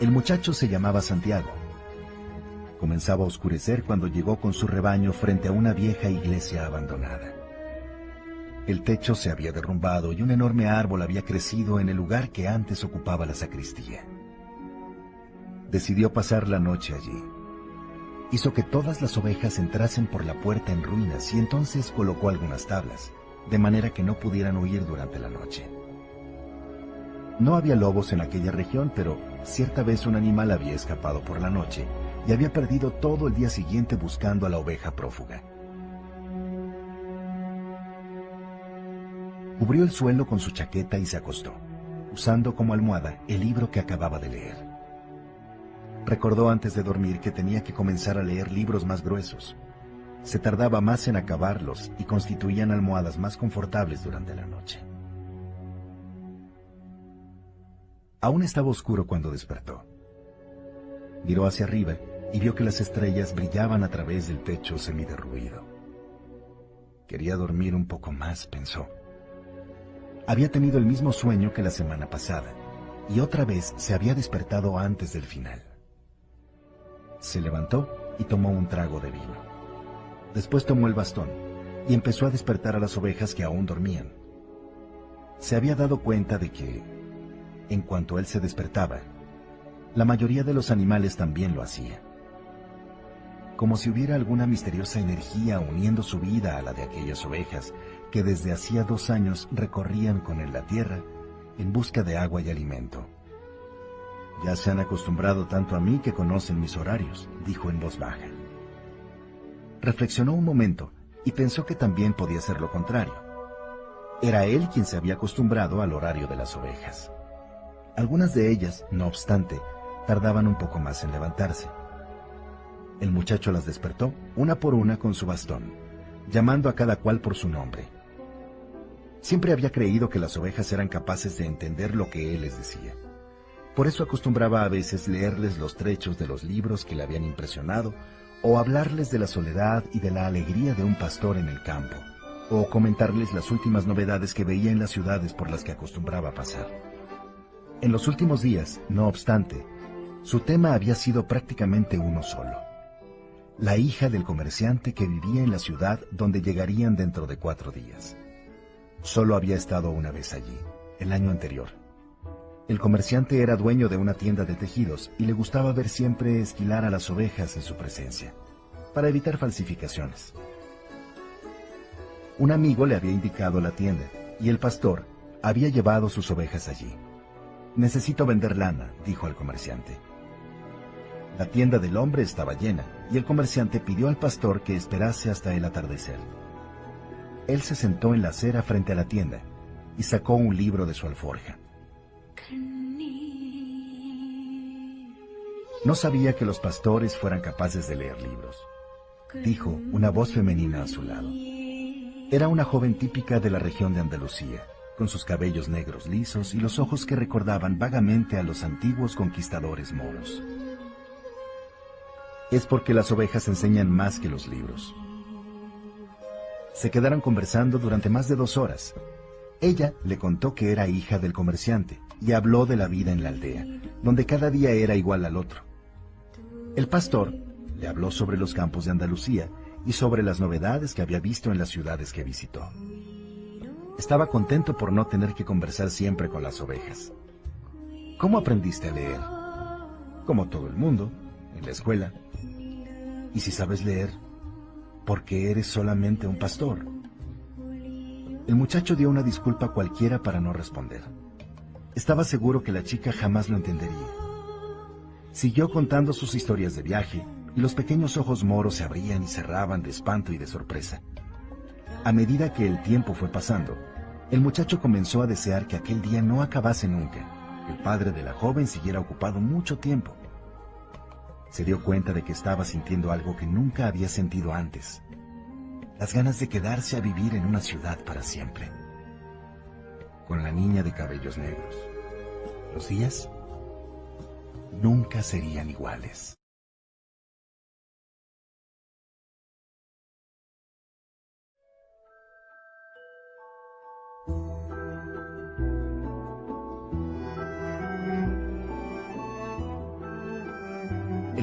El muchacho se llamaba Santiago. Comenzaba a oscurecer cuando llegó con su rebaño frente a una vieja iglesia abandonada. El techo se había derrumbado y un enorme árbol había crecido en el lugar que antes ocupaba la sacristía. Decidió pasar la noche allí. Hizo que todas las ovejas entrasen por la puerta en ruinas y entonces colocó algunas tablas, de manera que no pudieran huir durante la noche. No había lobos en aquella región, pero cierta vez un animal había escapado por la noche y había perdido todo el día siguiente buscando a la oveja prófuga. Cubrió el suelo con su chaqueta y se acostó, usando como almohada el libro que acababa de leer. Recordó antes de dormir que tenía que comenzar a leer libros más gruesos. Se tardaba más en acabarlos y constituían almohadas más confortables durante la noche. Aún estaba oscuro cuando despertó. Miró hacia arriba y vio que las estrellas brillaban a través del techo semiderruido. Quería dormir un poco más, pensó había tenido el mismo sueño que la semana pasada, y otra vez se había despertado antes del final. Se levantó y tomó un trago de vino. Después tomó el bastón y empezó a despertar a las ovejas que aún dormían. Se había dado cuenta de que, en cuanto él se despertaba, la mayoría de los animales también lo hacía. Como si hubiera alguna misteriosa energía uniendo su vida a la de aquellas ovejas que desde hacía dos años recorrían con él la tierra en busca de agua y alimento. Ya se han acostumbrado tanto a mí que conocen mis horarios, dijo en voz baja. Reflexionó un momento y pensó que también podía ser lo contrario. Era él quien se había acostumbrado al horario de las ovejas. Algunas de ellas, no obstante, tardaban un poco más en levantarse. El muchacho las despertó, una por una con su bastón, llamando a cada cual por su nombre. Siempre había creído que las ovejas eran capaces de entender lo que él les decía. Por eso acostumbraba a veces leerles los trechos de los libros que le habían impresionado, o hablarles de la soledad y de la alegría de un pastor en el campo, o comentarles las últimas novedades que veía en las ciudades por las que acostumbraba pasar. En los últimos días, no obstante, su tema había sido prácticamente uno solo. La hija del comerciante que vivía en la ciudad donde llegarían dentro de cuatro días. Solo había estado una vez allí, el año anterior. El comerciante era dueño de una tienda de tejidos y le gustaba ver siempre esquilar a las ovejas en su presencia, para evitar falsificaciones. Un amigo le había indicado la tienda y el pastor había llevado sus ovejas allí. Necesito vender lana, dijo al comerciante. La tienda del hombre estaba llena y el comerciante pidió al pastor que esperase hasta el atardecer. Él se sentó en la acera frente a la tienda y sacó un libro de su alforja. No sabía que los pastores fueran capaces de leer libros, dijo una voz femenina a su lado. Era una joven típica de la región de Andalucía, con sus cabellos negros lisos y los ojos que recordaban vagamente a los antiguos conquistadores moros. Es porque las ovejas enseñan más que los libros, se quedaron conversando durante más de dos horas. Ella le contó que era hija del comerciante y habló de la vida en la aldea, donde cada día era igual al otro. El pastor le habló sobre los campos de Andalucía y sobre las novedades que había visto en las ciudades que visitó. Estaba contento por no tener que conversar siempre con las ovejas. ¿Cómo aprendiste a leer? Como todo el mundo, en la escuela. Y si sabes leer, porque eres solamente un pastor. El muchacho dio una disculpa cualquiera para no responder. Estaba seguro que la chica jamás lo entendería. Siguió contando sus historias de viaje y los pequeños ojos moros se abrían y cerraban de espanto y de sorpresa. A medida que el tiempo fue pasando, el muchacho comenzó a desear que aquel día no acabase nunca, el padre de la joven siguiera ocupado mucho tiempo se dio cuenta de que estaba sintiendo algo que nunca había sentido antes. Las ganas de quedarse a vivir en una ciudad para siempre. Con la niña de cabellos negros. Los días nunca serían iguales.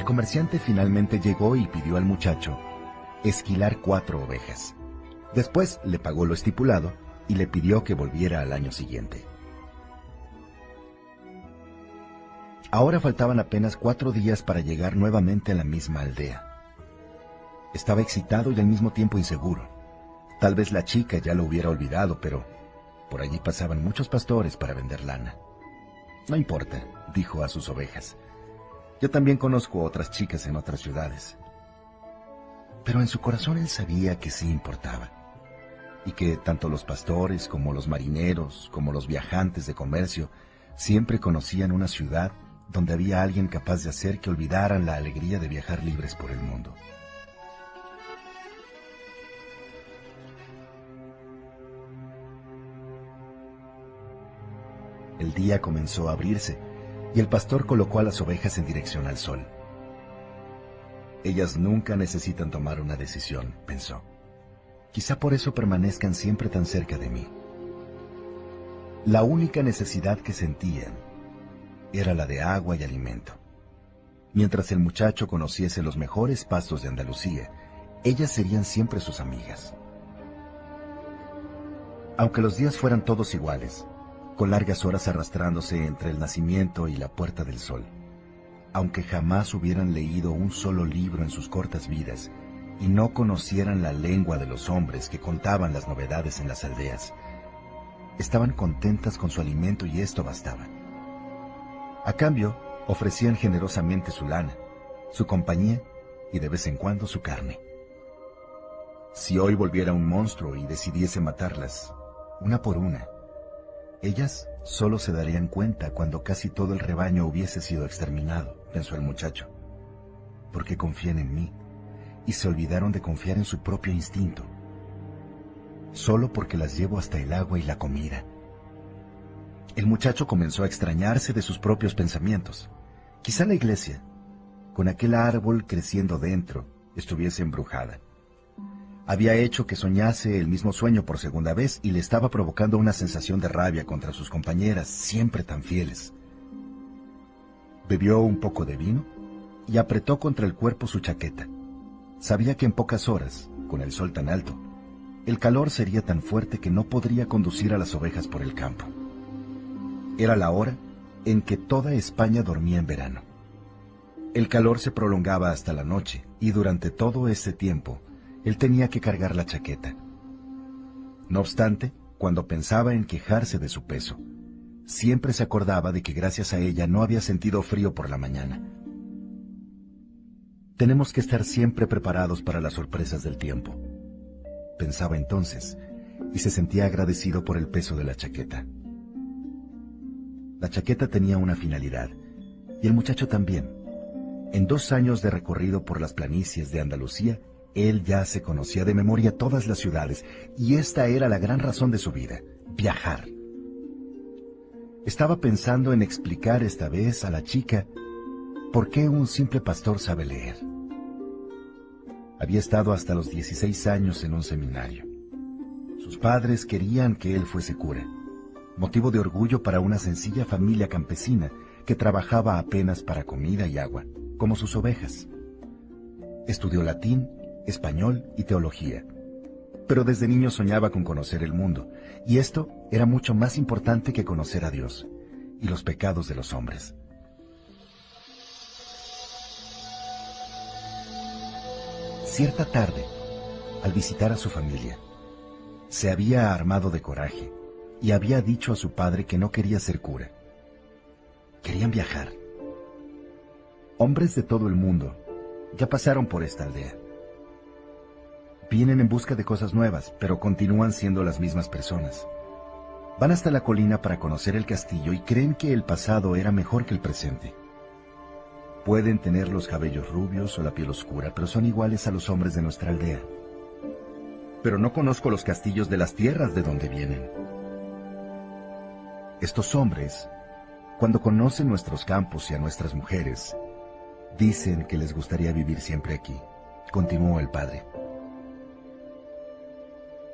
Comerciante finalmente llegó y pidió al muchacho esquilar cuatro ovejas. Después le pagó lo estipulado y le pidió que volviera al año siguiente. Ahora faltaban apenas cuatro días para llegar nuevamente a la misma aldea. Estaba excitado y al mismo tiempo inseguro. Tal vez la chica ya lo hubiera olvidado, pero por allí pasaban muchos pastores para vender lana. No importa, dijo a sus ovejas. Yo también conozco otras chicas en otras ciudades. Pero en su corazón él sabía que sí importaba, y que tanto los pastores como los marineros, como los viajantes de comercio, siempre conocían una ciudad donde había alguien capaz de hacer que olvidaran la alegría de viajar libres por el mundo. El día comenzó a abrirse y el pastor colocó a las ovejas en dirección al sol. Ellas nunca necesitan tomar una decisión, pensó. Quizá por eso permanezcan siempre tan cerca de mí. La única necesidad que sentían era la de agua y alimento. Mientras el muchacho conociese los mejores pastos de Andalucía, ellas serían siempre sus amigas. Aunque los días fueran todos iguales, con largas horas arrastrándose entre el nacimiento y la puerta del sol, aunque jamás hubieran leído un solo libro en sus cortas vidas y no conocieran la lengua de los hombres que contaban las novedades en las aldeas, estaban contentas con su alimento y esto bastaba. A cambio, ofrecían generosamente su lana, su compañía y de vez en cuando su carne. Si hoy volviera un monstruo y decidiese matarlas, una por una, ellas solo se darían cuenta cuando casi todo el rebaño hubiese sido exterminado, pensó el muchacho, porque confían en mí y se olvidaron de confiar en su propio instinto, solo porque las llevo hasta el agua y la comida. El muchacho comenzó a extrañarse de sus propios pensamientos. Quizá la iglesia, con aquel árbol creciendo dentro, estuviese embrujada. Había hecho que soñase el mismo sueño por segunda vez y le estaba provocando una sensación de rabia contra sus compañeras, siempre tan fieles. Bebió un poco de vino y apretó contra el cuerpo su chaqueta. Sabía que en pocas horas, con el sol tan alto, el calor sería tan fuerte que no podría conducir a las ovejas por el campo. Era la hora en que toda España dormía en verano. El calor se prolongaba hasta la noche y durante todo ese tiempo él tenía que cargar la chaqueta. No obstante, cuando pensaba en quejarse de su peso, siempre se acordaba de que gracias a ella no había sentido frío por la mañana. Tenemos que estar siempre preparados para las sorpresas del tiempo, pensaba entonces, y se sentía agradecido por el peso de la chaqueta. La chaqueta tenía una finalidad, y el muchacho también. En dos años de recorrido por las planicies de Andalucía, él ya se conocía de memoria todas las ciudades, y esta era la gran razón de su vida, viajar. Estaba pensando en explicar esta vez a la chica por qué un simple pastor sabe leer. Había estado hasta los 16 años en un seminario. Sus padres querían que él fuese cura motivo de orgullo para una sencilla familia campesina que trabajaba apenas para comida y agua, como sus ovejas. Estudió latín, español y teología, pero desde niño soñaba con conocer el mundo, y esto era mucho más importante que conocer a Dios y los pecados de los hombres. Cierta tarde, al visitar a su familia, se había armado de coraje y había dicho a su padre que no quería ser cura. Querían viajar. Hombres de todo el mundo ya pasaron por esta aldea. Vienen en busca de cosas nuevas, pero continúan siendo las mismas personas. Van hasta la colina para conocer el castillo y creen que el pasado era mejor que el presente. Pueden tener los cabellos rubios o la piel oscura, pero son iguales a los hombres de nuestra aldea. Pero no conozco los castillos de las tierras de donde vienen. Estos hombres, cuando conocen nuestros campos y a nuestras mujeres, dicen que les gustaría vivir siempre aquí, continuó el padre.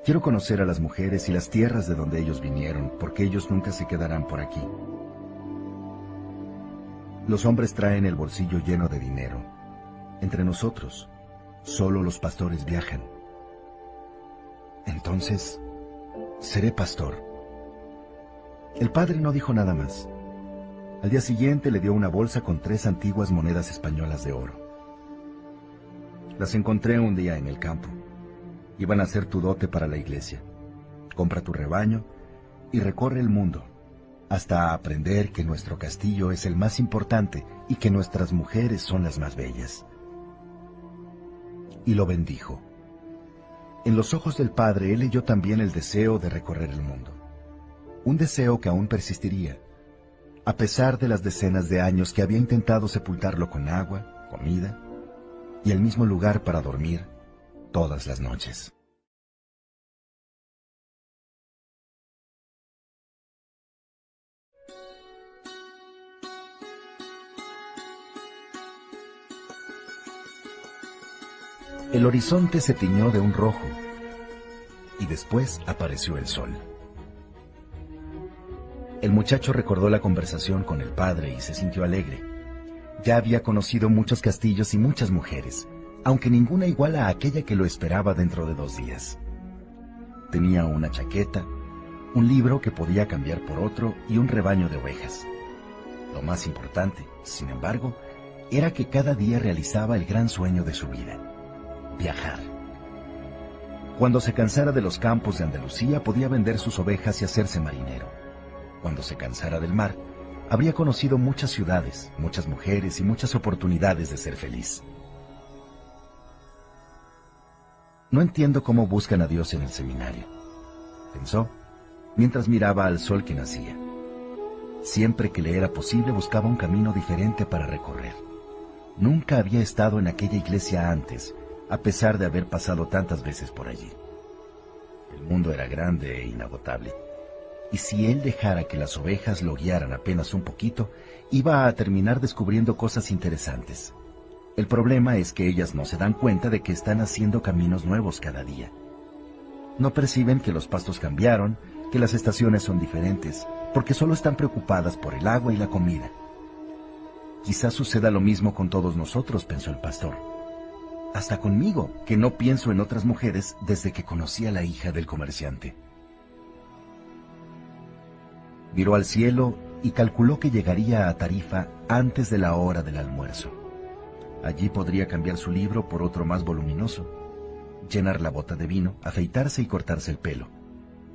Quiero conocer a las mujeres y las tierras de donde ellos vinieron, porque ellos nunca se quedarán por aquí. Los hombres traen el bolsillo lleno de dinero, Entre nosotros, solo los pastores viajan. Entonces, seré pastor. El padre no dijo nada más. Al día siguiente le dio una bolsa con tres antiguas monedas españolas de oro. Las encontré un día en el campo. Iban a ser tu dote para la iglesia. Compra tu rebaño y recorre el mundo hasta aprender que nuestro castillo es el más importante y que nuestras mujeres son las más bellas. Y lo bendijo. En los ojos del Padre él leyó también el deseo de recorrer el mundo. Un deseo que aún persistiría, a pesar de las decenas de años que había intentado sepultarlo con agua, comida y el mismo lugar para dormir todas las noches. El horizonte se tiñó de un rojo y después apareció el sol. El muchacho recordó la conversación con el padre y se sintió alegre. Ya había conocido muchos castillos y muchas mujeres, aunque ninguna igual a aquella que lo esperaba dentro de dos días. Tenía una chaqueta, un libro que podía cambiar por otro y un rebaño de ovejas. Lo más importante, sin embargo, era que cada día realizaba el gran sueño de su vida viajar. Cuando se cansara de los campos de Andalucía podía vender sus ovejas y hacerse marinero. Cuando se cansara del mar, habría conocido muchas ciudades, muchas mujeres y muchas oportunidades de ser feliz. No entiendo cómo buscan a Dios en el seminario, pensó, mientras miraba al sol que nacía. Siempre que le era posible buscaba un camino diferente para recorrer. Nunca había estado en aquella iglesia antes a pesar de haber pasado tantas veces por allí. El mundo era grande e inagotable, y si él dejara que las ovejas lo guiaran apenas un poquito, iba a terminar descubriendo cosas interesantes. El problema es que ellas no se dan cuenta de que están haciendo caminos nuevos cada día. No perciben que los pastos cambiaron, que las estaciones son diferentes, porque solo están preocupadas por el agua y la comida. Quizás suceda lo mismo con todos nosotros, pensó el pastor hasta conmigo, que no pienso en otras mujeres desde que conocí a la hija del comerciante. Miró al cielo y calculó que llegaría a Tarifa antes de la hora del almuerzo. Allí podría cambiar su libro por otro más voluminoso, llenar la bota de vino, afeitarse y cortarse el pelo.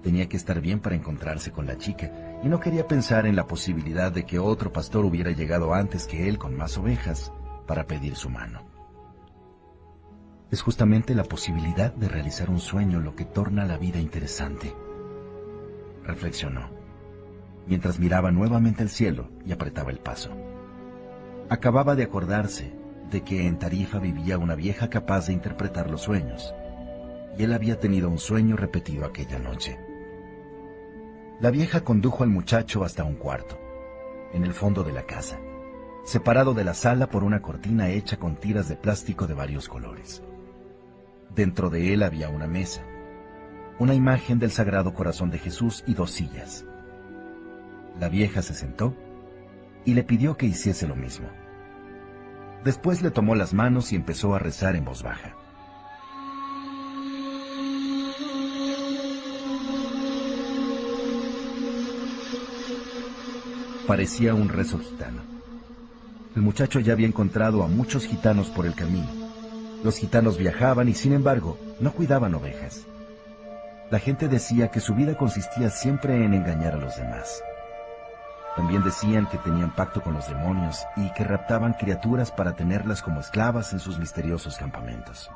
Tenía que estar bien para encontrarse con la chica y no quería pensar en la posibilidad de que otro pastor hubiera llegado antes que él con más ovejas para pedir su mano. Es justamente la posibilidad de realizar un sueño lo que torna la vida interesante. Reflexionó, mientras miraba nuevamente el cielo y apretaba el paso. Acababa de acordarse de que en Tarifa vivía una vieja capaz de interpretar los sueños, y él había tenido un sueño repetido aquella noche. La vieja condujo al muchacho hasta un cuarto, en el fondo de la casa, separado de la sala por una cortina hecha con tiras de plástico de varios colores. Dentro de él había una mesa, una imagen del Sagrado Corazón de Jesús y dos sillas. La vieja se sentó y le pidió que hiciese lo mismo. Después le tomó las manos y empezó a rezar en voz baja. Parecía un rezo gitano. El muchacho ya había encontrado a muchos gitanos por el camino los gitanos viajaban y sin embargo no cuidaban ovejas. La gente decía que su vida consistía siempre en engañar a los demás. También decían que tenían pacto con los demonios y que raptaban criaturas para tenerlas como esclavas en sus misteriosos campamentos.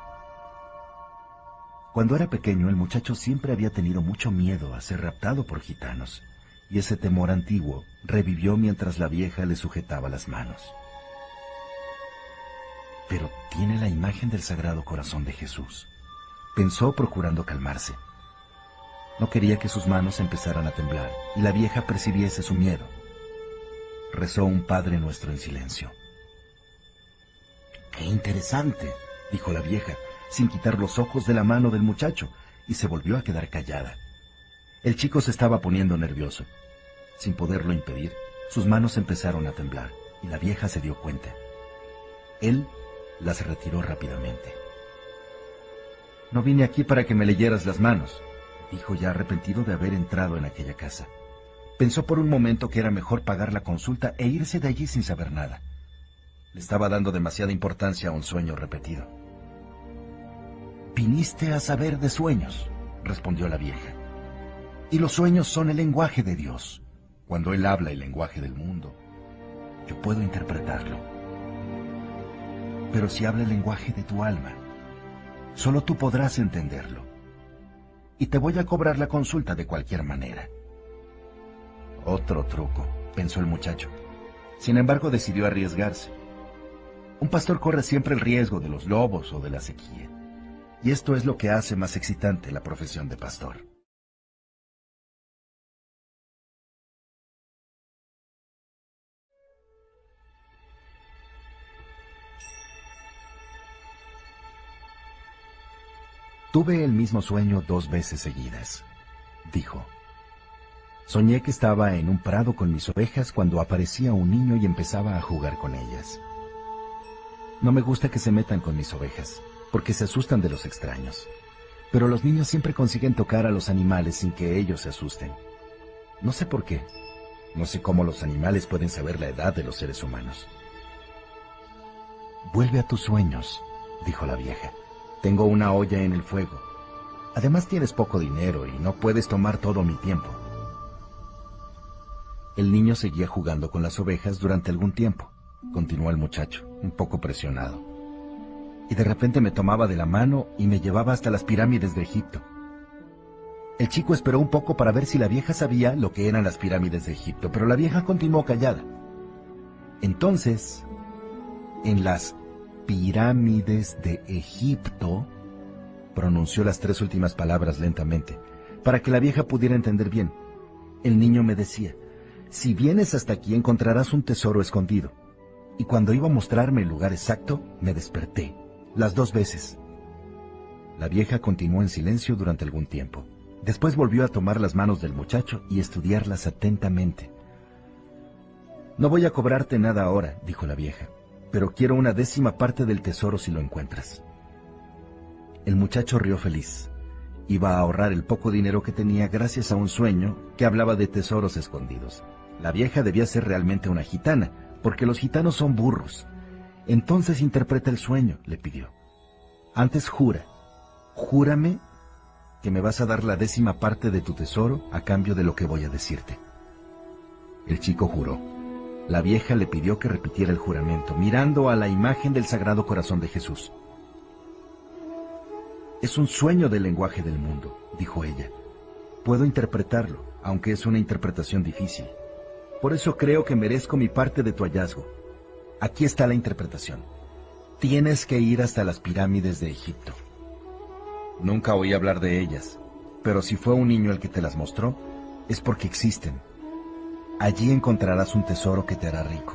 Cuando era pequeño, el muchacho siempre había tenido mucho miedo a ser raptado por gitanos, y ese temor antiguo revivió mientras la vieja le sujetaba las manos pero tiene la imagen del Sagrado Corazón de Jesús. Pensó procurando calmarse. No quería que sus manos empezaran a temblar y la vieja percibiese su miedo. Rezó un Padre Nuestro en silencio. ¡Qué interesante! dijo la vieja, sin quitar los ojos de la mano del muchacho, y se volvió a quedar callada. El chico se estaba poniendo nervioso. Sin poderlo impedir, sus manos empezaron a temblar, y la vieja se dio cuenta. Él las retiró rápidamente. No vine aquí para que me leyeras las manos, dijo ya arrepentido de haber entrado en aquella casa. Pensó por un momento que era mejor pagar la consulta e irse de allí sin saber nada. Le estaba dando demasiada importancia a un sueño repetido. Viniste a saber de sueños, respondió la vieja. Y los sueños son el lenguaje de Dios. Cuando Él habla el lenguaje del mundo, yo puedo interpretarlo. Pero si habla el lenguaje de tu alma, solo tú podrás entenderlo. Y te voy a cobrar la consulta de cualquier manera. Otro truco, pensó el muchacho. Sin embargo, decidió arriesgarse. Un pastor corre siempre el riesgo de los lobos o de la sequía. Y esto es lo que hace más excitante la profesión de pastor. Tuve el mismo sueño dos veces seguidas, dijo. Soñé que estaba en un prado con mis ovejas cuando aparecía un niño y empezaba a jugar con ellas. No me gusta que se metan con mis ovejas, porque se asustan de los extraños. Pero los niños siempre consiguen tocar a los animales sin que ellos se asusten. No sé por qué. No sé cómo los animales pueden saber la edad de los seres humanos. Vuelve a tus sueños, dijo la vieja. Tengo una olla en el fuego. Además tienes poco dinero y no puedes tomar todo mi tiempo. El niño seguía jugando con las ovejas durante algún tiempo, continuó el muchacho, un poco presionado. Y de repente me tomaba de la mano y me llevaba hasta las pirámides de Egipto. El chico esperó un poco para ver si la vieja sabía lo que eran las pirámides de Egipto, pero la vieja continuó callada. Entonces, en las pirámides de Egipto, pronunció las tres últimas palabras lentamente, para que la vieja pudiera entender bien. El niño me decía, si vienes hasta aquí encontrarás un tesoro escondido. Y cuando iba a mostrarme el lugar exacto, me desperté, las dos veces. La vieja continuó en silencio durante algún tiempo. Después volvió a tomar las manos del muchacho y estudiarlas atentamente. No voy a cobrarte nada ahora, dijo la vieja pero quiero una décima parte del tesoro si lo encuentras. El muchacho rió feliz. Iba a ahorrar el poco dinero que tenía gracias a un sueño que hablaba de tesoros escondidos. La vieja debía ser realmente una gitana, porque los gitanos son burros. Entonces interpreta el sueño, le pidió. Antes jura, júrame que me vas a dar la décima parte de tu tesoro a cambio de lo que voy a decirte. El chico juró. La vieja le pidió que repitiera el juramento, mirando a la imagen del Sagrado Corazón de Jesús. Es un sueño del lenguaje del mundo, dijo ella. Puedo interpretarlo, aunque es una interpretación difícil. Por eso creo que merezco mi parte de tu hallazgo. Aquí está la interpretación. Tienes que ir hasta las pirámides de Egipto. Nunca oí hablar de ellas, pero si fue un niño el que te las mostró, es porque existen Allí encontrarás un tesoro que te hará rico.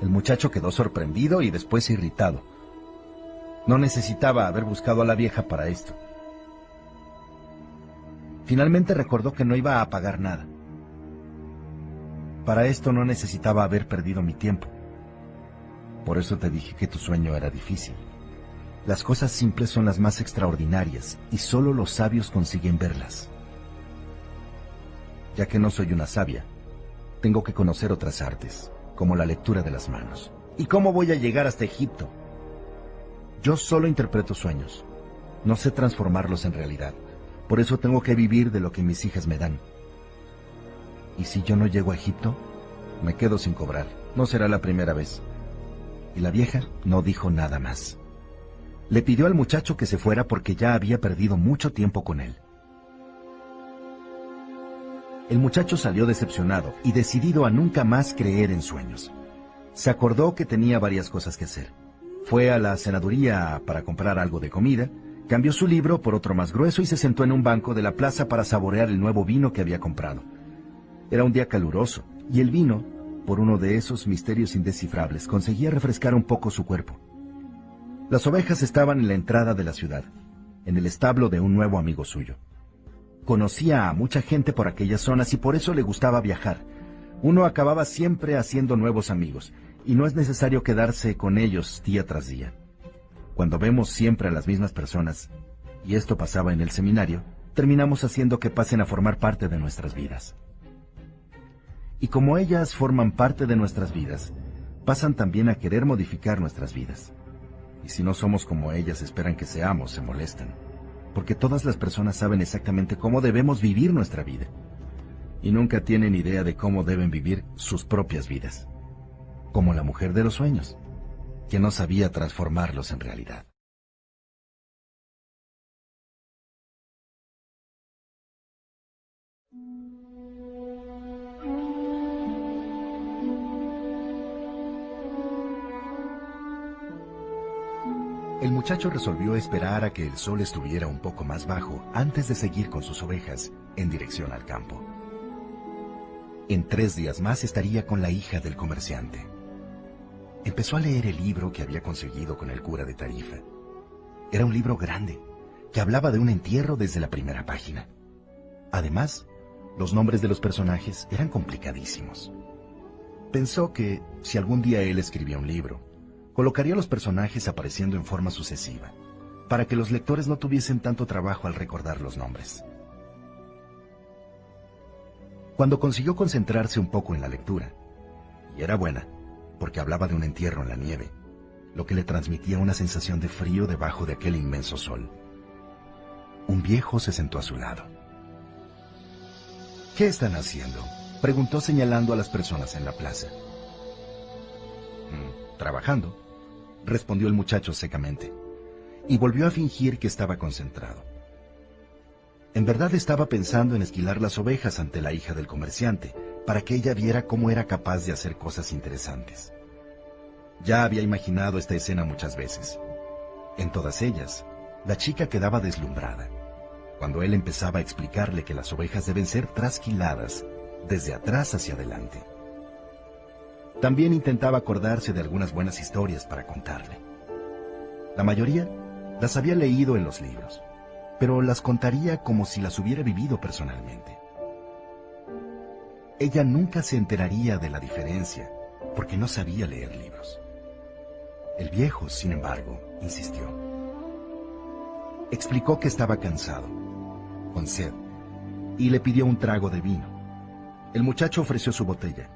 El muchacho quedó sorprendido y después irritado. No necesitaba haber buscado a la vieja para esto. Finalmente recordó que no iba a pagar nada. Para esto no necesitaba haber perdido mi tiempo. Por eso te dije que tu sueño era difícil. Las cosas simples son las más extraordinarias y solo los sabios consiguen verlas ya que no soy una sabia. Tengo que conocer otras artes, como la lectura de las manos. ¿Y cómo voy a llegar hasta Egipto? Yo solo interpreto sueños. No sé transformarlos en realidad. Por eso tengo que vivir de lo que mis hijas me dan. ¿Y si yo no llego a Egipto? Me quedo sin cobrar. No será la primera vez. Y la vieja no dijo nada más. Le pidió al muchacho que se fuera porque ya había perdido mucho tiempo con él. El muchacho salió decepcionado y decidido a nunca más creer en sueños. Se acordó que tenía varias cosas que hacer. Fue a la senaduría para comprar algo de comida, cambió su libro por otro más grueso y se sentó en un banco de la plaza para saborear el nuevo vino que había comprado. Era un día caluroso y el vino, por uno de esos misterios indescifrables, conseguía refrescar un poco su cuerpo. Las ovejas estaban en la entrada de la ciudad, en el establo de un nuevo amigo suyo. Conocía a mucha gente por aquellas zonas y por eso le gustaba viajar. Uno acababa siempre haciendo nuevos amigos, Y no es necesario quedarse con ellos día tras día. Cuando vemos siempre a las mismas personas, y esto pasaba en el seminario, terminamos haciendo que pasen a formar parte de nuestras vidas. Y como ellas forman parte de nuestras vidas, pasan también a querer modificar nuestras vidas. Y si no somos como ellas esperan que seamos, se molestan. Porque todas las personas saben exactamente cómo debemos vivir nuestra vida. Y nunca tienen idea de cómo deben vivir sus propias vidas. Como la mujer de los sueños, que no sabía transformarlos en realidad. El muchacho resolvió esperar a que el sol estuviera un poco más bajo antes de seguir con sus ovejas en dirección al campo. En tres días más estaría con la hija del comerciante. Empezó a leer el libro que había conseguido con el cura de Tarifa. Era un libro grande, que hablaba de un entierro desde la primera página. Además, los nombres de los personajes eran complicadísimos. Pensó que, si algún día él escribía un libro, colocaría los personajes apareciendo en forma sucesiva, para que los lectores no tuviesen tanto trabajo al recordar los nombres. Cuando consiguió concentrarse un poco en la lectura, y era buena, porque hablaba de un entierro en la nieve, lo que le transmitía una sensación de frío debajo de aquel inmenso sol. Un viejo se sentó a su lado. ¿Qué están haciendo? preguntó señalando a las personas en la plaza. Mm, trabajando, respondió el muchacho secamente, y volvió a fingir que estaba concentrado. En verdad estaba pensando en esquilar las ovejas ante la hija del comerciante, para que ella viera cómo era capaz de hacer cosas interesantes. Ya había imaginado esta escena muchas veces. En todas ellas, la chica quedaba deslumbrada, cuando él empezaba a explicarle que las ovejas deben ser trasquiladas desde atrás hacia adelante. También intentaba acordarse de algunas buenas historias para contarle. La mayoría las había leído en los libros, pero las contaría como si las hubiera vivido personalmente. Ella nunca se enteraría de la diferencia, porque no sabía leer libros. El viejo, sin embargo, insistió. Explicó que estaba cansado, con sed, y le pidió un trago de vino. El muchacho ofreció su botella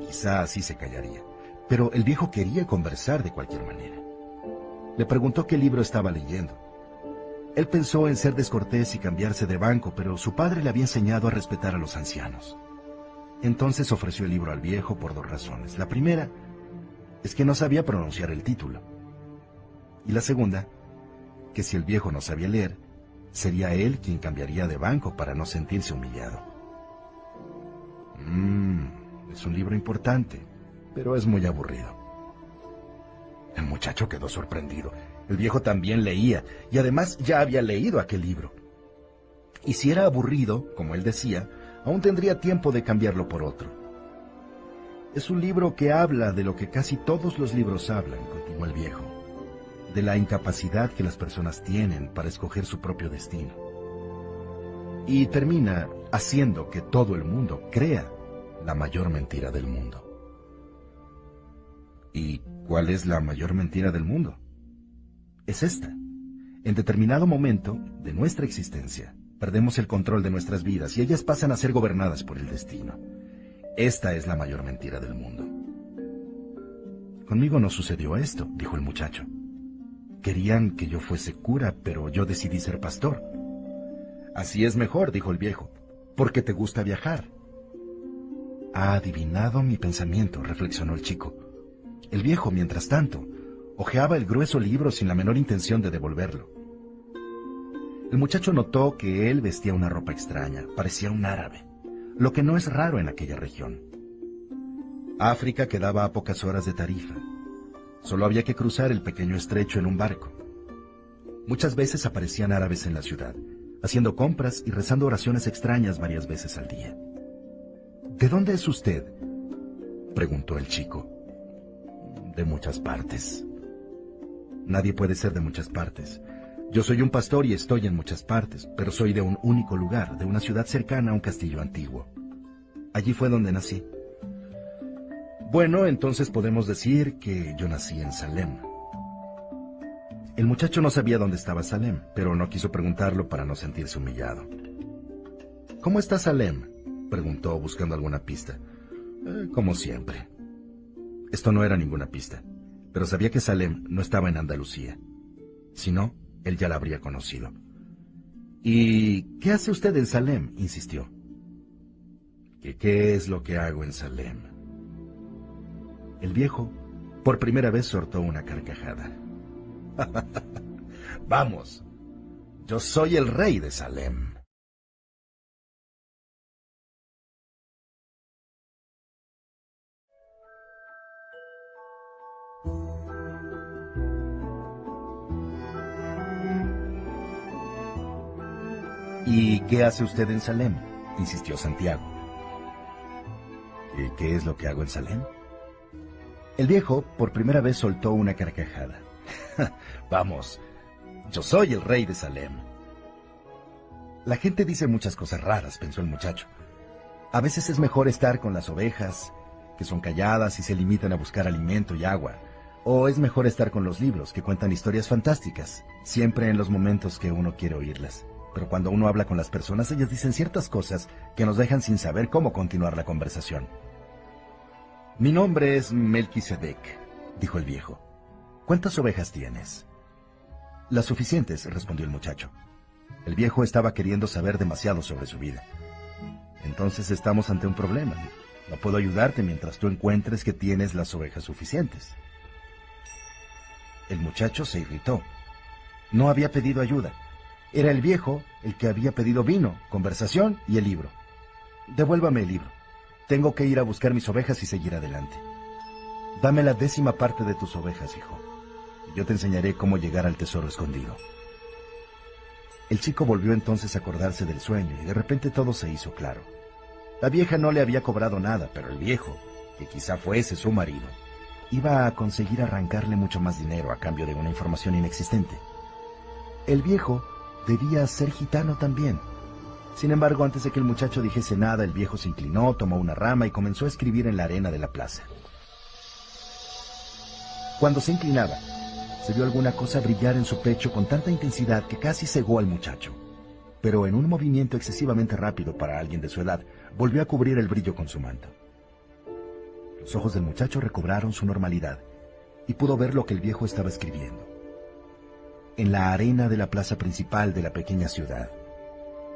Quizá así se callaría, pero el viejo quería conversar de cualquier manera. Le preguntó qué libro estaba leyendo. Él pensó en ser descortés y cambiarse de banco, pero su padre le había enseñado a respetar a los ancianos. Entonces ofreció el libro al viejo por dos razones. La primera es que no sabía pronunciar el título. Y la segunda, que si el viejo no sabía leer, sería él quien cambiaría de banco para no sentirse humillado. Mmm, es un libro importante, pero es muy aburrido. El muchacho quedó sorprendido. El viejo también leía, y además ya había leído aquel libro. Y si era aburrido, como él decía, aún tendría tiempo de cambiarlo por otro. Es un libro que habla de lo que casi todos los libros hablan, continuó el viejo, de la incapacidad que las personas tienen para escoger su propio destino. Y termina haciendo que todo el mundo crea la mayor mentira del mundo. ¿Y cuál es la mayor mentira del mundo? Es esta. En determinado momento de nuestra existencia, perdemos el control de nuestras vidas y ellas pasan a ser gobernadas por el destino. Esta es la mayor mentira del mundo. Conmigo no sucedió esto, dijo el muchacho. Querían que yo fuese cura, pero yo decidí ser pastor. Así es mejor, dijo el viejo, porque te gusta viajar. Ha adivinado mi pensamiento, reflexionó el chico. El viejo, mientras tanto, hojeaba el grueso libro sin la menor intención de devolverlo. El muchacho notó que él vestía una ropa extraña, parecía un árabe, lo que no es raro en aquella región. África quedaba a pocas horas de Tarifa. Solo había que cruzar el pequeño estrecho en un barco. Muchas veces aparecían árabes en la ciudad, haciendo compras y rezando oraciones extrañas varias veces al día. ¿De dónde es usted? preguntó el chico. De muchas partes. Nadie puede ser de muchas partes. Yo soy un pastor y estoy en muchas partes, pero soy de un único lugar, de una ciudad cercana a un castillo antiguo. Allí fue donde nací. Bueno, entonces podemos decir que yo nací en Salem. El muchacho no sabía dónde estaba Salem, pero no quiso preguntarlo para no sentirse humillado. ¿Cómo está Salem? Preguntó buscando alguna pista. Eh, como siempre. Esto no era ninguna pista, pero sabía que Salem no estaba en Andalucía. Si no, él ya la habría conocido. ¿Y qué hace usted en Salem? insistió. ¿Qué, ¿Qué es lo que hago en Salem? El viejo por primera vez soltó una carcajada. Vamos, yo soy el rey de Salem. ¿Y qué hace usted en Salem? insistió Santiago. ¿Y qué es lo que hago en Salem? El viejo por primera vez soltó una carcajada. Vamos, yo soy el rey de Salem. La gente dice muchas cosas raras, pensó el muchacho. A veces es mejor estar con las ovejas, que son calladas y se limitan a buscar alimento y agua. O es mejor estar con los libros, que cuentan historias fantásticas, siempre en los momentos que uno quiere oírlas pero cuando uno habla con las personas, ellas dicen ciertas cosas que nos dejan sin saber cómo continuar la conversación. Mi nombre es Melquisedec, dijo el viejo. ¿Cuántas ovejas tienes? Las suficientes, respondió el muchacho. El viejo estaba queriendo saber demasiado sobre su vida. Entonces estamos ante un problema. No puedo ayudarte mientras tú encuentres que tienes las ovejas suficientes. El muchacho se irritó. No había pedido ayuda. Era el viejo el que había pedido vino, conversación y el libro. Devuélvame el libro. Tengo que ir a buscar mis ovejas y seguir adelante. Dame la décima parte de tus ovejas, hijo. yo te enseñaré cómo llegar al tesoro escondido. El chico volvió entonces a acordarse del sueño y de repente todo se hizo claro. La vieja no le había cobrado nada, pero el viejo, que quizá fuese su marido, iba a conseguir arrancarle mucho más dinero a cambio de una información inexistente. El viejo debía ser gitano también. Sin embargo, antes de que el muchacho dijese nada, el viejo se inclinó, tomó una rama y comenzó a escribir en la arena de la plaza. Cuando se inclinaba, se vio alguna cosa brillar en su pecho con tanta intensidad que casi cegó al muchacho. Pero en un movimiento excesivamente rápido para alguien de su edad, volvió a cubrir el brillo con su manto. Los ojos del muchacho recobraron su normalidad y pudo ver lo que el viejo estaba escribiendo en la arena de la plaza principal de la pequeña ciudad.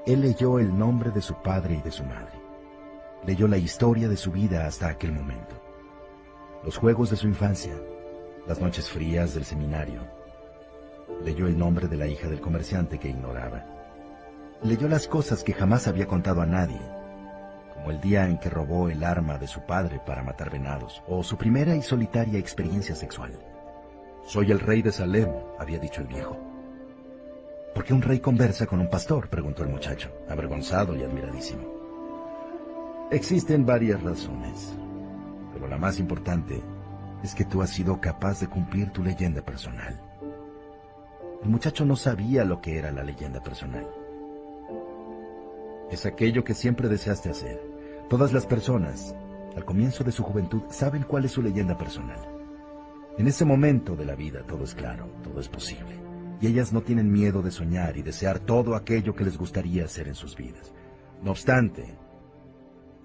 Él leyó el nombre de su padre y de su madre. Leyó la historia de su vida hasta aquel momento. Los juegos de su infancia, las noches frías del seminario. Leyó el nombre de la hija del comerciante que ignoraba. Leyó las cosas que jamás había contado a nadie, como el día en que robó el arma de su padre para matar venados, o su primera y solitaria experiencia sexual. Soy el rey de Salem, había dicho el viejo. ¿Por qué un rey conversa con un pastor? preguntó el muchacho, avergonzado y admiradísimo. Existen varias razones, pero la más importante es que tú has sido capaz de cumplir tu leyenda personal. El muchacho no sabía lo que era la leyenda personal. Es aquello que siempre deseaste hacer. Todas las personas, al comienzo de su juventud, saben cuál es su leyenda personal. En ese momento de la vida todo es claro, todo es posible. Y ellas no tienen miedo de soñar y desear todo aquello que les gustaría hacer en sus vidas. No obstante,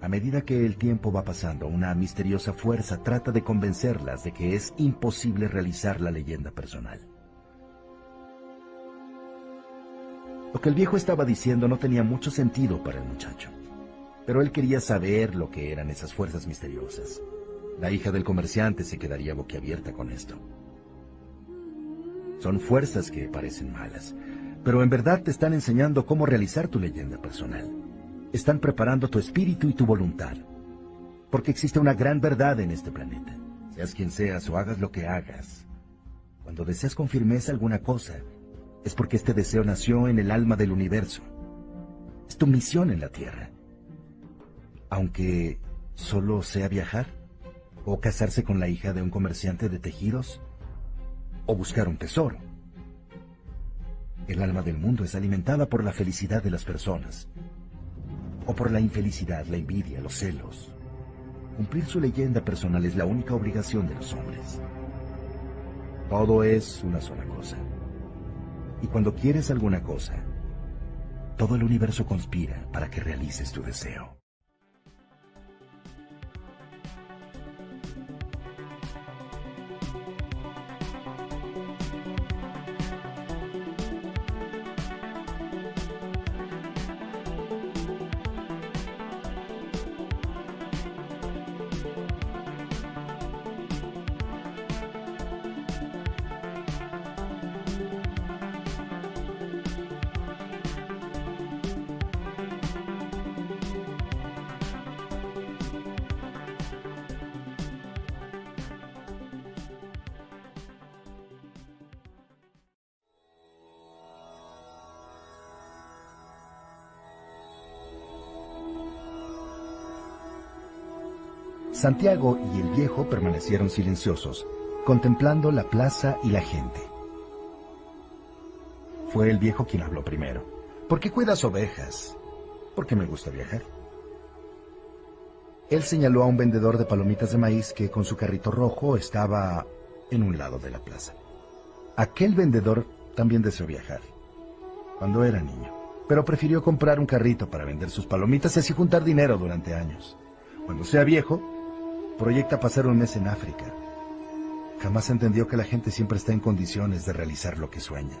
a medida que el tiempo va pasando, una misteriosa fuerza trata de convencerlas de que es imposible realizar la leyenda personal. Lo que el viejo estaba diciendo no tenía mucho sentido para el muchacho, pero él quería saber lo que eran esas fuerzas misteriosas. La hija del comerciante se quedaría boquiabierta con esto. Son fuerzas que parecen malas, pero en verdad te están enseñando cómo realizar tu leyenda personal. Están preparando tu espíritu y tu voluntad. Porque existe una gran verdad en este planeta. Seas quien seas o hagas lo que hagas. Cuando deseas con firmeza alguna cosa, es porque este deseo nació en el alma del universo. Es tu misión en la Tierra. Aunque solo sea viajar o casarse con la hija de un comerciante de tejidos, o buscar un tesoro. El alma del mundo es alimentada por la felicidad de las personas, o por la infelicidad, la envidia, los celos. cumplir su leyenda personal es la única obligación de los hombres. Todo es una sola cosa. Y cuando quieres alguna cosa, todo el universo conspira para que realices tu deseo. Santiago y el viejo permanecieron silenciosos, contemplando la plaza y la gente. Fue el viejo quien habló primero. ¿Por qué cuidas ovejas? Porque me gusta viajar. Él señaló a un vendedor de palomitas de maíz que con su carrito rojo estaba en un lado de la plaza. Aquel vendedor también deseó viajar, cuando era niño, pero prefirió comprar un carrito para vender sus palomitas y así juntar dinero durante años. Cuando sea viejo, proyecta pasar un mes en África. Jamás entendió que la gente siempre está en condiciones de realizar lo que sueña.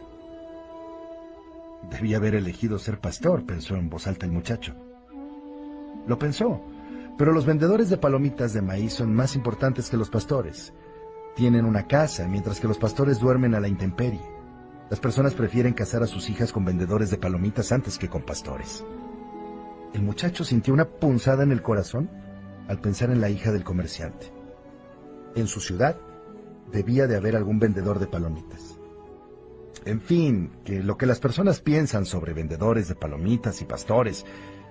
Debía haber elegido ser pastor, pensó en voz alta el muchacho. Lo pensó, pero los vendedores de palomitas de maíz son más importantes que los pastores. Tienen una casa, mientras que los pastores duermen a la intemperie. Las personas prefieren casar a sus hijas con vendedores de palomitas antes que con pastores. El muchacho sintió una punzada en el corazón al pensar en la hija del comerciante. En su ciudad debía de haber algún vendedor de palomitas. En fin, que lo que las personas piensan sobre vendedores de palomitas y pastores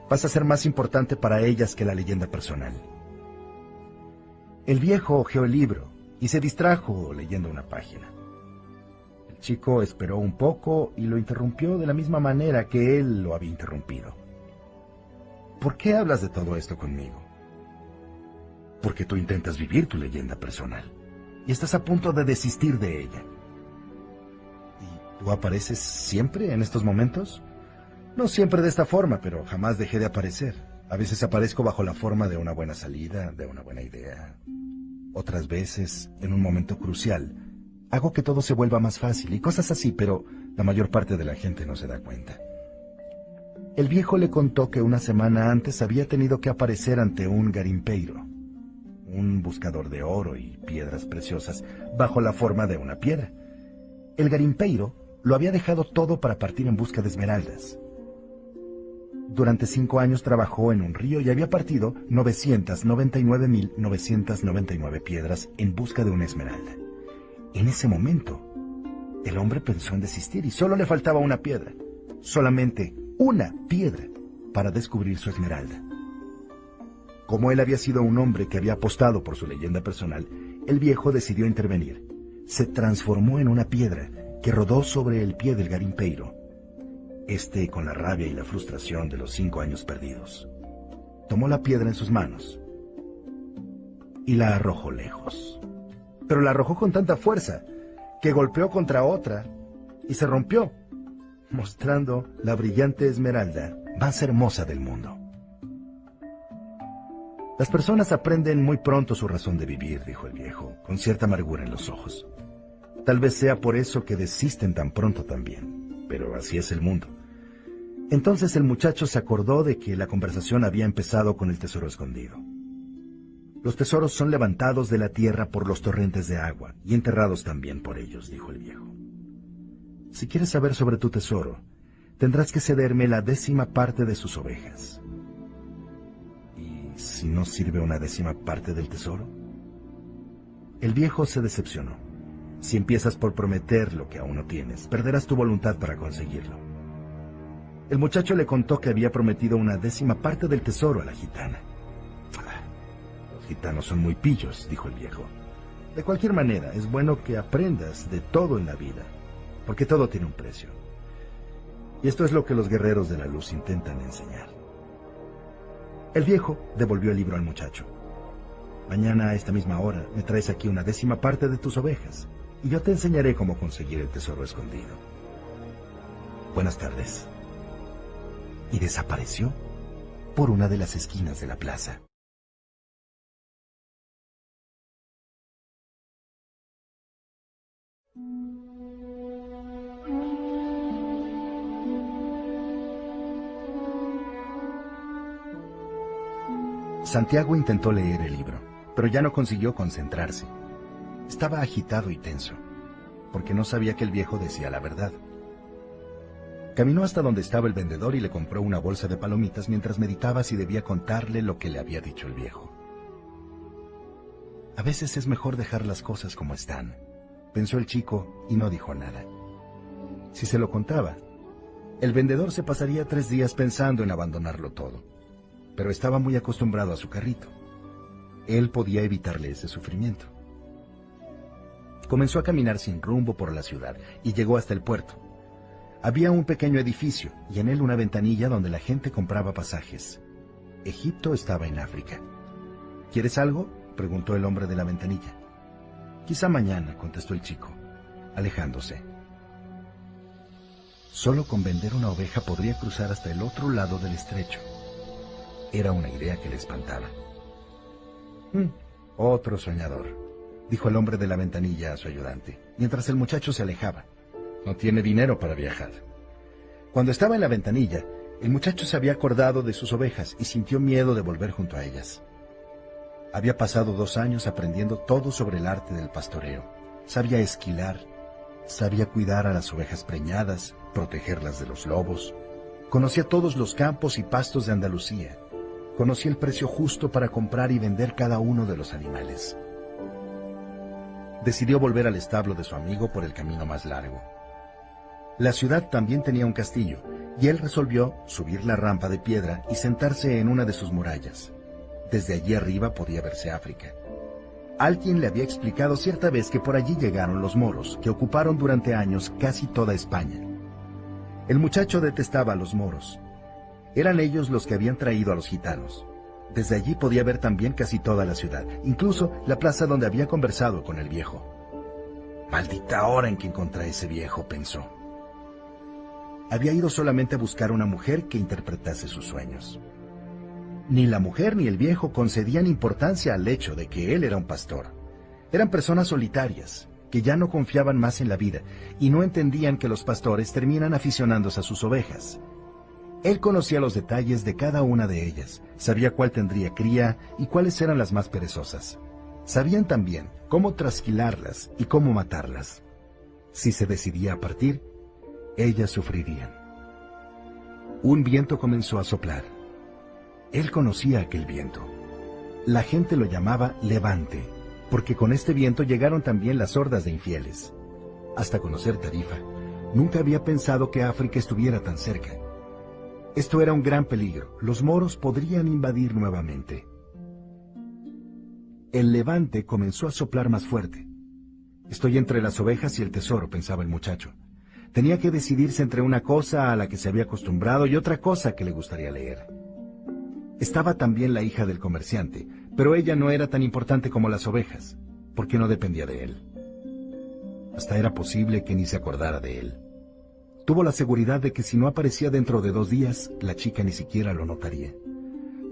pasa a ser más importante para ellas que la leyenda personal. El viejo hojeó el libro y se distrajo leyendo una página. El chico esperó un poco y lo interrumpió de la misma manera que él lo había interrumpido. ¿Por qué hablas de todo esto conmigo? Porque tú intentas vivir tu leyenda personal y estás a punto de desistir de ella. ¿Y tú apareces siempre en estos momentos? No siempre de esta forma, pero jamás dejé de aparecer. A veces aparezco bajo la forma de una buena salida, de una buena idea. Otras veces, en un momento crucial, hago que todo se vuelva más fácil y cosas así, pero la mayor parte de la gente no se da cuenta. El viejo le contó que una semana antes había tenido que aparecer ante un garimpeiro, un buscador de oro y piedras preciosas, bajo la forma de una piedra. El garimpeiro lo había dejado todo para partir en busca de esmeraldas. Durante cinco años trabajó en un río y había partido 999.999 piedras en busca de una esmeralda. En ese momento, el hombre pensó en desistir y solo le faltaba una piedra, solamente una piedra para descubrir su esmeralda. Como él había sido un hombre que había apostado por su leyenda personal, el viejo decidió intervenir. Se transformó en una piedra que rodó sobre el pie del garimpeiro. Este con la rabia y la frustración de los cinco años perdidos. Tomó la piedra en sus manos y la arrojó lejos. Pero la arrojó con tanta fuerza que golpeó contra otra y se rompió, mostrando la brillante esmeralda más hermosa del mundo. Las personas aprenden muy pronto su razón de vivir, dijo el viejo, con cierta amargura en los ojos. Tal vez sea por eso que desisten tan pronto también, pero así es el mundo. Entonces el muchacho se acordó de que la conversación había empezado con el tesoro escondido. Los tesoros son levantados de la tierra por los torrentes de agua y enterrados también por ellos, dijo el viejo. Si quieres saber sobre tu tesoro, tendrás que cederme la décima parte de sus ovejas si no sirve una décima parte del tesoro? El viejo se decepcionó. Si empiezas por prometer lo que aún no tienes, perderás tu voluntad para conseguirlo. El muchacho le contó que había prometido una décima parte del tesoro a la gitana. Los gitanos son muy pillos, dijo el viejo. De cualquier manera, es bueno que aprendas de todo en la vida, porque todo tiene un precio. Y esto es lo que los guerreros de la luz intentan enseñar. El viejo devolvió el libro al muchacho. Mañana a esta misma hora me traes aquí una décima parte de tus ovejas y yo te enseñaré cómo conseguir el tesoro escondido. Buenas tardes. Y desapareció por una de las esquinas de la plaza. Santiago intentó leer el libro, pero ya no consiguió concentrarse. Estaba agitado y tenso, porque no sabía que el viejo decía la verdad. Caminó hasta donde estaba el vendedor y le compró una bolsa de palomitas mientras meditaba si debía contarle lo que le había dicho el viejo. A veces es mejor dejar las cosas como están, pensó el chico y no dijo nada. Si se lo contaba, el vendedor se pasaría tres días pensando en abandonarlo todo pero estaba muy acostumbrado a su carrito. Él podía evitarle ese sufrimiento. Comenzó a caminar sin rumbo por la ciudad y llegó hasta el puerto. Había un pequeño edificio y en él una ventanilla donde la gente compraba pasajes. Egipto estaba en África. ¿Quieres algo? preguntó el hombre de la ventanilla. Quizá mañana, contestó el chico, alejándose. Solo con vender una oveja podría cruzar hasta el otro lado del estrecho. Era una idea que le espantaba. Mm, otro soñador, dijo el hombre de la ventanilla a su ayudante, mientras el muchacho se alejaba. No tiene dinero para viajar. Cuando estaba en la ventanilla, el muchacho se había acordado de sus ovejas y sintió miedo de volver junto a ellas. Había pasado dos años aprendiendo todo sobre el arte del pastoreo. Sabía esquilar, sabía cuidar a las ovejas preñadas, protegerlas de los lobos. Conocía todos los campos y pastos de Andalucía conocía el precio justo para comprar y vender cada uno de los animales. Decidió volver al establo de su amigo por el camino más largo. La ciudad también tenía un castillo, y él resolvió subir la rampa de piedra y sentarse en una de sus murallas. Desde allí arriba podía verse África. Alguien le había explicado cierta vez que por allí llegaron los moros, que ocuparon durante años casi toda España. El muchacho detestaba a los moros, eran ellos los que habían traído a los gitanos. Desde allí podía ver también casi toda la ciudad, incluso la plaza donde había conversado con el viejo. Maldita hora en que encontré a ese viejo, pensó. Había ido solamente a buscar una mujer que interpretase sus sueños. Ni la mujer ni el viejo concedían importancia al hecho de que él era un pastor. Eran personas solitarias, que ya no confiaban más en la vida y no entendían que los pastores terminan aficionándose a sus ovejas, él conocía los detalles de cada una de ellas, sabía cuál tendría cría y cuáles eran las más perezosas. Sabían también cómo trasquilarlas y cómo matarlas. Si se decidía a partir, ellas sufrirían. Un viento comenzó a soplar. Él conocía aquel viento. La gente lo llamaba levante, porque con este viento llegaron también las hordas de infieles. Hasta conocer Tarifa, nunca había pensado que África estuviera tan cerca. Esto era un gran peligro. Los moros podrían invadir nuevamente. El levante comenzó a soplar más fuerte. Estoy entre las ovejas y el tesoro, pensaba el muchacho. Tenía que decidirse entre una cosa a la que se había acostumbrado y otra cosa que le gustaría leer. Estaba también la hija del comerciante, pero ella no era tan importante como las ovejas, porque no dependía de él. Hasta era posible que ni se acordara de él. Tuvo la seguridad de que si no aparecía dentro de dos días, la chica ni siquiera lo notaría.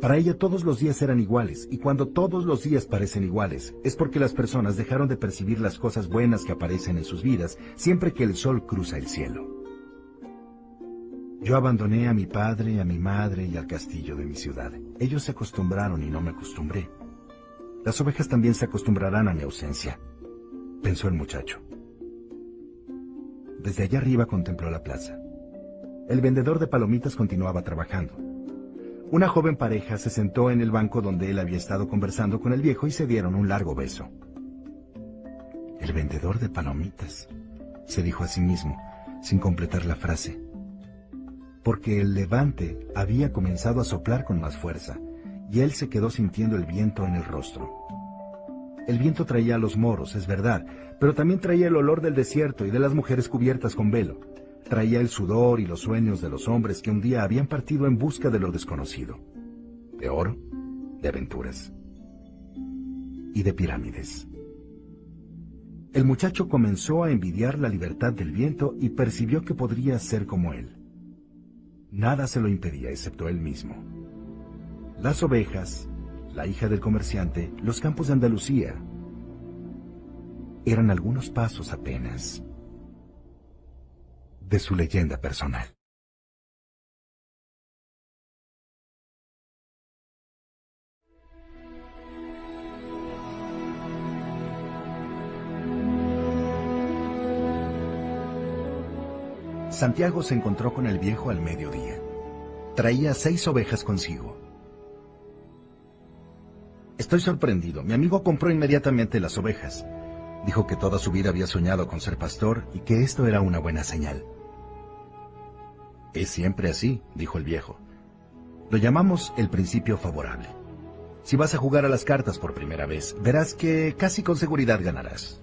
Para ella todos los días eran iguales, y cuando todos los días parecen iguales, es porque las personas dejaron de percibir las cosas buenas que aparecen en sus vidas siempre que el sol cruza el cielo. Yo abandoné a mi padre, a mi madre y al castillo de mi ciudad. Ellos se acostumbraron y no me acostumbré. Las ovejas también se acostumbrarán a mi ausencia, pensó el muchacho. Desde allá arriba contempló la plaza. El vendedor de palomitas continuaba trabajando. Una joven pareja se sentó en el banco donde él había estado conversando con el viejo y se dieron un largo beso. El vendedor de palomitas, se dijo a sí mismo, sin completar la frase. Porque el levante había comenzado a soplar con más fuerza, y él se quedó sintiendo el viento en el rostro. El viento traía a los moros, es verdad, pero también traía el olor del desierto y de las mujeres cubiertas con velo. Traía el sudor y los sueños de los hombres que un día habían partido en busca de lo desconocido. De oro, de aventuras. y de pirámides. El muchacho comenzó a envidiar la libertad del viento y percibió que podría ser como él. Nada se lo impedía excepto él mismo. Las ovejas, la hija del comerciante, los campos de Andalucía. Eran algunos pasos apenas de su leyenda personal. Santiago se encontró con el viejo al mediodía. Traía seis ovejas consigo. Estoy sorprendido. Mi amigo compró inmediatamente las ovejas. Dijo que toda su vida había soñado con ser pastor y que esto era una buena señal. Es siempre así, dijo el viejo. Lo llamamos el principio favorable. Si vas a jugar a las cartas por primera vez, verás que casi con seguridad ganarás.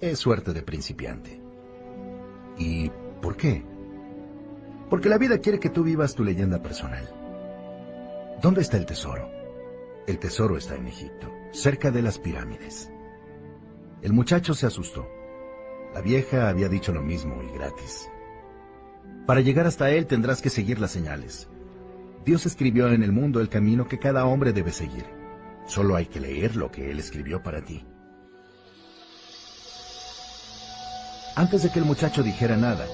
Es suerte de principiante. ¿Y ¿Por qué? Porque la vida quiere que tú vivas tu leyenda personal. ¿Dónde está el tesoro? El tesoro está en Egipto, cerca de las pirámides. El muchacho se asustó. La vieja había dicho lo mismo y gratis. Para llegar hasta él tendrás que seguir las señales. Dios escribió en el mundo el camino que cada hombre debe seguir. Solo hay que leer lo que Él escribió para ti. Antes de que el muchacho dijera nada,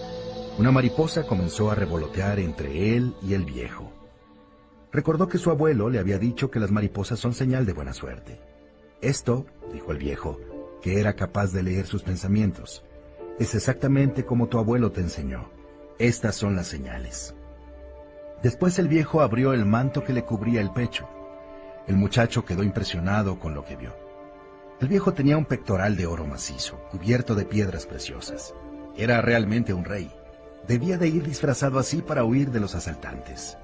una mariposa comenzó a revolotear entre él y el viejo. Recordó que su abuelo le había dicho que las mariposas son señal de buena suerte. Esto, dijo el viejo, que era capaz de leer sus pensamientos, es exactamente como tu abuelo te enseñó. Estas son las señales. Después el viejo abrió el manto que le cubría el pecho. El muchacho quedó impresionado con lo que vio. El viejo tenía un pectoral de oro macizo, cubierto de piedras preciosas. Era realmente un rey. Debía de ir disfrazado así para huir de los asaltantes.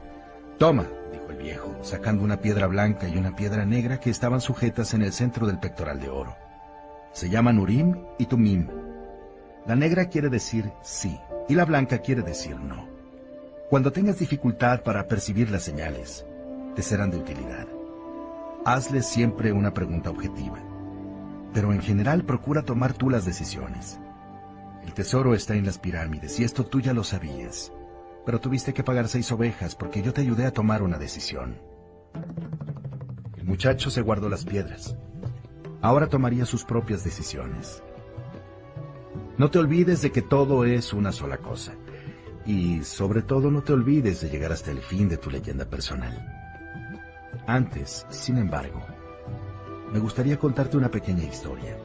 Toma, dijo el viejo, sacando una piedra blanca y una piedra negra que estaban sujetas en el centro del pectoral de oro. Se llaman Urim y Tumim. La negra quiere decir sí y la blanca quiere decir no. Cuando tengas dificultad para percibir las señales, te serán de utilidad. Hazle siempre una pregunta objetiva, pero en general procura tomar tú las decisiones. El tesoro está en las pirámides y esto tú ya lo sabías. Pero tuviste que pagar seis ovejas porque yo te ayudé a tomar una decisión. El muchacho se guardó las piedras. Ahora tomaría sus propias decisiones. No te olvides de que todo es una sola cosa. Y sobre todo no te olvides de llegar hasta el fin de tu leyenda personal. Antes, sin embargo, me gustaría contarte una pequeña historia.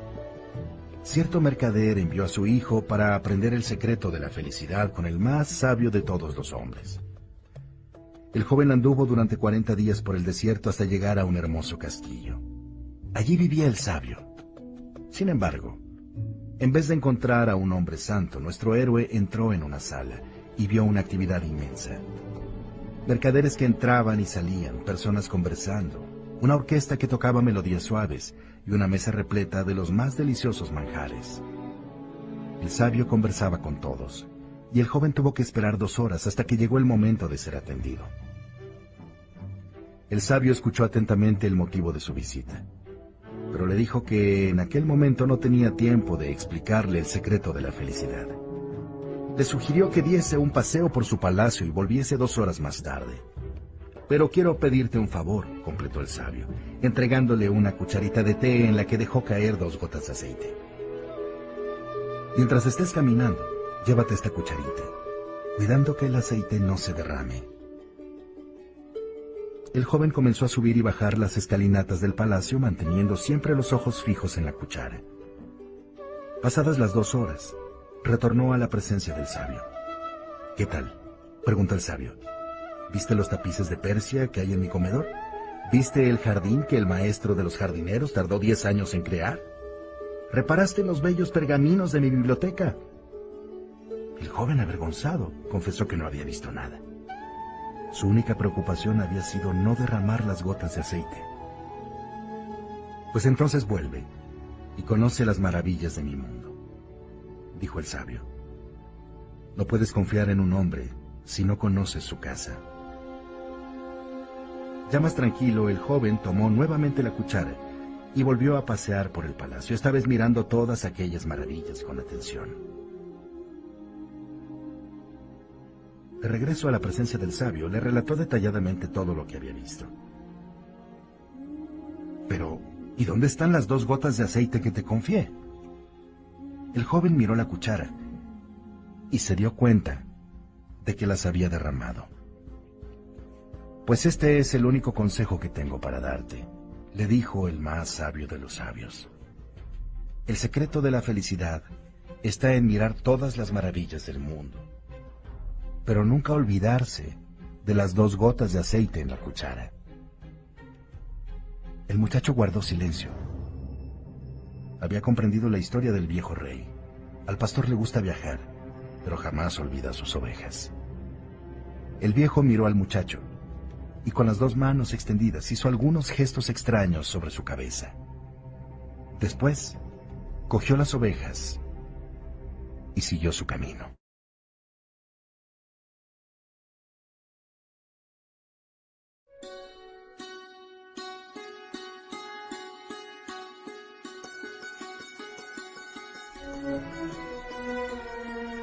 Cierto mercader envió a su hijo para aprender el secreto de la felicidad con el más sabio de todos los hombres. El joven anduvo durante cuarenta días por el desierto hasta llegar a un hermoso castillo. Allí vivía el sabio. Sin embargo, en vez de encontrar a un hombre santo, nuestro héroe entró en una sala y vio una actividad inmensa. Mercaderes que entraban y salían, personas conversando, una orquesta que tocaba melodías suaves y una mesa repleta de los más deliciosos manjares. El sabio conversaba con todos, y el joven tuvo que esperar dos horas hasta que llegó el momento de ser atendido. El sabio escuchó atentamente el motivo de su visita, pero le dijo que en aquel momento no tenía tiempo de explicarle el secreto de la felicidad. Le sugirió que diese un paseo por su palacio y volviese dos horas más tarde. Pero quiero pedirte un favor, completó el sabio, entregándole una cucharita de té en la que dejó caer dos gotas de aceite. Mientras estés caminando, llévate esta cucharita, cuidando que el aceite no se derrame. El joven comenzó a subir y bajar las escalinatas del palacio manteniendo siempre los ojos fijos en la cuchara. Pasadas las dos horas, retornó a la presencia del sabio. ¿Qué tal? preguntó el sabio. ¿Viste los tapices de Persia que hay en mi comedor? ¿Viste el jardín que el maestro de los jardineros tardó diez años en crear? ¿Reparaste los bellos pergaminos de mi biblioteca? El joven avergonzado confesó que no había visto nada. Su única preocupación había sido no derramar las gotas de aceite. Pues entonces vuelve y conoce las maravillas de mi mundo, dijo el sabio. No puedes confiar en un hombre si no conoces su casa. Ya más tranquilo, el joven tomó nuevamente la cuchara y volvió a pasear por el palacio, esta vez mirando todas aquellas maravillas con atención. De regreso a la presencia del sabio, le relató detalladamente todo lo que había visto. Pero, ¿y dónde están las dos gotas de aceite que te confié? El joven miró la cuchara y se dio cuenta de que las había derramado. Pues este es el único consejo que tengo para darte, le dijo el más sabio de los sabios. El secreto de la felicidad está en mirar todas las maravillas del mundo, pero nunca olvidarse de las dos gotas de aceite en la cuchara. El muchacho guardó silencio. Había comprendido la historia del viejo rey. Al pastor le gusta viajar, pero jamás olvida sus ovejas. El viejo miró al muchacho y con las dos manos extendidas hizo algunos gestos extraños sobre su cabeza. Después, cogió las ovejas y siguió su camino.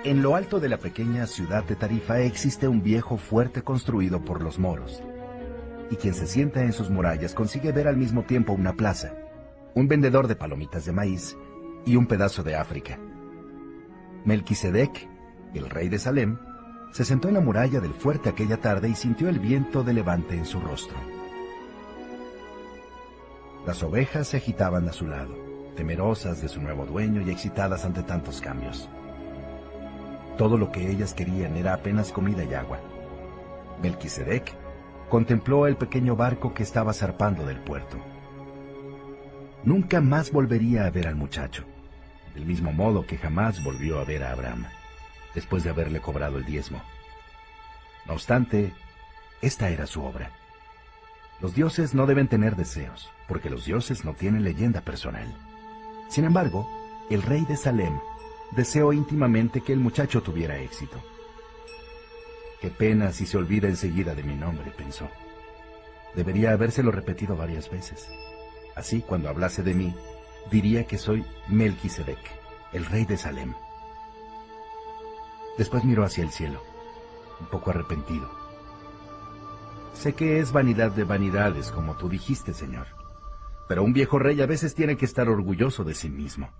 En lo alto de la pequeña ciudad de Tarifa existe un viejo fuerte construido por los moros, y quien se sienta en sus murallas consigue ver al mismo tiempo una plaza, un vendedor de palomitas de maíz y un pedazo de África. Melquisedec, el rey de Salem, se sentó en la muralla del fuerte aquella tarde y sintió el viento de levante en su rostro. Las ovejas se agitaban a su lado, temerosas de su nuevo dueño y excitadas ante tantos cambios. Todo lo que ellas querían era apenas comida y agua. Melquisedec contempló el pequeño barco que estaba zarpando del puerto. Nunca más volvería a ver al muchacho, del mismo modo que jamás volvió a ver a Abraham, después de haberle cobrado el diezmo. No obstante, esta era su obra. Los dioses no deben tener deseos, porque los dioses no tienen leyenda personal. Sin embargo, el rey de Salem deseó íntimamente que el muchacho tuviera éxito. Qué pena si se olvida enseguida de mi nombre, pensó. Debería habérselo repetido varias veces. Así, cuando hablase de mí, diría que soy Melquisedec, el rey de Salem. Después miró hacia el cielo, un poco arrepentido. Sé que es vanidad de vanidades, como tú dijiste, señor. Pero un viejo rey a veces tiene que estar orgulloso de sí mismo.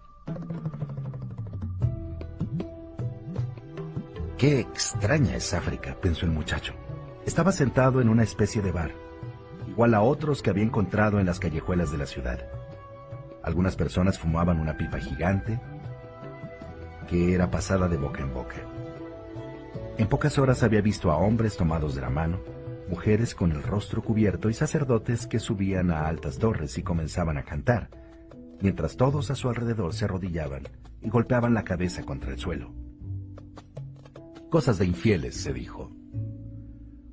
Qué extraña es África, pensó el muchacho. Estaba sentado en una especie de bar, igual a otros que había encontrado en las callejuelas de la ciudad. Algunas personas fumaban una pipa gigante que era pasada de boca en boca. En pocas horas había visto a hombres tomados de la mano, mujeres con el rostro cubierto y sacerdotes que subían a altas torres y comenzaban a cantar, mientras todos a su alrededor se arrodillaban y golpeaban la cabeza contra el suelo. Cosas de infieles, se dijo.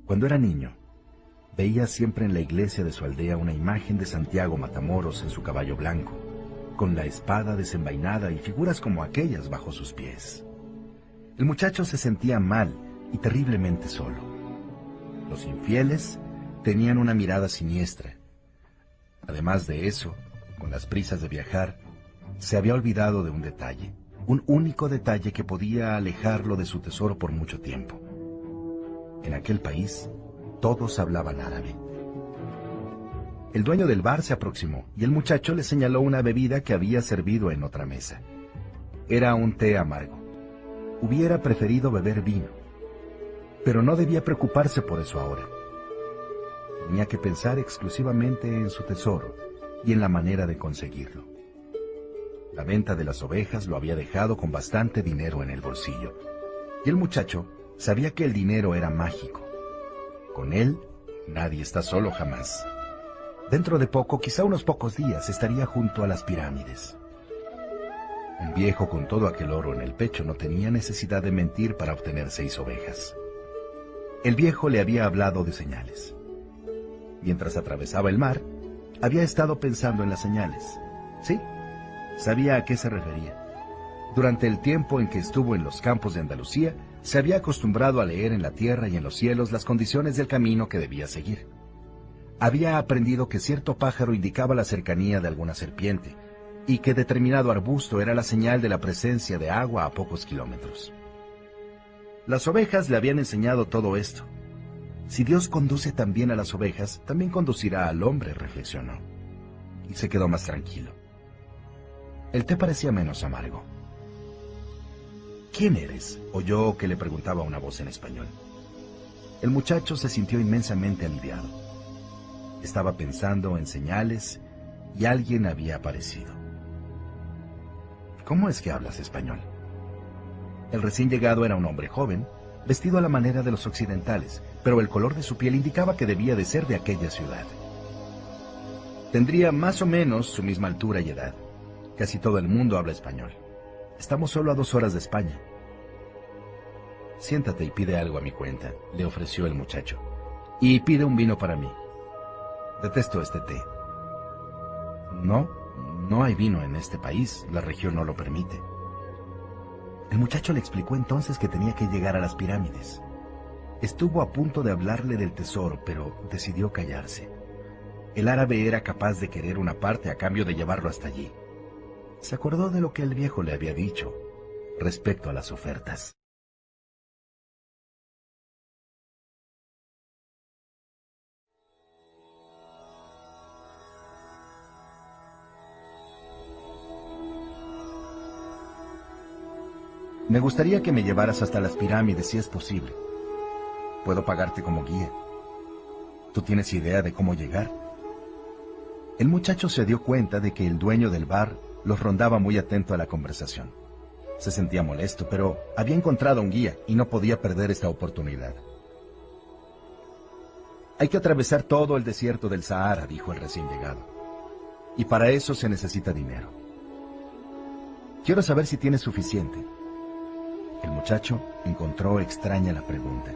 Cuando era niño, veía siempre en la iglesia de su aldea una imagen de Santiago Matamoros en su caballo blanco, con la espada desenvainada y figuras como aquellas bajo sus pies. El muchacho se sentía mal y terriblemente solo. Los infieles tenían una mirada siniestra. Además de eso, con las prisas de viajar, se había olvidado de un detalle un único detalle que podía alejarlo de su tesoro por mucho tiempo. En aquel país, todos hablaban árabe. El dueño del bar se aproximó y el muchacho le señaló una bebida que había servido en otra mesa. Era un té amargo. Hubiera preferido beber vino, pero no debía preocuparse por eso ahora. Tenía que pensar exclusivamente en su tesoro y en la manera de conseguirlo. La venta de las ovejas lo había dejado con bastante dinero en el bolsillo. Y el muchacho sabía que el dinero era mágico. Con él, nadie está solo jamás. Dentro de poco, quizá unos pocos días, estaría junto a las pirámides. Un viejo con todo aquel oro en el pecho no tenía necesidad de mentir para obtener seis ovejas. El viejo le había hablado de señales. Mientras atravesaba el mar, había estado pensando en las señales. Sí, sabía a qué se refería. Durante el tiempo en que estuvo en los campos de Andalucía, se había acostumbrado a leer en la tierra y en los cielos las condiciones del camino que debía seguir. había aprendido que cierto pájaro indicaba la cercanía de alguna serpiente y que determinado arbusto era la señal de la presencia de agua a pocos kilómetros. Las ovejas le habían enseñado todo esto. Si Dios conduce también a las ovejas, también conducirá al hombre, reflexionó. Y se quedó más tranquilo. El té parecía menos amargo. ¿Quién eres? oyó que le preguntaba una voz en español. El muchacho se sintió inmensamente aliviado. Estaba pensando en señales y alguien había aparecido. ¿Cómo es que hablas español? El recién llegado era un hombre joven, vestido a la manera de los occidentales, pero el color de su piel indicaba que debía de ser de aquella ciudad. Tendría más o menos su misma altura y edad. Casi todo el mundo habla español. Estamos solo a dos horas de España. Siéntate y pide algo a mi cuenta, le ofreció el muchacho. Y pide un vino para mí. Detesto este té. No, no hay vino en este país, la región no lo permite. El muchacho le explicó entonces que tenía que llegar a las pirámides. Estuvo a punto de hablarle del tesoro, pero decidió callarse. El árabe era capaz de querer una parte a cambio de llevarlo hasta allí. Se acordó de lo que el viejo le había dicho respecto a las ofertas. Me gustaría que me llevaras hasta las pirámides si es posible. Puedo pagarte como guía. ¿Tú tienes idea de cómo llegar? El muchacho se dio cuenta de que el dueño del bar los rondaba muy atento a la conversación. Se sentía molesto, pero había encontrado un guía y no podía perder esta oportunidad. Hay que atravesar todo el desierto del Sahara, dijo el recién llegado. Y para eso se necesita dinero. Quiero saber si tienes suficiente. El muchacho encontró extraña la pregunta,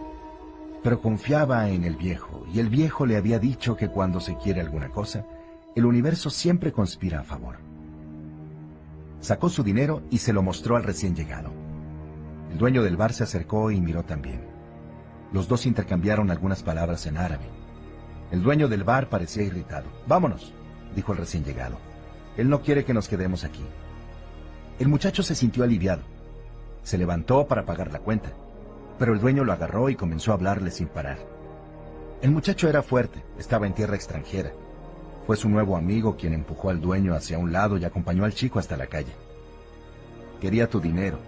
pero confiaba en el viejo, y el viejo le había dicho que cuando se quiere alguna cosa, el universo siempre conspira a favor. Sacó su dinero y se lo mostró al recién llegado. El dueño del bar se acercó y miró también. Los dos intercambiaron algunas palabras en árabe. El dueño del bar parecía irritado. Vámonos, dijo el recién llegado. Él no quiere que nos quedemos aquí. El muchacho se sintió aliviado. Se levantó para pagar la cuenta, pero el dueño lo agarró y comenzó a hablarle sin parar. El muchacho era fuerte, estaba en tierra extranjera. Fue su nuevo amigo quien empujó al dueño hacia un lado y acompañó al chico hasta la calle. Quería tu dinero.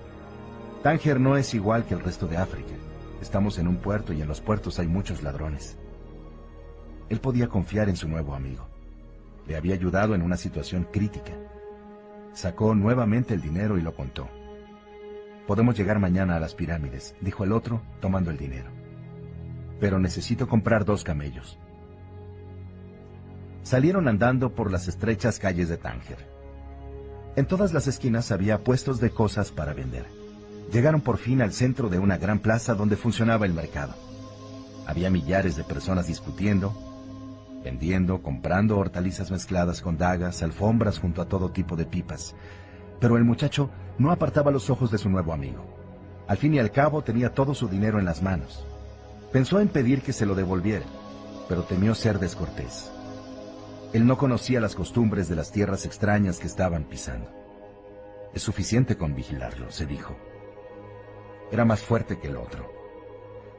Tánger no es igual que el resto de África. Estamos en un puerto y en los puertos hay muchos ladrones. Él podía confiar en su nuevo amigo. Le había ayudado en una situación crítica. Sacó nuevamente el dinero y lo contó. Podemos llegar mañana a las pirámides, dijo el otro, tomando el dinero. Pero necesito comprar dos camellos. Salieron andando por las estrechas calles de Tánger. En todas las esquinas había puestos de cosas para vender. Llegaron por fin al centro de una gran plaza donde funcionaba el mercado. Había millares de personas discutiendo, vendiendo, comprando hortalizas mezcladas con dagas, alfombras junto a todo tipo de pipas, pero el muchacho no apartaba los ojos de su nuevo amigo. Al fin y al cabo tenía todo su dinero en las manos. Pensó en pedir que se lo devolviera, pero temió ser descortés. Él no conocía las costumbres de las tierras extrañas que estaban pisando. Es suficiente con vigilarlo, se dijo. Era más fuerte que el otro.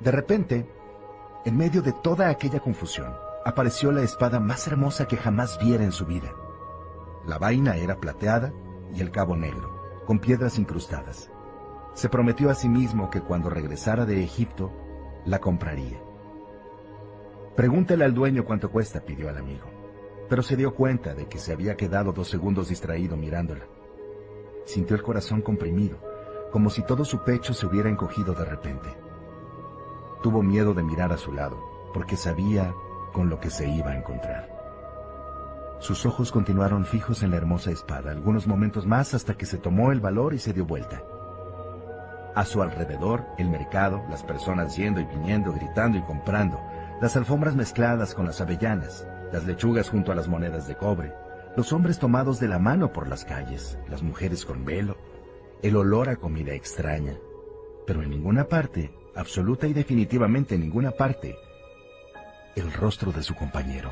De repente, en medio de toda aquella confusión, apareció la espada más hermosa que jamás viera en su vida. La vaina era plateada y el cabo negro, con piedras incrustadas. Se prometió a sí mismo que cuando regresara de Egipto, la compraría. Pregúntele al dueño cuánto cuesta, pidió al amigo, pero se dio cuenta de que se había quedado dos segundos distraído mirándola. Sintió el corazón comprimido, como si todo su pecho se hubiera encogido de repente. Tuvo miedo de mirar a su lado, porque sabía con lo que se iba a encontrar. Sus ojos continuaron fijos en la hermosa espada algunos momentos más hasta que se tomó el valor y se dio vuelta. A su alrededor, el mercado, las personas yendo y viniendo, gritando y comprando, las alfombras mezcladas con las avellanas, las lechugas junto a las monedas de cobre, los hombres tomados de la mano por las calles, las mujeres con velo, el olor a comida extraña. Pero en ninguna parte, absoluta y definitivamente en ninguna parte, el rostro de su compañero.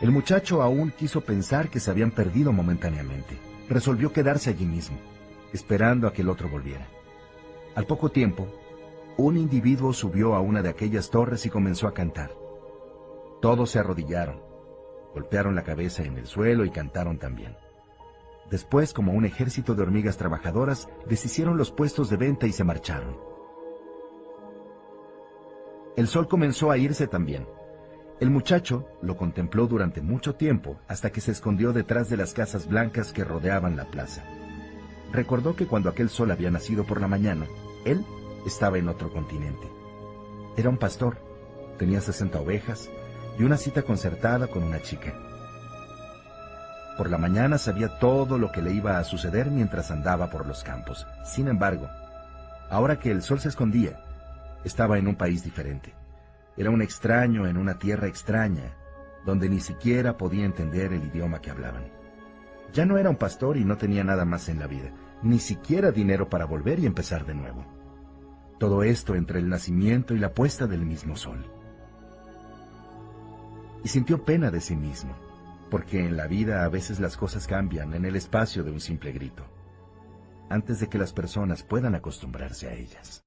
El muchacho aún quiso pensar que se habían perdido momentáneamente. Resolvió quedarse allí mismo, esperando a que el otro volviera. Al poco tiempo, un individuo subió a una de aquellas torres y comenzó a cantar. Todos se arrodillaron, golpearon la cabeza en el suelo y cantaron también. Después, como un ejército de hormigas trabajadoras, deshicieron los puestos de venta y se marcharon. El sol comenzó a irse también. El muchacho lo contempló durante mucho tiempo hasta que se escondió detrás de las casas blancas que rodeaban la plaza. Recordó que cuando aquel sol había nacido por la mañana, él estaba en otro continente. Era un pastor, tenía 60 ovejas y una cita concertada con una chica. Por la mañana sabía todo lo que le iba a suceder mientras andaba por los campos. Sin embargo, ahora que el sol se escondía, estaba en un país diferente. Era un extraño en una tierra extraña, donde ni siquiera podía entender el idioma que hablaban. Ya no era un pastor y no tenía nada más en la vida, ni siquiera dinero para volver y empezar de nuevo. Todo esto entre el nacimiento y la puesta del mismo sol. Y sintió pena de sí mismo, porque en la vida a veces las cosas cambian en el espacio de un simple grito, antes de que las personas puedan acostumbrarse a ellas.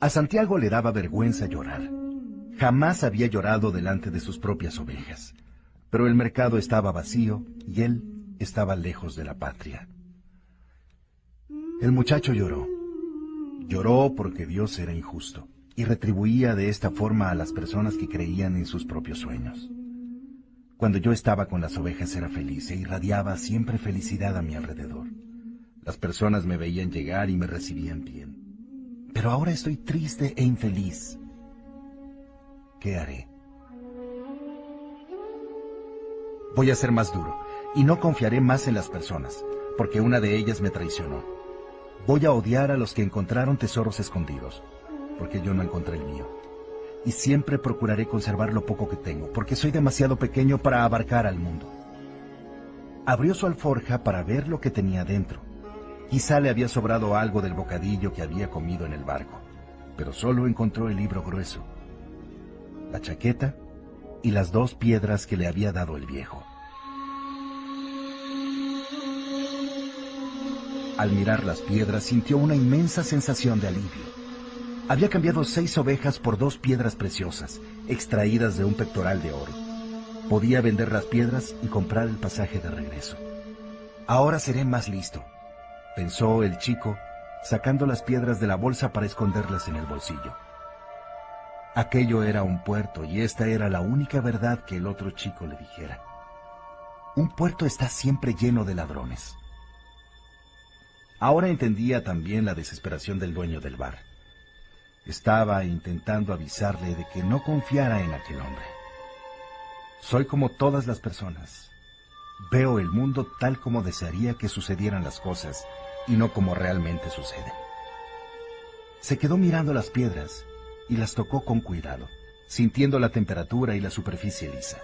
A Santiago le daba vergüenza llorar. Jamás había llorado delante de sus propias ovejas. Pero el mercado estaba vacío y él estaba lejos de la patria. El muchacho lloró. Lloró porque Dios era injusto y retribuía de esta forma a las personas que creían en sus propios sueños. Cuando yo estaba con las ovejas era feliz e irradiaba siempre felicidad a mi alrededor. Las personas me veían llegar y me recibían bien. Pero ahora estoy triste e infeliz. ¿Qué haré? Voy a ser más duro y no confiaré más en las personas, porque una de ellas me traicionó. Voy a odiar a los que encontraron tesoros escondidos, porque yo no encontré el mío. Y siempre procuraré conservar lo poco que tengo, porque soy demasiado pequeño para abarcar al mundo. Abrió su alforja para ver lo que tenía dentro Quizá le había sobrado algo del bocadillo que había comido en el barco, pero solo encontró el libro grueso, la chaqueta y las dos piedras que le había dado el viejo. Al mirar las piedras sintió una inmensa sensación de alivio. Había cambiado seis ovejas por dos piedras preciosas, extraídas de un pectoral de oro. Podía vender las piedras y comprar el pasaje de regreso. Ahora seré más listo, pensó el chico, sacando las piedras de la bolsa para esconderlas en el bolsillo. Aquello era un puerto y esta era la única verdad que el otro chico le dijera. Un puerto está siempre lleno de ladrones. Ahora entendía también la desesperación del dueño del bar. Estaba intentando avisarle de que no confiara en aquel hombre. Soy como todas las personas. Veo el mundo tal como desearía que sucedieran las cosas y no como realmente suceden. Se quedó mirando las piedras y las tocó con cuidado, sintiendo la temperatura y la superficie lisa.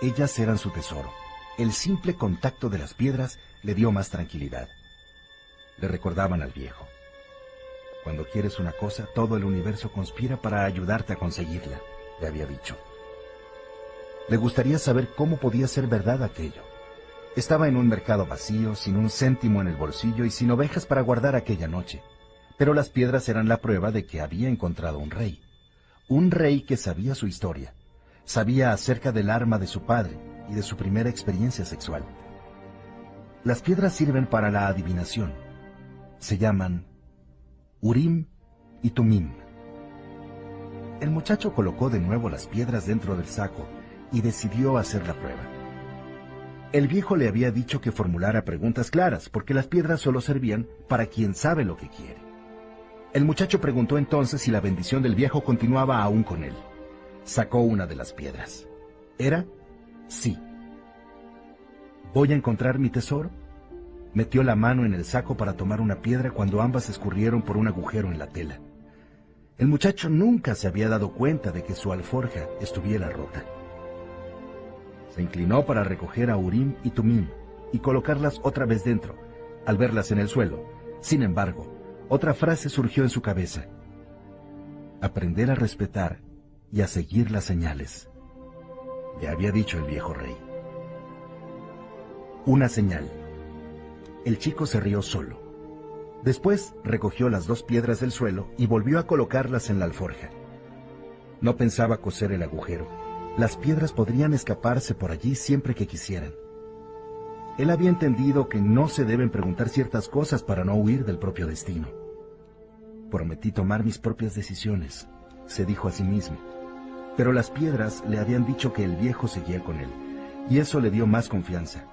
Ellas eran su tesoro. El simple contacto de las piedras le dio más tranquilidad. Le recordaban al viejo. Cuando quieres una cosa, todo el universo conspira para ayudarte a conseguirla, le había dicho. Le gustaría saber cómo podía ser verdad aquello. Estaba en un mercado vacío, sin un céntimo en el bolsillo y sin ovejas para guardar aquella noche. Pero las piedras eran la prueba de que había encontrado un rey. Un rey que sabía su historia. Sabía acerca del arma de su padre y de su primera experiencia sexual. Las piedras sirven para la adivinación. Se llaman Urim y Tumim. El muchacho colocó de nuevo las piedras dentro del saco y decidió hacer la prueba. El viejo le había dicho que formulara preguntas claras, porque las piedras solo servían para quien sabe lo que quiere. El muchacho preguntó entonces si la bendición del viejo continuaba aún con él. Sacó una de las piedras. ¿Era? Sí. ¿Voy a encontrar mi tesoro? Metió la mano en el saco para tomar una piedra cuando ambas escurrieron por un agujero en la tela. El muchacho nunca se había dado cuenta de que su alforja estuviera rota. Se inclinó para recoger a Urim y Tumim y colocarlas otra vez dentro, al verlas en el suelo. Sin embargo, otra frase surgió en su cabeza. Aprender a respetar y a seguir las señales, le había dicho el viejo rey. Una señal. El chico se rió solo. Después recogió las dos piedras del suelo y volvió a colocarlas en la alforja. No pensaba coser el agujero. Las piedras podrían escaparse por allí siempre que quisieran. Él había entendido que no se deben preguntar ciertas cosas para no huir del propio destino. Prometí tomar mis propias decisiones, se dijo a sí mismo. Pero las piedras le habían dicho que el viejo seguía con él, y eso le dio más confianza.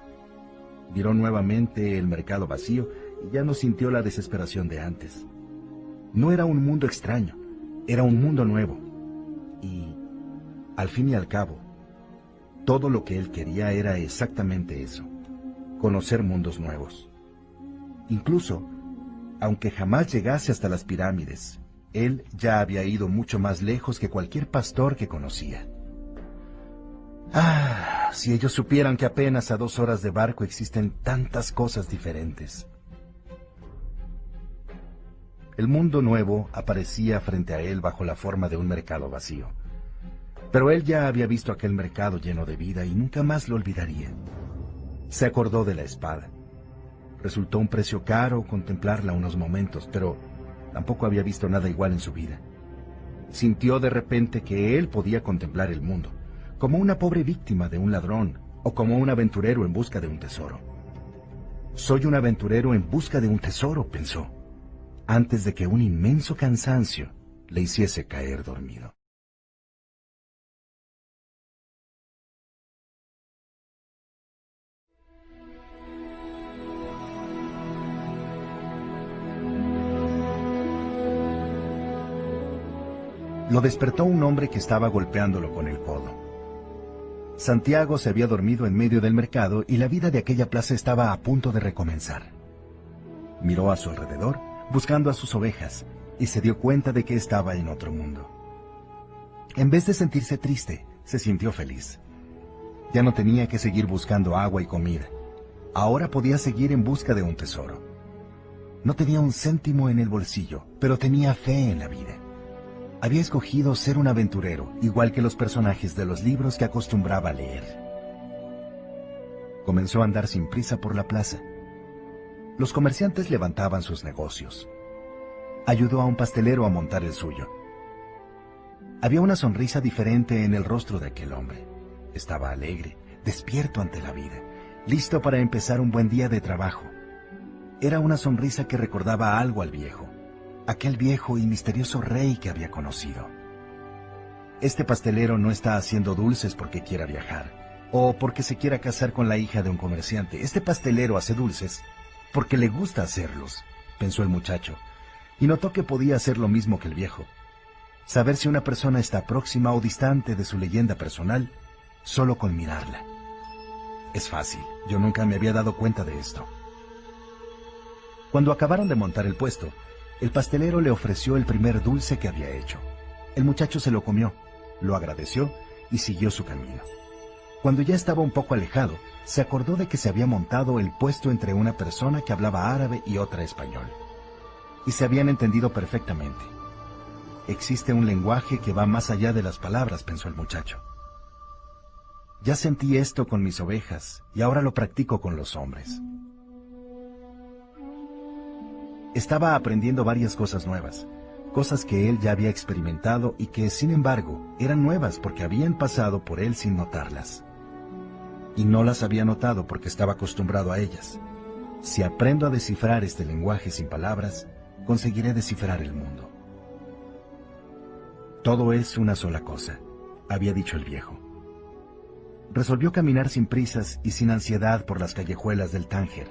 Miró nuevamente el mercado vacío y ya no sintió la desesperación de antes. No era un mundo extraño, era un mundo nuevo. Y, al fin y al cabo, todo lo que él quería era exactamente eso, conocer mundos nuevos. Incluso, aunque jamás llegase hasta las pirámides, él ya había ido mucho más lejos que cualquier pastor que conocía. Ah, si ellos supieran que apenas a dos horas de barco existen tantas cosas diferentes. El mundo nuevo aparecía frente a él bajo la forma de un mercado vacío. Pero él ya había visto aquel mercado lleno de vida y nunca más lo olvidaría. Se acordó de la espada. Resultó un precio caro contemplarla unos momentos, pero tampoco había visto nada igual en su vida. Sintió de repente que él podía contemplar el mundo, como una pobre víctima de un ladrón o como un aventurero en busca de un tesoro. Soy un aventurero en busca de un tesoro, pensó antes de que un inmenso cansancio le hiciese caer dormido. Lo despertó un hombre que estaba golpeándolo con el codo. Santiago se había dormido en medio del mercado y la vida de aquella plaza estaba a punto de recomenzar. Miró a su alrededor buscando a sus ovejas, y se dio cuenta de que estaba en otro mundo. En vez de sentirse triste, se sintió feliz. Ya no tenía que seguir buscando agua y comida. Ahora podía seguir en busca de un tesoro. No tenía un céntimo en el bolsillo, pero tenía fe en la vida. Había escogido ser un aventurero, igual que los personajes de los libros que acostumbraba a leer. Comenzó a andar sin prisa por la plaza, los comerciantes levantaban sus negocios. Ayudó a un pastelero a montar el suyo. Había una sonrisa diferente en el rostro de aquel hombre. Estaba alegre, despierto ante la vida, listo para empezar un buen día de trabajo. Era una sonrisa que recordaba algo al viejo, aquel viejo y misterioso rey que había conocido. Este pastelero no está haciendo dulces porque quiera viajar, o porque se quiera casar con la hija de un comerciante. Este pastelero hace dulces porque le gusta hacerlos, pensó el muchacho, y notó que podía hacer lo mismo que el viejo. Saber si una persona está próxima o distante de su leyenda personal solo con mirarla. Es fácil, yo nunca me había dado cuenta de esto. Cuando acabaron de montar el puesto, el pastelero le ofreció el primer dulce que había hecho. El muchacho se lo comió, lo agradeció y siguió su camino. Cuando ya estaba un poco alejado, se acordó de que se había montado el puesto entre una persona que hablaba árabe y otra español. Y se habían entendido perfectamente. Existe un lenguaje que va más allá de las palabras, pensó el muchacho. Ya sentí esto con mis ovejas y ahora lo practico con los hombres. Estaba aprendiendo varias cosas nuevas, cosas que él ya había experimentado y que, sin embargo, eran nuevas porque habían pasado por él sin notarlas y no las había notado porque estaba acostumbrado a ellas. Si aprendo a descifrar este lenguaje sin palabras, conseguiré descifrar el mundo. Todo es una sola cosa, había dicho el viejo. Resolvió caminar sin prisas y sin ansiedad por las callejuelas del Tánger.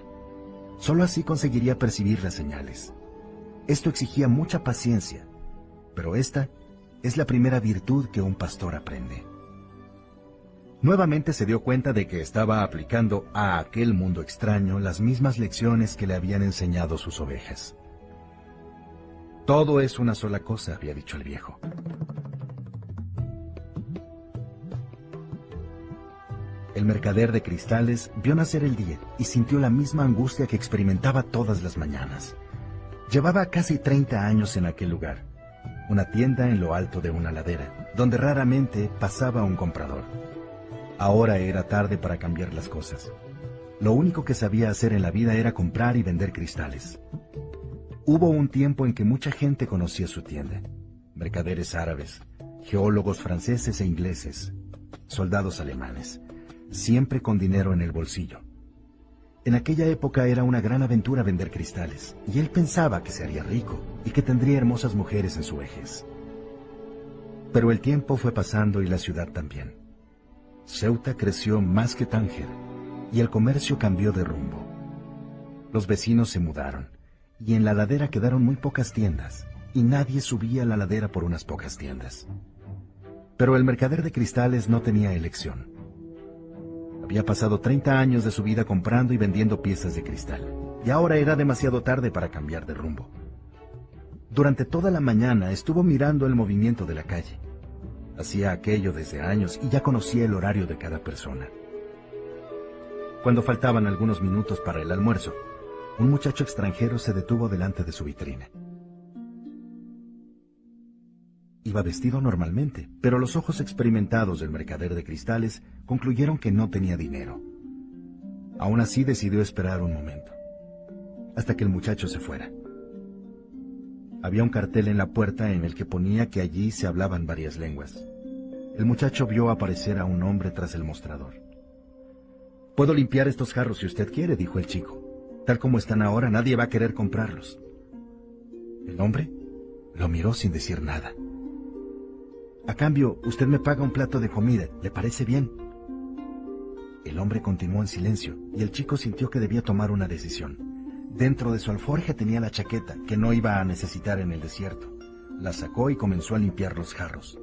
Solo así conseguiría percibir las señales. Esto exigía mucha paciencia, pero esta es la primera virtud que un pastor aprende. Nuevamente se dio cuenta de que estaba aplicando a aquel mundo extraño las mismas lecciones que le habían enseñado sus ovejas. Todo es una sola cosa, había dicho el viejo. El mercader de cristales vio nacer el día y sintió la misma angustia que experimentaba todas las mañanas. Llevaba casi 30 años en aquel lugar, una tienda en lo alto de una ladera, donde raramente pasaba un comprador. Ahora era tarde para cambiar las cosas. Lo único que sabía hacer en la vida era comprar y vender cristales. Hubo un tiempo en que mucha gente conocía su tienda. Mercaderes árabes, geólogos franceses e ingleses, soldados alemanes, siempre con dinero en el bolsillo. En aquella época era una gran aventura vender cristales, y él pensaba que se haría rico y que tendría hermosas mujeres en su vejez. Pero el tiempo fue pasando y la ciudad también. Ceuta creció más que Tánger, y el comercio cambió de rumbo. Los vecinos se mudaron, y en la ladera quedaron muy pocas tiendas, y nadie subía a la ladera por unas pocas tiendas. Pero el mercader de cristales no tenía elección. Había pasado 30 años de su vida comprando y vendiendo piezas de cristal, y ahora era demasiado tarde para cambiar de rumbo. Durante toda la mañana estuvo mirando el movimiento de la calle. Hacía aquello desde años y ya conocía el horario de cada persona. Cuando faltaban algunos minutos para el almuerzo, un muchacho extranjero se detuvo delante de su vitrina. Iba vestido normalmente, pero los ojos experimentados del mercader de cristales concluyeron que no tenía dinero. Aún así decidió esperar un momento, hasta que el muchacho se fuera. Había un cartel en la puerta en el que ponía que allí se hablaban varias lenguas. El muchacho vio aparecer a un hombre tras el mostrador. Puedo limpiar estos jarros si usted quiere, dijo el chico. Tal como están ahora, nadie va a querer comprarlos. El hombre lo miró sin decir nada. A cambio, usted me paga un plato de comida. ¿Le parece bien? El hombre continuó en silencio y el chico sintió que debía tomar una decisión. Dentro de su alforja tenía la chaqueta, que no iba a necesitar en el desierto. La sacó y comenzó a limpiar los jarros.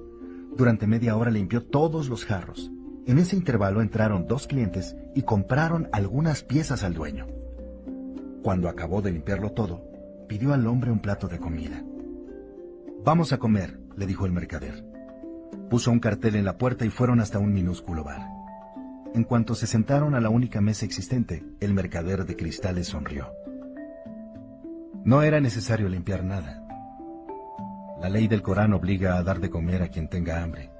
Durante media hora limpió todos los jarros. En ese intervalo entraron dos clientes y compraron algunas piezas al dueño. Cuando acabó de limpiarlo todo, pidió al hombre un plato de comida. Vamos a comer, le dijo el mercader. Puso un cartel en la puerta y fueron hasta un minúsculo bar. En cuanto se sentaron a la única mesa existente, el mercader de cristales sonrió. No era necesario limpiar nada. La ley del Corán obliga a dar de comer a quien tenga hambre.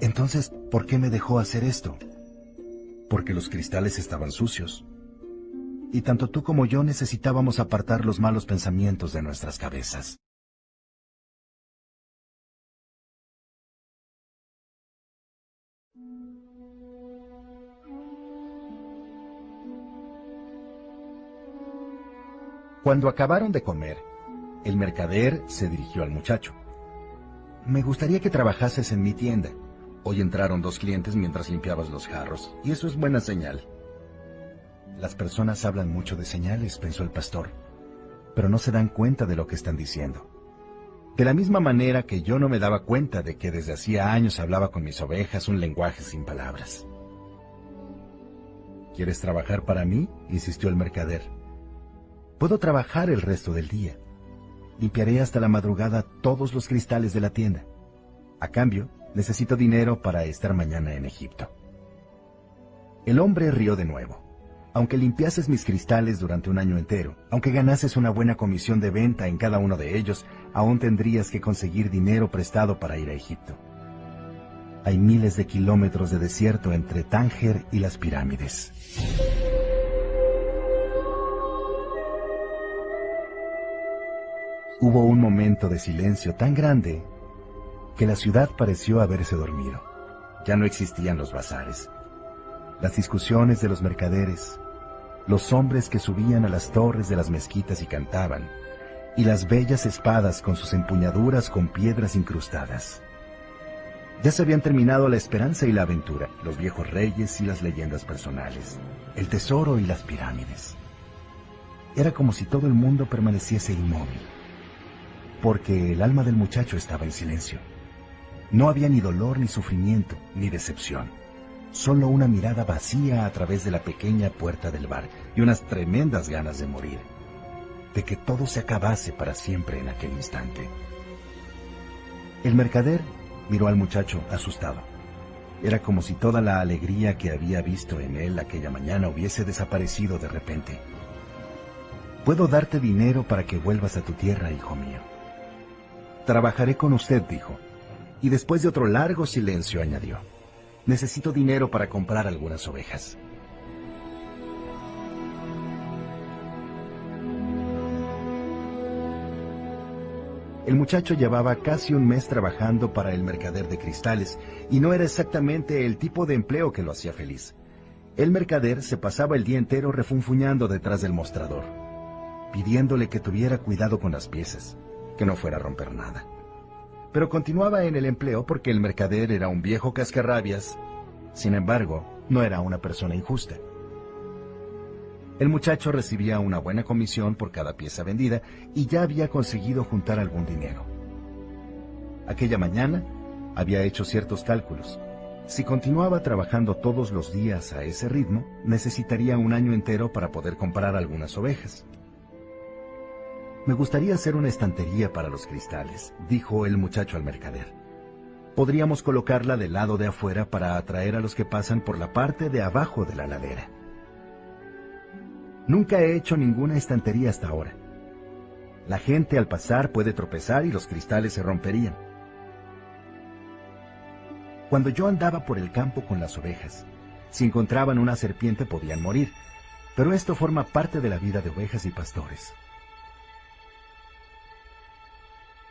Entonces, ¿por qué me dejó hacer esto? Porque los cristales estaban sucios. Y tanto tú como yo necesitábamos apartar los malos pensamientos de nuestras cabezas. Cuando acabaron de comer, el mercader se dirigió al muchacho. Me gustaría que trabajases en mi tienda. Hoy entraron dos clientes mientras limpiabas los jarros, y eso es buena señal. Las personas hablan mucho de señales, pensó el pastor, pero no se dan cuenta de lo que están diciendo. De la misma manera que yo no me daba cuenta de que desde hacía años hablaba con mis ovejas un lenguaje sin palabras. ¿Quieres trabajar para mí? insistió el mercader. Puedo trabajar el resto del día. Limpiaré hasta la madrugada todos los cristales de la tienda. A cambio, necesito dinero para estar mañana en Egipto. El hombre rió de nuevo. Aunque limpiases mis cristales durante un año entero, aunque ganases una buena comisión de venta en cada uno de ellos, aún tendrías que conseguir dinero prestado para ir a Egipto. Hay miles de kilómetros de desierto entre Tánger y las pirámides. Hubo un momento de silencio tan grande que la ciudad pareció haberse dormido. Ya no existían los bazares, las discusiones de los mercaderes, los hombres que subían a las torres de las mezquitas y cantaban, y las bellas espadas con sus empuñaduras con piedras incrustadas. Ya se habían terminado la esperanza y la aventura, los viejos reyes y las leyendas personales, el tesoro y las pirámides. Era como si todo el mundo permaneciese inmóvil porque el alma del muchacho estaba en silencio. No había ni dolor, ni sufrimiento, ni decepción. Solo una mirada vacía a través de la pequeña puerta del bar y unas tremendas ganas de morir. de que todo se acabase para siempre en aquel instante. El mercader miró al muchacho asustado. Era como si toda la alegría que había visto en él aquella mañana hubiese desaparecido de repente. Puedo darte dinero para que vuelvas a tu tierra, hijo mío. Trabajaré con usted, dijo. Y después de otro largo silencio añadió. Necesito dinero para comprar algunas ovejas. El muchacho llevaba casi un mes trabajando para el mercader de cristales y no era exactamente el tipo de empleo que lo hacía feliz. El mercader se pasaba el día entero refunfuñando detrás del mostrador, pidiéndole que tuviera cuidado con las piezas, que no fuera a romper nada. Pero continuaba en el empleo porque el mercader era un viejo cascarrabias. Sin embargo, no era una persona injusta. El muchacho recibía una buena comisión por cada pieza vendida y ya había conseguido juntar algún dinero. Aquella mañana había hecho ciertos cálculos. Si continuaba trabajando todos los días a ese ritmo, necesitaría un año entero para poder comprar algunas ovejas. Me gustaría hacer una estantería para los cristales, dijo el muchacho al mercader. Podríamos colocarla del lado de afuera para atraer a los que pasan por la parte de abajo de la ladera. Nunca he hecho ninguna estantería hasta ahora. La gente al pasar puede tropezar y los cristales se romperían. Cuando yo andaba por el campo con las ovejas, si encontraban una serpiente podían morir, pero esto forma parte de la vida de ovejas y pastores.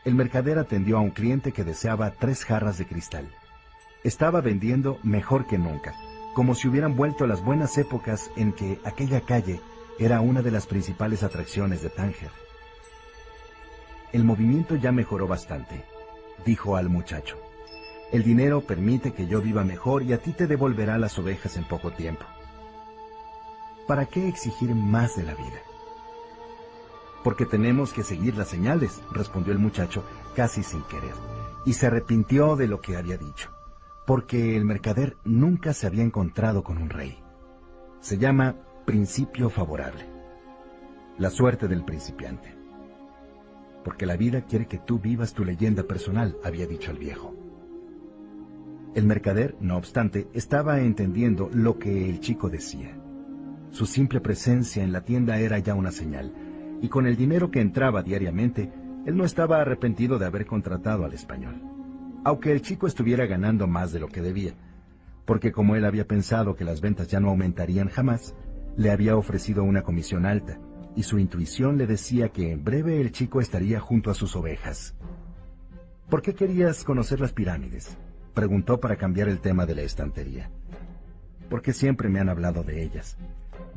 El mercader atendió a un cliente que deseaba tres jarras de cristal. Estaba vendiendo mejor que nunca, como si hubieran vuelto las buenas épocas en que aquella calle era una de las principales atracciones de Tánger. El movimiento ya mejoró bastante, dijo al muchacho. El dinero permite que yo viva mejor y a ti te devolverá las ovejas en poco tiempo. ¿Para qué exigir más de la vida? Porque tenemos que seguir las señales, respondió el muchacho casi sin querer, y se arrepintió de lo que había dicho, porque el mercader nunca se había encontrado con un rey. Se llama principio favorable. La suerte del principiante. Porque la vida quiere que tú vivas tu leyenda personal, había dicho el viejo. El mercader, no obstante, estaba entendiendo lo que el chico decía. Su simple presencia en la tienda era ya una señal, y con el dinero que entraba diariamente, él no estaba arrepentido de haber contratado al español. Aunque el chico estuviera ganando más de lo que debía, porque como él había pensado que las ventas ya no aumentarían jamás, le había ofrecido una comisión alta, y su intuición le decía que en breve el chico estaría junto a sus ovejas. ¿Por qué querías conocer las pirámides? preguntó para cambiar el tema de la estantería. Porque siempre me han hablado de ellas,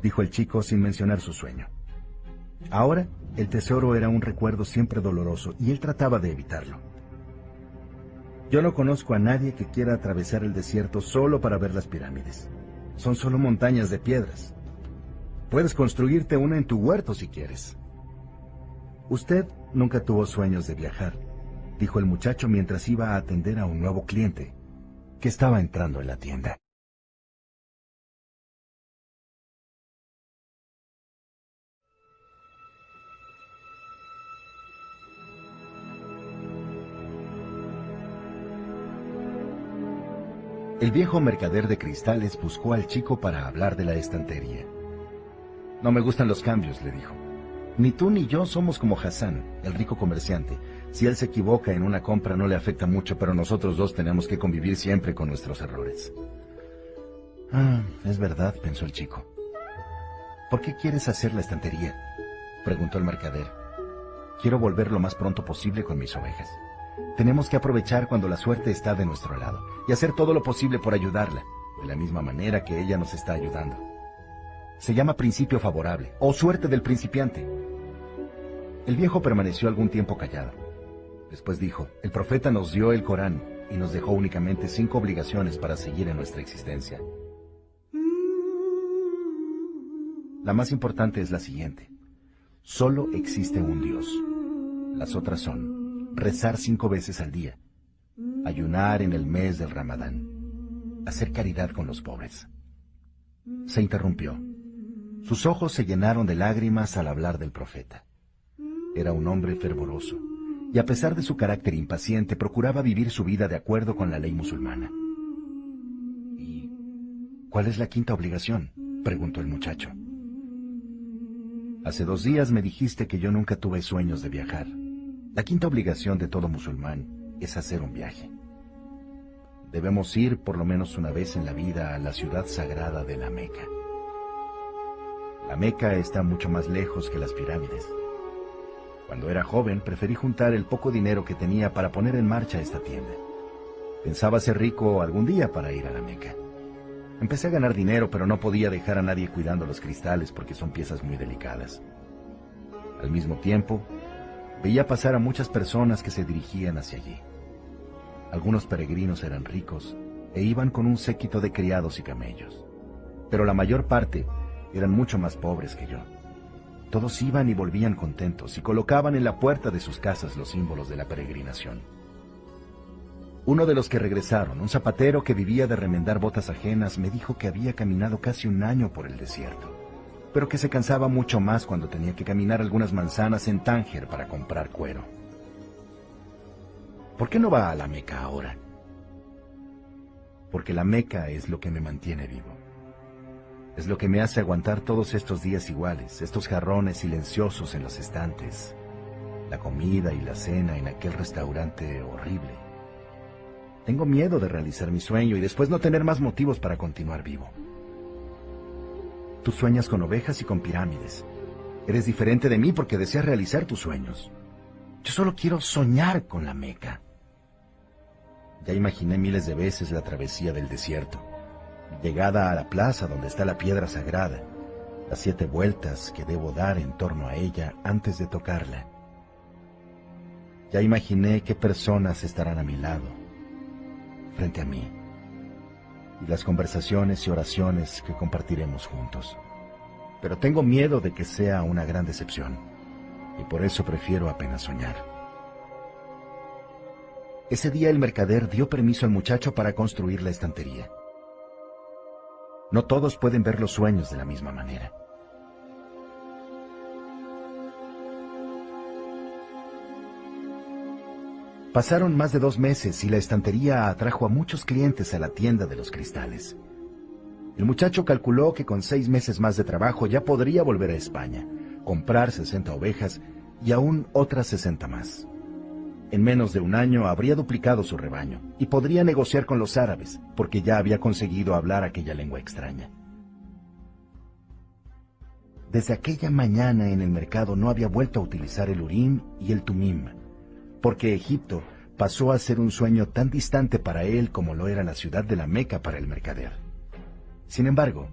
dijo el chico sin mencionar su sueño. Ahora, el tesoro era un recuerdo siempre doloroso y él trataba de evitarlo. Yo no conozco a nadie que quiera atravesar el desierto solo para ver las pirámides. Son solo montañas de piedras. Puedes construirte una en tu huerto si quieres. Usted nunca tuvo sueños de viajar, dijo el muchacho mientras iba a atender a un nuevo cliente que estaba entrando en la tienda. El viejo mercader de cristales buscó al chico para hablar de la estantería. No me gustan los cambios, le dijo. Ni tú ni yo somos como Hassan, el rico comerciante. Si él se equivoca en una compra no le afecta mucho, pero nosotros dos tenemos que convivir siempre con nuestros errores. Ah, es verdad, pensó el chico. ¿Por qué quieres hacer la estantería? preguntó el mercader. Quiero volver lo más pronto posible con mis ovejas. Tenemos que aprovechar cuando la suerte está de nuestro lado y hacer todo lo posible por ayudarla, de la misma manera que ella nos está ayudando. Se llama principio favorable, o suerte del principiante. El viejo permaneció algún tiempo callado. Después dijo, el profeta nos dio el Corán y nos dejó únicamente cinco obligaciones para seguir en nuestra existencia. La más importante es la siguiente. Solo existe un Dios. Las otras son rezar cinco veces al día, ayunar en el mes del Ramadán, hacer caridad con los pobres. Se interrumpió. Sus ojos se llenaron de lágrimas al hablar del profeta. Era un hombre fervoroso, y a pesar de su carácter impaciente, procuraba vivir su vida de acuerdo con la ley musulmana. ¿Y cuál es la quinta obligación? preguntó el muchacho. Hace dos días me dijiste que yo nunca tuve sueños de viajar. La quinta obligación de todo musulmán es hacer un viaje. Debemos ir por lo menos una vez en la vida a la ciudad sagrada de la Meca. La Meca está mucho más lejos que las pirámides. Cuando era joven preferí juntar el poco dinero que tenía para poner en marcha esta tienda. Pensaba ser rico algún día para ir a la Meca. Empecé a ganar dinero, pero no podía dejar a nadie cuidando los cristales porque son piezas muy delicadas. Al mismo tiempo, veía pasar a muchas personas que se dirigían hacia allí. Algunos peregrinos eran ricos e iban con un séquito de criados y camellos, pero la mayor parte eran mucho más pobres que yo. Todos iban y volvían contentos y colocaban en la puerta de sus casas los símbolos de la peregrinación. Uno de los que regresaron, un zapatero que vivía de remendar botas ajenas, me dijo que había caminado casi un año por el desierto, pero que se cansaba mucho más cuando tenía que caminar algunas manzanas en Tánger para comprar cuero. ¿Por qué no va a la Meca ahora? Porque la Meca es lo que me mantiene vivo. Es lo que me hace aguantar todos estos días iguales, estos jarrones silenciosos en los estantes, la comida y la cena en aquel restaurante horrible. Tengo miedo de realizar mi sueño y después no tener más motivos para continuar vivo. Tú sueñas con ovejas y con pirámides. Eres diferente de mí porque deseas realizar tus sueños. Yo solo quiero soñar con la Meca. Ya imaginé miles de veces la travesía del desierto, llegada a la plaza donde está la piedra sagrada, las siete vueltas que debo dar en torno a ella antes de tocarla. Ya imaginé qué personas estarán a mi lado, frente a mí, y las conversaciones y oraciones que compartiremos juntos. Pero tengo miedo de que sea una gran decepción, y por eso prefiero apenas soñar. Ese día el mercader dio permiso al muchacho para construir la estantería. No todos pueden ver los sueños de la misma manera. Pasaron más de dos meses y la estantería atrajo a muchos clientes a la tienda de los cristales. El muchacho calculó que con seis meses más de trabajo ya podría volver a España, comprar 60 ovejas y aún otras 60 más. En menos de un año habría duplicado su rebaño y podría negociar con los árabes, porque ya había conseguido hablar aquella lengua extraña. Desde aquella mañana en el mercado no había vuelto a utilizar el Urim y el Tumim, porque Egipto pasó a ser un sueño tan distante para él como lo era la ciudad de la Meca para el mercader. Sin embargo,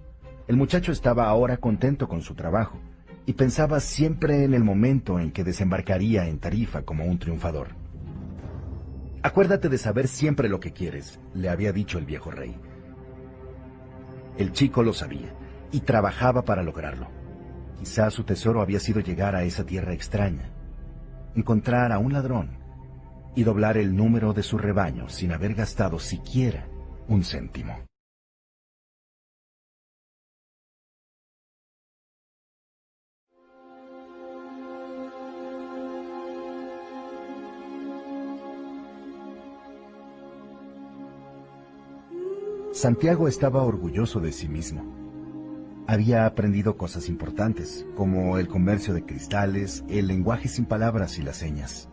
el muchacho estaba ahora contento con su trabajo y pensaba siempre en el momento en que desembarcaría en Tarifa como un triunfador. Acuérdate de saber siempre lo que quieres, le había dicho el viejo rey. El chico lo sabía y trabajaba para lograrlo. Quizás su tesoro había sido llegar a esa tierra extraña, encontrar a un ladrón y doblar el número de su rebaño sin haber gastado siquiera un céntimo. Santiago estaba orgulloso de sí mismo. Había aprendido cosas importantes, como el comercio de cristales, el lenguaje sin palabras y las señas.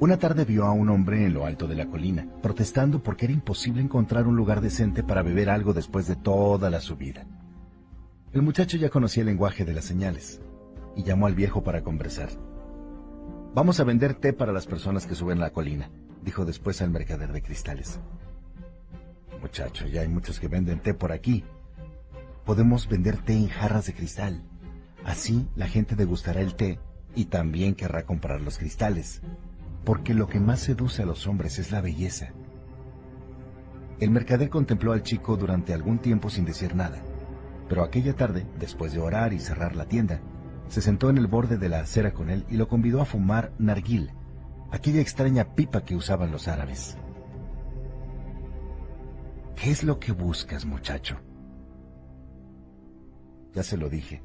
Una tarde vio a un hombre en lo alto de la colina, protestando porque era imposible encontrar un lugar decente para beber algo después de toda la subida. El muchacho ya conocía el lenguaje de las señales, y llamó al viejo para conversar. Vamos a vender té para las personas que suben la colina, dijo después al mercader de cristales muchacho, ya hay muchos que venden té por aquí. Podemos vender té en jarras de cristal. Así la gente degustará el té y también querrá comprar los cristales, porque lo que más seduce a los hombres es la belleza. El mercader contempló al chico durante algún tiempo sin decir nada, pero aquella tarde, después de orar y cerrar la tienda, se sentó en el borde de la acera con él y lo convidó a fumar narguil, aquella extraña pipa que usaban los árabes. ¿Qué es lo que buscas, muchacho? Ya se lo dije.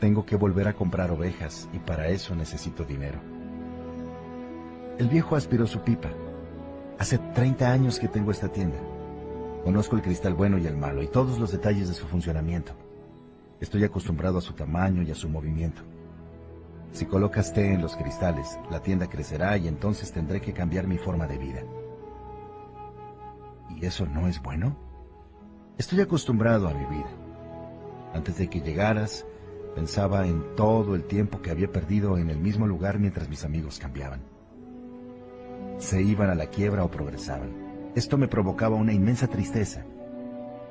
Tengo que volver a comprar ovejas y para eso necesito dinero. El viejo aspiró su pipa. Hace 30 años que tengo esta tienda. Conozco el cristal bueno y el malo y todos los detalles de su funcionamiento. Estoy acostumbrado a su tamaño y a su movimiento. Si colocas té en los cristales, la tienda crecerá y entonces tendré que cambiar mi forma de vida. ¿Y eso no es bueno? Estoy acostumbrado a vivir. Antes de que llegaras, pensaba en todo el tiempo que había perdido en el mismo lugar mientras mis amigos cambiaban. Se iban a la quiebra o progresaban. Esto me provocaba una inmensa tristeza.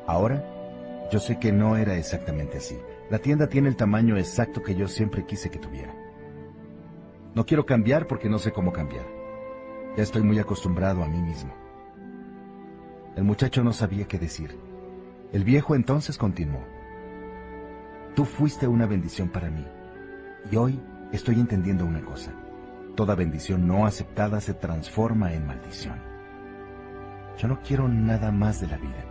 Ahora, yo sé que no era exactamente así. La tienda tiene el tamaño exacto que yo siempre quise que tuviera. No quiero cambiar porque no sé cómo cambiar. Ya estoy muy acostumbrado a mí mismo. El muchacho no sabía qué decir. El viejo entonces continuó. Tú fuiste una bendición para mí. Y hoy estoy entendiendo una cosa. Toda bendición no aceptada se transforma en maldición. Yo no quiero nada más de la vida.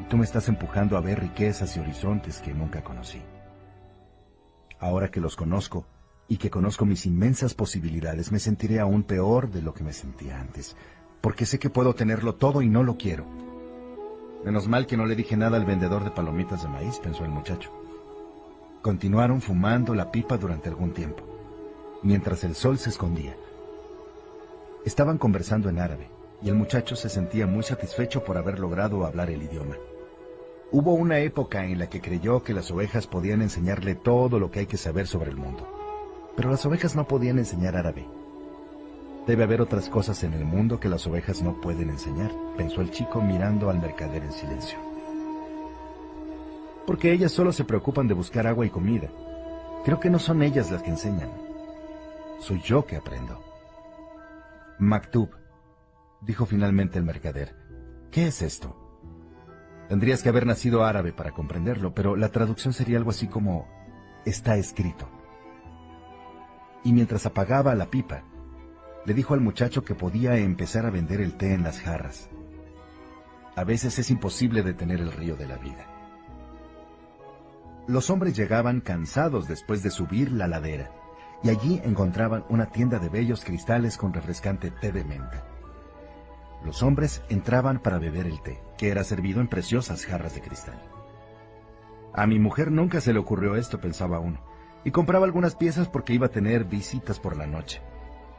Y tú me estás empujando a ver riquezas y horizontes que nunca conocí. Ahora que los conozco y que conozco mis inmensas posibilidades, me sentiré aún peor de lo que me sentía antes, porque sé que puedo tenerlo todo y no lo quiero. Menos mal que no le dije nada al vendedor de palomitas de maíz, pensó el muchacho. Continuaron fumando la pipa durante algún tiempo, mientras el sol se escondía. Estaban conversando en árabe, y el muchacho se sentía muy satisfecho por haber logrado hablar el idioma. Hubo una época en la que creyó que las ovejas podían enseñarle todo lo que hay que saber sobre el mundo. Pero las ovejas no podían enseñar árabe. Debe haber otras cosas en el mundo que las ovejas no pueden enseñar, pensó el chico mirando al mercader en silencio porque ellas solo se preocupan de buscar agua y comida. Creo que no son ellas las que enseñan. Soy yo que aprendo. Maktub, dijo finalmente el mercader. ¿Qué es esto? Tendrías que haber nacido árabe para comprenderlo, pero la traducción sería algo así como está escrito. Y mientras apagaba la pipa, le dijo al muchacho que podía empezar a vender el té en las jarras. A veces es imposible detener el río de la vida. Los hombres llegaban cansados después de subir la ladera, y allí encontraban una tienda de bellos cristales con refrescante té de menta. Los hombres entraban para beber el té, que era servido en preciosas jarras de cristal. A mi mujer nunca se le ocurrió esto, pensaba uno, y compraba algunas piezas porque iba a tener visitas por la noche,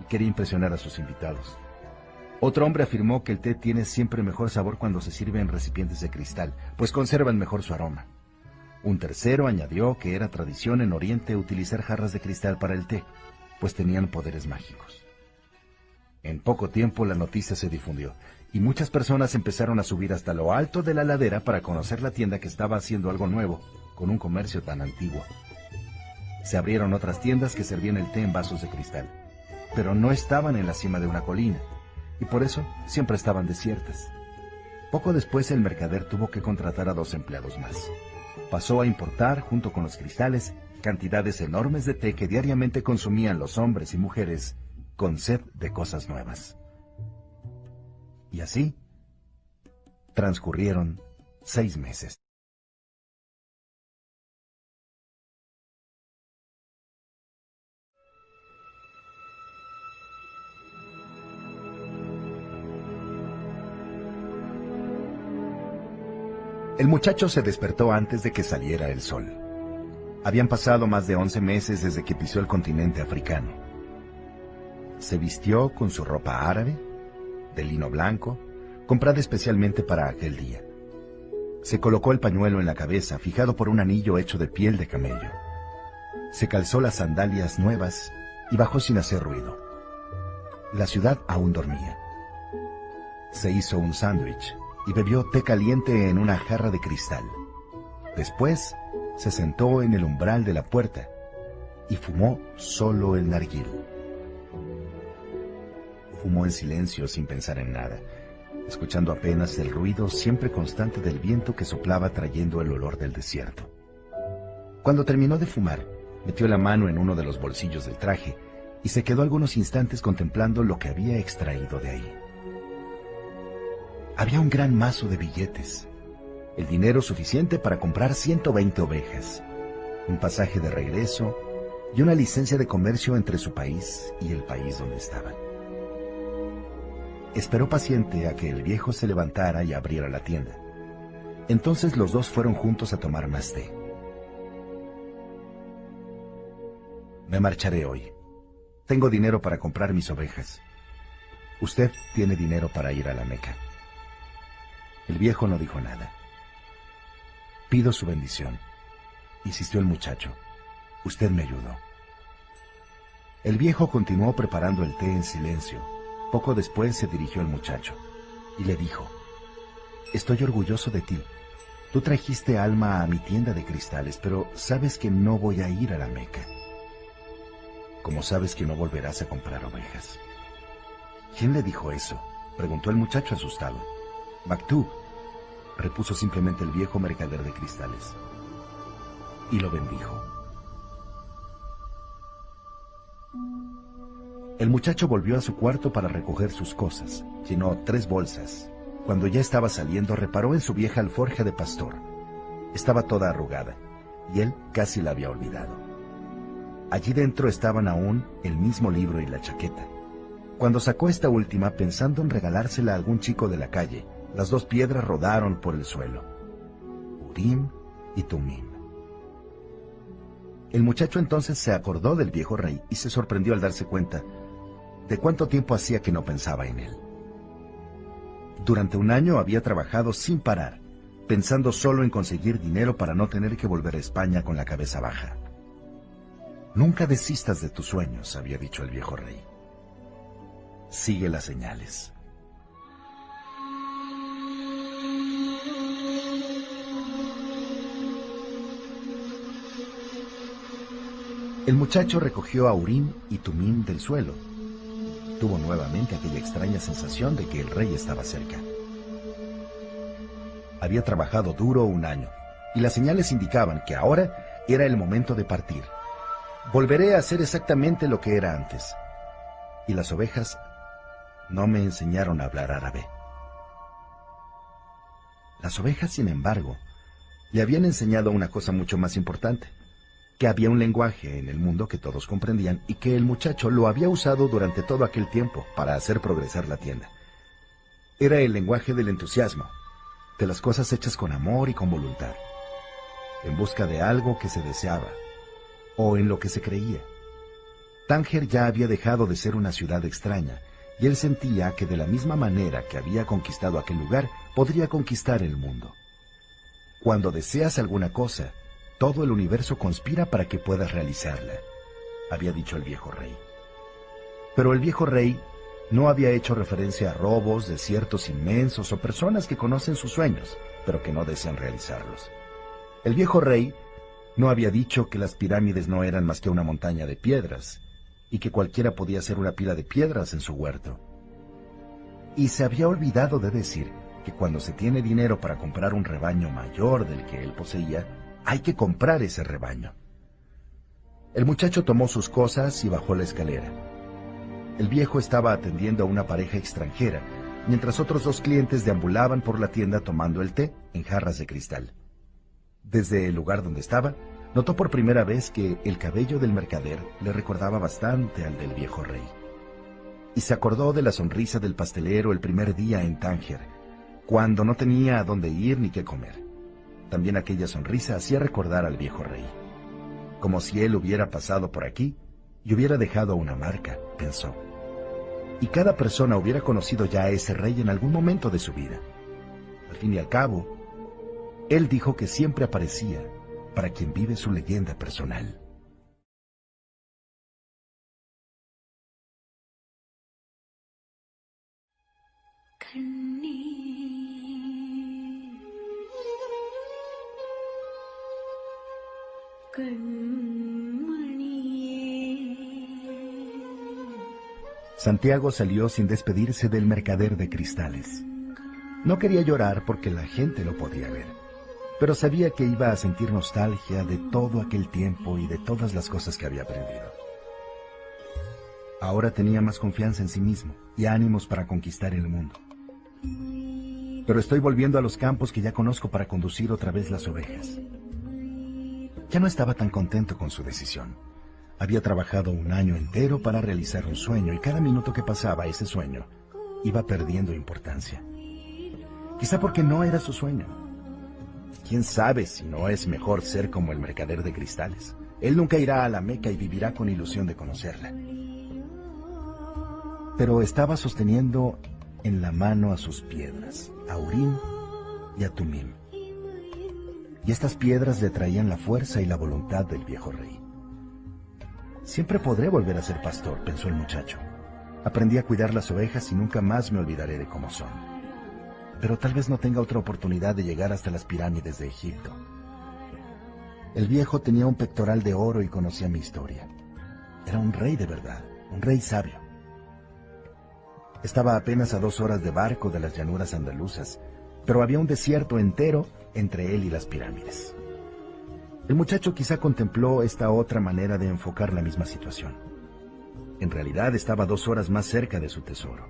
y quería impresionar a sus invitados. Otro hombre afirmó que el té tiene siempre mejor sabor cuando se sirve en recipientes de cristal, pues conservan mejor su aroma. Un tercero añadió que era tradición en Oriente utilizar jarras de cristal para el té, pues tenían poderes mágicos. En poco tiempo la noticia se difundió, y muchas personas empezaron a subir hasta lo alto de la ladera para conocer la tienda que estaba haciendo algo nuevo, con un comercio tan antiguo. Se abrieron otras tiendas que servían el té en vasos de cristal, pero no estaban en la cima de una colina, y por eso siempre estaban desiertas. Poco después el mercader tuvo que contratar a dos empleados más pasó a importar, junto con los cristales, cantidades enormes de té que diariamente consumían los hombres y mujeres con sed de cosas nuevas. Y así transcurrieron seis meses. El muchacho se despertó antes de que saliera el sol. Habían pasado más de once meses desde que pisó el continente africano. Se vistió con su ropa árabe, de lino blanco, comprada especialmente para aquel día. Se colocó el pañuelo en la cabeza, fijado por un anillo hecho de piel de camello. Se calzó las sandalias nuevas y bajó sin hacer ruido. La ciudad aún dormía. Se hizo un sándwich y bebió té caliente en una jarra de cristal. Después se sentó en el umbral de la puerta y fumó solo el narguil. Fumó en silencio sin pensar en nada, escuchando apenas el ruido siempre constante del viento que soplaba trayendo el olor del desierto. Cuando terminó de fumar, metió la mano en uno de los bolsillos del traje y se quedó algunos instantes contemplando lo que había extraído de ahí. Había un gran mazo de billetes, el dinero suficiente para comprar 120 ovejas. un pasaje de regreso y una licencia de comercio entre su país y el país donde estaban. Esperó paciente a que el viejo se levantara y abriera la tienda. Entonces los dos fueron juntos a tomar más té. Me marcharé hoy. Tengo dinero para comprar mis ovejas. Usted tiene dinero para ir a la Meca. El viejo no dijo nada. Pido su bendición, insistió el muchacho. Usted me ayudó. El viejo continuó preparando el té en silencio. Poco después se dirigió al muchacho y le dijo, Estoy orgulloso de ti. Tú trajiste alma a mi tienda de cristales, pero sabes que no voy a ir a la Meca. Como sabes que no volverás a comprar ovejas. ¿Quién le dijo eso? preguntó el muchacho asustado. Maktub, repuso simplemente el viejo mercader de cristales. Y lo bendijo. El muchacho volvió a su cuarto para recoger sus cosas. Llenó tres bolsas. Cuando ya estaba saliendo, reparó en su vieja alforja de pastor. Estaba toda arrugada, y él casi la había olvidado. Allí dentro estaban aún el mismo libro y la chaqueta. Cuando sacó esta última pensando en regalársela a algún chico de la calle, las dos piedras rodaron por el suelo. Urim y Tumim. El muchacho entonces se acordó del viejo rey y se sorprendió al darse cuenta de cuánto tiempo hacía que no pensaba en él. Durante un año había trabajado sin parar, pensando solo en conseguir dinero para no tener que volver a España con la cabeza baja. Nunca desistas de tus sueños, había dicho el viejo rey sigue las señales. El muchacho recogió a Urim y Tumim del suelo. Tuvo nuevamente aquella extraña sensación de que el rey estaba cerca. Había trabajado duro un año, y las señales indicaban que ahora era el momento de partir. Volveré a hacer exactamente lo que era antes. Y las ovejas no me enseñaron a hablar árabe. Las ovejas, sin embargo, le habían enseñado una cosa mucho más importante, que había un lenguaje en el mundo que todos comprendían y que el muchacho lo había usado durante todo aquel tiempo para hacer progresar la tienda. Era el lenguaje del entusiasmo, de las cosas hechas con amor y con voluntad, en busca de algo que se deseaba o en lo que se creía. Tánger ya había dejado de ser una ciudad extraña y él sentía que de la misma manera que había conquistado aquel lugar, podría conquistar el mundo. Cuando deseas alguna cosa, todo el universo conspira para que puedas realizarla, había dicho el viejo rey. Pero el viejo rey no había hecho referencia a robos, desiertos inmensos o personas que conocen sus sueños, pero que no desean realizarlos. El viejo rey no había dicho que las pirámides no eran más que una montaña de piedras, y que cualquiera podía ser una pila de piedras en su huerto. Y se había olvidado de decir que cuando se tiene dinero para comprar un rebaño mayor del que él poseía, hay que comprar ese rebaño. El muchacho tomó sus cosas y bajó la escalera. El viejo estaba atendiendo a una pareja extranjera, mientras otros dos clientes deambulaban por la tienda tomando el té en jarras de cristal. Desde el lugar donde estaba, Notó por primera vez que el cabello del mercader le recordaba bastante al del viejo rey. Y se acordó de la sonrisa del pastelero el primer día en Tánger, cuando no tenía a dónde ir ni qué comer. También aquella sonrisa hacía recordar al viejo rey. Como si él hubiera pasado por aquí y hubiera dejado una marca, pensó. Y cada persona hubiera conocido ya a ese rey en algún momento de su vida. Al fin y al cabo, él dijo que siempre aparecía para quien vive su leyenda personal. Santiago salió sin despedirse del mercader de cristales. No quería llorar porque la gente lo podía ver pero sabía que iba a sentir nostalgia de todo aquel tiempo y de todas las cosas que había aprendido. Ahora tenía más confianza en sí mismo y ánimos para conquistar el mundo. Pero estoy volviendo a los campos que ya conozco para conducir otra vez las ovejas. Ya no estaba tan contento con su decisión. Había trabajado un año entero para realizar un sueño y cada minuto que pasaba ese sueño iba perdiendo importancia. Quizá porque no era su sueño. ¿Quién sabe si no es mejor ser como el mercader de cristales? Él nunca irá a la Meca y vivirá con ilusión de conocerla. Pero estaba sosteniendo en la mano a sus piedras, a Urim y a Tumim. Y estas piedras le traían la fuerza y la voluntad del viejo rey. Siempre podré volver a ser pastor, pensó el muchacho. Aprendí a cuidar las ovejas y nunca más me olvidaré de cómo son. Pero tal vez no tenga otra oportunidad de llegar hasta las pirámides de Egipto. El viejo tenía un pectoral de oro y conocía mi historia. Era un rey de verdad, un rey sabio. Estaba apenas a dos horas de barco de las llanuras andaluzas, pero había un desierto entero entre él y las pirámides. El muchacho quizá contempló esta otra manera de enfocar la misma situación. En realidad estaba dos horas más cerca de su tesoro.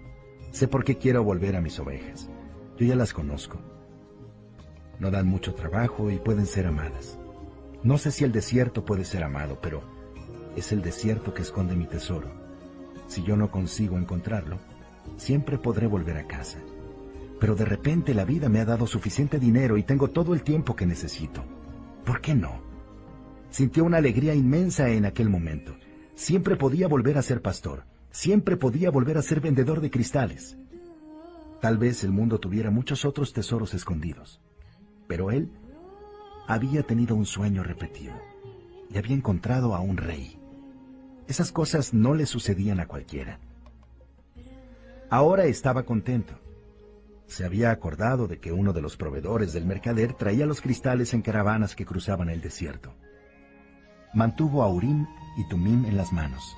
Sé por qué quiero volver a mis ovejas. Yo ya las conozco. No dan mucho trabajo y pueden ser amadas. No sé si el desierto puede ser amado, pero es el desierto que esconde mi tesoro. Si yo no consigo encontrarlo, siempre podré volver a casa. Pero de repente la vida me ha dado suficiente dinero y tengo todo el tiempo que necesito. ¿Por qué no? Sintió una alegría inmensa en aquel momento. Siempre podía volver a ser pastor. Siempre podía volver a ser vendedor de cristales. Tal vez el mundo tuviera muchos otros tesoros escondidos. Pero él había tenido un sueño repetido y había encontrado a un rey. Esas cosas no le sucedían a cualquiera. Ahora estaba contento. Se había acordado de que uno de los proveedores del mercader traía los cristales en caravanas que cruzaban el desierto. Mantuvo a Urim y Tumim en las manos.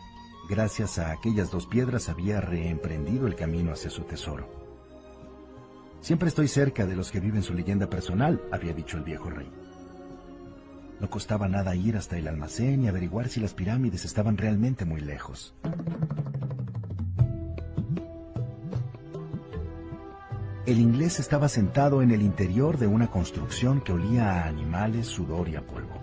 Gracias a aquellas dos piedras había reemprendido el camino hacia su tesoro. Siempre estoy cerca de los que viven su leyenda personal, había dicho el viejo rey. No costaba nada ir hasta el almacén y averiguar si las pirámides estaban realmente muy lejos. El inglés estaba sentado en el interior de una construcción que olía a animales, sudor y a polvo.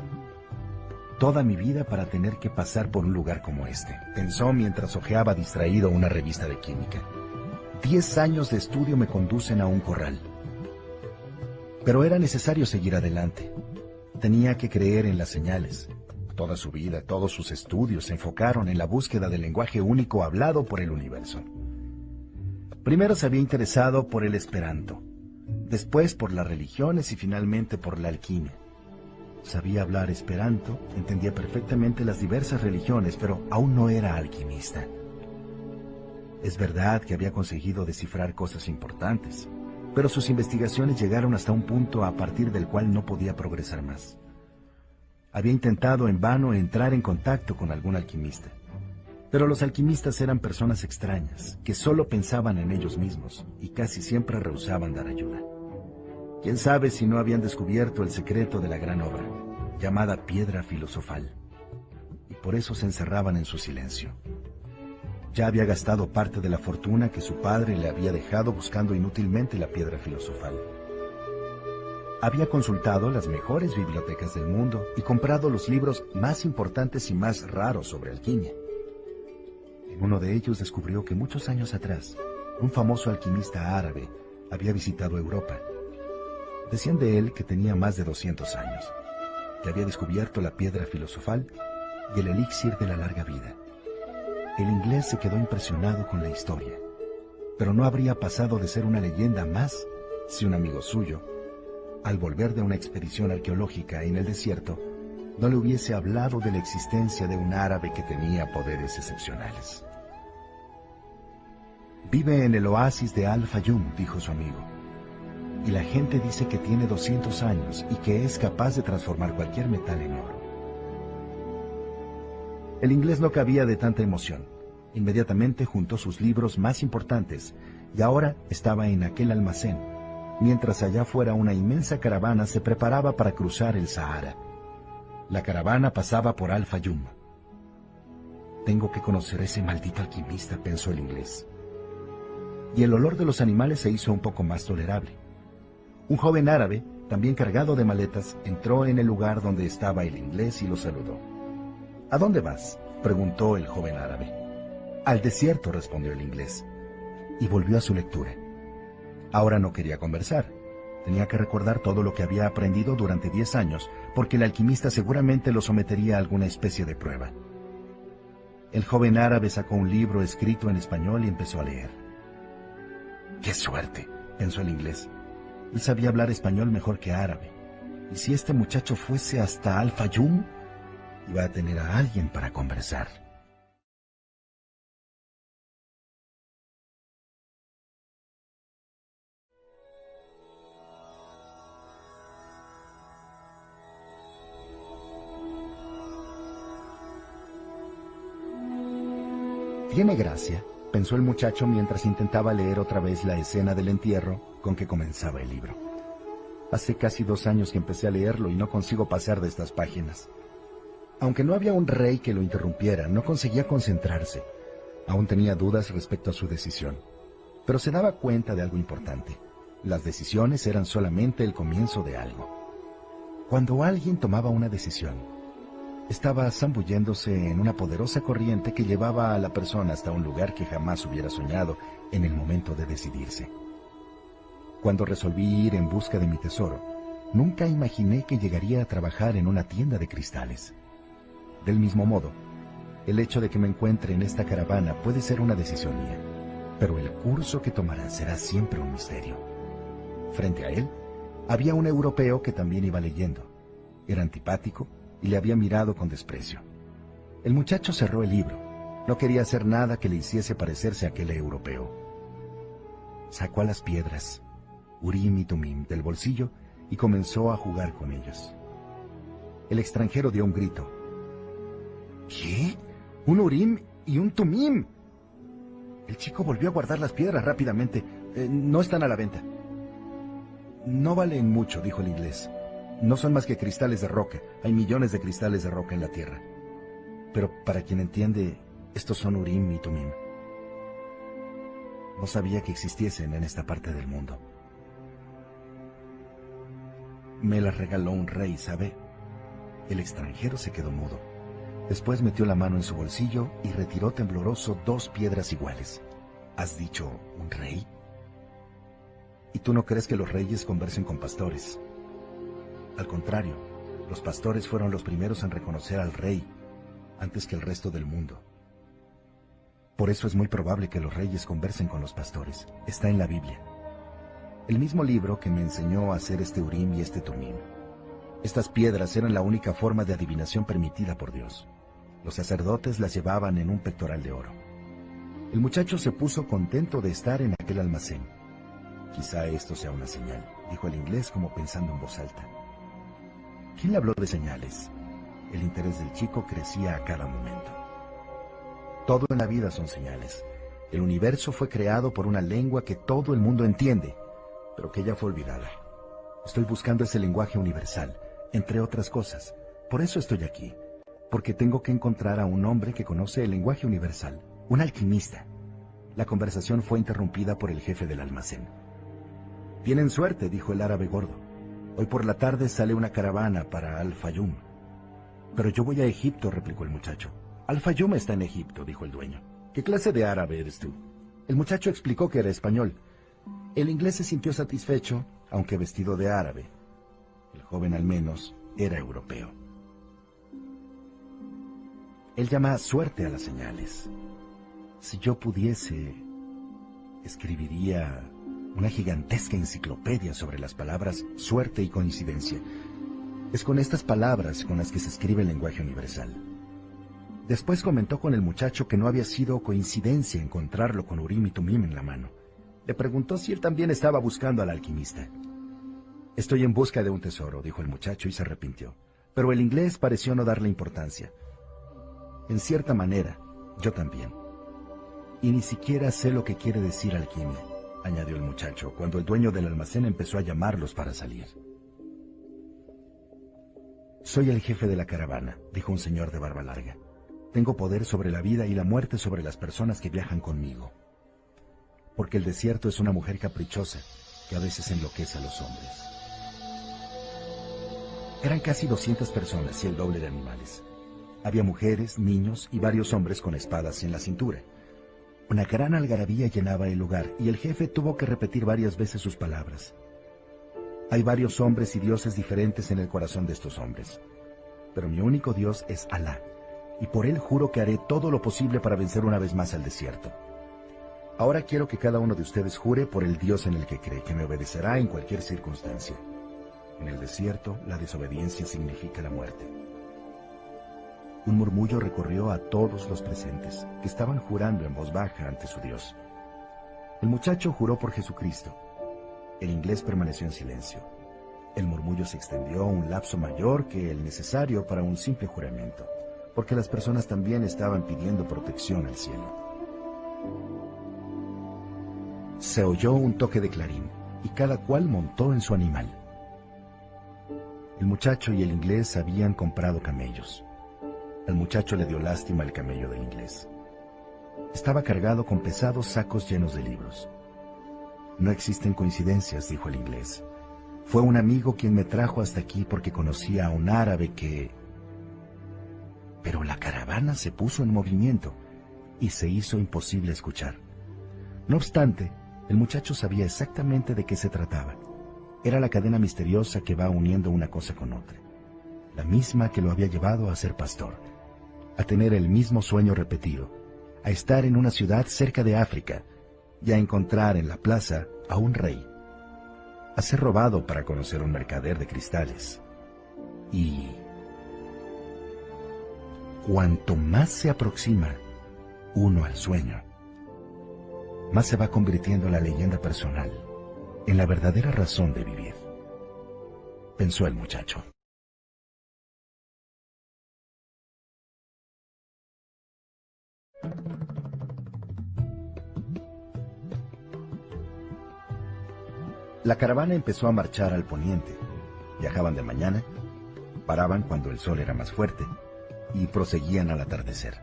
Toda mi vida para tener que pasar por un lugar como este, pensó mientras hojeaba distraído una revista de química. Diez años de estudio me conducen a un corral. Pero era necesario seguir adelante. Tenía que creer en las señales. Toda su vida, todos sus estudios se enfocaron en la búsqueda del lenguaje único hablado por el universo. Primero se había interesado por el esperanto, después por las religiones y finalmente por la alquimia. Sabía hablar esperanto, entendía perfectamente las diversas religiones, pero aún no era alquimista. Es verdad que había conseguido descifrar cosas importantes, pero sus investigaciones llegaron hasta un punto a partir del cual no podía progresar más. Había intentado en vano entrar en contacto con algún alquimista, pero los alquimistas eran personas extrañas, que solo pensaban en ellos mismos y casi siempre rehusaban dar ayuda. ¿Quién sabe si no habían descubierto el secreto de la gran obra, llamada piedra filosofal? Y por eso se encerraban en su silencio. Ya había gastado parte de la fortuna que su padre le había dejado buscando inútilmente la piedra filosofal. Había consultado las mejores bibliotecas del mundo y comprado los libros más importantes y más raros sobre alquimia. Uno de ellos descubrió que muchos años atrás, un famoso alquimista árabe había visitado Europa. Decían de él que tenía más de 200 años, que había descubierto la piedra filosofal y el elixir de la larga vida. El inglés se quedó impresionado con la historia, pero no habría pasado de ser una leyenda más si un amigo suyo, al volver de una expedición arqueológica en el desierto, no le hubiese hablado de la existencia de un árabe que tenía poderes excepcionales. Vive en el oasis de Al-Fayum, dijo su amigo. Y la gente dice que tiene 200 años y que es capaz de transformar cualquier metal en oro. El inglés no cabía de tanta emoción. Inmediatamente juntó sus libros más importantes y ahora estaba en aquel almacén, mientras allá fuera una inmensa caravana se preparaba para cruzar el Sahara. La caravana pasaba por Al-Fayum. Tengo que conocer a ese maldito alquimista, pensó el inglés. Y el olor de los animales se hizo un poco más tolerable. Un joven árabe también cargado de maletas, entró en el lugar donde estaba el inglés y lo saludó. ¿A dónde vas? preguntó el joven árabe. Al desierto, respondió el inglés, y volvió a su lectura. Ahora no quería conversar. Tenía que recordar todo lo que había aprendido durante diez años, porque el alquimista seguramente lo sometería a alguna especie de prueba. El joven árabe sacó un libro escrito en español y empezó a leer. ¡Qué suerte! pensó el inglés. Él sabía hablar español mejor que árabe. Y si este muchacho fuese hasta Al-Fayum, iba a tener a alguien para conversar. Tiene gracia, pensó el muchacho mientras intentaba leer otra vez la escena del entierro con que comenzaba el libro. Hace casi dos años que empecé a leerlo y no consigo pasar de estas páginas. Aunque no había un rey que lo interrumpiera, no conseguía concentrarse. Aún tenía dudas respecto a su decisión. Pero se daba cuenta de algo importante. Las decisiones eran solamente el comienzo de algo. Cuando alguien tomaba una decisión, estaba zambulléndose en una poderosa corriente que llevaba a la persona hasta un lugar que jamás hubiera soñado en el momento de decidirse. Cuando resolví ir en busca de mi tesoro, nunca imaginé que llegaría a trabajar en una tienda de cristales. Del mismo modo, el hecho de que me encuentre en esta caravana puede ser una decisión mía, pero el curso que tomará será siempre un misterio. Frente a él, había un europeo que también iba leyendo. Era antipático le había mirado con desprecio. El muchacho cerró el libro. No quería hacer nada que le hiciese parecerse a aquel europeo. Sacó a las piedras, Urim y Tumim, del bolsillo y comenzó a jugar con ellos. El extranjero dio un grito. ¿Qué? ¿Un Urim y un Tumim? El chico volvió a guardar las piedras rápidamente. Eh, no están a la venta. No valen mucho, dijo el inglés. No son más que cristales de roca. Hay millones de cristales de roca en la Tierra. Pero para quien entiende, estos son Urim y Tumim. No sabía que existiesen en esta parte del mundo. Me las regaló un rey, ¿sabe? El extranjero se quedó mudo. Después metió la mano en su bolsillo y retiró tembloroso dos piedras iguales. ¿Has dicho un rey? ¿Y tú no crees que los reyes conversen con pastores? Al contrario, los pastores fueron los primeros en reconocer al rey antes que el resto del mundo. Por eso es muy probable que los reyes conversen con los pastores. Está en la Biblia. El mismo libro que me enseñó a hacer este Urim y este Tumim. Estas piedras eran la única forma de adivinación permitida por Dios. Los sacerdotes las llevaban en un pectoral de oro. El muchacho se puso contento de estar en aquel almacén. Quizá esto sea una señal, dijo el inglés como pensando en voz alta. ¿Quién le habló de señales? El interés del chico crecía a cada momento. Todo en la vida son señales. El universo fue creado por una lengua que todo el mundo entiende, pero que ya fue olvidada. Estoy buscando ese lenguaje universal, entre otras cosas. Por eso estoy aquí, porque tengo que encontrar a un hombre que conoce el lenguaje universal, un alquimista. La conversación fue interrumpida por el jefe del almacén. Tienen suerte, dijo el árabe gordo. Hoy por la tarde sale una caravana para Al-Fayum. Pero yo voy a Egipto, replicó el muchacho. Al-Fayum está en Egipto, dijo el dueño. ¿Qué clase de árabe eres tú? El muchacho explicó que era español. El inglés se sintió satisfecho, aunque vestido de árabe. El joven al menos era europeo. Él llama suerte a las señales. Si yo pudiese, escribiría una gigantesca enciclopedia sobre las palabras suerte y coincidencia. Es con estas palabras con las que se escribe el lenguaje universal. Después comentó con el muchacho que no había sido coincidencia encontrarlo con Urim y Tumim en la mano. Le preguntó si él también estaba buscando al alquimista. Estoy en busca de un tesoro, dijo el muchacho y se arrepintió. Pero el inglés pareció no darle importancia. En cierta manera, yo también. Y ni siquiera sé lo que quiere decir alquimia añadió el muchacho, cuando el dueño del almacén empezó a llamarlos para salir. Soy el jefe de la caravana, dijo un señor de barba larga. Tengo poder sobre la vida y la muerte sobre las personas que viajan conmigo. Porque el desierto es una mujer caprichosa que a veces enloquece a los hombres. Eran casi 200 personas y el doble de animales. Había mujeres, niños y varios hombres con espadas en la cintura. Una gran algarabía llenaba el lugar y el jefe tuvo que repetir varias veces sus palabras. Hay varios hombres y dioses diferentes en el corazón de estos hombres, pero mi único Dios es Alá, y por él juro que haré todo lo posible para vencer una vez más al desierto. Ahora quiero que cada uno de ustedes jure por el Dios en el que cree que me obedecerá en cualquier circunstancia. En el desierto, la desobediencia significa la muerte. Un murmullo recorrió a todos los presentes, que estaban jurando en voz baja ante su Dios. El muchacho juró por Jesucristo. El inglés permaneció en silencio. El murmullo se extendió a un lapso mayor que el necesario para un simple juramento, porque las personas también estaban pidiendo protección al cielo. Se oyó un toque de clarín, y cada cual montó en su animal. El muchacho y el inglés habían comprado camellos. Al muchacho le dio lástima el camello del inglés. Estaba cargado con pesados sacos llenos de libros. No existen coincidencias, dijo el inglés. Fue un amigo quien me trajo hasta aquí porque conocía a un árabe que... Pero la caravana se puso en movimiento y se hizo imposible escuchar. No obstante, el muchacho sabía exactamente de qué se trataba. Era la cadena misteriosa que va uniendo una cosa con otra, la misma que lo había llevado a ser pastor a tener el mismo sueño repetido, a estar en una ciudad cerca de África y a encontrar en la plaza a un rey, a ser robado para conocer un mercader de cristales. Y cuanto más se aproxima uno al sueño, más se va convirtiendo la leyenda personal en la verdadera razón de vivir, pensó el muchacho. La caravana empezó a marchar al poniente. Viajaban de mañana, paraban cuando el sol era más fuerte y proseguían al atardecer.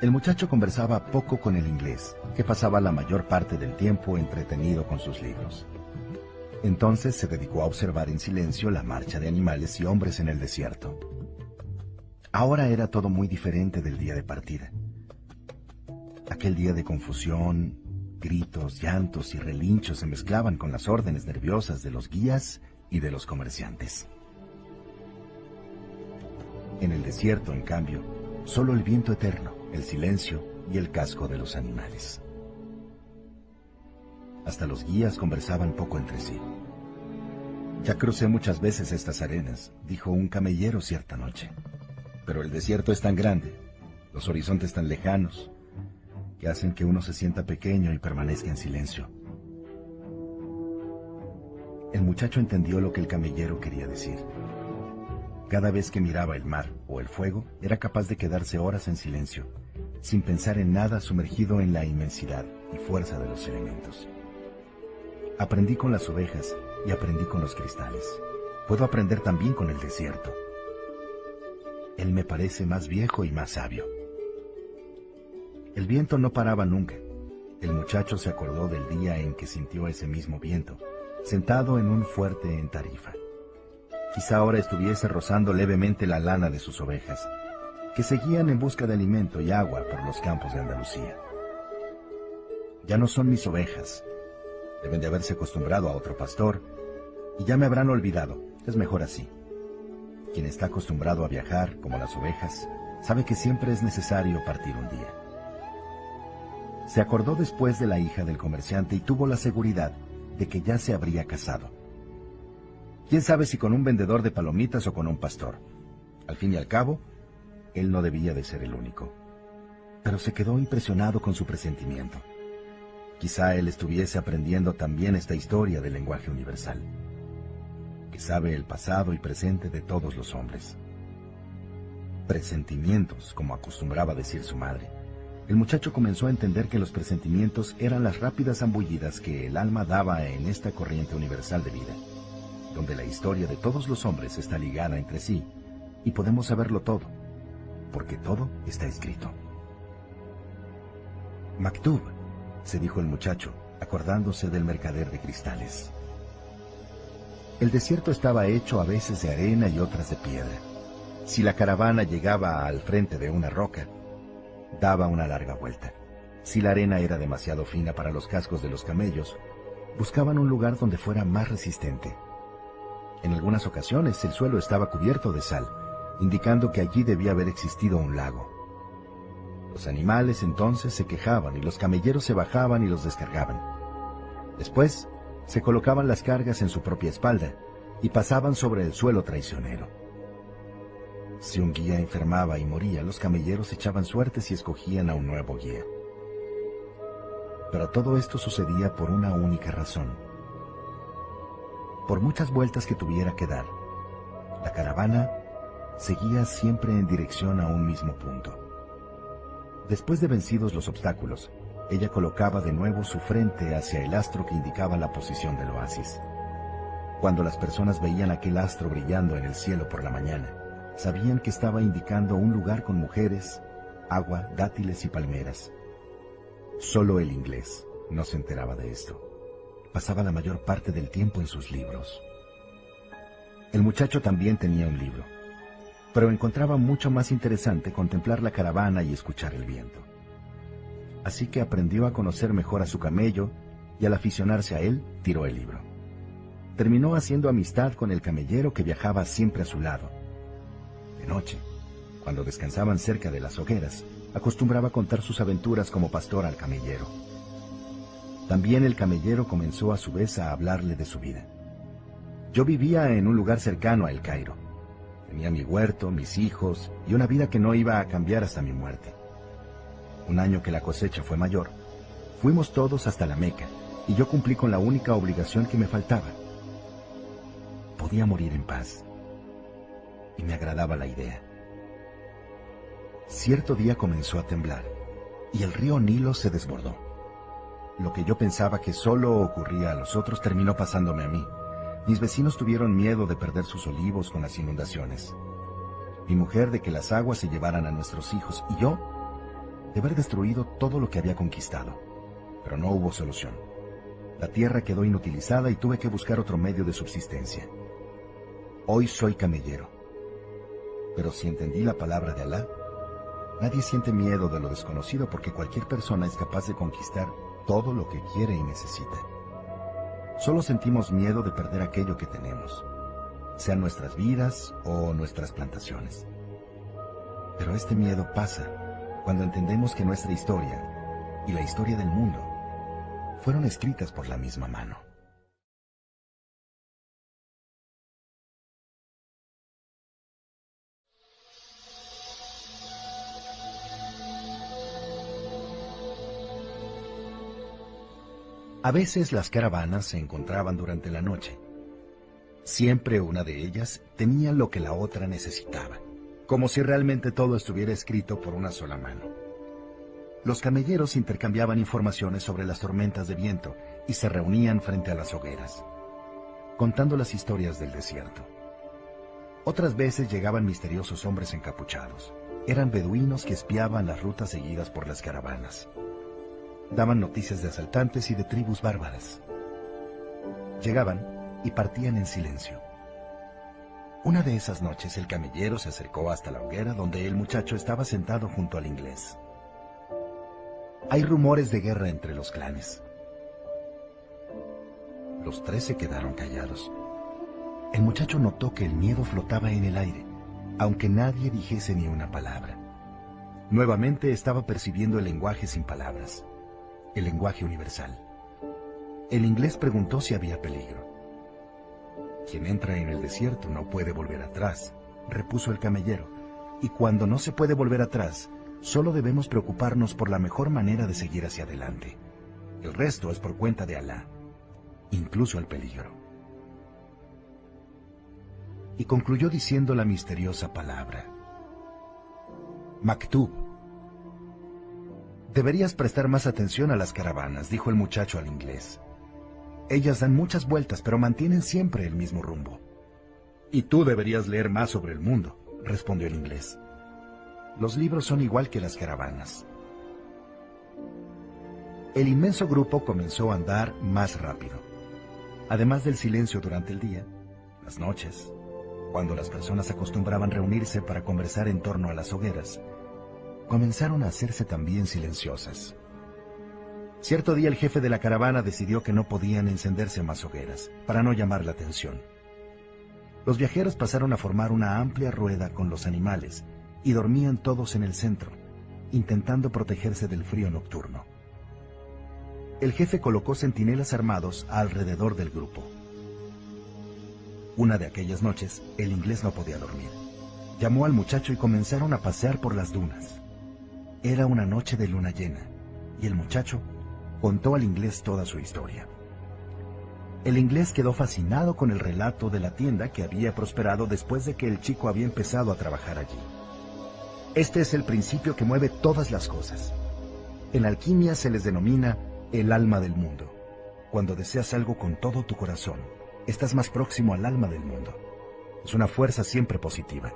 El muchacho conversaba poco con el inglés, que pasaba la mayor parte del tiempo entretenido con sus libros. Entonces se dedicó a observar en silencio la marcha de animales y hombres en el desierto. Ahora era todo muy diferente del día de partida. Aquel día de confusión, gritos, llantos y relinchos se mezclaban con las órdenes nerviosas de los guías y de los comerciantes. En el desierto, en cambio, solo el viento eterno, el silencio y el casco de los animales. Hasta los guías conversaban poco entre sí. Ya crucé muchas veces estas arenas, dijo un camellero cierta noche. Pero el desierto es tan grande, los horizontes tan lejanos, que hacen que uno se sienta pequeño y permanezca en silencio. El muchacho entendió lo que el camellero quería decir. Cada vez que miraba el mar o el fuego, era capaz de quedarse horas en silencio, sin pensar en nada sumergido en la inmensidad y fuerza de los elementos. Aprendí con las ovejas y aprendí con los cristales. Puedo aprender también con el desierto. Él me parece más viejo y más sabio. El viento no paraba nunca. El muchacho se acordó del día en que sintió ese mismo viento, sentado en un fuerte en Tarifa. Quizá ahora estuviese rozando levemente la lana de sus ovejas, que seguían en busca de alimento y agua por los campos de Andalucía. Ya no son mis ovejas. Deben de haberse acostumbrado a otro pastor y ya me habrán olvidado. Es mejor así. Quien está acostumbrado a viajar, como las ovejas, sabe que siempre es necesario partir un día. Se acordó después de la hija del comerciante y tuvo la seguridad de que ya se habría casado. ¿Quién sabe si con un vendedor de palomitas o con un pastor? Al fin y al cabo, él no debía de ser el único. Pero se quedó impresionado con su presentimiento. Quizá él estuviese aprendiendo también esta historia del lenguaje universal, que sabe el pasado y presente de todos los hombres. Presentimientos, como acostumbraba decir su madre el muchacho comenzó a entender que los presentimientos eran las rápidas zambullidas que el alma daba en esta corriente universal de vida, donde la historia de todos los hombres está ligada entre sí y podemos saberlo todo, porque todo está escrito. Maktub, se dijo el muchacho, acordándose del mercader de cristales. El desierto estaba hecho a veces de arena y otras de piedra. Si la caravana llegaba al frente de una roca, daba una larga vuelta. Si la arena era demasiado fina para los cascos de los camellos, buscaban un lugar donde fuera más resistente. En algunas ocasiones el suelo estaba cubierto de sal, indicando que allí debía haber existido un lago. Los animales entonces se quejaban y los camelleros se bajaban y los descargaban. Después, se colocaban las cargas en su propia espalda y pasaban sobre el suelo traicionero. Si un guía enfermaba y moría, los camelleros echaban suertes y escogían a un nuevo guía. Pero todo esto sucedía por una única razón. Por muchas vueltas que tuviera que dar, la caravana seguía siempre en dirección a un mismo punto. Después de vencidos los obstáculos, ella colocaba de nuevo su frente hacia el astro que indicaba la posición del oasis. Cuando las personas veían aquel astro brillando en el cielo por la mañana, sabían que estaba indicando un lugar con mujeres, agua, dátiles y palmeras. Solo el inglés no se enteraba de esto. Pasaba la mayor parte del tiempo en sus libros. El muchacho también tenía un libro, pero encontraba mucho más interesante contemplar la caravana y escuchar el viento. Así que aprendió a conocer mejor a su camello y al aficionarse a él, tiró el libro. Terminó haciendo amistad con el camellero que viajaba siempre a su lado, noche, cuando descansaban cerca de las hogueras, acostumbraba contar sus aventuras como pastor al camellero. También el camellero comenzó a su vez a hablarle de su vida. Yo vivía en un lugar cercano a El Cairo. Tenía mi huerto, mis hijos y una vida que no iba a cambiar hasta mi muerte. Un año que la cosecha fue mayor, fuimos todos hasta la Meca y yo cumplí con la única obligación que me faltaba. Podía morir en paz y me agradaba la idea. Cierto día comenzó a temblar y el río Nilo se desbordó. Lo que yo pensaba que solo ocurría a los otros terminó pasándome a mí. Mis vecinos tuvieron miedo de perder sus olivos con las inundaciones. Mi mujer de que las aguas se llevaran a nuestros hijos y yo de haber destruido todo lo que había conquistado. Pero no hubo solución. La tierra quedó inutilizada y tuve que buscar otro medio de subsistencia. Hoy soy camellero pero si entendí la palabra de Alá, nadie siente miedo de lo desconocido porque cualquier persona es capaz de conquistar todo lo que quiere y necesita. Solo sentimos miedo de perder aquello que tenemos, sean nuestras vidas o nuestras plantaciones. Pero este miedo pasa cuando entendemos que nuestra historia y la historia del mundo fueron escritas por la misma mano. A veces las caravanas se encontraban durante la noche. Siempre una de ellas tenía lo que la otra necesitaba, como si realmente todo estuviera escrito por una sola mano. Los camelleros intercambiaban informaciones sobre las tormentas de viento y se reunían frente a las hogueras, contando las historias del desierto. Otras veces llegaban misteriosos hombres encapuchados. Eran beduinos que espiaban las rutas seguidas por las caravanas. Daban noticias de asaltantes y de tribus bárbaras. Llegaban y partían en silencio. Una de esas noches el camellero se acercó hasta la hoguera donde el muchacho estaba sentado junto al inglés. Hay rumores de guerra entre los clanes. Los tres se quedaron callados. El muchacho notó que el miedo flotaba en el aire, aunque nadie dijese ni una palabra. Nuevamente estaba percibiendo el lenguaje sin palabras el lenguaje universal. El inglés preguntó si había peligro. Quien entra en el desierto no puede volver atrás, repuso el camellero, y cuando no se puede volver atrás, solo debemos preocuparnos por la mejor manera de seguir hacia adelante. El resto es por cuenta de Alá, incluso el peligro. Y concluyó diciendo la misteriosa palabra. Maktub Deberías prestar más atención a las caravanas, dijo el muchacho al inglés. Ellas dan muchas vueltas, pero mantienen siempre el mismo rumbo. Y tú deberías leer más sobre el mundo, respondió el inglés. Los libros son igual que las caravanas. El inmenso grupo comenzó a andar más rápido. Además del silencio durante el día, las noches, cuando las personas acostumbraban reunirse para conversar en torno a las hogueras, comenzaron a hacerse también silenciosas. Cierto día el jefe de la caravana decidió que no podían encenderse más hogueras, para no llamar la atención. Los viajeros pasaron a formar una amplia rueda con los animales y dormían todos en el centro, intentando protegerse del frío nocturno. El jefe colocó centinelas armados alrededor del grupo. Una de aquellas noches, el inglés no podía dormir. Llamó al muchacho y comenzaron a pasear por las dunas. Era una noche de luna llena, y el muchacho contó al inglés toda su historia. El inglés quedó fascinado con el relato de la tienda que había prosperado después de que el chico había empezado a trabajar allí. Este es el principio que mueve todas las cosas. En alquimia se les denomina el alma del mundo. Cuando deseas algo con todo tu corazón, estás más próximo al alma del mundo. Es una fuerza siempre positiva.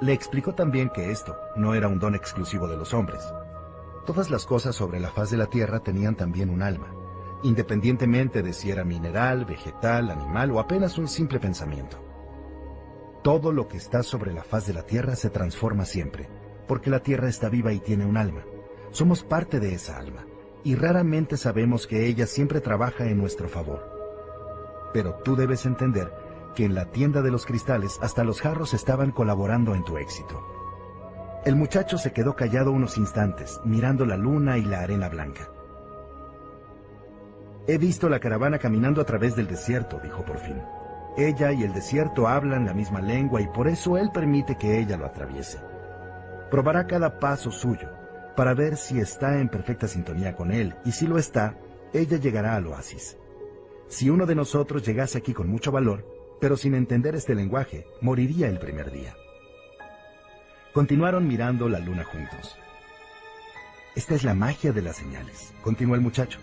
Le explicó también que esto no era un don exclusivo de los hombres. Todas las cosas sobre la faz de la tierra tenían también un alma, independientemente de si era mineral, vegetal, animal o apenas un simple pensamiento. Todo lo que está sobre la faz de la tierra se transforma siempre, porque la tierra está viva y tiene un alma. Somos parte de esa alma, y raramente sabemos que ella siempre trabaja en nuestro favor. Pero tú debes entender que en la tienda de los cristales hasta los jarros estaban colaborando en tu éxito. El muchacho se quedó callado unos instantes, mirando la luna y la arena blanca. He visto la caravana caminando a través del desierto, dijo por fin. Ella y el desierto hablan la misma lengua y por eso él permite que ella lo atraviese. Probará cada paso suyo para ver si está en perfecta sintonía con él y si lo está, ella llegará al oasis. Si uno de nosotros llegase aquí con mucho valor, pero sin entender este lenguaje, moriría el primer día. Continuaron mirando la luna juntos. Esta es la magia de las señales, continuó el muchacho.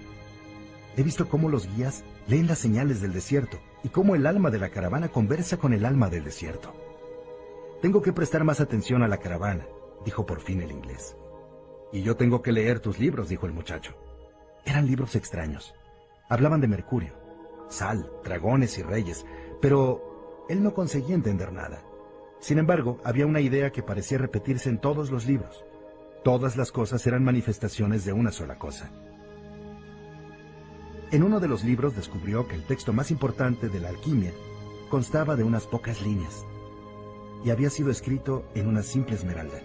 He visto cómo los guías leen las señales del desierto y cómo el alma de la caravana conversa con el alma del desierto. Tengo que prestar más atención a la caravana, dijo por fin el inglés. Y yo tengo que leer tus libros, dijo el muchacho. Eran libros extraños. Hablaban de Mercurio, sal, dragones y reyes, pero él no conseguía entender nada. Sin embargo, había una idea que parecía repetirse en todos los libros. Todas las cosas eran manifestaciones de una sola cosa. En uno de los libros descubrió que el texto más importante de la alquimia constaba de unas pocas líneas y había sido escrito en una simple esmeralda.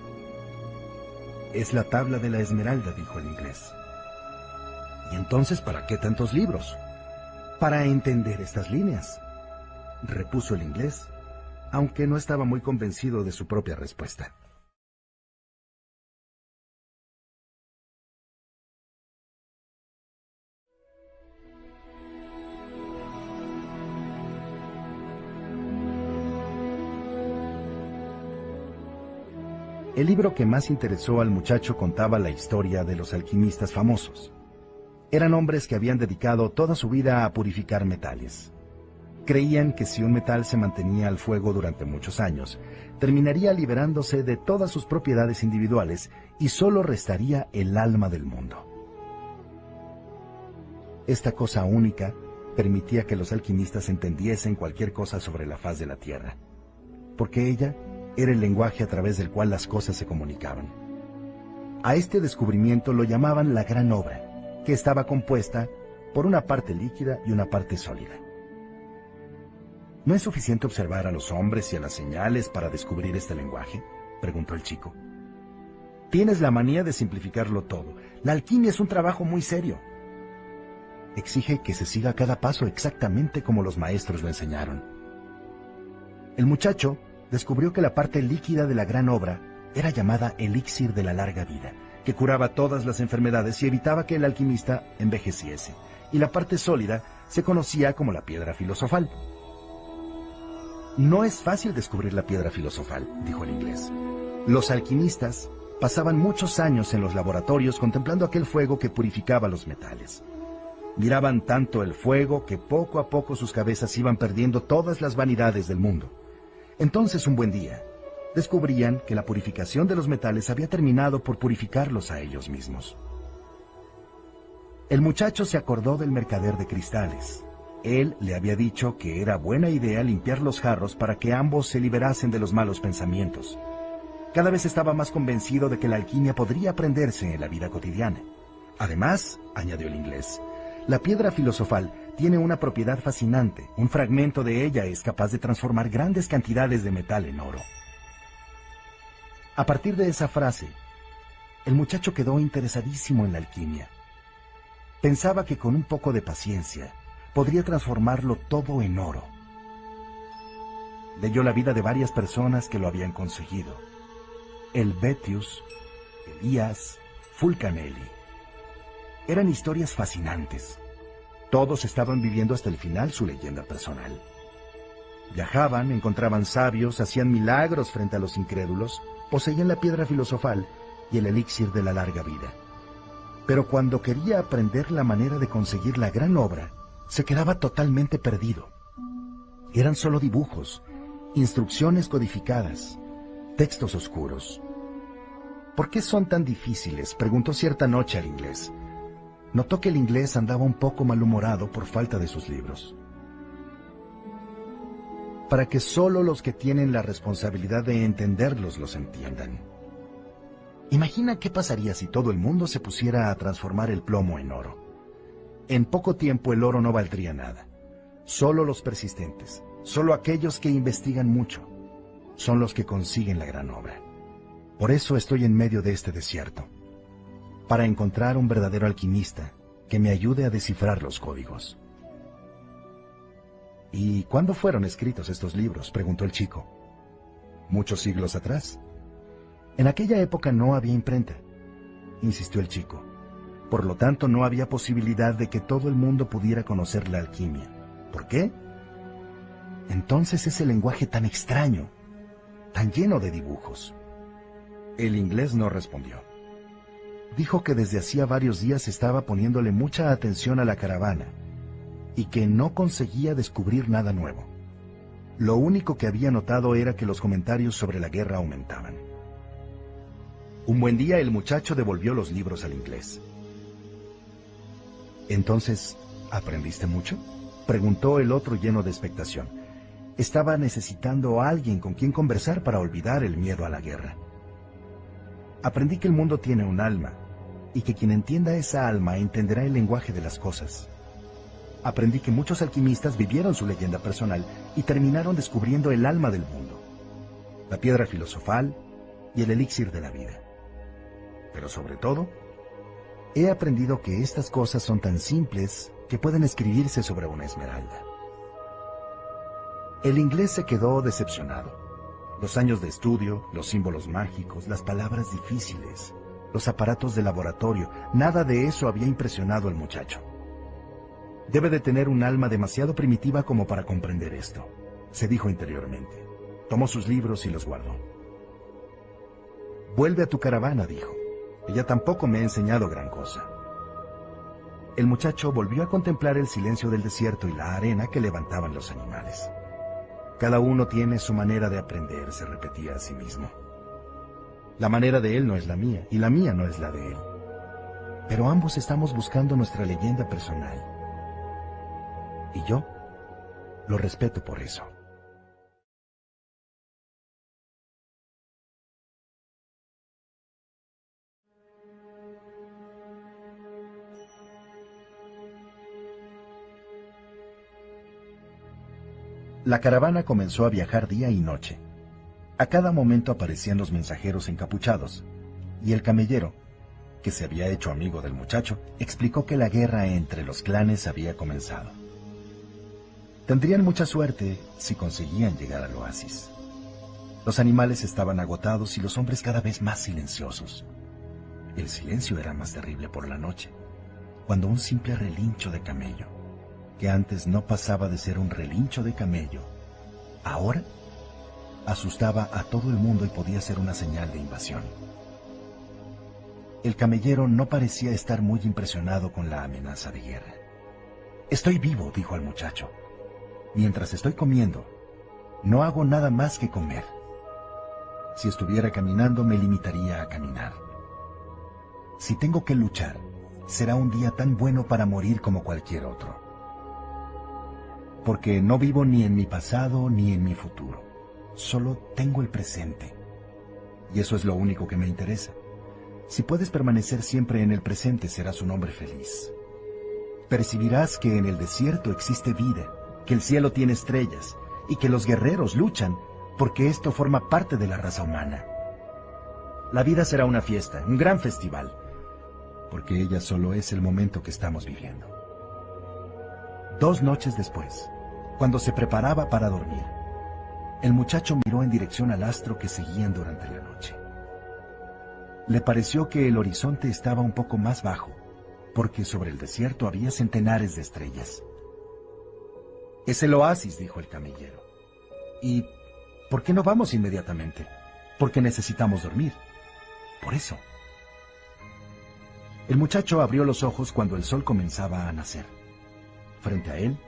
Es la tabla de la esmeralda, dijo el inglés. ¿Y entonces para qué tantos libros? para entender estas líneas, repuso el inglés, aunque no estaba muy convencido de su propia respuesta. El libro que más interesó al muchacho contaba la historia de los alquimistas famosos. Eran hombres que habían dedicado toda su vida a purificar metales. Creían que si un metal se mantenía al fuego durante muchos años, terminaría liberándose de todas sus propiedades individuales y solo restaría el alma del mundo. Esta cosa única permitía que los alquimistas entendiesen cualquier cosa sobre la faz de la Tierra, porque ella era el lenguaje a través del cual las cosas se comunicaban. A este descubrimiento lo llamaban la gran obra, que estaba compuesta por una parte líquida y una parte sólida. ¿No es suficiente observar a los hombres y a las señales para descubrir este lenguaje? preguntó el chico. Tienes la manía de simplificarlo todo. La alquimia es un trabajo muy serio. Exige que se siga cada paso exactamente como los maestros lo enseñaron. El muchacho descubrió que la parte líquida de la gran obra era llamada elixir de la larga vida que curaba todas las enfermedades y evitaba que el alquimista envejeciese, y la parte sólida se conocía como la piedra filosofal. No es fácil descubrir la piedra filosofal, dijo el inglés. Los alquimistas pasaban muchos años en los laboratorios contemplando aquel fuego que purificaba los metales. Miraban tanto el fuego que poco a poco sus cabezas iban perdiendo todas las vanidades del mundo. Entonces un buen día, descubrían que la purificación de los metales había terminado por purificarlos a ellos mismos. El muchacho se acordó del mercader de cristales, Él le había dicho que era buena idea limpiar los jarros para que ambos se liberasen de los malos pensamientos. Cada vez estaba más convencido de que la alquimia podría aprenderse en la vida cotidiana. Además, añadió el inglés, la piedra filosofal tiene una propiedad fascinante. Un fragmento de ella es capaz de transformar grandes cantidades de metal en oro. A partir de esa frase, el muchacho quedó interesadísimo en la alquimia. Pensaba que con un poco de paciencia podría transformarlo todo en oro. Leyó la vida de varias personas que lo habían conseguido. El Betius, Elías, Fulcanelli. Eran historias fascinantes. Todos estaban viviendo hasta el final su leyenda personal. Viajaban, encontraban sabios, hacían milagros frente a los incrédulos, poseían la piedra filosofal y el elixir de la larga vida. Pero cuando quería aprender la manera de conseguir la gran obra, se quedaba totalmente perdido. Eran solo dibujos, instrucciones codificadas, textos oscuros. ¿Por qué son tan difíciles? preguntó cierta noche al inglés. Notó que el inglés andaba un poco malhumorado por falta de sus libros. Para que solo los que tienen la responsabilidad de entenderlos los entiendan. Imagina qué pasaría si todo el mundo se pusiera a transformar el plomo en oro. En poco tiempo el oro no valdría nada. Solo los persistentes, solo aquellos que investigan mucho, son los que consiguen la gran obra. Por eso estoy en medio de este desierto, para encontrar un verdadero alquimista que me ayude a descifrar los códigos. ¿Y cuándo fueron escritos estos libros? preguntó el chico. Muchos siglos atrás. En aquella época no había imprenta, insistió el chico. Por lo tanto, no había posibilidad de que todo el mundo pudiera conocer la alquimia. ¿Por qué? Entonces ese lenguaje tan extraño, tan lleno de dibujos. El inglés no respondió. Dijo que desde hacía varios días estaba poniéndole mucha atención a la caravana y que no conseguía descubrir nada nuevo. Lo único que había notado era que los comentarios sobre la guerra aumentaban. Un buen día el muchacho devolvió los libros al inglés. Entonces, ¿aprendiste mucho? Preguntó el otro lleno de expectación. Estaba necesitando a alguien con quien conversar para olvidar el miedo a la guerra. Aprendí que el mundo tiene un alma, y que quien entienda esa alma entenderá el lenguaje de las cosas. Aprendí que muchos alquimistas vivieron su leyenda personal y terminaron descubriendo el alma del mundo, la piedra filosofal y el elixir de la vida pero sobre todo, he aprendido que estas cosas son tan simples que pueden escribirse sobre una esmeralda. El inglés se quedó decepcionado. Los años de estudio, los símbolos mágicos, las palabras difíciles, los aparatos de laboratorio, nada de eso había impresionado al muchacho. Debe de tener un alma demasiado primitiva como para comprender esto, se dijo interiormente. Tomó sus libros y los guardó. Vuelve a tu caravana, dijo. Ella tampoco me ha enseñado gran cosa. El muchacho volvió a contemplar el silencio del desierto y la arena que levantaban los animales. Cada uno tiene su manera de aprender, se repetía a sí mismo. La manera de él no es la mía y la mía no es la de él. Pero ambos estamos buscando nuestra leyenda personal. Y yo lo respeto por eso. La caravana comenzó a viajar día y noche. A cada momento aparecían los mensajeros encapuchados, y el camellero, que se había hecho amigo del muchacho, explicó que la guerra entre los clanes había comenzado. Tendrían mucha suerte si conseguían llegar al oasis. Los animales estaban agotados y los hombres cada vez más silenciosos. El silencio era más terrible por la noche, cuando un simple relincho de camello que antes no pasaba de ser un relincho de camello, ahora asustaba a todo el mundo y podía ser una señal de invasión. El camellero no parecía estar muy impresionado con la amenaza de guerra. Estoy vivo, dijo al muchacho. Mientras estoy comiendo, no hago nada más que comer. Si estuviera caminando, me limitaría a caminar. Si tengo que luchar, será un día tan bueno para morir como cualquier otro. Porque no vivo ni en mi pasado ni en mi futuro. Solo tengo el presente. Y eso es lo único que me interesa. Si puedes permanecer siempre en el presente, serás un hombre feliz. Percibirás que en el desierto existe vida, que el cielo tiene estrellas y que los guerreros luchan porque esto forma parte de la raza humana. La vida será una fiesta, un gran festival, porque ella solo es el momento que estamos viviendo. Dos noches después, cuando se preparaba para dormir, el muchacho miró en dirección al astro que seguían durante la noche. Le pareció que el horizonte estaba un poco más bajo, porque sobre el desierto había centenares de estrellas. Es el oasis, dijo el camellero. ¿Y por qué no vamos inmediatamente? Porque necesitamos dormir. Por eso. El muchacho abrió los ojos cuando el sol comenzaba a nacer. Frente a él,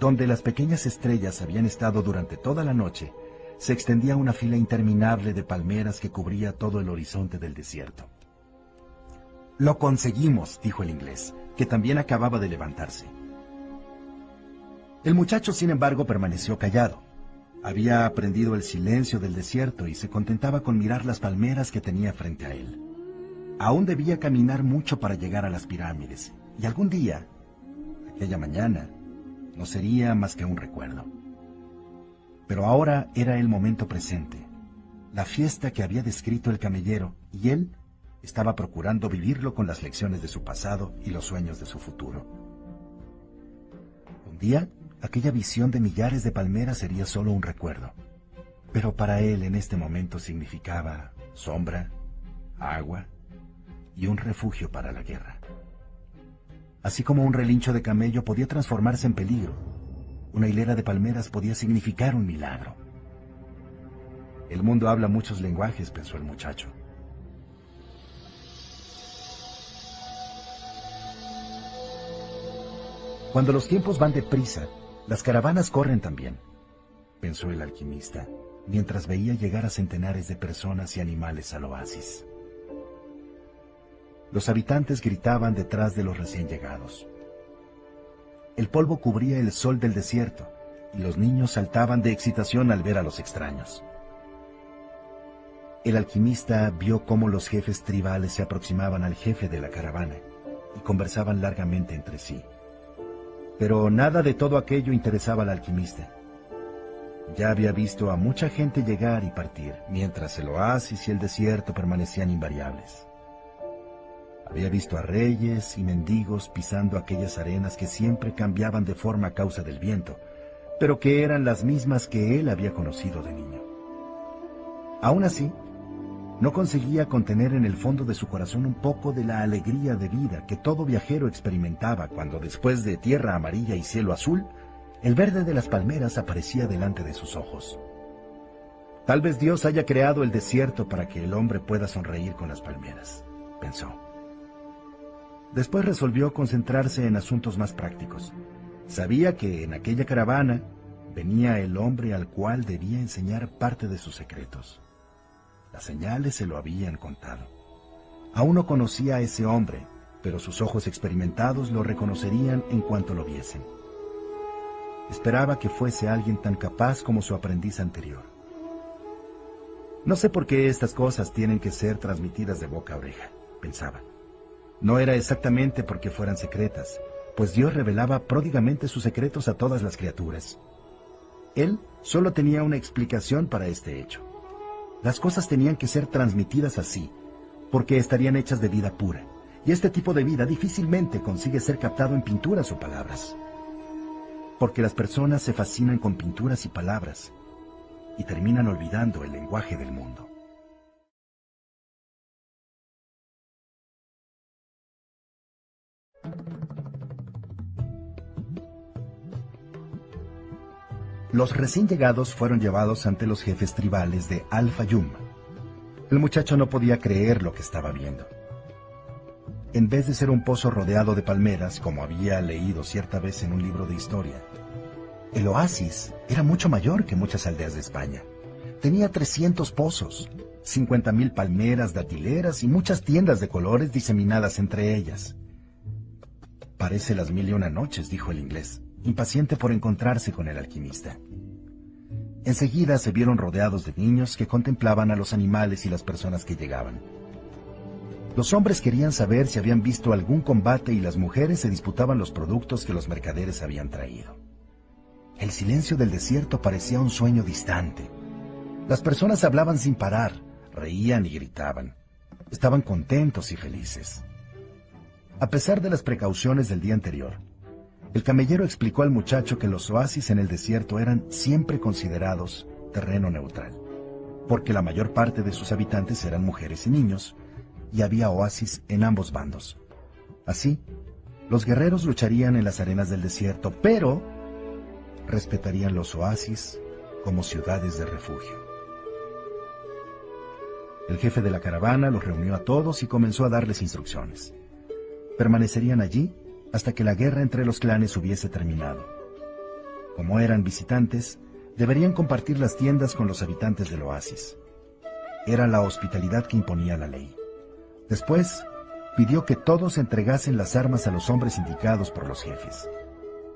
donde las pequeñas estrellas habían estado durante toda la noche, se extendía una fila interminable de palmeras que cubría todo el horizonte del desierto. Lo conseguimos, dijo el inglés, que también acababa de levantarse. El muchacho, sin embargo, permaneció callado. Había aprendido el silencio del desierto y se contentaba con mirar las palmeras que tenía frente a él. Aún debía caminar mucho para llegar a las pirámides, y algún día, aquella mañana, no sería más que un recuerdo. Pero ahora era el momento presente, la fiesta que había descrito el camellero, y él estaba procurando vivirlo con las lecciones de su pasado y los sueños de su futuro. Un día, aquella visión de millares de palmeras sería solo un recuerdo, pero para él en este momento significaba sombra, agua y un refugio para la guerra. Así como un relincho de camello podía transformarse en peligro, una hilera de palmeras podía significar un milagro. El mundo habla muchos lenguajes, pensó el muchacho. Cuando los tiempos van deprisa, las caravanas corren también, pensó el alquimista, mientras veía llegar a centenares de personas y animales al oasis. Los habitantes gritaban detrás de los recién llegados. El polvo cubría el sol del desierto y los niños saltaban de excitación al ver a los extraños. El alquimista vio cómo los jefes tribales se aproximaban al jefe de la caravana y conversaban largamente entre sí. Pero nada de todo aquello interesaba al alquimista. Ya había visto a mucha gente llegar y partir, mientras el oasis y el desierto permanecían invariables. Había visto a reyes y mendigos pisando aquellas arenas que siempre cambiaban de forma a causa del viento, pero que eran las mismas que él había conocido de niño. Aún así, no conseguía contener en el fondo de su corazón un poco de la alegría de vida que todo viajero experimentaba cuando después de tierra amarilla y cielo azul, el verde de las palmeras aparecía delante de sus ojos. Tal vez Dios haya creado el desierto para que el hombre pueda sonreír con las palmeras, pensó. Después resolvió concentrarse en asuntos más prácticos. Sabía que en aquella caravana venía el hombre al cual debía enseñar parte de sus secretos. Las señales se lo habían contado. Aún no conocía a ese hombre, pero sus ojos experimentados lo reconocerían en cuanto lo viesen. Esperaba que fuese alguien tan capaz como su aprendiz anterior. No sé por qué estas cosas tienen que ser transmitidas de boca a oreja, pensaba. No era exactamente porque fueran secretas, pues Dios revelaba pródigamente sus secretos a todas las criaturas. Él solo tenía una explicación para este hecho. Las cosas tenían que ser transmitidas así, porque estarían hechas de vida pura, y este tipo de vida difícilmente consigue ser captado en pinturas o palabras. Porque las personas se fascinan con pinturas y palabras, y terminan olvidando el lenguaje del mundo. Los recién llegados fueron llevados ante los jefes tribales de Al-Fayum. El muchacho no podía creer lo que estaba viendo. En vez de ser un pozo rodeado de palmeras, como había leído cierta vez en un libro de historia, el oasis era mucho mayor que muchas aldeas de España. Tenía 300 pozos, 50.000 palmeras datileras y muchas tiendas de colores diseminadas entre ellas. Parece las mil y una noches, dijo el inglés impaciente por encontrarse con el alquimista. Enseguida se vieron rodeados de niños que contemplaban a los animales y las personas que llegaban. Los hombres querían saber si habían visto algún combate y las mujeres se disputaban los productos que los mercaderes habían traído. El silencio del desierto parecía un sueño distante. Las personas hablaban sin parar, reían y gritaban. Estaban contentos y felices. A pesar de las precauciones del día anterior, el camellero explicó al muchacho que los oasis en el desierto eran siempre considerados terreno neutral, porque la mayor parte de sus habitantes eran mujeres y niños, y había oasis en ambos bandos. Así, los guerreros lucharían en las arenas del desierto, pero respetarían los oasis como ciudades de refugio. El jefe de la caravana los reunió a todos y comenzó a darles instrucciones. Permanecerían allí hasta que la guerra entre los clanes hubiese terminado. Como eran visitantes, deberían compartir las tiendas con los habitantes del oasis. Era la hospitalidad que imponía la ley. Después, pidió que todos entregasen las armas a los hombres indicados por los jefes.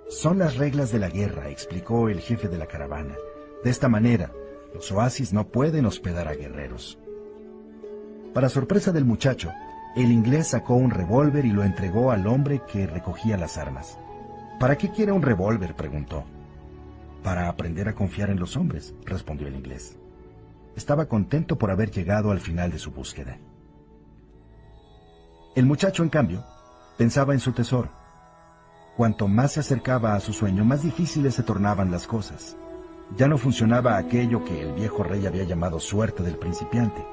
Son las reglas de la guerra, explicó el jefe de la caravana. De esta manera, los oasis no pueden hospedar a guerreros. Para sorpresa del muchacho, el inglés sacó un revólver y lo entregó al hombre que recogía las armas. ¿Para qué quiere un revólver? preguntó. Para aprender a confiar en los hombres, respondió el inglés. Estaba contento por haber llegado al final de su búsqueda. El muchacho, en cambio, pensaba en su tesoro. Cuanto más se acercaba a su sueño, más difíciles se tornaban las cosas. Ya no funcionaba aquello que el viejo rey había llamado suerte del principiante.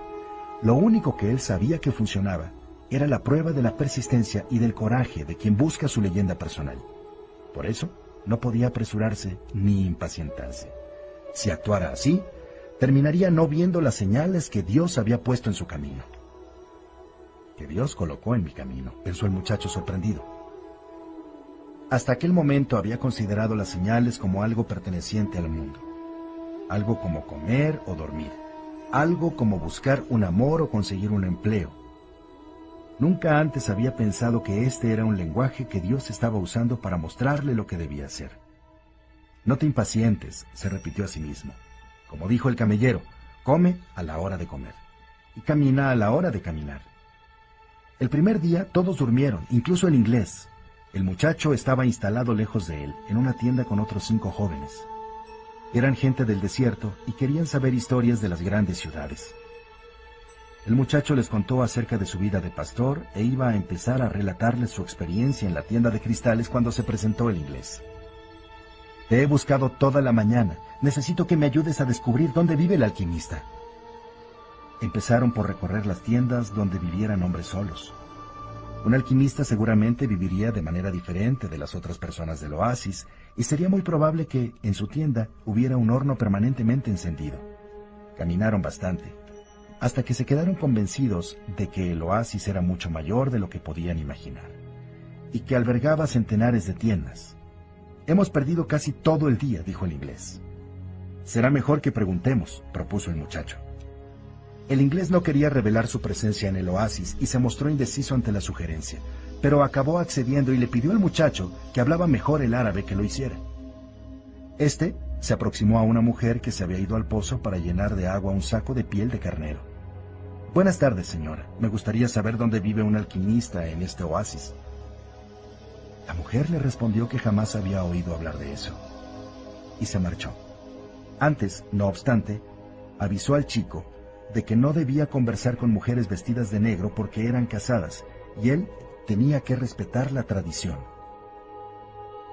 Lo único que él sabía que funcionaba era la prueba de la persistencia y del coraje de quien busca su leyenda personal. Por eso, no podía apresurarse ni impacientarse. Si actuara así, terminaría no viendo las señales que Dios había puesto en su camino que Dios colocó en mi camino, pensó el muchacho sorprendido. Hasta aquel momento había considerado las señales como algo perteneciente al mundo, algo como comer o dormir, algo como buscar un amor o conseguir un empleo. Nunca antes había pensado que este era un lenguaje que Dios estaba usando para mostrarle lo que debía hacer. No te impacientes, se repitió a sí mismo. Como dijo el camellero, come a la hora de comer y camina a la hora de caminar. El primer día todos durmieron, incluso el inglés. El muchacho estaba instalado lejos de él, en una tienda con otros cinco jóvenes. Eran gente del desierto y querían saber historias de las grandes ciudades. El muchacho les contó acerca de su vida de pastor e iba a empezar a relatarles su experiencia en la tienda de cristales cuando se presentó el inglés. Te he buscado toda la mañana. Necesito que me ayudes a descubrir dónde vive el alquimista. Empezaron por recorrer las tiendas donde vivieran hombres solos. Un alquimista seguramente viviría de manera diferente de las otras personas del oasis y sería muy probable que en su tienda hubiera un horno permanentemente encendido. Caminaron bastante, hasta que se quedaron convencidos de que el oasis era mucho mayor de lo que podían imaginar, y que albergaba centenares de tiendas. Hemos perdido casi todo el día, dijo el inglés. Será mejor que preguntemos, propuso el muchacho. El inglés no quería revelar su presencia en el oasis y se mostró indeciso ante la sugerencia, pero acabó accediendo y le pidió al muchacho que hablaba mejor el árabe que lo hiciera. Este se aproximó a una mujer que se había ido al pozo para llenar de agua un saco de piel de carnero. Buenas tardes, señora. Me gustaría saber dónde vive un alquimista en este oasis. La mujer le respondió que jamás había oído hablar de eso. Y se marchó. Antes, no obstante, avisó al chico de que no debía conversar con mujeres vestidas de negro porque eran casadas, y él tenía que respetar la tradición.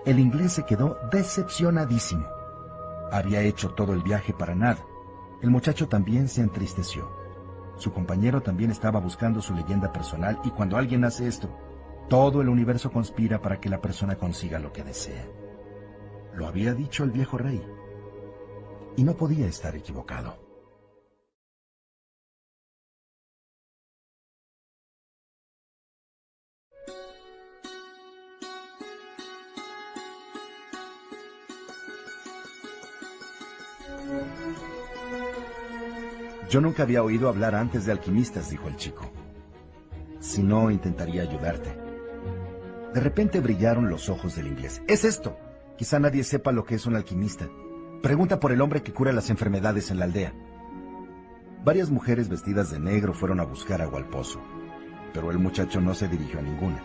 El inglés se quedó decepcionadísimo. Había hecho todo el viaje para nada. El muchacho también se entristeció. Su compañero también estaba buscando su leyenda personal y cuando alguien hace esto, todo el universo conspira para que la persona consiga lo que desea. Lo había dicho el viejo rey. Y no podía estar equivocado. Yo nunca había oído hablar antes de alquimistas, dijo el chico. Si no, intentaría ayudarte. De repente brillaron los ojos del inglés. Es esto. Quizá nadie sepa lo que es un alquimista. Pregunta por el hombre que cura las enfermedades en la aldea. Varias mujeres vestidas de negro fueron a buscar agua al pozo, pero el muchacho no se dirigió a ninguna,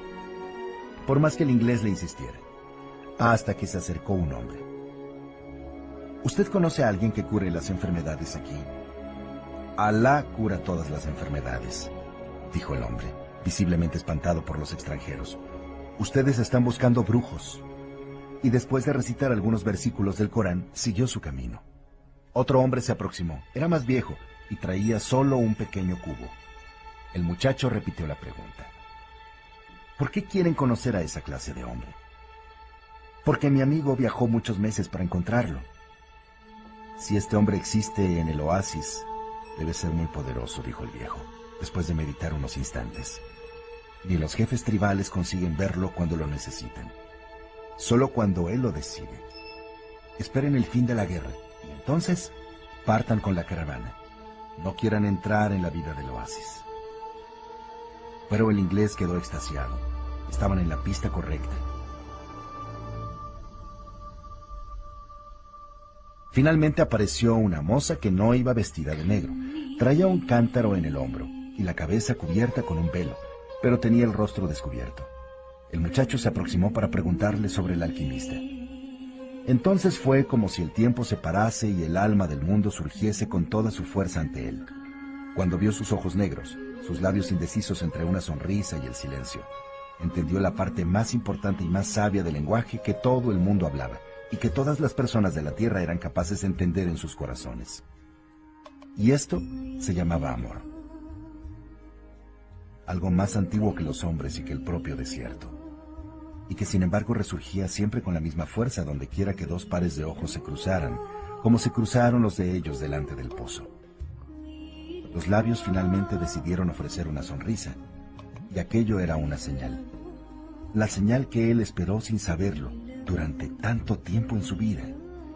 por más que el inglés le insistiera, hasta que se acercó un hombre. ¿Usted conoce a alguien que cure las enfermedades aquí? Alá cura todas las enfermedades, dijo el hombre, visiblemente espantado por los extranjeros. Ustedes están buscando brujos. Y después de recitar algunos versículos del Corán, siguió su camino. Otro hombre se aproximó. Era más viejo y traía solo un pequeño cubo. El muchacho repitió la pregunta. ¿Por qué quieren conocer a esa clase de hombre? Porque mi amigo viajó muchos meses para encontrarlo. Si este hombre existe en el oasis, debe ser muy poderoso, dijo el viejo, después de meditar unos instantes. Ni los jefes tribales consiguen verlo cuando lo necesitan. Solo cuando él lo decide. Esperen el fin de la guerra y entonces partan con la caravana. No quieran entrar en la vida del oasis. Pero el inglés quedó extasiado. Estaban en la pista correcta. Finalmente apareció una moza que no iba vestida de negro. Traía un cántaro en el hombro y la cabeza cubierta con un velo, pero tenía el rostro descubierto. El muchacho se aproximó para preguntarle sobre el alquimista. Entonces fue como si el tiempo se parase y el alma del mundo surgiese con toda su fuerza ante él. Cuando vio sus ojos negros, sus labios indecisos entre una sonrisa y el silencio, entendió la parte más importante y más sabia del lenguaje que todo el mundo hablaba y que todas las personas de la tierra eran capaces de entender en sus corazones. Y esto se llamaba amor. Algo más antiguo que los hombres y que el propio desierto. Y que sin embargo resurgía siempre con la misma fuerza donde quiera que dos pares de ojos se cruzaran, como se cruzaron los de ellos delante del pozo. Los labios finalmente decidieron ofrecer una sonrisa, y aquello era una señal. La señal que él esperó sin saberlo, durante tanto tiempo en su vida,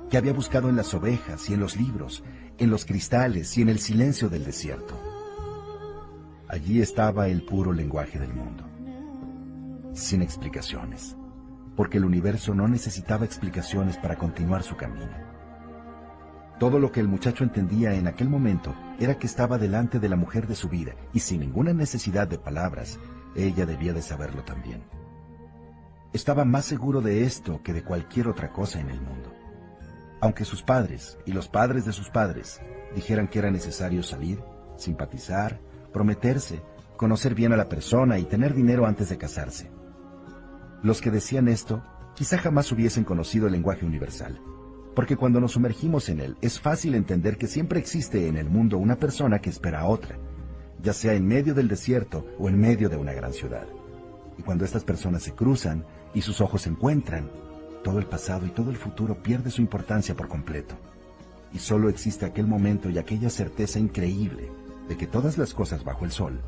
que había buscado en las ovejas y en los libros, en los cristales y en el silencio del desierto. Allí estaba el puro lenguaje del mundo, sin explicaciones, porque el universo no necesitaba explicaciones para continuar su camino. Todo lo que el muchacho entendía en aquel momento era que estaba delante de la mujer de su vida y sin ninguna necesidad de palabras, ella debía de saberlo también. Estaba más seguro de esto que de cualquier otra cosa en el mundo. Aunque sus padres y los padres de sus padres dijeran que era necesario salir, simpatizar, prometerse, conocer bien a la persona y tener dinero antes de casarse. Los que decían esto quizá jamás hubiesen conocido el lenguaje universal, porque cuando nos sumergimos en él es fácil entender que siempre existe en el mundo una persona que espera a otra, ya sea en medio del desierto o en medio de una gran ciudad. Y cuando estas personas se cruzan y sus ojos se encuentran, todo el pasado y todo el futuro pierde su importancia por completo. Y solo existe aquel momento y aquella certeza increíble de que todas las cosas bajo el sol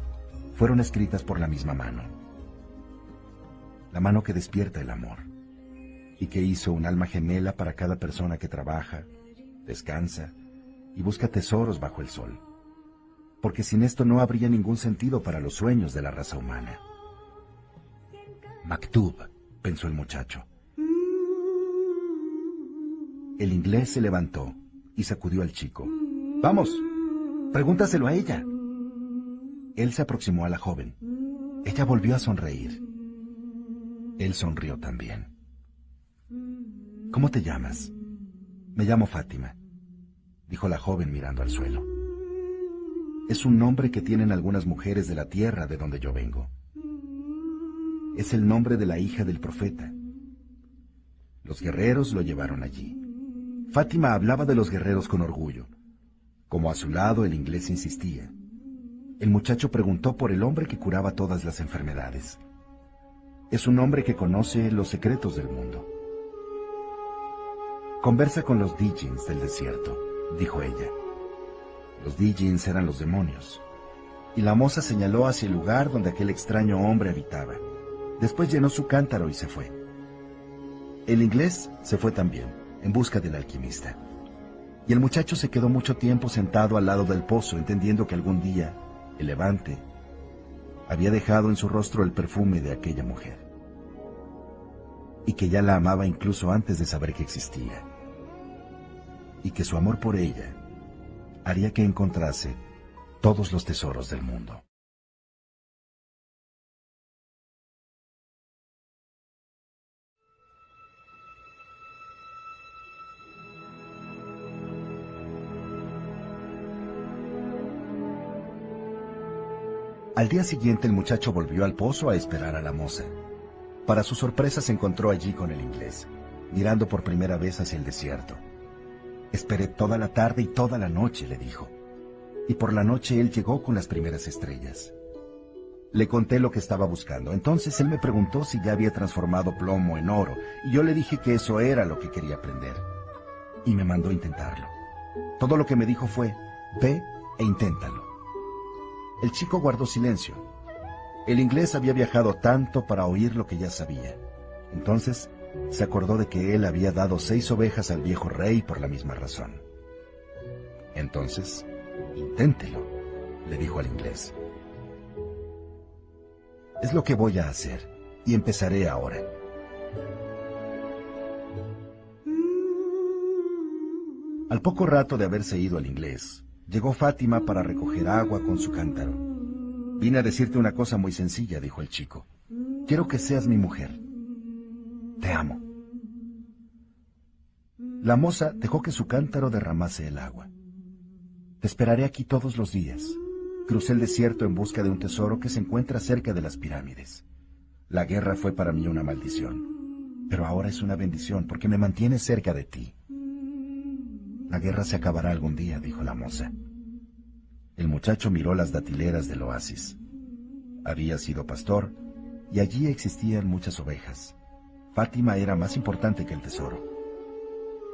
fueron escritas por la misma mano. La mano que despierta el amor y que hizo un alma gemela para cada persona que trabaja, descansa y busca tesoros bajo el sol. Porque sin esto no habría ningún sentido para los sueños de la raza humana. Maktub, pensó el muchacho. El inglés se levantó y sacudió al chico. Vamos, pregúntaselo a ella. Él se aproximó a la joven. Ella volvió a sonreír. Él sonrió también. ¿Cómo te llamas? Me llamo Fátima, dijo la joven mirando al suelo. Es un nombre que tienen algunas mujeres de la tierra de donde yo vengo es el nombre de la hija del profeta. Los guerreros lo llevaron allí. Fátima hablaba de los guerreros con orgullo. Como a su lado el inglés insistía. El muchacho preguntó por el hombre que curaba todas las enfermedades. Es un hombre que conoce los secretos del mundo. Conversa con los Dijins del desierto, dijo ella. Los Dijins eran los demonios. Y la moza señaló hacia el lugar donde aquel extraño hombre habitaba. Después llenó su cántaro y se fue. El inglés se fue también, en busca del alquimista. Y el muchacho se quedó mucho tiempo sentado al lado del pozo, entendiendo que algún día, el levante, había dejado en su rostro el perfume de aquella mujer. y que ya la amaba incluso antes de saber que existía, y que su amor por ella haría que encontrase todos los tesoros del mundo. Al día siguiente el muchacho volvió al pozo a esperar a la moza. Para su sorpresa se encontró allí con el inglés, mirando por primera vez hacia el desierto. Esperé toda la tarde y toda la noche, le dijo. Y por la noche él llegó con las primeras estrellas. Le conté lo que estaba buscando. Entonces él me preguntó si ya había transformado plomo en oro, y yo le dije que eso era lo que quería aprender. Y me mandó intentarlo. Todo lo que me dijo fue, ve e inténtalo. El chico guardó silencio. El inglés había viajado tanto para oír lo que ya sabía. Entonces se acordó de que él había dado seis ovejas al viejo rey por la misma razón. Entonces, inténtelo, le dijo al inglés. Es lo que voy a hacer, y empezaré ahora. Al poco rato de haberse ido al inglés, llegó Fátima para recoger agua con su cántaro. Vine a decirte una cosa muy sencilla, dijo el chico. Quiero que seas mi mujer. Te amo. La moza dejó que su cántaro derramase el agua. Te esperaré aquí todos los días. Crucé el desierto en busca de un tesoro que se encuentra cerca de las pirámides. La guerra fue para mí una maldición, pero ahora es una bendición porque me mantiene cerca de ti. La guerra se acabará algún día, dijo la moza. El muchacho miró las datileras del oasis. Había sido pastor y allí existían muchas ovejas. Fátima era más importante que el tesoro.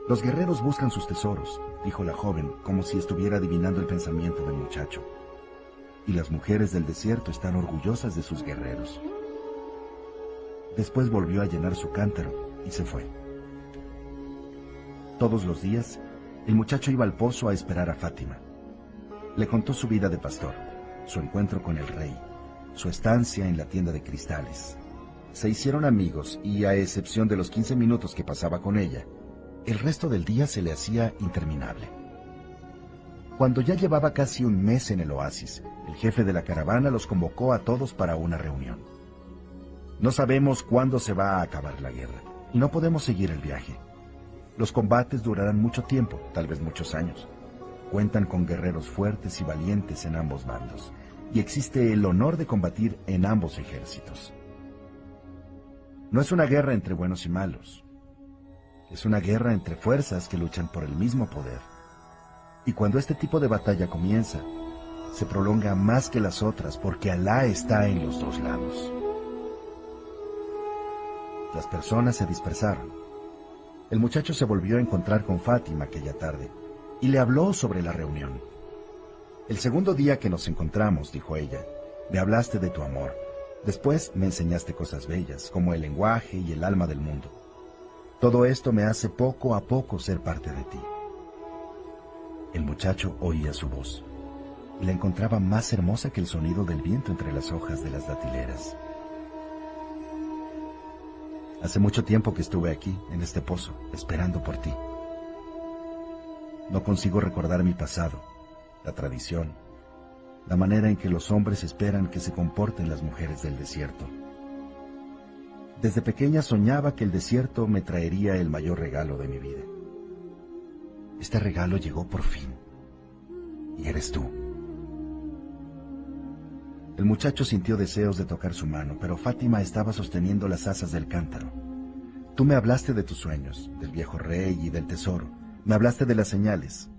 Los guerreros buscan sus tesoros, dijo la joven, como si estuviera adivinando el pensamiento del muchacho. Y las mujeres del desierto están orgullosas de sus guerreros. Después volvió a llenar su cántaro y se fue. Todos los días, el muchacho iba al pozo a esperar a Fátima. Le contó su vida de pastor, su encuentro con el rey, su estancia en la tienda de cristales, se hicieron amigos y a excepción de los 15 minutos que pasaba con ella, el resto del día se le hacía interminable. Cuando ya llevaba casi un mes en el oasis, el jefe de la caravana los convocó a todos para una reunión. No sabemos cuándo se va a acabar la guerra y no podemos seguir el viaje. Los combates durarán mucho tiempo, tal vez muchos años. Cuentan con guerreros fuertes y valientes en ambos bandos, y existe el honor de combatir en ambos ejércitos. No es una guerra entre buenos y malos. Es una guerra entre fuerzas que luchan por el mismo poder. Y cuando este tipo de batalla comienza, se prolonga más que las otras porque Alá está en los dos lados. Las personas se dispersaron. El muchacho se volvió a encontrar con Fátima aquella tarde y le habló sobre la reunión. El segundo día que nos encontramos, dijo ella, me hablaste de tu amor Después me enseñaste cosas bellas, como el lenguaje y el alma del mundo. Todo esto me hace poco a poco ser parte de ti. El muchacho oía su voz y la encontraba más hermosa que el sonido del viento entre las hojas de las datileras. Hace mucho tiempo que estuve aquí, en este pozo, esperando por ti. No consigo recordar mi pasado, la tradición, la manera en que los hombres esperan que se comporten las mujeres del desierto. Desde pequeña soñaba que el desierto me traería el mayor regalo de mi vida. Este regalo llegó por fin, y eres tú. El muchacho sintió deseos de tocar su mano, pero Fátima estaba sosteniendo las asas del cántaro. Tú me hablaste de tus sueños, del viejo rey y del tesoro. Me hablaste de las señales.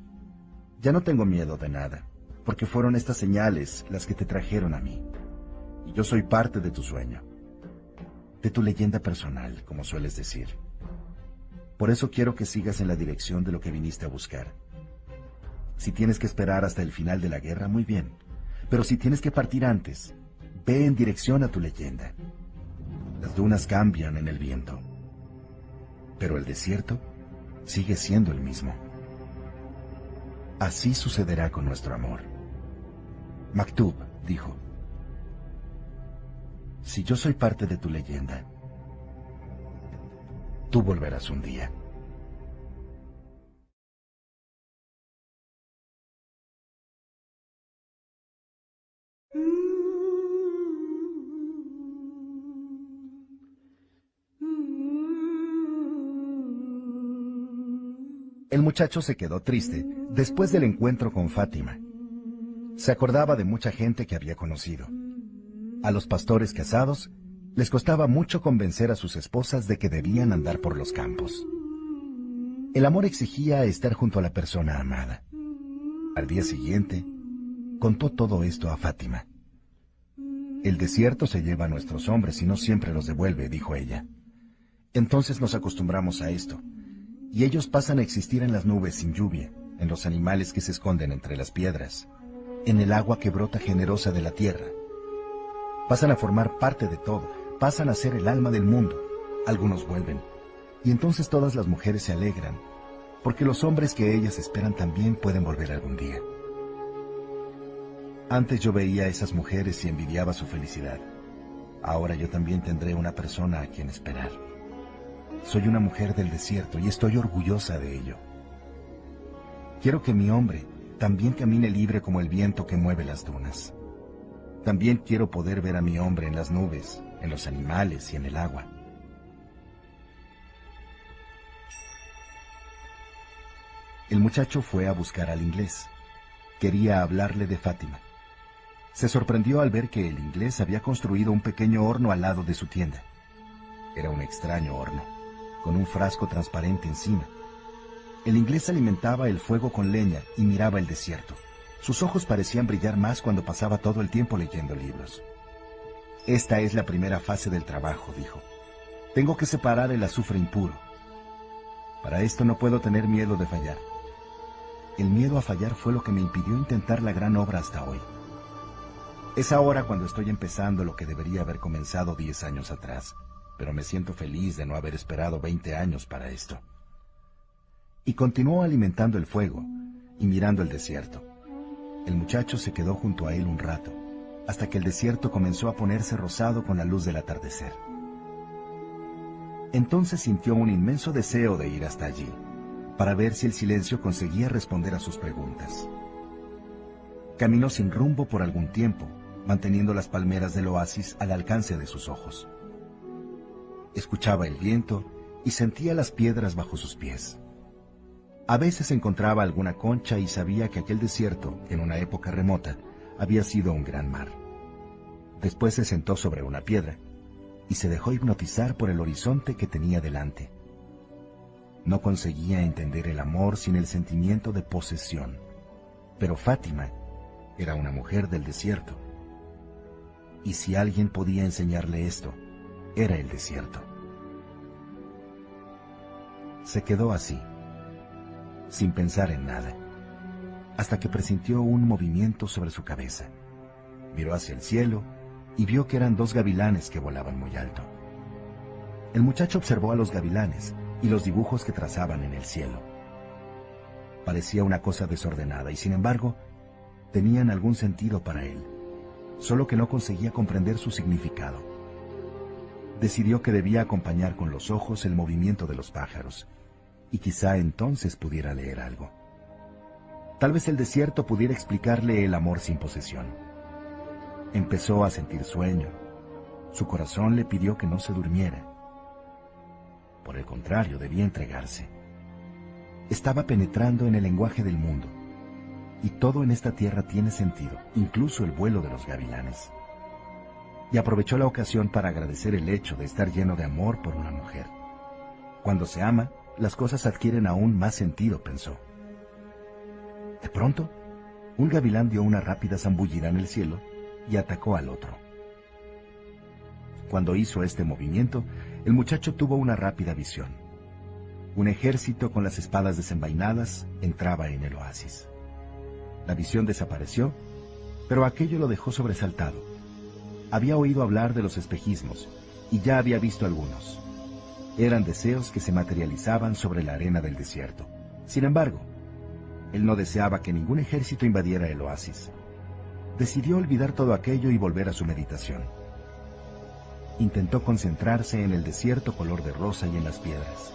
Ya no tengo miedo de nada porque fueron estas señales las que te trajeron a mí. Y yo soy parte de tu sueño, de tu leyenda personal, como sueles decir. Por eso quiero que sigas en la dirección de lo que viniste a buscar. Si tienes que esperar hasta el final de la guerra, muy bien. Pero si tienes que partir antes, ve en dirección a tu leyenda. Las dunas cambian en el viento, pero el desierto sigue siendo el mismo. Así sucederá con nuestro amor. Maktub dijo, si yo soy parte de tu leyenda, Tú volverás un día. El muchacho se quedó triste después del encuentro con Fátima. Se acordaba de mucha gente que había conocido. A los pastores casados les costaba mucho convencer a sus esposas de que debían andar por los campos. El amor exigía estar junto a la persona amada. Al día siguiente, contó todo esto a Fátima. El desierto se lleva a nuestros hombres y no siempre los devuelve, dijo ella. Entonces nos acostumbramos a esto y ellos pasan a existir en las nubes sin lluvia, en los animales que se esconden entre las piedras, en el agua que brota generosa de la tierra. Pasan a formar parte de todo, pasan a ser el alma del mundo. Algunos vuelven, y entonces todas las mujeres se alegran, porque los hombres que ellas esperan también pueden volver algún día. Antes yo veía a esas mujeres y envidiaba su felicidad. Ahora yo también tendré una persona a quien esperar. Soy una mujer del desierto y estoy orgullosa de ello. Quiero que mi hombre también camine libre como el viento que mueve las dunas. También quiero poder ver a mi hombre en las nubes, en los animales y en el agua. El muchacho fue a buscar al inglés. Quería hablarle de Fátima. Se sorprendió al ver que el inglés había construido un pequeño horno al lado de su tienda. Era un extraño horno con un frasco transparente encima. El inglés alimentaba el fuego con leña y miraba el desierto. Sus ojos parecían brillar más cuando pasaba todo el tiempo leyendo libros. Esta es la primera fase del trabajo, dijo. Tengo que separar el azufre impuro. Para esto no puedo tener miedo de fallar. El miedo a fallar fue lo que me impidió intentar la gran obra hasta hoy. Es ahora cuando estoy empezando lo que debería haber comenzado diez años atrás pero me siento feliz de no haber esperado 20 años para esto. Y continuó alimentando el fuego y mirando el desierto. El muchacho se quedó junto a él un rato, hasta que el desierto comenzó a ponerse rosado con la luz del atardecer. Entonces sintió un inmenso deseo de ir hasta allí, para ver si el silencio conseguía responder a sus preguntas. Caminó sin rumbo por algún tiempo, manteniendo las palmeras del oasis al alcance de sus ojos escuchaba el viento y sentía las piedras bajo sus pies. A veces encontraba alguna concha y sabía que aquel desierto, en una época remota, había sido un gran mar. Después se sentó sobre una piedra y se dejó hipnotizar por el horizonte que tenía delante. No conseguía entender el amor sin el sentimiento de posesión, pero Fátima era una mujer del desierto. Y si alguien podía enseñarle esto, era el desierto. Se quedó así, sin pensar en nada, hasta que presintió un movimiento sobre su cabeza. Miró hacia el cielo y vio que eran dos gavilanes que volaban muy alto. El muchacho observó a los gavilanes y los dibujos que trazaban en el cielo. Parecía una cosa desordenada y sin embargo tenían algún sentido para él, solo que no conseguía comprender su significado decidió que debía acompañar con los ojos el movimiento de los pájaros, y quizá entonces pudiera leer algo. Tal vez el desierto pudiera explicarle el amor sin posesión. Empezó a sentir sueño. Su corazón le pidió que no se durmiera. Por el contrario, debía entregarse. Estaba penetrando en el lenguaje del mundo, y todo en esta tierra tiene sentido, incluso el vuelo de los gavilanes y aprovechó la ocasión para agradecer el hecho de estar lleno de amor por una mujer. Cuando se ama, las cosas adquieren aún más sentido, pensó. De pronto, un gavilán dio una rápida zambullida en el cielo y atacó al otro. Cuando hizo este movimiento, el muchacho tuvo una rápida visión. Un ejército con las espadas desenvainadas entraba en el oasis. La visión desapareció, pero aquello lo dejó sobresaltado había oído hablar de los espejismos y ya había visto algunos. Eran deseos que se materializaban sobre la arena del desierto. Sin embargo, él no deseaba que ningún ejército invadiera el oasis. Decidió olvidar todo aquello y volver a su meditación. intentó concentrarse en el desierto color de rosa y en las piedras.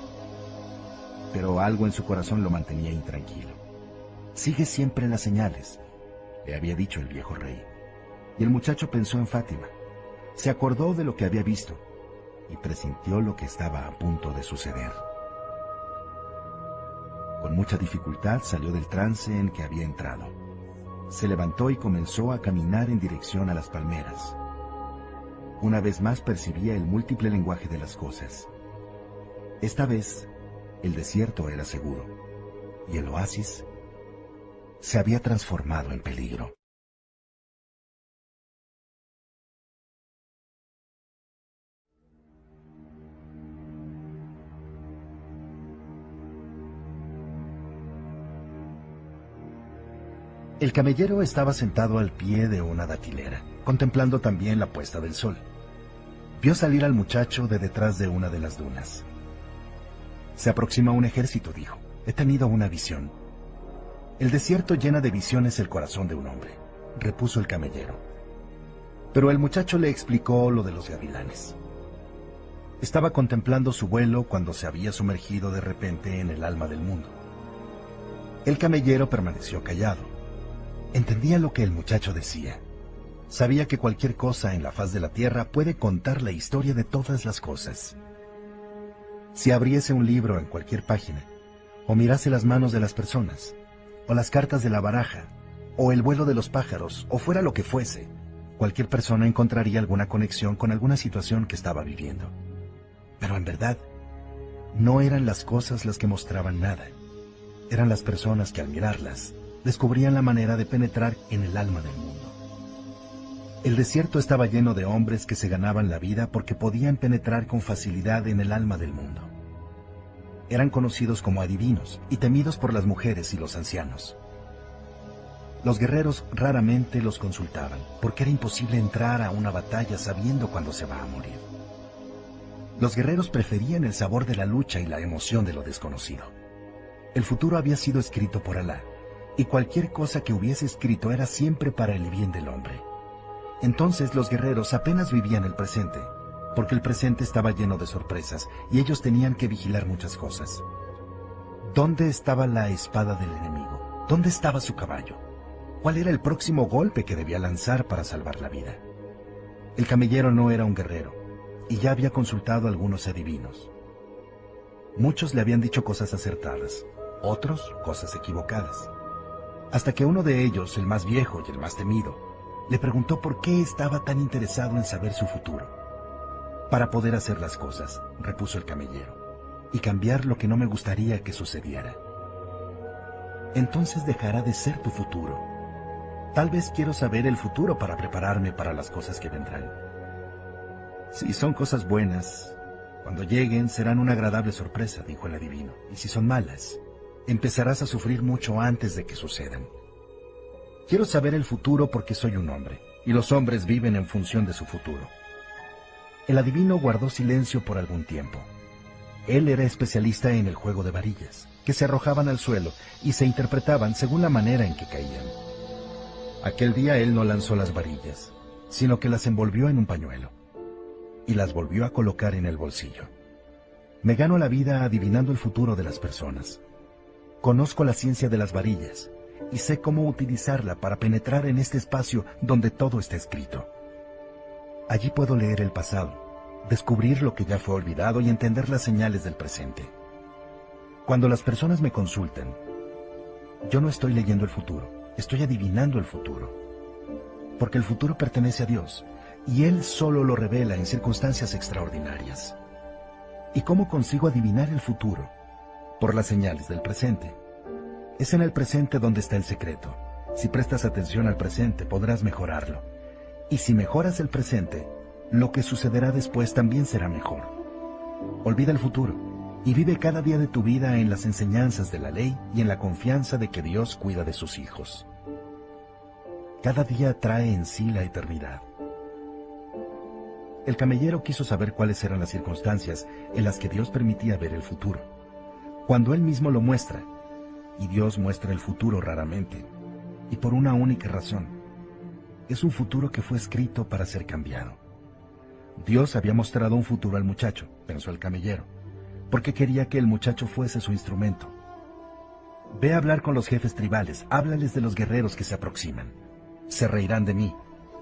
Pero algo en su corazón lo mantenía intranquilo. Sigue siempre las señales, le había dicho el viejo rey. Y el muchacho pensó en Fátima. Se acordó de lo que había visto y presintió lo que estaba a punto de suceder. Con mucha dificultad salió del trance en que había entrado. Se levantó y comenzó a caminar en dirección a las palmeras. Una vez más percibía el múltiple lenguaje de las cosas. Esta vez, el desierto era seguro y el oasis se había transformado en peligro. El camellero estaba sentado al pie de una datilera, contemplando también la puesta del sol. Vio salir al muchacho de detrás de una de las dunas. Se aproxima un ejército, dijo. He tenido una visión. El desierto llena de visiones el corazón de un hombre, repuso el camellero. Pero el muchacho le explicó lo de los gavilanes. Estaba contemplando su vuelo cuando se había sumergido de repente en el alma del mundo. El camellero permaneció callado. Entendía lo que el muchacho decía. Sabía que cualquier cosa en la faz de la tierra puede contar la historia de todas las cosas. Si abriese un libro en cualquier página, o mirase las manos de las personas, o las cartas de la baraja, o el vuelo de los pájaros, o fuera lo que fuese, cualquier persona encontraría alguna conexión con alguna situación que estaba viviendo. Pero en verdad, no eran las cosas las que mostraban nada, eran las personas que al mirarlas descubrían la manera de penetrar en el alma del mundo. El desierto estaba lleno de hombres que se ganaban la vida porque podían penetrar con facilidad en el alma del mundo. Eran conocidos como adivinos y temidos por las mujeres y los ancianos. Los guerreros raramente los consultaban, porque era imposible entrar a una batalla sabiendo cuándo se va a morir. Los guerreros preferían el sabor de la lucha y la emoción de lo desconocido. El futuro había sido escrito por Alá, y cualquier cosa que hubiese escrito era siempre para el bien del hombre. Entonces los guerreros apenas vivían el presente, porque el presente estaba lleno de sorpresas y ellos tenían que vigilar muchas cosas. ¿Dónde estaba la espada del enemigo? ¿Dónde estaba su caballo? ¿Cuál era el próximo golpe que debía lanzar para salvar la vida? El camellero no era un guerrero, y ya había consultado a algunos adivinos. Muchos le habían dicho cosas acertadas, otros cosas equivocadas hasta que uno de ellos, el más viejo y el más temido, le preguntó por qué estaba tan interesado en saber su futuro. Para poder hacer las cosas, repuso el camellero, y cambiar lo que no me gustaría que sucediera. Entonces dejará de ser tu futuro. Tal vez quiero saber el futuro para prepararme para las cosas que vendrán. Si son cosas buenas, cuando lleguen serán una agradable sorpresa, dijo el adivino, y si son malas, empezarás a sufrir mucho antes de que sucedan. Quiero saber el futuro porque soy un hombre, y los hombres viven en función de su futuro. El adivino guardó silencio por algún tiempo. Él era especialista en el juego de varillas, que se arrojaban al suelo y se interpretaban según la manera en que caían. Aquel día él no lanzó las varillas, sino que las envolvió en un pañuelo y las volvió a colocar en el bolsillo. Me gano la vida adivinando el futuro de las personas. Conozco la ciencia de las varillas y sé cómo utilizarla para penetrar en este espacio donde todo está escrito. Allí puedo leer el pasado, descubrir lo que ya fue olvidado y entender las señales del presente. Cuando las personas me consultan, yo no estoy leyendo el futuro, estoy adivinando el futuro. Porque el futuro pertenece a Dios y Él solo lo revela en circunstancias extraordinarias. ¿Y cómo consigo adivinar el futuro? Por las señales del presente. Es en el presente donde está el secreto. Si prestas atención al presente, podrás mejorarlo. Y si mejoras el presente, lo que sucederá después también será mejor. Olvida el futuro y vive cada día de tu vida en las enseñanzas de la ley y en la confianza de que Dios cuida de sus hijos. Cada día trae en sí la eternidad. El camellero quiso saber cuáles eran las circunstancias en las que Dios permitía ver el futuro cuando Él mismo lo muestra. Y Dios muestra el futuro raramente, y por una única razón. Es un futuro que fue escrito para ser cambiado. Dios había mostrado un futuro al muchacho, pensó el camellero, porque quería que el muchacho fuese su instrumento. Ve a hablar con los jefes tribales, háblales de los guerreros que se aproximan. Se reirán de mí.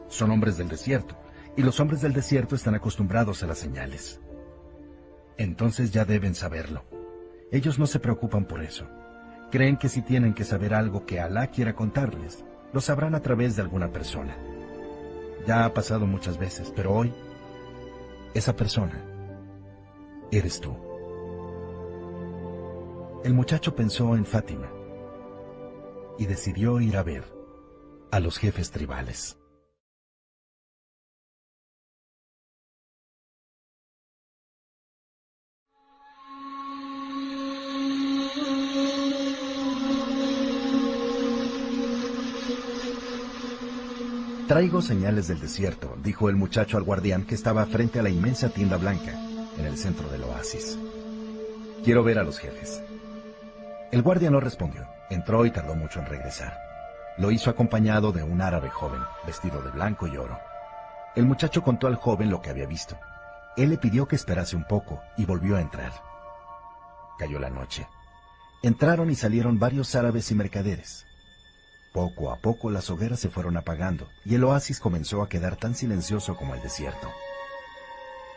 Son hombres del desierto, y los hombres del desierto están acostumbrados a las señales. Entonces ya deben saberlo. Ellos no se preocupan por eso. Creen que si tienen que saber algo que Alá quiera contarles, lo sabrán a través de alguna persona. Ya ha pasado muchas veces, pero hoy, esa persona eres tú. El muchacho pensó en Fátima y decidió ir a ver a los jefes tribales. Traigo señales del desierto, dijo el muchacho al guardián que estaba frente a la inmensa tienda blanca, en el centro del oasis. Quiero ver a los jefes. El guardia no respondió. Entró y tardó mucho en regresar. Lo hizo acompañado de un árabe joven, vestido de blanco y oro. El muchacho contó al joven lo que había visto. Él le pidió que esperase un poco y volvió a entrar. Cayó la noche. Entraron y salieron varios árabes y mercaderes. Poco a poco las hogueras se fueron apagando y el oasis comenzó a quedar tan silencioso como el desierto.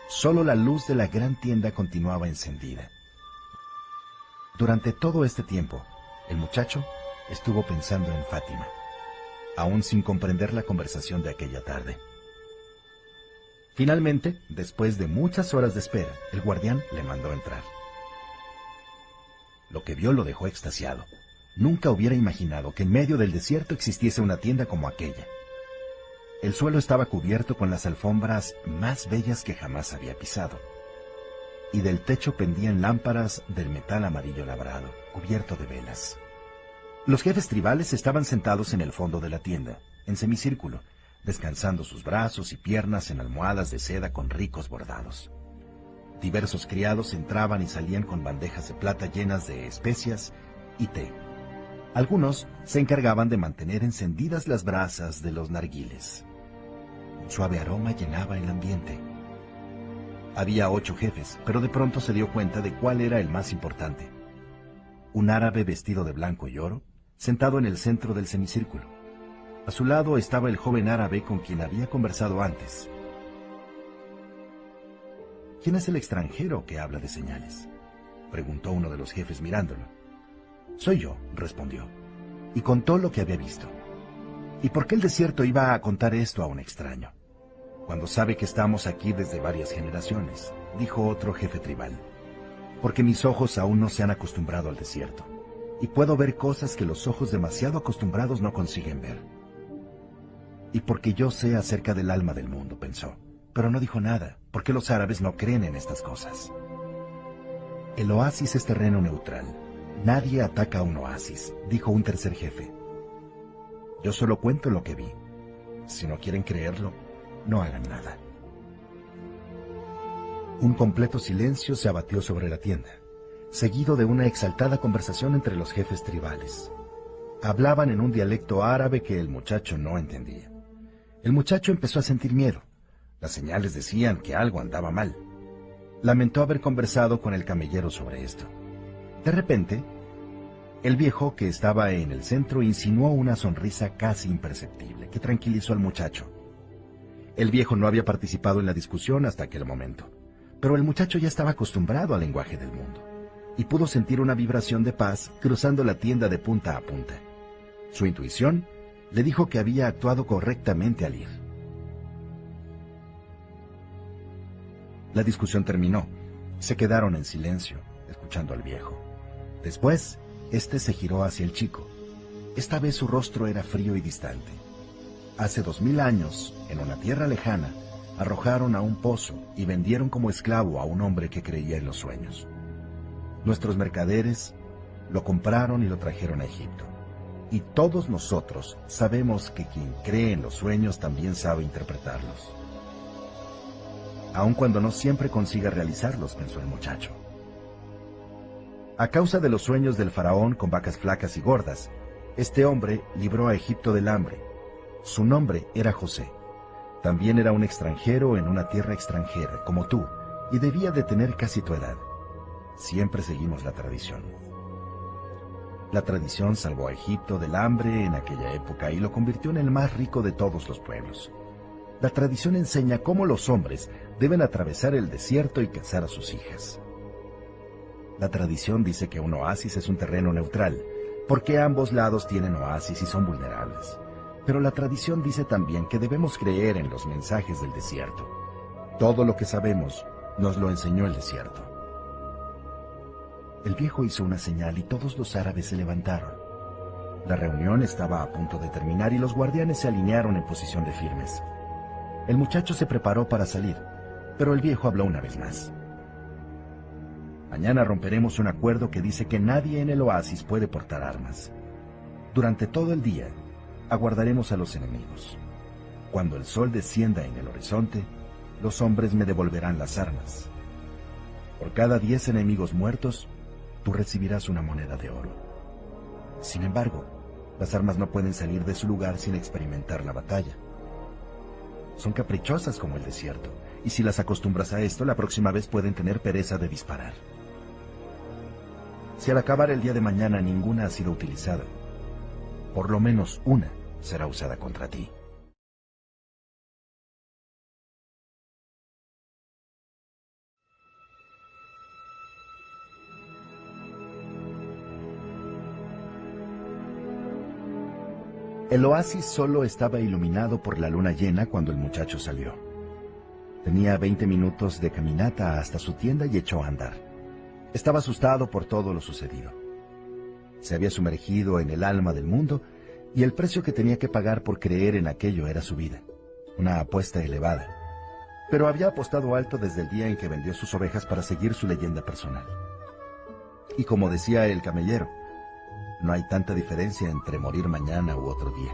Solo la luz de la gran tienda continuaba encendida. Durante todo este tiempo, el muchacho estuvo pensando en Fátima, aún sin comprender la conversación de aquella tarde. Finalmente, después de muchas horas de espera, el guardián le mandó entrar. Lo que vio lo dejó extasiado. Nunca hubiera imaginado que en medio del desierto existiese una tienda como aquella. El suelo estaba cubierto con las alfombras más bellas que jamás había pisado. Y del techo pendían lámparas del metal amarillo labrado, cubierto de velas. Los jefes tribales estaban sentados en el fondo de la tienda, en semicírculo, descansando sus brazos y piernas en almohadas de seda con ricos bordados. Diversos criados entraban y salían con bandejas de plata llenas de especias y té. Algunos se encargaban de mantener encendidas las brasas de los narguiles. Un suave aroma llenaba el ambiente. Había ocho jefes, pero de pronto se dio cuenta de cuál era el más importante. Un árabe vestido de blanco y oro, sentado en el centro del semicírculo. A su lado estaba el joven árabe con quien había conversado antes. ¿Quién es el extranjero que habla de señales? preguntó uno de los jefes mirándolo. Soy yo, respondió, y contó lo que había visto. ¿Y por qué el desierto iba a contar esto a un extraño? Cuando sabe que estamos aquí desde varias generaciones, dijo otro jefe tribal. Porque mis ojos aún no se han acostumbrado al desierto, y puedo ver cosas que los ojos demasiado acostumbrados no consiguen ver. Y porque yo sé acerca del alma del mundo, pensó, pero no dijo nada, porque los árabes no creen en estas cosas. El oasis es terreno neutral, Nadie ataca a un oasis, dijo un tercer jefe. Yo solo cuento lo que vi. Si no quieren creerlo, no hagan nada. Un completo silencio se abatió sobre la tienda, seguido de una exaltada conversación entre los jefes tribales. Hablaban en un dialecto árabe que el muchacho no entendía. El muchacho empezó a sentir miedo. Las señales decían que algo andaba mal. Lamentó haber conversado con el camellero sobre esto. De repente, el viejo que estaba en el centro insinuó una sonrisa casi imperceptible que tranquilizó al muchacho. El viejo no había participado en la discusión hasta aquel momento, pero el muchacho ya estaba acostumbrado al lenguaje del mundo y pudo sentir una vibración de paz cruzando la tienda de punta a punta. Su intuición le dijo que había actuado correctamente al ir. La discusión terminó. Se quedaron en silencio, escuchando al viejo. Después, este se giró hacia el chico. Esta vez su rostro era frío y distante. Hace dos mil años, en una tierra lejana, arrojaron a un pozo y vendieron como esclavo a un hombre que creía en los sueños. Nuestros mercaderes lo compraron y lo trajeron a Egipto. Y todos nosotros sabemos que quien cree en los sueños también sabe interpretarlos. Aun cuando no siempre consiga realizarlos, pensó el muchacho. A causa de los sueños del faraón con vacas flacas y gordas, este hombre libró a Egipto del hambre. Su nombre era José. También era un extranjero en una tierra extranjera, como tú, y debía de tener casi tu edad. Siempre seguimos la tradición. La tradición salvó a Egipto del hambre en aquella época y lo convirtió en el más rico de todos los pueblos. La tradición enseña cómo los hombres deben atravesar el desierto y cazar a sus hijas. La tradición dice que un oasis es un terreno neutral, porque ambos lados tienen oasis y son vulnerables. Pero la tradición dice también que debemos creer en los mensajes del desierto. Todo lo que sabemos nos lo enseñó el desierto. El viejo hizo una señal y todos los árabes se levantaron. La reunión estaba a punto de terminar y los guardianes se alinearon en posición de firmes. El muchacho se preparó para salir, pero el viejo habló una vez más. Mañana romperemos un acuerdo que dice que nadie en el oasis puede portar armas. Durante todo el día, aguardaremos a los enemigos. Cuando el sol descienda en el horizonte, los hombres me devolverán las armas. Por cada diez enemigos muertos, tú recibirás una moneda de oro. Sin embargo, las armas no pueden salir de su lugar sin experimentar la batalla. Son caprichosas como el desierto, y si las acostumbras a esto, la próxima vez pueden tener pereza de disparar. Si al acabar el día de mañana ninguna ha sido utilizada, por lo menos una será usada contra ti. El oasis solo estaba iluminado por la luna llena cuando el muchacho salió. Tenía 20 minutos de caminata hasta su tienda y echó a andar. Estaba asustado por todo lo sucedido. Se había sumergido en el alma del mundo y el precio que tenía que pagar por creer en aquello era su vida, una apuesta elevada. Pero había apostado alto desde el día en que vendió sus ovejas para seguir su leyenda personal. Y como decía el camellero, no hay tanta diferencia entre morir mañana u otro día.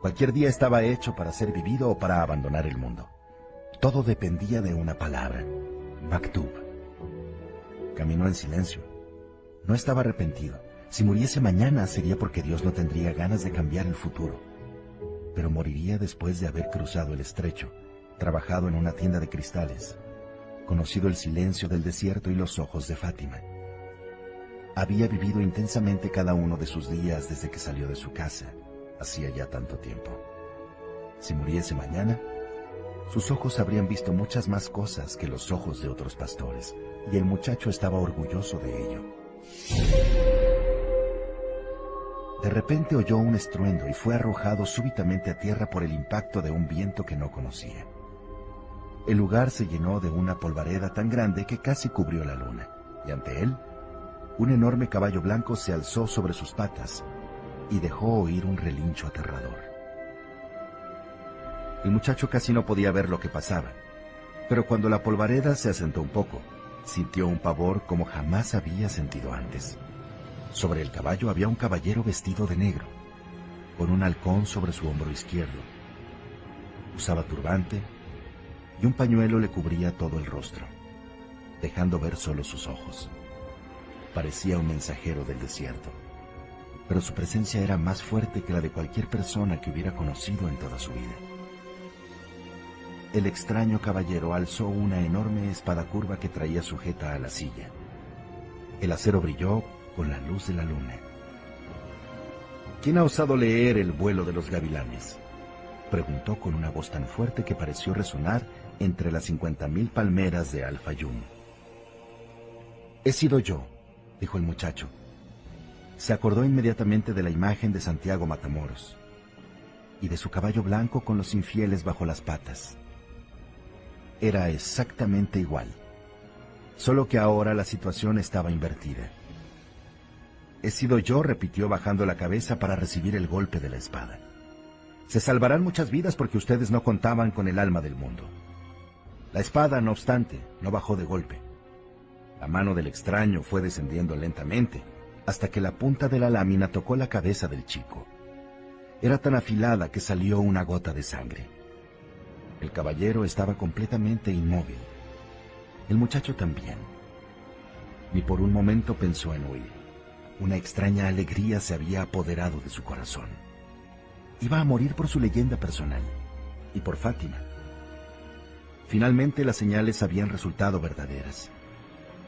Cualquier día estaba hecho para ser vivido o para abandonar el mundo. Todo dependía de una palabra, Maktub. Caminó en silencio. No estaba arrepentido. Si muriese mañana sería porque Dios no tendría ganas de cambiar el futuro. Pero moriría después de haber cruzado el estrecho, trabajado en una tienda de cristales, conocido el silencio del desierto y los ojos de Fátima había vivido intensamente cada uno de sus días desde que salió de su casa, hacía ya tanto tiempo. Si muriese mañana, sus ojos habrían visto muchas más cosas que los ojos de otros pastores, y el muchacho estaba orgulloso de ello. De repente oyó un estruendo y fue arrojado súbitamente a tierra por el impacto de un viento que no conocía. El lugar se llenó de una polvareda tan grande que casi cubrió la luna, y ante él un enorme caballo blanco se alzó sobre sus patas y dejó oír un relincho aterrador. El muchacho casi no podía ver lo que pasaba, pero cuando la polvareda se asentó un poco, sintió un pavor como jamás había sentido antes. Sobre el caballo había un caballero vestido de negro, con un halcón sobre su hombro izquierdo. Usaba turbante y un pañuelo le cubría todo el rostro, dejando ver solo sus ojos parecía un mensajero del desierto, pero su presencia era más fuerte que la de cualquier persona que hubiera conocido en toda su vida. El extraño caballero alzó una enorme espada curva que traía sujeta a la silla. El acero brilló con la luz de la luna. ¿Quién ha osado leer el vuelo de los gavilanes? Preguntó con una voz tan fuerte que pareció resonar entre las cincuenta mil palmeras de al He sido yo, dijo el muchacho. Se acordó inmediatamente de la imagen de Santiago Matamoros y de su caballo blanco con los infieles bajo las patas. Era exactamente igual, solo que ahora la situación estaba invertida. He sido yo, repitió bajando la cabeza para recibir el golpe de la espada. Se salvarán muchas vidas porque ustedes no contaban con el alma del mundo. La espada, no obstante, no bajó de golpe. La mano del extraño fue descendiendo lentamente, hasta que la punta de la lámina tocó la cabeza del chico. Era tan afilada que salió una gota de sangre. El caballero estaba completamente inmóvil. El muchacho también. Ni por un momento pensó en huir. Una extraña alegría se había apoderado de su corazón. Iba a morir por su leyenda personal. y por Fátima. Finalmente las señales habían resultado verdaderas.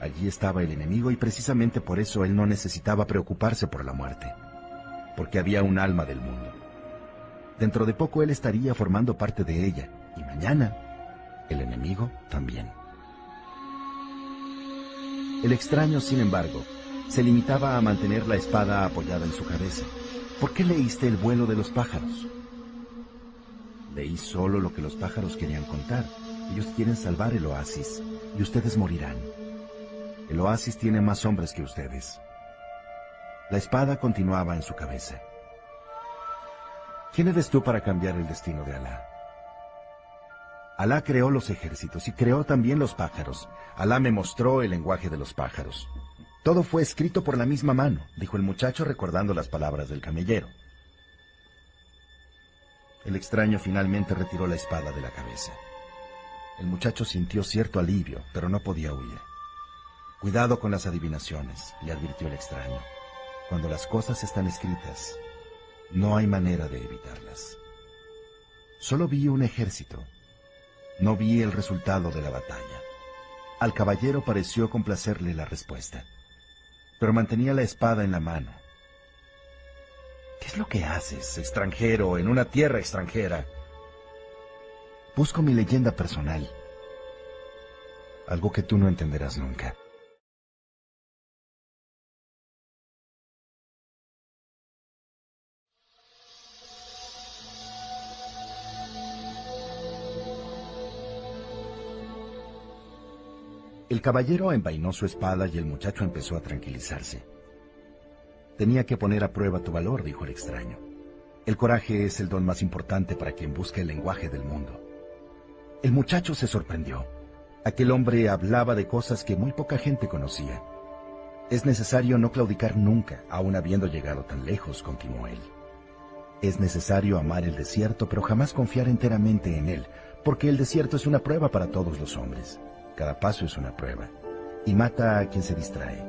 Allí estaba el enemigo y precisamente por eso él no necesitaba preocuparse por la muerte, porque había un alma del mundo. Dentro de poco él estaría formando parte de ella, y mañana el enemigo también. El extraño, sin embargo, se limitaba a mantener la espada apoyada en su cabeza. ¿Por qué leíste el vuelo de los pájaros? Leí solo lo que los pájaros querían contar. Ellos quieren salvar el oasis, y ustedes morirán. El oasis tiene más hombres que ustedes. La espada continuaba en su cabeza. ¿Quién eres tú para cambiar el destino de Alá? Alá creó los ejércitos y creó también los pájaros. Alá me mostró el lenguaje de los pájaros. Todo fue escrito por la misma mano, dijo el muchacho recordando las palabras del camellero. El extraño finalmente retiró la espada de la cabeza. El muchacho sintió cierto alivio, pero no podía huir. Cuidado con las adivinaciones, le advirtió el extraño. Cuando las cosas están escritas, no hay manera de evitarlas. Solo vi un ejército. No vi el resultado de la batalla. Al caballero pareció complacerle la respuesta, pero mantenía la espada en la mano. ¿Qué es lo que haces, extranjero, en una tierra extranjera? Busco mi leyenda personal. Algo que tú no entenderás nunca. El caballero envainó su espada y el muchacho empezó a tranquilizarse. Tenía que poner a prueba tu valor, dijo el extraño. El coraje es el don más importante para quien busca el lenguaje del mundo. El muchacho se sorprendió. Aquel hombre hablaba de cosas que muy poca gente conocía. Es necesario no claudicar nunca, aun habiendo llegado tan lejos, continuó él. Es necesario amar el desierto, pero jamás confiar enteramente en él, porque el desierto es una prueba para todos los hombres. Cada paso es una prueba. Y mata a quien se distrae.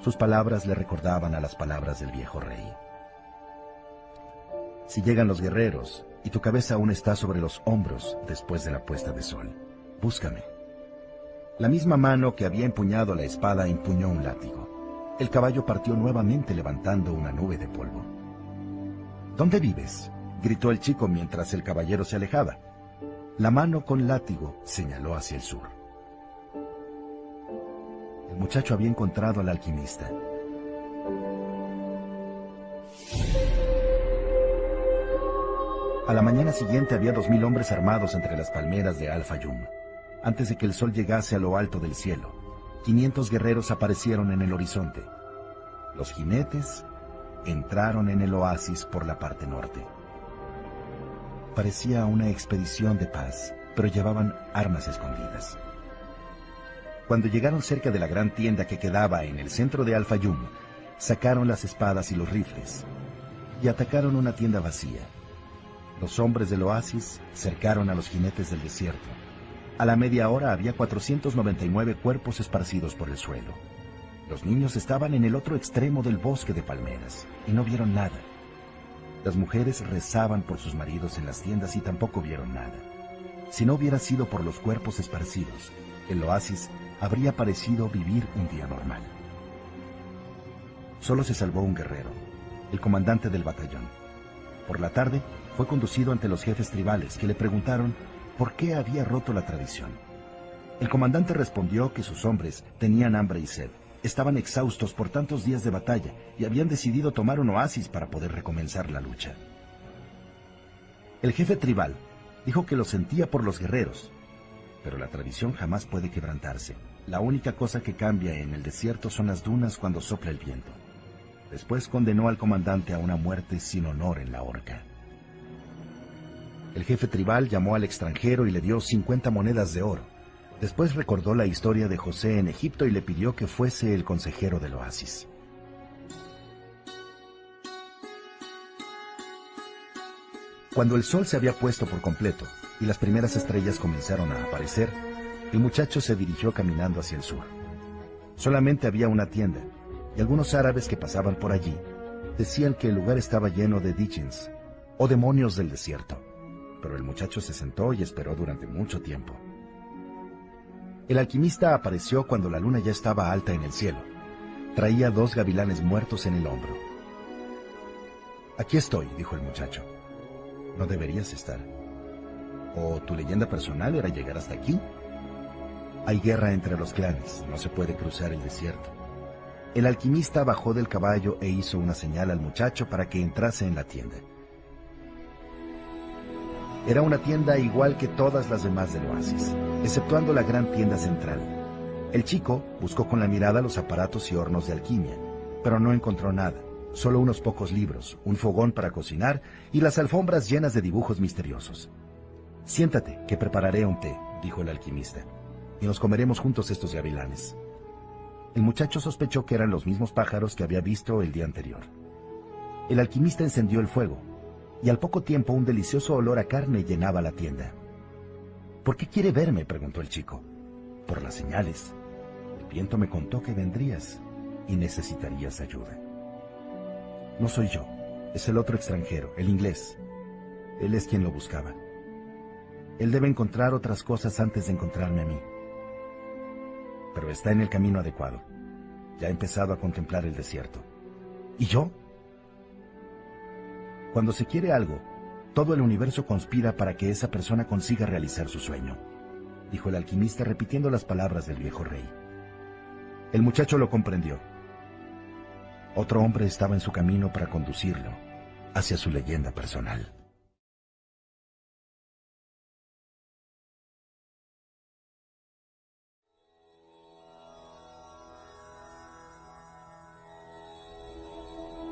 Sus palabras le recordaban a las palabras del viejo rey. Si llegan los guerreros y tu cabeza aún está sobre los hombros después de la puesta de sol, búscame. La misma mano que había empuñado la espada empuñó un látigo. El caballo partió nuevamente levantando una nube de polvo. ¿Dónde vives? gritó el chico mientras el caballero se alejaba. La mano con látigo señaló hacia el sur. El muchacho había encontrado al alquimista. A la mañana siguiente había dos mil hombres armados entre las palmeras de Al-Fayum. Antes de que el sol llegase a lo alto del cielo, 500 guerreros aparecieron en el horizonte. Los jinetes entraron en el oasis por la parte norte. Parecía una expedición de paz, pero llevaban armas escondidas. Cuando llegaron cerca de la gran tienda que quedaba en el centro de Al-Fayum, sacaron las espadas y los rifles y atacaron una tienda vacía. Los hombres del oasis cercaron a los jinetes del desierto. A la media hora había 499 cuerpos esparcidos por el suelo. Los niños estaban en el otro extremo del bosque de palmeras y no vieron nada. Las mujeres rezaban por sus maridos en las tiendas y tampoco vieron nada. Si no hubiera sido por los cuerpos esparcidos, el oasis habría parecido vivir un día normal. Solo se salvó un guerrero, el comandante del batallón. Por la tarde fue conducido ante los jefes tribales que le preguntaron por qué había roto la tradición. El comandante respondió que sus hombres tenían hambre y sed, estaban exhaustos por tantos días de batalla y habían decidido tomar un oasis para poder recomenzar la lucha. El jefe tribal dijo que lo sentía por los guerreros, pero la tradición jamás puede quebrantarse. La única cosa que cambia en el desierto son las dunas cuando sopla el viento. Después condenó al comandante a una muerte sin honor en la horca. El jefe tribal llamó al extranjero y le dio 50 monedas de oro. Después recordó la historia de José en Egipto y le pidió que fuese el consejero del oasis. Cuando el sol se había puesto por completo, y las primeras estrellas comenzaron a aparecer, el muchacho se dirigió caminando hacia el sur. Solamente había una tienda, y algunos árabes que pasaban por allí decían que el lugar estaba lleno de dijins, o demonios del desierto. pero el muchacho se sentó y esperó durante mucho tiempo. El alquimista apareció cuando la luna ya estaba alta en el cielo. Traía dos gavilanes muertos en el hombro. Aquí estoy, dijo el muchacho. No deberías estar. ¿O tu leyenda personal era llegar hasta aquí? Hay guerra entre los clanes, no se puede cruzar el desierto. El alquimista bajó del caballo e hizo una señal al muchacho para que entrase en la tienda. Era una tienda igual que todas las demás del oasis, exceptuando la gran tienda central. El chico buscó con la mirada los aparatos y hornos de alquimia, pero no encontró nada, solo unos pocos libros, un fogón para cocinar y las alfombras llenas de dibujos misteriosos. Siéntate, que prepararé un té, dijo el alquimista, y nos comeremos juntos estos gavilanes. El muchacho sospechó que eran los mismos pájaros que había visto el día anterior. El alquimista encendió el fuego, y al poco tiempo un delicioso olor a carne llenaba la tienda. ¿Por qué quiere verme? preguntó el chico. Por las señales. El viento me contó que vendrías y necesitarías ayuda. No soy yo, es el otro extranjero, el inglés. Él es quien lo buscaba. Él debe encontrar otras cosas antes de encontrarme a mí pero está en el camino adecuado. Ya ha empezado a contemplar el desierto. ¿Y yo? Cuando se quiere algo, todo el universo conspira para que esa persona consiga realizar su sueño, dijo el alquimista repitiendo las palabras del viejo rey. El muchacho lo comprendió. Otro hombre estaba en su camino para conducirlo hacia su leyenda personal.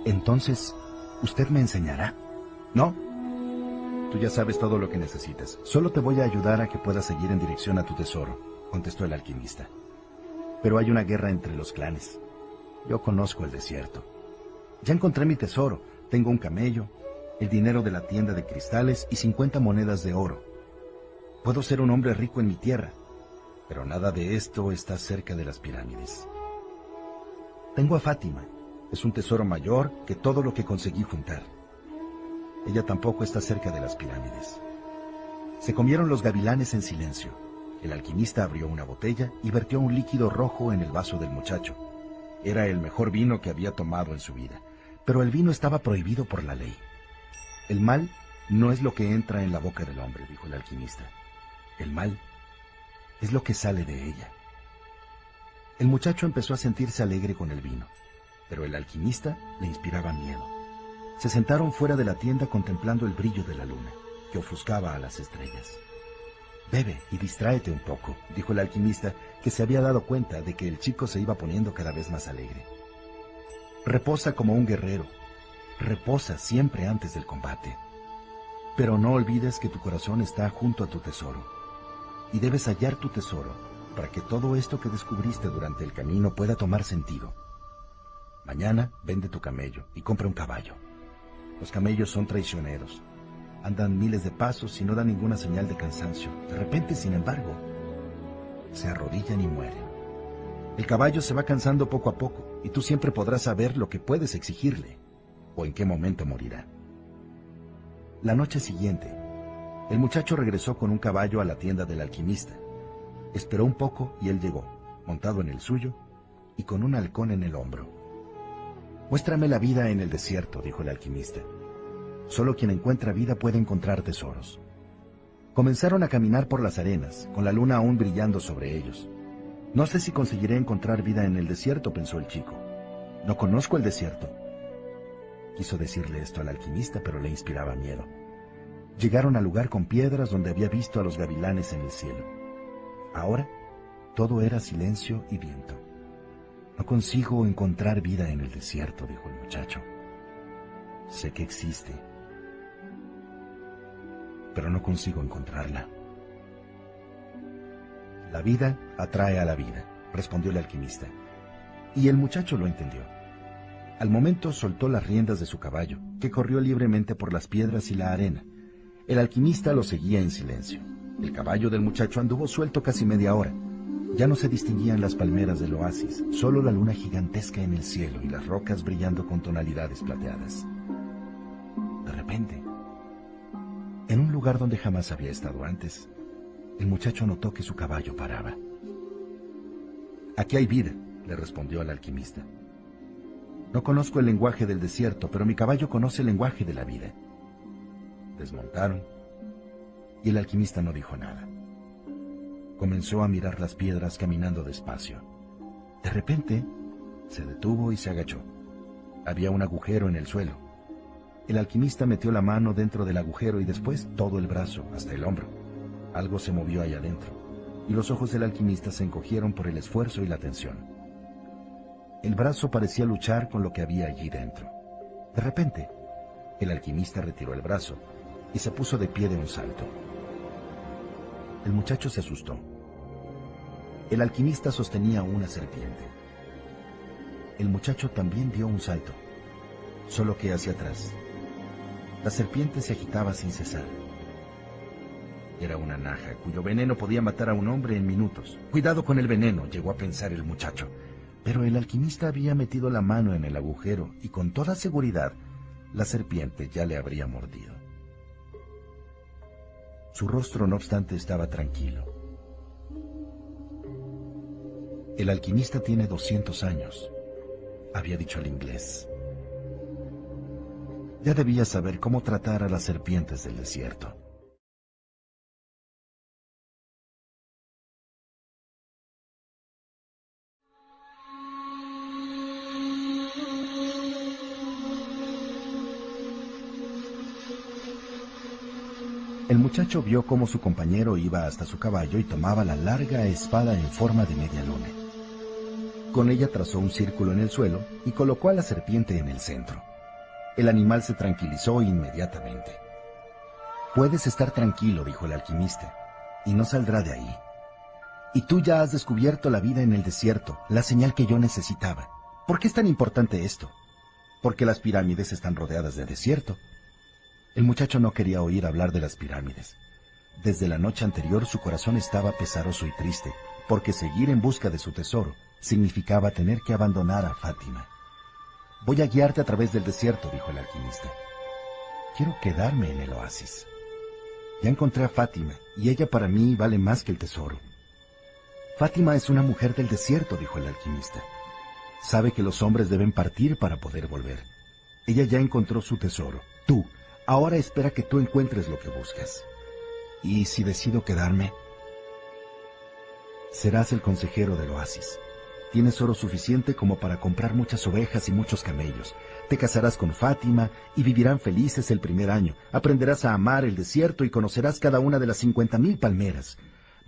Entonces, ¿usted me enseñará? No. Tú ya sabes todo lo que necesitas. Solo te voy a ayudar a que puedas seguir en dirección a tu tesoro, contestó el alquimista. Pero hay una guerra entre los clanes. Yo conozco el desierto. Ya encontré mi tesoro. Tengo un camello, el dinero de la tienda de cristales y 50 monedas de oro. Puedo ser un hombre rico en mi tierra, pero nada de esto está cerca de las pirámides. Tengo a Fátima, es un tesoro mayor que todo lo que conseguí juntar. Ella tampoco está cerca de las pirámides. Se comieron los gavilanes en silencio. El alquimista abrió una botella y vertió un líquido rojo en el vaso del muchacho. Era el mejor vino que había tomado en su vida, pero el vino estaba prohibido por la ley. El mal no es lo que entra en la boca del hombre, dijo el alquimista. El mal es lo que sale de ella. El muchacho empezó a sentirse alegre con el vino pero el alquimista le inspiraba miedo. Se sentaron fuera de la tienda contemplando el brillo de la luna, que ofuscaba a las estrellas. Bebe y distráete un poco, dijo el alquimista, que se había dado cuenta de que el chico se iba poniendo cada vez más alegre. Reposa como un guerrero, reposa siempre antes del combate. Pero no olvides que tu corazón está junto a tu tesoro, y debes hallar tu tesoro para que todo esto que descubriste durante el camino pueda tomar sentido. Mañana vende tu camello y compra un caballo. Los camellos son traicioneros. Andan miles de pasos y no dan ninguna señal de cansancio. De repente, sin embargo, se arrodillan y mueren. El caballo se va cansando poco a poco y tú siempre podrás saber lo que puedes exigirle o en qué momento morirá. La noche siguiente, el muchacho regresó con un caballo a la tienda del alquimista. Esperó un poco y él llegó, montado en el suyo y con un halcón en el hombro. Muéstrame la vida en el desierto, dijo el alquimista. Solo quien encuentra vida puede encontrar tesoros. Comenzaron a caminar por las arenas, con la luna aún brillando sobre ellos. No sé si conseguiré encontrar vida en el desierto, pensó el chico. No conozco el desierto. Quiso decirle esto al alquimista, pero le inspiraba miedo. Llegaron al lugar con piedras donde había visto a los gavilanes en el cielo. Ahora todo era silencio y viento. No consigo encontrar vida en el desierto, dijo el muchacho. Sé que existe, pero no consigo encontrarla. La vida atrae a la vida, respondió el alquimista. Y el muchacho lo entendió. Al momento soltó las riendas de su caballo, que corrió libremente por las piedras y la arena. El alquimista lo seguía en silencio. El caballo del muchacho anduvo suelto casi media hora. Ya no se distinguían las palmeras del oasis, solo la luna gigantesca en el cielo y las rocas brillando con tonalidades plateadas. De repente, En un lugar donde jamás había estado antes, el muchacho notó que su caballo paraba. Aquí hay vida, le respondió al alquimista. No conozco el lenguaje del desierto, pero mi caballo conoce el lenguaje de la vida. Desmontaron y el alquimista no dijo nada. Comenzó a mirar las piedras caminando despacio. De repente, se detuvo y se agachó. Había un agujero en el suelo. El alquimista metió la mano dentro del agujero y después todo el brazo, hasta el hombro. Algo se movió allá adentro, y los ojos del alquimista se encogieron por el esfuerzo y la tensión. El brazo parecía luchar con lo que había allí dentro. De repente, el alquimista retiró el brazo y se puso de pie de un salto. El muchacho se asustó. El alquimista sostenía una serpiente. El muchacho también dio un salto, solo que hacia atrás. La serpiente se agitaba sin cesar. Era una naja cuyo veneno podía matar a un hombre en minutos. Cuidado con el veneno, llegó a pensar el muchacho. Pero el alquimista había metido la mano en el agujero y con toda seguridad la serpiente ya le habría mordido. Su rostro, no obstante, estaba tranquilo. El alquimista tiene 200 años, había dicho el inglés. Ya debía saber cómo tratar a las serpientes del desierto. El muchacho vio cómo su compañero iba hasta su caballo y tomaba la larga espada en forma de media luna. Con ella trazó un círculo en el suelo y colocó a la serpiente en el centro. El animal se tranquilizó inmediatamente. Puedes estar tranquilo, dijo el alquimista, y no saldrá de ahí. Y tú ya has descubierto la vida en el desierto, la señal que yo necesitaba. ¿Por qué es tan importante esto? Porque las pirámides están rodeadas de desierto el muchacho no quería oír hablar de las pirámides. Desde la noche anterior su corazón estaba pesaroso y triste, porque seguir en busca de su tesoro significaba tener que abandonar a Fátima. Voy a guiarte a través del desierto, dijo el alquimista. Quiero quedarme en el oasis. Ya encontré a Fátima, y ella para mí vale más que el tesoro. Fátima es una mujer del desierto, dijo el alquimista. Sabe que los hombres deben partir para poder volver. Ella ya encontró su tesoro. Tú, Ahora espera que tú encuentres lo que buscas. Y si decido quedarme, serás el consejero del oasis. Tienes oro suficiente como para comprar muchas ovejas y muchos camellos. Te casarás con Fátima y vivirán felices el primer año. Aprenderás a amar el desierto y conocerás cada una de las cincuenta mil palmeras.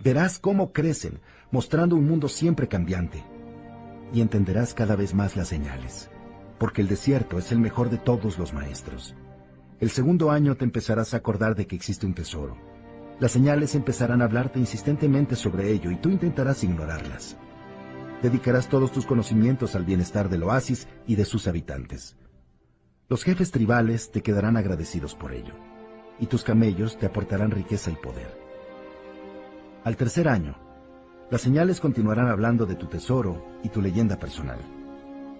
Verás cómo crecen, mostrando un mundo siempre cambiante. Y entenderás cada vez más las señales, porque el desierto es el mejor de todos los maestros. El segundo año te empezarás a acordar de que existe un tesoro. Las señales empezarán a hablarte insistentemente sobre ello y tú intentarás ignorarlas. Dedicarás todos tus conocimientos al bienestar del oasis y de sus habitantes. Los jefes tribales te quedarán agradecidos por ello, y tus camellos te aportarán riqueza y poder. Al tercer año, las señales continuarán hablando de tu tesoro y tu leyenda personal.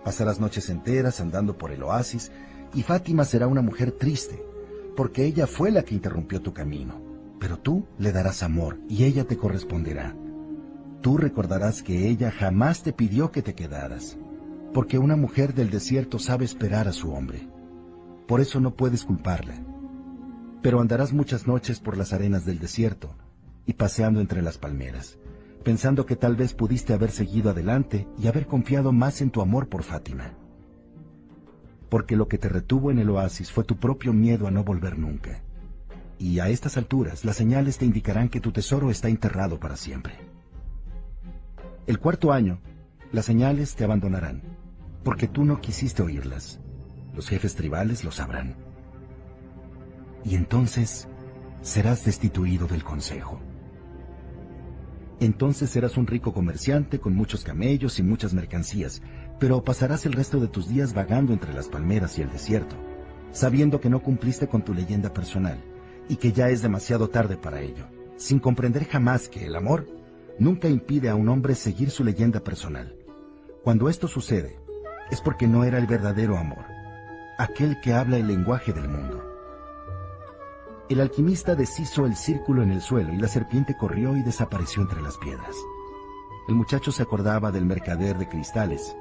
Pasarás noches enteras andando por el oasis y Fátima será una mujer triste, porque ella fue la que interrumpió tu camino. Pero tú le darás amor y ella te corresponderá. Tú recordarás que ella jamás te pidió que te quedaras, porque una mujer del desierto sabe esperar a su hombre. Por eso no puedes culparla. Pero andarás muchas noches por las arenas del desierto y paseando entre las palmeras, pensando que tal vez pudiste haber seguido adelante y haber confiado más en tu amor por Fátima porque lo que te retuvo en el oasis fue tu propio miedo a no volver nunca. Y a estas alturas las señales te indicarán que tu tesoro está enterrado para siempre. El cuarto año, las señales te abandonarán, porque tú no quisiste oírlas. Los jefes tribales lo sabrán. Y entonces serás destituido del consejo. Entonces serás un rico comerciante con muchos camellos y muchas mercancías, pero pasarás el resto de tus días vagando entre las palmeras y el desierto, sabiendo que no cumpliste con tu leyenda personal y que ya es demasiado tarde para ello, sin comprender jamás que el amor nunca impide a un hombre seguir su leyenda personal. Cuando esto sucede, es porque no era el verdadero amor, aquel que habla el lenguaje del mundo. El alquimista deshizo el círculo en el suelo y la serpiente corrió y desapareció entre las piedras. El muchacho se acordaba del mercader de cristales,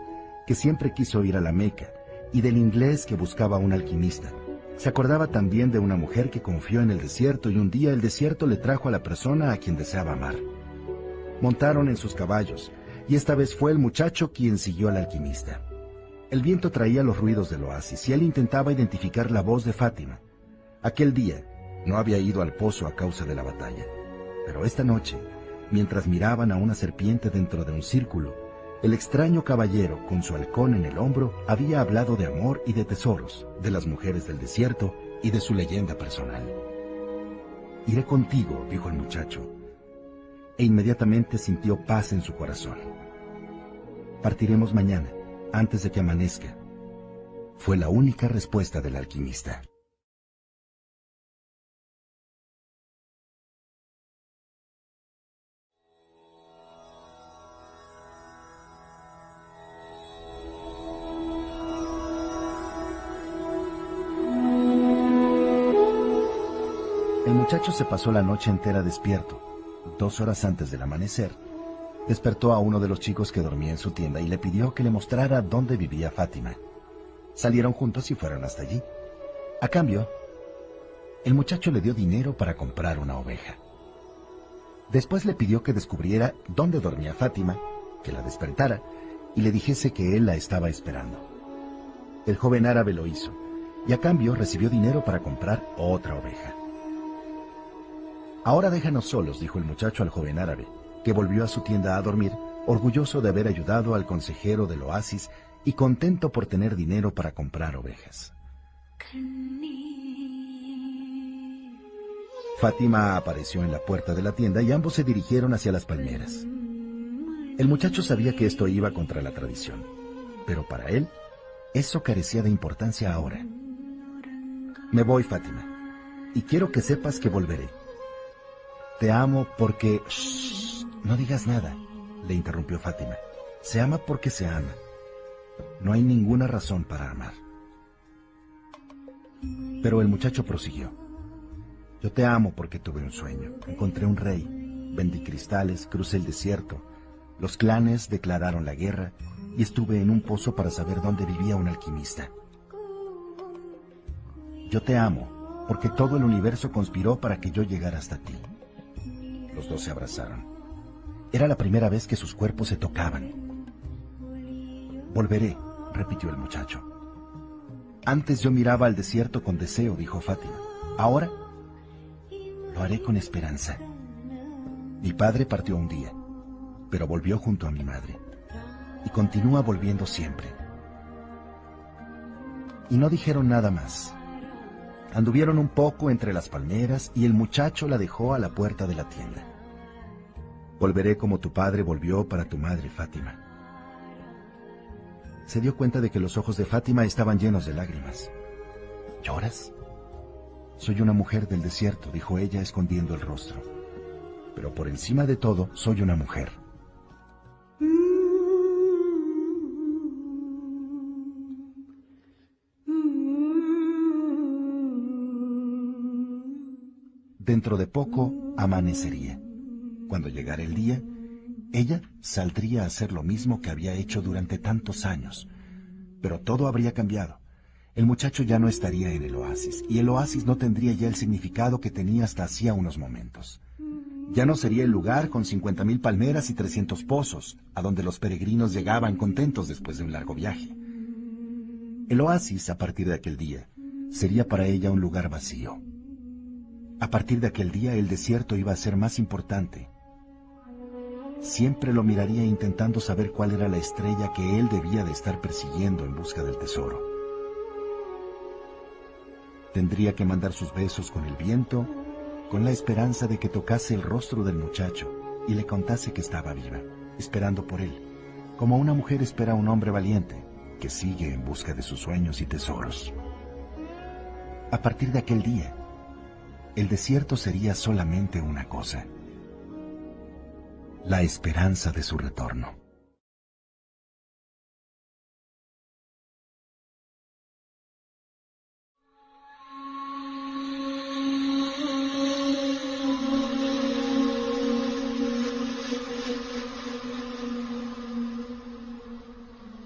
que siempre quiso ir a la Meca, y del inglés que buscaba un alquimista. Se acordaba también de una mujer que confió en el desierto y un día el desierto le trajo a la persona a quien deseaba amar. Montaron en sus caballos, y esta vez fue el muchacho quien siguió al alquimista. El viento traía los ruidos del oasis y él intentaba identificar la voz de Fátima. Aquel día no había ido al pozo a causa de la batalla, pero esta noche, mientras miraban a una serpiente dentro de un círculo, el extraño caballero, con su halcón en el hombro, había hablado de amor y de tesoros, de las mujeres del desierto y de su leyenda personal. Iré contigo, dijo el muchacho, e inmediatamente sintió paz en su corazón. Partiremos mañana, antes de que amanezca. Fue la única respuesta del alquimista. muchacho se pasó la noche entera despierto. Dos horas antes del amanecer, despertó a uno de los chicos que dormía en su tienda y le pidió que le mostrara dónde vivía Fátima. Salieron juntos y fueron hasta allí. A cambio, el muchacho le dio dinero para comprar una oveja. Después le pidió que descubriera dónde dormía Fátima, que la despertara y le dijese que él la estaba esperando. El joven árabe lo hizo, y a cambio recibió dinero para comprar otra oveja. Ahora déjanos solos, dijo el muchacho al joven árabe, que volvió a su tienda a dormir, orgulloso de haber ayudado al consejero del oasis y contento por tener dinero para comprar ovejas. Fátima apareció en la puerta de la tienda y ambos se dirigieron hacia las palmeras. El muchacho sabía que esto iba contra la tradición, pero para él, eso carecía de importancia ahora. Me voy, Fátima, y quiero que sepas que volveré. Te amo porque... no digas nada, le interrumpió Fátima. Se ama porque se ama. No hay ninguna razón para amar. Pero el muchacho prosiguió. Yo te amo porque tuve un sueño. Encontré un rey, vendí cristales, crucé el desierto. Los clanes declararon la guerra y estuve en un pozo para saber dónde vivía un alquimista. Yo te amo porque todo el universo conspiró para que yo llegara hasta ti. Los dos se abrazaron. Era la primera vez que sus cuerpos se tocaban. Volveré, repitió el muchacho. Antes yo miraba al desierto con deseo, dijo Fátima. Ahora lo haré con esperanza. Mi padre partió un día, pero volvió junto a mi madre. Y continúa volviendo siempre. Y no dijeron nada más. Anduvieron un poco entre las palmeras y el muchacho la dejó a la puerta de la tienda. Volveré como tu padre volvió para tu madre, Fátima. Se dio cuenta de que los ojos de Fátima estaban llenos de lágrimas. ¿Lloras? Soy una mujer del desierto, dijo ella escondiendo el rostro. Pero por encima de todo, soy una mujer. Dentro de poco amanecería. Cuando llegara el día, ella saldría a hacer lo mismo que había hecho durante tantos años. Pero todo habría cambiado. El muchacho ya no estaría en el oasis, y el oasis no tendría ya el significado que tenía hasta hacía unos momentos. Ya no sería el lugar con 50.000 palmeras y 300 pozos, a donde los peregrinos llegaban contentos después de un largo viaje. El oasis, a partir de aquel día, sería para ella un lugar vacío, a partir de aquel día el desierto iba a ser más importante. Siempre lo miraría intentando saber cuál era la estrella que él debía de estar persiguiendo en busca del tesoro. Tendría que mandar sus besos con el viento, con la esperanza de que tocase el rostro del muchacho y le contase que estaba viva, esperando por él, como una mujer espera a un hombre valiente que sigue en busca de sus sueños y tesoros. A partir de aquel día, el desierto sería solamente una cosa, la esperanza de su retorno.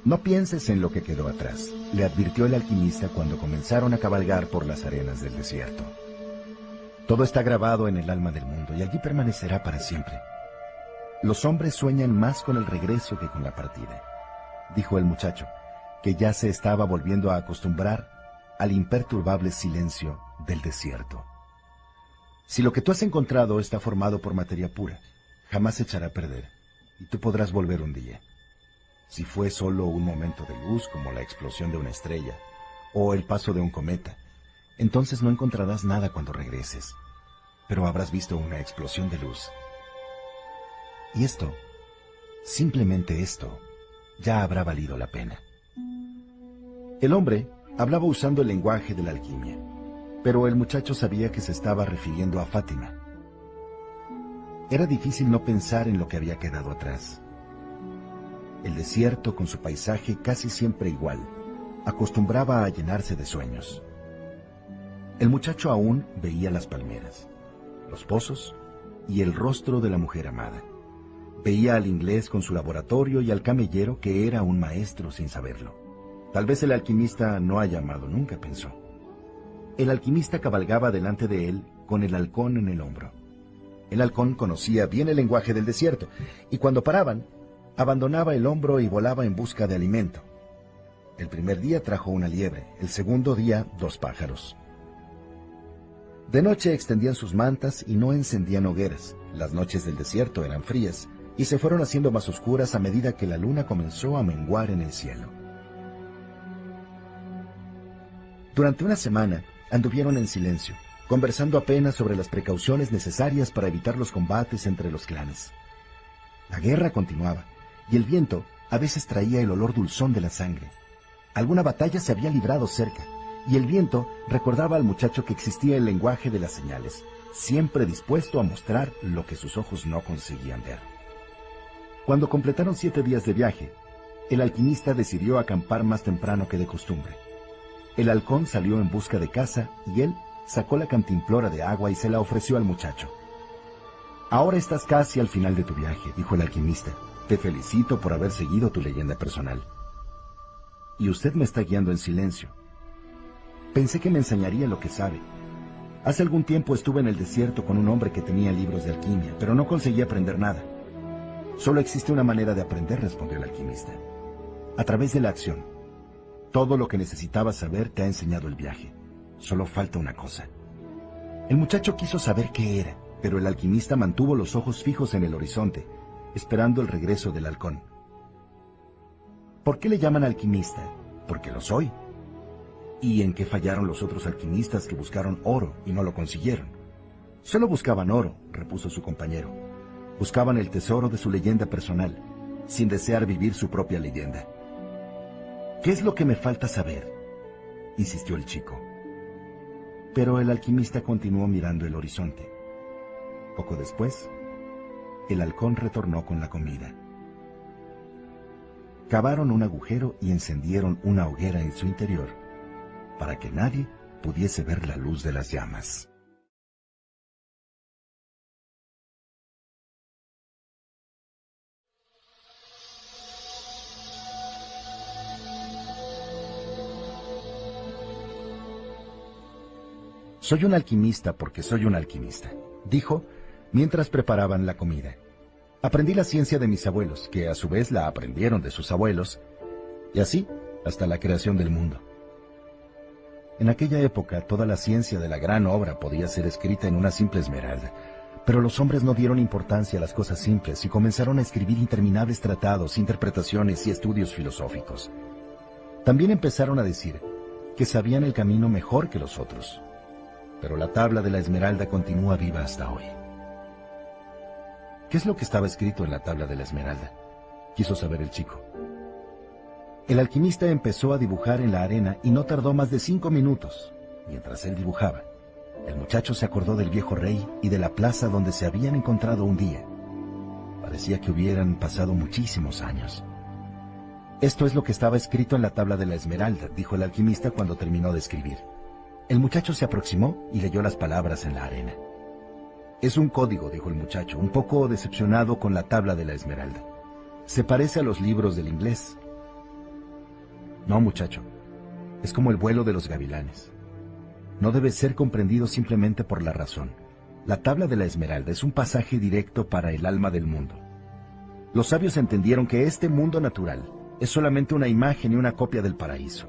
No pienses en lo que quedó atrás, le advirtió el alquimista cuando comenzaron a cabalgar por las arenas del desierto. Todo está grabado en el alma del mundo y allí permanecerá para siempre. Los hombres sueñan más con el regreso que con la partida, dijo el muchacho, que ya se estaba volviendo a acostumbrar al imperturbable silencio del desierto. Si lo que tú has encontrado está formado por materia pura, jamás se echará a perder, y tú podrás volver un día. Si fue solo un momento de luz como la explosión de una estrella o el paso de un cometa, entonces no encontrarás nada cuando regreses, pero habrás visto una explosión de luz. Y esto, simplemente esto, ya habrá valido la pena. El hombre hablaba usando el lenguaje de la alquimia, pero el muchacho sabía que se estaba refiriendo a Fátima. Era difícil no pensar en lo que había quedado atrás. El desierto, con su paisaje casi siempre igual, acostumbraba a llenarse de sueños. El muchacho aún veía las palmeras, los pozos y el rostro de la mujer amada. Veía al inglés con su laboratorio y al camellero que era un maestro sin saberlo. Tal vez el alquimista no haya amado nunca, pensó. El alquimista cabalgaba delante de él con el halcón en el hombro. El halcón conocía bien el lenguaje del desierto, y cuando paraban, abandonaba el hombro y volaba en busca de alimento. El primer día trajo una liebre, el segundo día dos pájaros. De noche extendían sus mantas y no encendían hogueras. Las noches del desierto eran frías y se fueron haciendo más oscuras a medida que la luna comenzó a menguar en el cielo. Durante una semana anduvieron en silencio, conversando apenas sobre las precauciones necesarias para evitar los combates entre los clanes. La guerra continuaba y el viento a veces traía el olor dulzón de la sangre. Alguna batalla se había librado cerca, y el viento recordaba al muchacho que existía el lenguaje de las señales, siempre dispuesto a mostrar lo que sus ojos no conseguían ver. Cuando completaron siete días de viaje, el alquimista decidió acampar más temprano que de costumbre. El halcón salió en busca de casa y él sacó la cantimplora de agua y se la ofreció al muchacho. Ahora estás casi al final de tu viaje, dijo el alquimista. Te felicito por haber seguido tu leyenda personal. Y usted me está guiando en silencio. Pensé que me enseñaría lo que sabe. Hace algún tiempo estuve en el desierto con un hombre que tenía libros de alquimia, pero no conseguí aprender nada. Solo existe una manera de aprender, respondió el alquimista. A través de la acción. Todo lo que necesitabas saber te ha enseñado el viaje. Solo falta una cosa. El muchacho quiso saber qué era, pero el alquimista mantuvo los ojos fijos en el horizonte, esperando el regreso del halcón. ¿Por qué le llaman alquimista? Porque lo soy. ¿Y en qué fallaron los otros alquimistas que buscaron oro y no lo consiguieron? Solo buscaban oro, repuso su compañero. Buscaban el tesoro de su leyenda personal, sin desear vivir su propia leyenda. ¿Qué es lo que me falta saber? insistió el chico. Pero el alquimista continuó mirando el horizonte. Poco después, el halcón retornó con la comida. Cavaron un agujero y encendieron una hoguera en su interior, para que nadie pudiese ver la luz de las llamas. Soy un alquimista porque soy un alquimista, dijo mientras preparaban la comida. Aprendí la ciencia de mis abuelos, que a su vez la aprendieron de sus abuelos, y así hasta la creación del mundo. En aquella época toda la ciencia de la gran obra podía ser escrita en una simple esmeralda, pero los hombres no dieron importancia a las cosas simples y comenzaron a escribir interminables tratados, interpretaciones y estudios filosóficos. También empezaron a decir que sabían el camino mejor que los otros. Pero la tabla de la esmeralda continúa viva hasta hoy. ¿Qué es lo que estaba escrito en la tabla de la esmeralda? Quiso saber el chico. El alquimista empezó a dibujar en la arena y no tardó más de cinco minutos. Mientras él dibujaba, el muchacho se acordó del viejo rey y de la plaza donde se habían encontrado un día. Parecía que hubieran pasado muchísimos años. Esto es lo que estaba escrito en la tabla de la esmeralda, dijo el alquimista cuando terminó de escribir. El muchacho se aproximó y leyó las palabras en la arena. Es un código, dijo el muchacho, un poco decepcionado con la tabla de la esmeralda. Se parece a los libros del inglés. No, muchacho. Es como el vuelo de los gavilanes. No debe ser comprendido simplemente por la razón. La tabla de la esmeralda es un pasaje directo para el alma del mundo. Los sabios entendieron que este mundo natural es solamente una imagen y una copia del paraíso.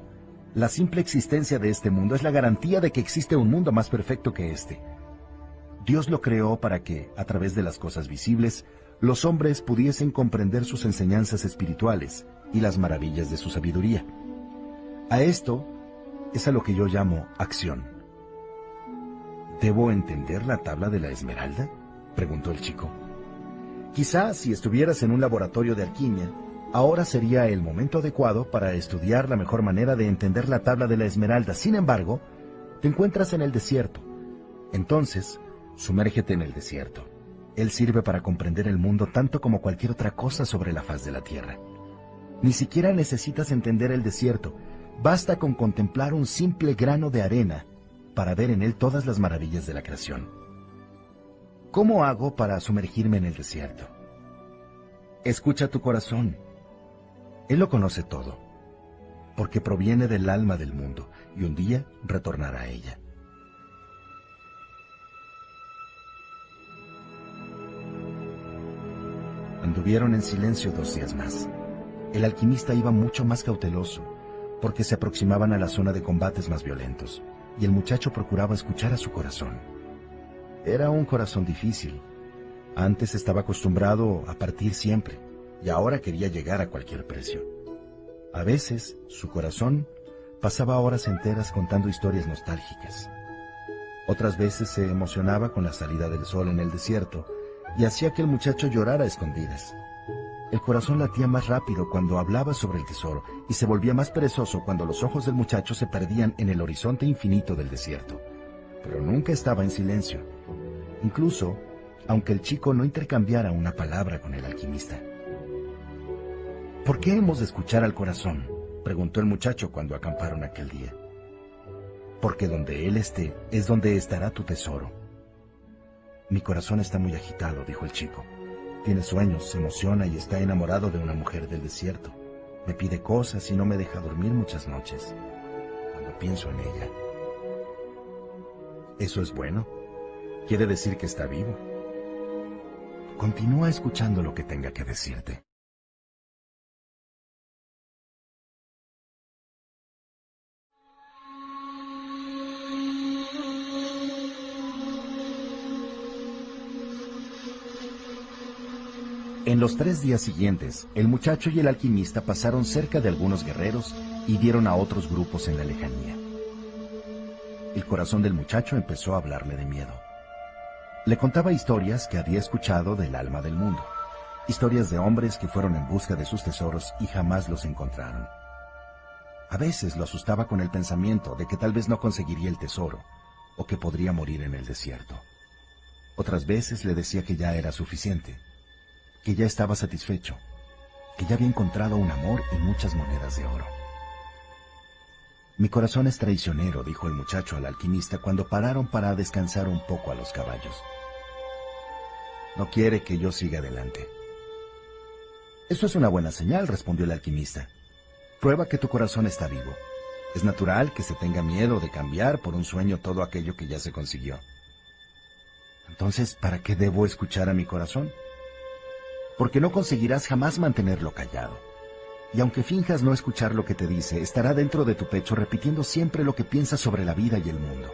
La simple existencia de este mundo es la garantía de que existe un mundo más perfecto que este. Dios lo creó para que, a través de las cosas visibles, los hombres pudiesen comprender sus enseñanzas espirituales y las maravillas de su sabiduría. A esto es a lo que yo llamo acción. ¿Debo entender la tabla de la esmeralda? preguntó el chico. Quizá si estuvieras en un laboratorio de alquimia, ahora sería el momento adecuado para estudiar la mejor manera de entender la tabla de la esmeralda. Sin embargo, te encuentras en el desierto. Entonces, sumérgete en el desierto. Él sirve para comprender el mundo tanto como cualquier otra cosa sobre la faz de la tierra. Ni siquiera necesitas entender el desierto, basta con contemplar un simple grano de arena para ver en él todas las maravillas de la creación. ¿Cómo hago para sumergirme en el desierto? Escucha tu corazón. Él lo conoce todo, porque proviene del alma del mundo y un día retornará a ella. Anduvieron en silencio dos días más. El alquimista iba mucho más cauteloso, porque se aproximaban a la zona de combates más violentos, y el muchacho procuraba escuchar a su corazón. Era un corazón difícil. Antes estaba acostumbrado a partir siempre, y ahora quería llegar a cualquier precio. A veces, su corazón pasaba horas enteras contando historias nostálgicas. Otras veces se emocionaba con la salida del sol en el desierto y hacía que el muchacho llorara a escondidas. El corazón latía más rápido cuando hablaba sobre el tesoro y se volvía más perezoso cuando los ojos del muchacho se perdían en el horizonte infinito del desierto. Pero nunca estaba en silencio, incluso aunque el chico no intercambiara una palabra con el alquimista. ¿Por qué hemos de escuchar al corazón? preguntó el muchacho cuando acamparon aquel día. Porque donde él esté es donde estará tu tesoro. Mi corazón está muy agitado, dijo el chico. Tiene sueños, se emociona y está enamorado de una mujer del desierto. Me pide cosas y no me deja dormir muchas noches cuando pienso en ella. ¿Eso es bueno? Quiere decir que está vivo. Continúa escuchando lo que tenga que decirte. En los tres días siguientes, el muchacho y el alquimista pasaron cerca de algunos guerreros y dieron a otros grupos en la lejanía. El corazón del muchacho empezó a hablarle de miedo. Le contaba historias que había escuchado del alma del mundo, historias de hombres que fueron en busca de sus tesoros y jamás los encontraron. A veces lo asustaba con el pensamiento de que tal vez no conseguiría el tesoro o que podría morir en el desierto. Otras veces le decía que ya era suficiente que ya estaba satisfecho, que ya había encontrado un amor y muchas monedas de oro. Mi corazón es traicionero, dijo el muchacho al alquimista cuando pararon para descansar un poco a los caballos. No quiere que yo siga adelante. Eso es una buena señal, respondió el alquimista. Prueba que tu corazón está vivo. Es natural que se tenga miedo de cambiar por un sueño todo aquello que ya se consiguió. Entonces, ¿para qué debo escuchar a mi corazón? Porque no conseguirás jamás mantenerlo callado. Y aunque finjas no escuchar lo que te dice, estará dentro de tu pecho repitiendo siempre lo que piensas sobre la vida y el mundo.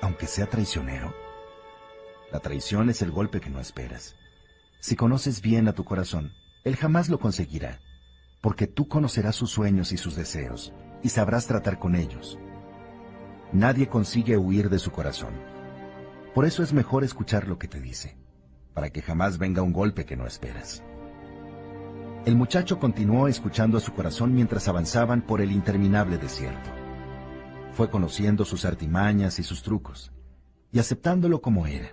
Aunque sea traicionero. La traición es el golpe que no esperas. Si conoces bien a tu corazón, él jamás lo conseguirá, porque tú conocerás sus sueños y sus deseos, y sabrás tratar con ellos. Nadie consigue huir de su corazón. Por eso es mejor escuchar lo que te dice para que jamás venga un golpe que no esperas. El muchacho continuó escuchando a su corazón mientras avanzaban por el interminable desierto. Fue conociendo sus artimañas y sus trucos, y aceptándolo como era.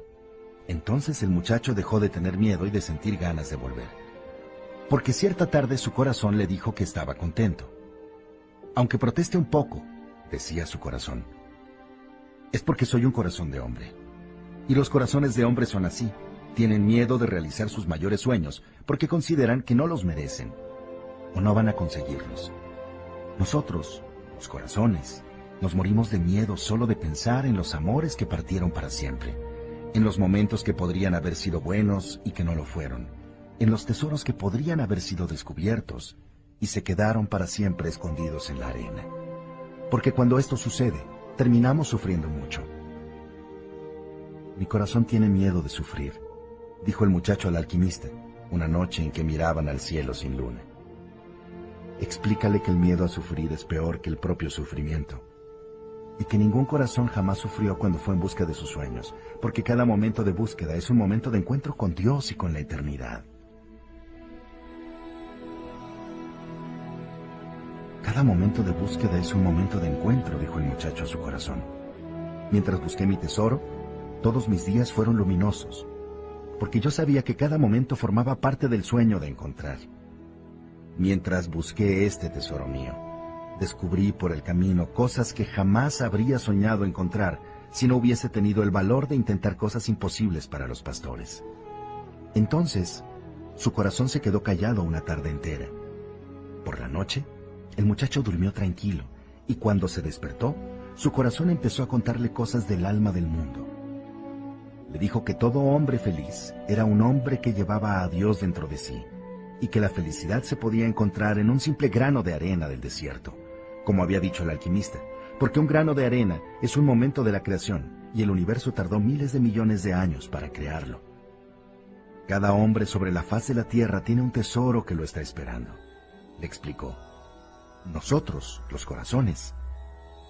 Entonces el muchacho dejó de tener miedo y de sentir ganas de volver. Porque cierta tarde su corazón le dijo que estaba contento. Aunque proteste un poco, decía su corazón, es porque soy un corazón de hombre. Y los corazones de hombre son así, tienen miedo de realizar sus mayores sueños porque consideran que no los merecen o no van a conseguirlos. Nosotros, los corazones, nos morimos de miedo solo de pensar en los amores que partieron para siempre, en los momentos que podrían haber sido buenos y que no lo fueron, en los tesoros que podrían haber sido descubiertos y se quedaron para siempre escondidos en la arena. Porque cuando esto sucede, terminamos sufriendo mucho. Mi corazón tiene miedo de sufrir, dijo el muchacho al alquimista, una noche en que miraban al cielo sin luna. Explícale que el miedo a sufrir es peor que el propio sufrimiento y que ningún corazón jamás sufrió cuando fue en busca de sus sueños, porque cada momento de búsqueda es un momento de encuentro con Dios y con la eternidad. Cada momento de búsqueda es un momento de encuentro, dijo el muchacho a su corazón. Mientras busqué mi tesoro, todos mis días fueron luminosos, porque yo sabía que cada momento formaba parte del sueño de encontrar. Mientras busqué este tesoro mío, descubrí por el camino cosas que jamás habría soñado encontrar si no hubiese tenido el valor de intentar cosas imposibles para los pastores. Entonces, su corazón se quedó callado una tarde entera. Por la noche, el muchacho durmió tranquilo y cuando se despertó, su corazón empezó a contarle cosas del alma del mundo. Le dijo que todo hombre feliz era un hombre que llevaba a Dios dentro de sí y que la felicidad se podía encontrar en un simple grano de arena del desierto como había dicho el alquimista, porque un grano de arena es un momento de la creación y el universo tardó miles de millones de años para crearlo. Cada hombre sobre la faz de la Tierra tiene un tesoro que lo está esperando, le explicó. Nosotros, los corazones,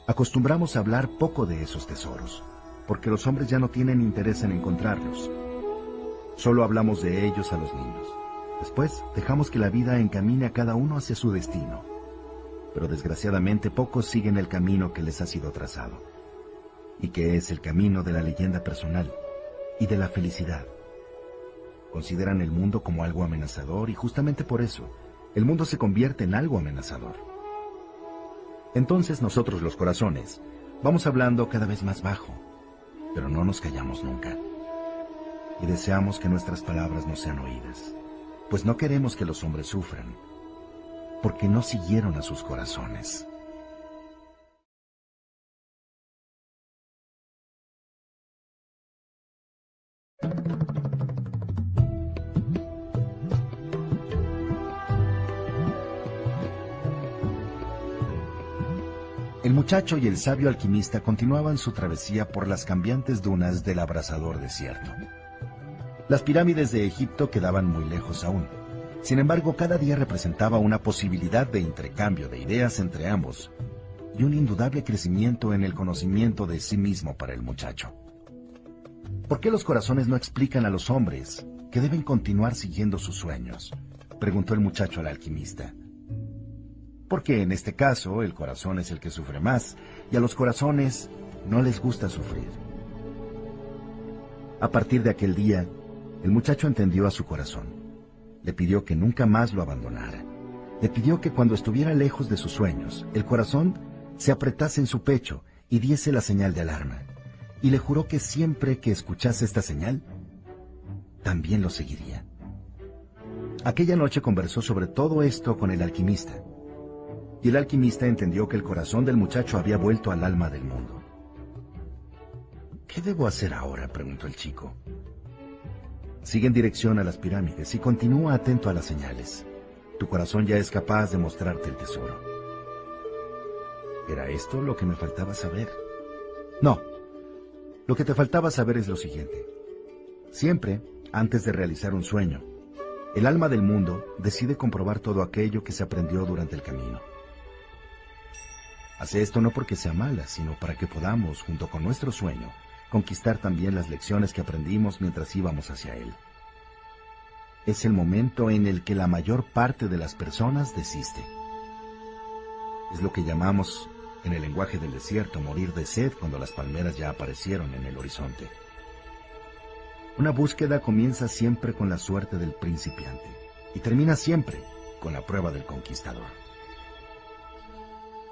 acostumbramos a hablar poco de esos tesoros, porque los hombres ya no tienen interés en encontrarlos. Solo hablamos de ellos a los niños. Después dejamos que la vida encamine a cada uno hacia su destino pero desgraciadamente pocos siguen el camino que les ha sido trazado, y que es el camino de la leyenda personal y de la felicidad. Consideran el mundo como algo amenazador y justamente por eso, el mundo se convierte en algo amenazador. Entonces nosotros los corazones vamos hablando cada vez más bajo, pero no nos callamos nunca. Y deseamos que nuestras palabras no sean oídas, pues no queremos que los hombres sufran porque no siguieron a sus corazones. Muchacho y el sabio alquimista continuaban su travesía por las cambiantes dunas del abrasador desierto. Las pirámides de Egipto quedaban muy lejos aún sin embargo, cada día representaba una posibilidad de intercambio de ideas entre ambos y un indudable crecimiento en el conocimiento de sí mismo para el muchacho. ¿Por qué los corazones no explican a los hombres que deben continuar siguiendo sus sueños? preguntó el muchacho al alquimista. Porque en este caso el corazón es el que sufre más y a los corazones no les gusta sufrir. A partir de aquel día, el muchacho entendió a su corazón le pidió que nunca más lo abandonara. Le pidió que cuando estuviera lejos de sus sueños, el corazón se apretase en su pecho y diese la señal de alarma. Y le juró que siempre que escuchase esta señal, también lo seguiría. Aquella noche conversó sobre todo esto con el alquimista. Y el alquimista entendió que el corazón del muchacho había vuelto al alma del mundo. ¿Qué debo hacer ahora? preguntó el chico. Sigue en dirección a las pirámides y continúa atento a las señales. Tu corazón ya es capaz de mostrarte el tesoro. ¿Era esto lo que me faltaba saber? No. Lo que te faltaba saber es lo siguiente. Siempre, antes de realizar un sueño, el alma del mundo decide comprobar todo aquello que se aprendió durante el camino. Hace esto no porque sea mala, sino para que podamos, junto con nuestro sueño, conquistar también las lecciones que aprendimos mientras íbamos hacia él. Es el momento en el que la mayor parte de las personas desiste. Es lo que llamamos en el lenguaje del desierto morir de sed cuando las palmeras ya aparecieron en el horizonte. Una búsqueda comienza siempre con la suerte del principiante y termina siempre con la prueba del conquistador.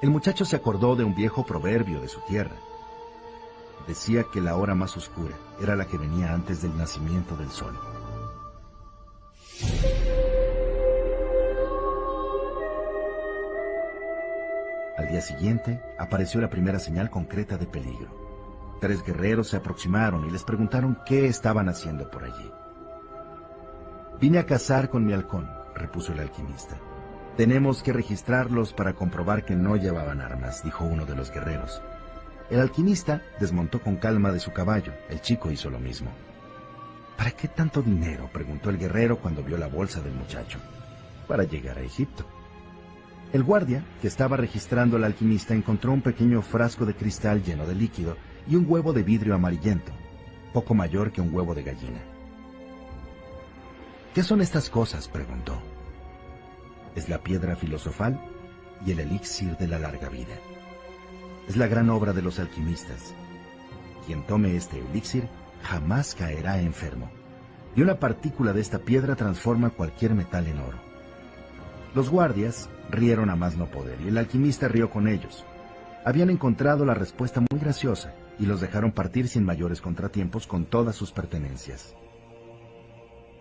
El muchacho se acordó de un viejo proverbio de su tierra, decía que la hora más oscura era la que venía antes del nacimiento del sol. día siguiente apareció la primera señal concreta de peligro. Tres guerreros se aproximaron y les preguntaron qué estaban haciendo por allí. Vine a cazar con mi halcón, repuso el alquimista. Tenemos que registrarlos para comprobar que no llevaban armas, dijo uno de los guerreros. El alquimista desmontó con calma de su caballo. El chico hizo lo mismo. ¿Para qué tanto dinero? preguntó el guerrero cuando vio la bolsa del muchacho. Para llegar a Egipto. El guardia, que estaba registrando al alquimista, encontró un pequeño frasco de cristal lleno de líquido y un huevo de vidrio amarillento, poco mayor que un huevo de gallina. ¿Qué son estas cosas? preguntó. Es la piedra filosofal y el elixir de la larga vida. Es la gran obra de los alquimistas. Quien tome este elixir jamás caerá enfermo, y una partícula de esta piedra transforma cualquier metal en oro. Los guardias rieron a más no poder, y el alquimista rió con ellos. Habían encontrado la respuesta muy graciosa, y los dejaron partir sin mayores contratiempos con todas sus pertenencias.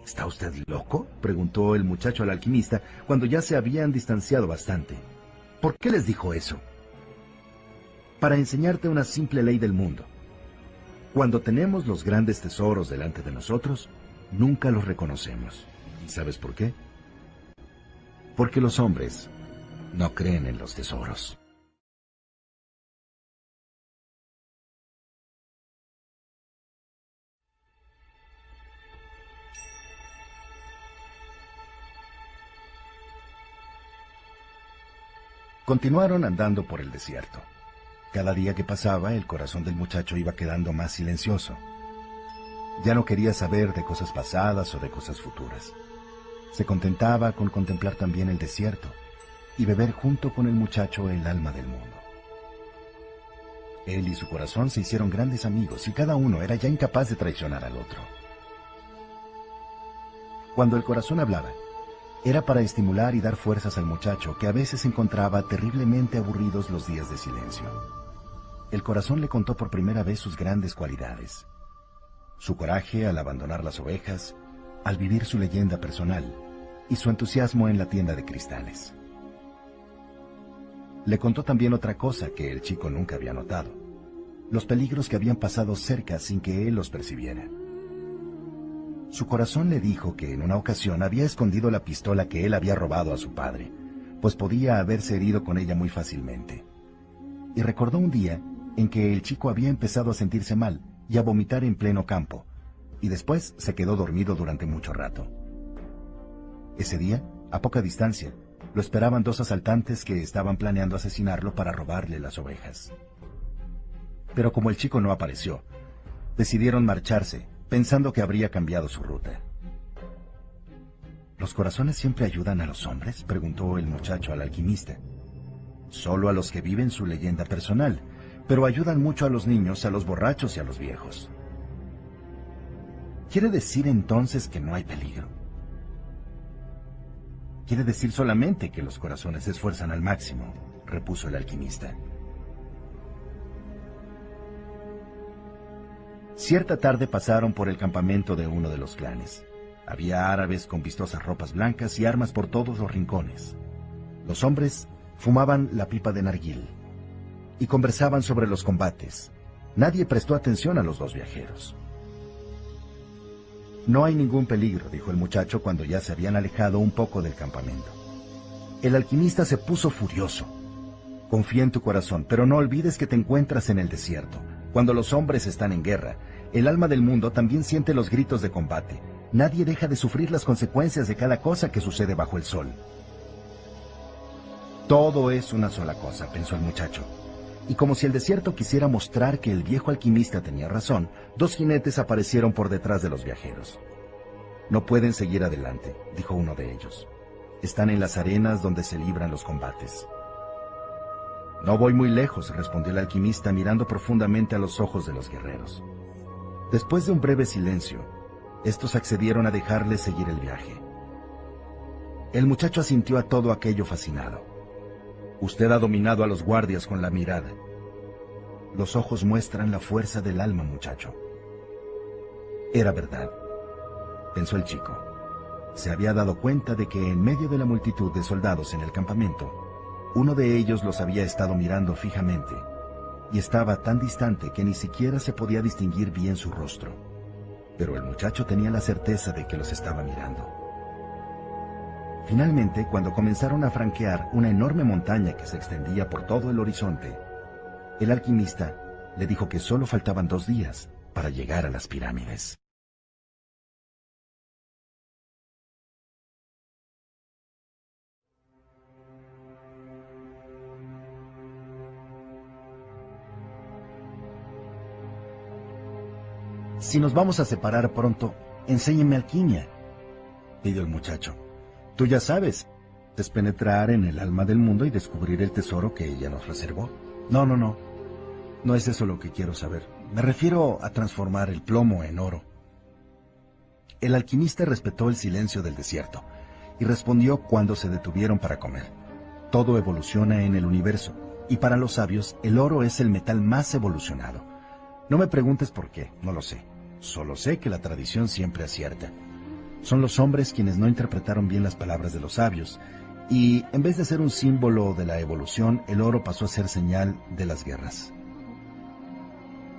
¿Está usted loco? preguntó el muchacho al alquimista cuando ya se habían distanciado bastante. ¿Por qué les dijo eso? Para enseñarte una simple ley del mundo. Cuando tenemos los grandes tesoros delante de nosotros, nunca los reconocemos. ¿Y sabes por qué? Porque los hombres no creen en los tesoros. Continuaron andando por el desierto. Cada día que pasaba, el corazón del muchacho iba quedando más silencioso. Ya no quería saber de cosas pasadas o de cosas futuras. Se contentaba con contemplar también el desierto y beber junto con el muchacho el alma del mundo. Él y su corazón se hicieron grandes amigos y cada uno era ya incapaz de traicionar al otro. Cuando el corazón hablaba, era para estimular y dar fuerzas al muchacho que a veces encontraba terriblemente aburridos los días de silencio el corazón le contó por primera vez sus grandes cualidades. Su coraje al abandonar las ovejas, al vivir su leyenda personal y su entusiasmo en la tienda de cristales. Le contó también otra cosa que el chico nunca había notado, los peligros que habían pasado cerca sin que él los percibiera. Su corazón le dijo que en una ocasión había escondido la pistola que él había robado a su padre, pues podía haberse herido con ella muy fácilmente. Y recordó un día en que el chico había empezado a sentirse mal y a vomitar en pleno campo, y después se quedó dormido durante mucho rato. Ese día, a poca distancia, lo esperaban dos asaltantes que estaban planeando asesinarlo para robarle las ovejas. Pero como el chico no apareció, decidieron marcharse, pensando que habría cambiado su ruta. ¿Los corazones siempre ayudan a los hombres? preguntó el muchacho al alquimista. Solo a los que viven su leyenda personal, pero ayudan mucho a los niños, a los borrachos y a los viejos. ¿Quiere decir entonces que no hay peligro? Quiere decir solamente que los corazones se esfuerzan al máximo, repuso el alquimista. Cierta tarde pasaron por el campamento de uno de los clanes. Había árabes con vistosas ropas blancas y armas por todos los rincones. Los hombres fumaban la pipa de narguil y conversaban sobre los combates. Nadie prestó atención a los dos viajeros. No hay ningún peligro, dijo el muchacho cuando ya se habían alejado un poco del campamento. El alquimista se puso furioso. Confía en tu corazón, pero no olvides que te encuentras en el desierto. Cuando los hombres están en guerra, el alma del mundo también siente los gritos de combate. Nadie deja de sufrir las consecuencias de cada cosa que sucede bajo el sol. Todo es una sola cosa, pensó el muchacho y como si el desierto quisiera mostrar que el viejo alquimista tenía razón, dos jinetes aparecieron por detrás de los viajeros. No pueden seguir adelante, dijo uno de ellos. Están en las arenas donde se libran los combates. No voy muy lejos, respondió el alquimista mirando profundamente a los ojos de los guerreros. Después de un breve silencio, estos accedieron a dejarle seguir el viaje. El muchacho asintió a todo aquello fascinado. Usted ha dominado a los guardias con la mirada. Los ojos muestran la fuerza del alma, muchacho. Era verdad, pensó el chico. Se había dado cuenta de que en medio de la multitud de soldados en el campamento, Uno de ellos los había estado mirando fijamente, y estaba tan distante que ni siquiera se podía distinguir bien su rostro. Pero el muchacho tenía la certeza de que los estaba mirando. Finalmente, cuando comenzaron a franquear una enorme montaña que se extendía por todo el horizonte, el alquimista le dijo que solo faltaban dos días para llegar a las pirámides. Si nos vamos a separar pronto, enséñeme alquimia, pidió el muchacho. Tú ya sabes, es penetrar en el alma del mundo y descubrir el tesoro que ella nos reservó. No, no, no. No es eso lo que quiero saber. Me refiero a transformar el plomo en oro. El alquimista respetó el silencio del desierto y respondió cuando se detuvieron para comer. Todo evoluciona en el universo, y para los sabios el oro es el metal más evolucionado. No me preguntes por qué, no lo sé. Solo sé que la tradición siempre acierta. Son los hombres quienes no interpretaron bien las palabras de los sabios, y en vez de ser un símbolo de la evolución, el oro pasó a ser señal de las guerras.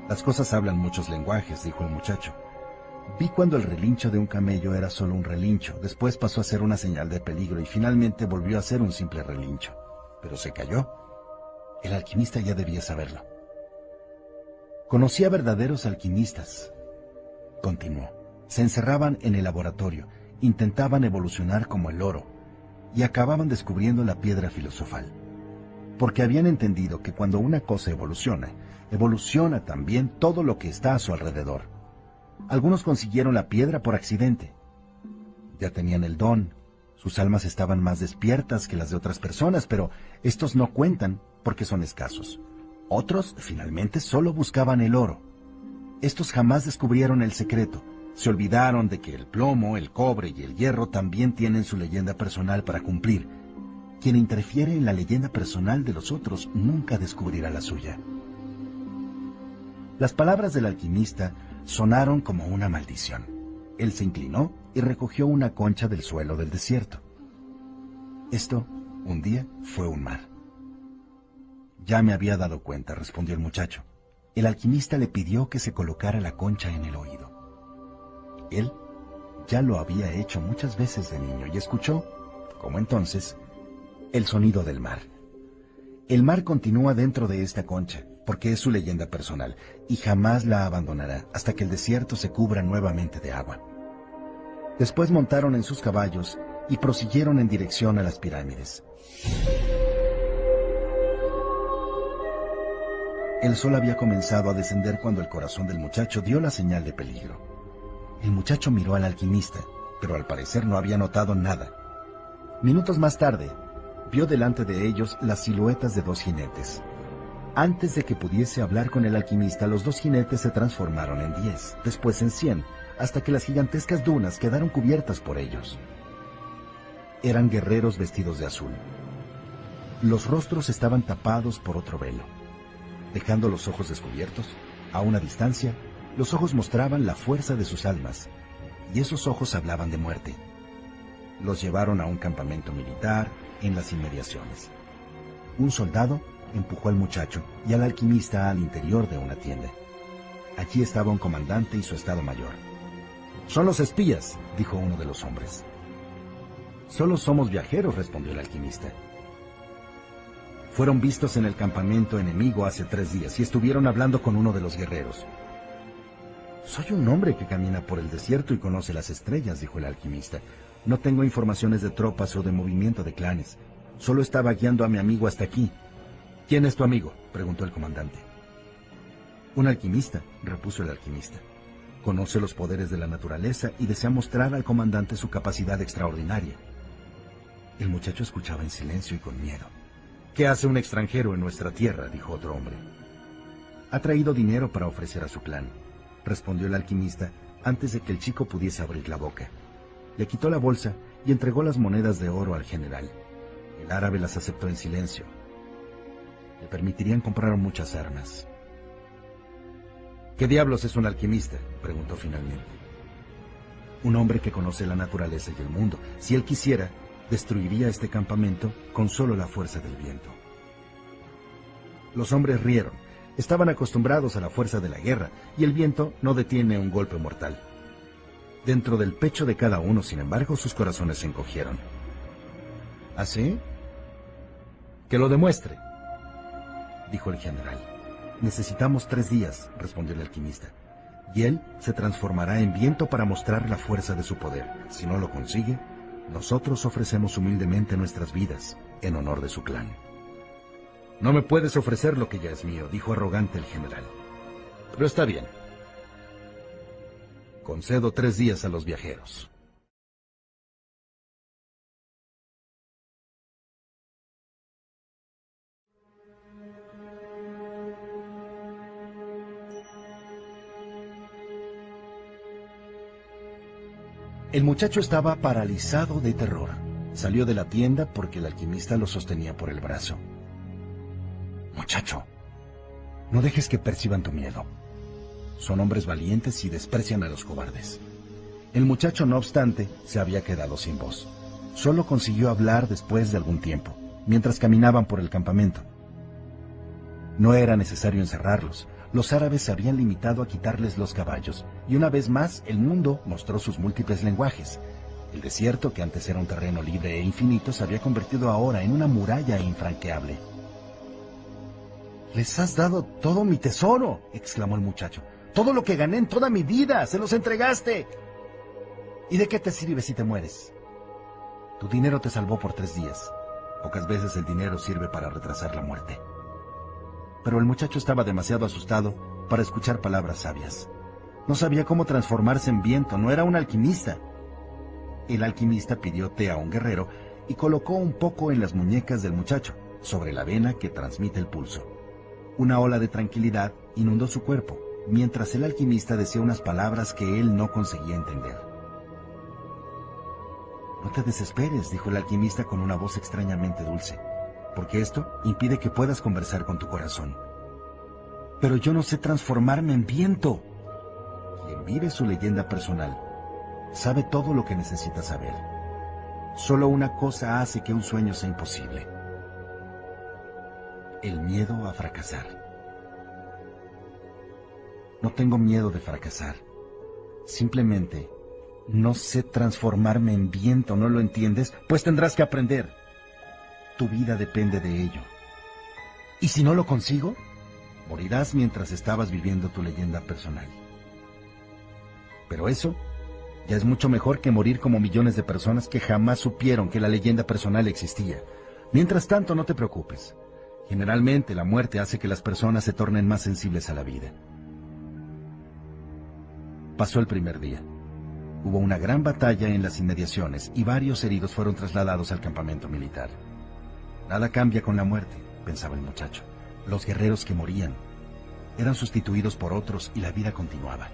Las cosas hablan muchos lenguajes, dijo el muchacho. Vi cuando el relincho de un camello era solo un relincho, después pasó a ser una señal de peligro y finalmente volvió a ser un simple relincho. Pero se cayó. El alquimista ya debía saberlo. Conocía verdaderos alquimistas, continuó. Se encerraban en el laboratorio, intentaban evolucionar como el oro, y acababan descubriendo la piedra filosofal. Porque habían entendido que cuando una cosa evoluciona, evoluciona también todo lo que está a su alrededor. Algunos consiguieron la piedra por accidente. Ya tenían el don, sus almas estaban más despiertas que las de otras personas, pero estos no cuentan porque son escasos. Otros, finalmente, solo buscaban el oro. Estos jamás descubrieron el secreto. Se olvidaron de que el plomo, el cobre y el hierro también tienen su leyenda personal para cumplir. Quien interfiere en la leyenda personal de los otros nunca descubrirá la suya. Las palabras del alquimista sonaron como una maldición. Él se inclinó y recogió una concha del suelo del desierto. Esto, un día, fue un mar. Ya me había dado cuenta, respondió el muchacho el alquimista le pidió que se colocara la concha en el oído. Él ya lo había hecho muchas veces de niño y escuchó, como entonces, el sonido del mar. El mar continúa dentro de esta concha, porque es su leyenda personal, y jamás la abandonará hasta que el desierto se cubra nuevamente de agua. Después montaron en sus caballos y prosiguieron en dirección a las pirámides. El sol había comenzado a descender cuando el corazón del muchacho dio la señal de peligro. El muchacho miró al alquimista, pero al parecer no había notado nada. Minutos más tarde, vio delante de ellos las siluetas de dos jinetes. Antes de que pudiese hablar con el alquimista, los dos jinetes se transformaron en diez, después en cien, hasta que las gigantescas dunas quedaron cubiertas por ellos. Eran guerreros vestidos de azul. Los rostros estaban tapados por otro velo. Dejando los ojos descubiertos, a una distancia, los ojos mostraban la fuerza de sus almas, y esos ojos hablaban de muerte. Los llevaron a un campamento militar en las inmediaciones. Un soldado empujó al muchacho y al alquimista al interior de una tienda. Allí estaba un comandante y su estado mayor. Son los espías, dijo uno de los hombres. Solo somos viajeros, respondió el alquimista. Fueron vistos en el campamento enemigo hace tres días y estuvieron hablando con uno de los guerreros. Soy un hombre que camina por el desierto y conoce las estrellas, dijo el alquimista. No tengo informaciones de tropas o de movimiento de clanes. Solo estaba guiando a mi amigo hasta aquí. ¿Quién es tu amigo? preguntó el comandante. Un alquimista, repuso el alquimista. Conoce los poderes de la naturaleza y desea mostrar al comandante su capacidad extraordinaria. El muchacho escuchaba en silencio y con miedo. ¿Qué hace un extranjero en nuestra tierra? dijo otro hombre. Ha traído dinero para ofrecer a su clan, respondió el alquimista antes de que el chico pudiese abrir la boca. Le quitó la bolsa y entregó las monedas de oro al general. El árabe las aceptó en silencio. Le permitirían comprar muchas armas. ¿Qué diablos es un alquimista? preguntó finalmente. Un hombre que conoce la naturaleza y el mundo. Si él quisiera, destruiría este campamento con solo la fuerza del viento. Los hombres rieron. Estaban acostumbrados a la fuerza de la guerra y el viento no detiene un golpe mortal. Dentro del pecho de cada uno, sin embargo, sus corazones se encogieron. ¿Así? ¿Ah, que lo demuestre, dijo el general. Necesitamos tres días, respondió el alquimista. Y él se transformará en viento para mostrar la fuerza de su poder. Si no lo consigue, nosotros ofrecemos humildemente nuestras vidas en honor de su clan. No me puedes ofrecer lo que ya es mío, dijo arrogante el general. Pero está bien. Concedo tres días a los viajeros. El muchacho estaba paralizado de terror. Salió de la tienda porque el alquimista lo sostenía por el brazo. Muchacho, no dejes que perciban tu miedo. Son hombres valientes y desprecian a los cobardes. El muchacho, no obstante, se había quedado sin voz. Solo consiguió hablar después de algún tiempo, mientras caminaban por el campamento. No era necesario encerrarlos, los árabes se habían limitado a quitarles los caballos, y una vez más el mundo mostró sus múltiples lenguajes. El desierto, que antes era un terreno libre e infinito, se había convertido ahora en una muralla infranqueable. Les has dado todo mi tesoro, exclamó el muchacho. Todo lo que gané en toda mi vida, se los entregaste. ¿Y de qué te sirve si te mueres? Tu dinero te salvó por tres días. Pocas veces el dinero sirve para retrasar la muerte pero el muchacho estaba demasiado asustado para escuchar palabras sabias. No sabía cómo transformarse en viento, no era un alquimista. El alquimista pidió té a un guerrero y colocó un poco en las muñecas del muchacho, sobre la vena que transmite el pulso. Una ola de tranquilidad inundó su cuerpo, mientras el alquimista decía unas palabras que él no conseguía entender. No te desesperes, dijo el alquimista con una voz extrañamente dulce porque esto impide que puedas conversar con tu corazón. Pero yo no sé transformarme en viento. Quien vive su leyenda personal sabe todo lo que necesita saber. Solo una cosa hace que un sueño sea imposible. El miedo a fracasar. No tengo miedo de fracasar. Simplemente no sé transformarme en viento, ¿no lo entiendes? Pues tendrás que aprender. Tu vida depende de ello. Y si no lo consigo, morirás mientras estabas viviendo tu leyenda personal. Pero eso ya es mucho mejor que morir como millones de personas que jamás supieron que la leyenda personal existía. Mientras tanto, no te preocupes. Generalmente la muerte hace que las personas se tornen más sensibles a la vida. Pasó el primer día. Hubo una gran batalla en las inmediaciones y varios heridos fueron trasladados al campamento militar. Nada cambia con la muerte, pensaba el muchacho. Los guerreros que morían eran sustituidos por otros y la vida continuaba.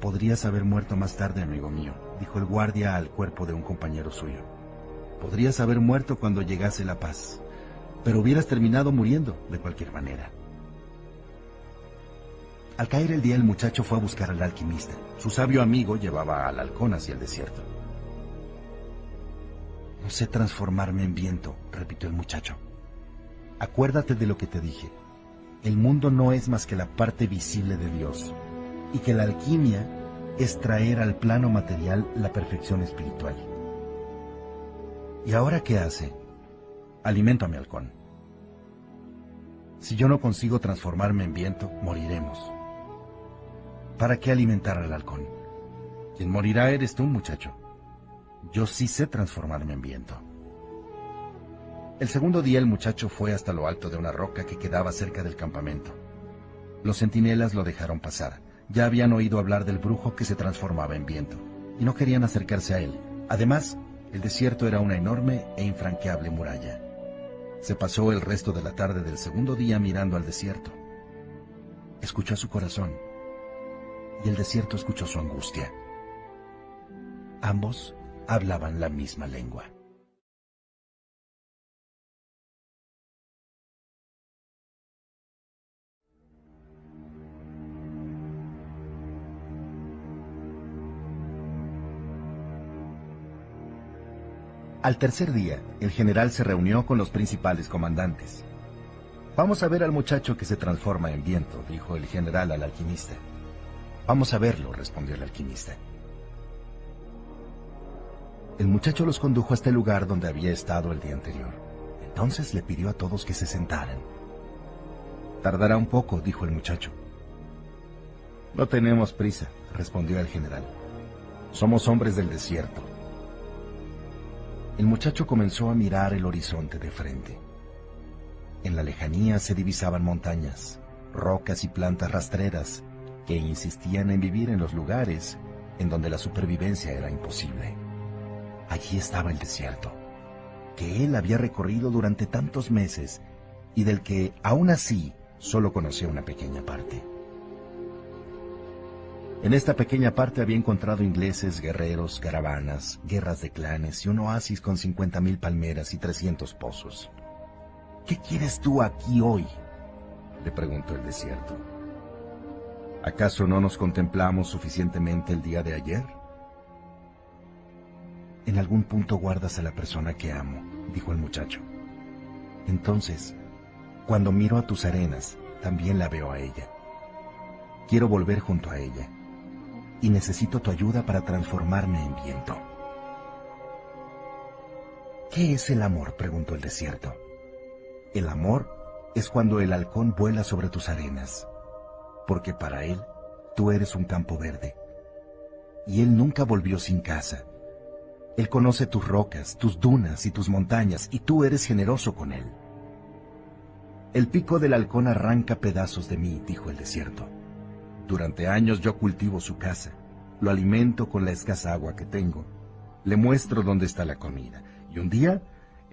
Podrías haber muerto más tarde, amigo mío, dijo el guardia al cuerpo de un compañero suyo. Podrías haber muerto cuando llegase la paz, pero hubieras terminado muriendo de cualquier manera. Al caer el día el muchacho fue a buscar al alquimista. Su sabio amigo llevaba al halcón hacia el desierto. No sé transformarme en viento, repitió el muchacho. Acuérdate de lo que te dije. El mundo no es más que la parte visible de Dios, y que la alquimia es traer al plano material la perfección espiritual. ¿Y ahora qué hace? Alimento a mi halcón. Si yo no consigo transformarme en viento, moriremos. ¿Para qué alimentar al halcón? Quien morirá eres tú, muchacho. Yo sí sé transformarme en viento. El segundo día el muchacho fue hasta lo alto de una roca que quedaba cerca del campamento. Los centinelas lo dejaron pasar. Ya habían oído hablar del brujo que se transformaba en viento, y no querían acercarse a él. Además, el desierto era una enorme e infranqueable muralla. Se pasó el resto de la tarde del segundo día mirando al desierto. Escuchó su corazón, y el desierto escuchó su angustia. Ambos hablaban la misma lengua. Al tercer día, el general se reunió con los principales comandantes. Vamos a ver al muchacho que se transforma en viento, dijo el general al alquimista. Vamos a verlo, respondió el alquimista. El muchacho los condujo hasta el lugar donde había estado el día anterior. Entonces le pidió a todos que se sentaran. Tardará un poco, dijo el muchacho. No tenemos prisa, respondió el general. Somos hombres del desierto. El muchacho comenzó a mirar el horizonte de frente. En la lejanía se divisaban montañas, rocas y plantas rastreras que insistían en vivir en los lugares en donde la supervivencia era imposible. Allí estaba el desierto, que él había recorrido durante tantos meses y del que, aún así, solo conocía una pequeña parte. En esta pequeña parte había encontrado ingleses, guerreros, caravanas, guerras de clanes y un oasis con 50.000 palmeras y 300 pozos. ¿Qué quieres tú aquí hoy? le preguntó el desierto. ¿Acaso no nos contemplamos suficientemente el día de ayer? En algún punto guardas a la persona que amo, dijo el muchacho. Entonces, cuando miro a tus arenas, también la veo a ella. Quiero volver junto a ella, y necesito tu ayuda para transformarme en viento. ¿Qué es el amor? preguntó el desierto. El amor es cuando el halcón vuela sobre tus arenas, porque para él tú eres un campo verde. Y él nunca volvió sin casa. Él conoce tus rocas, tus dunas y tus montañas, y tú eres generoso con él. El pico del halcón arranca pedazos de mí, dijo el desierto. Durante años yo cultivo su casa, lo alimento con la escasa agua que tengo, le muestro dónde está la comida, y un día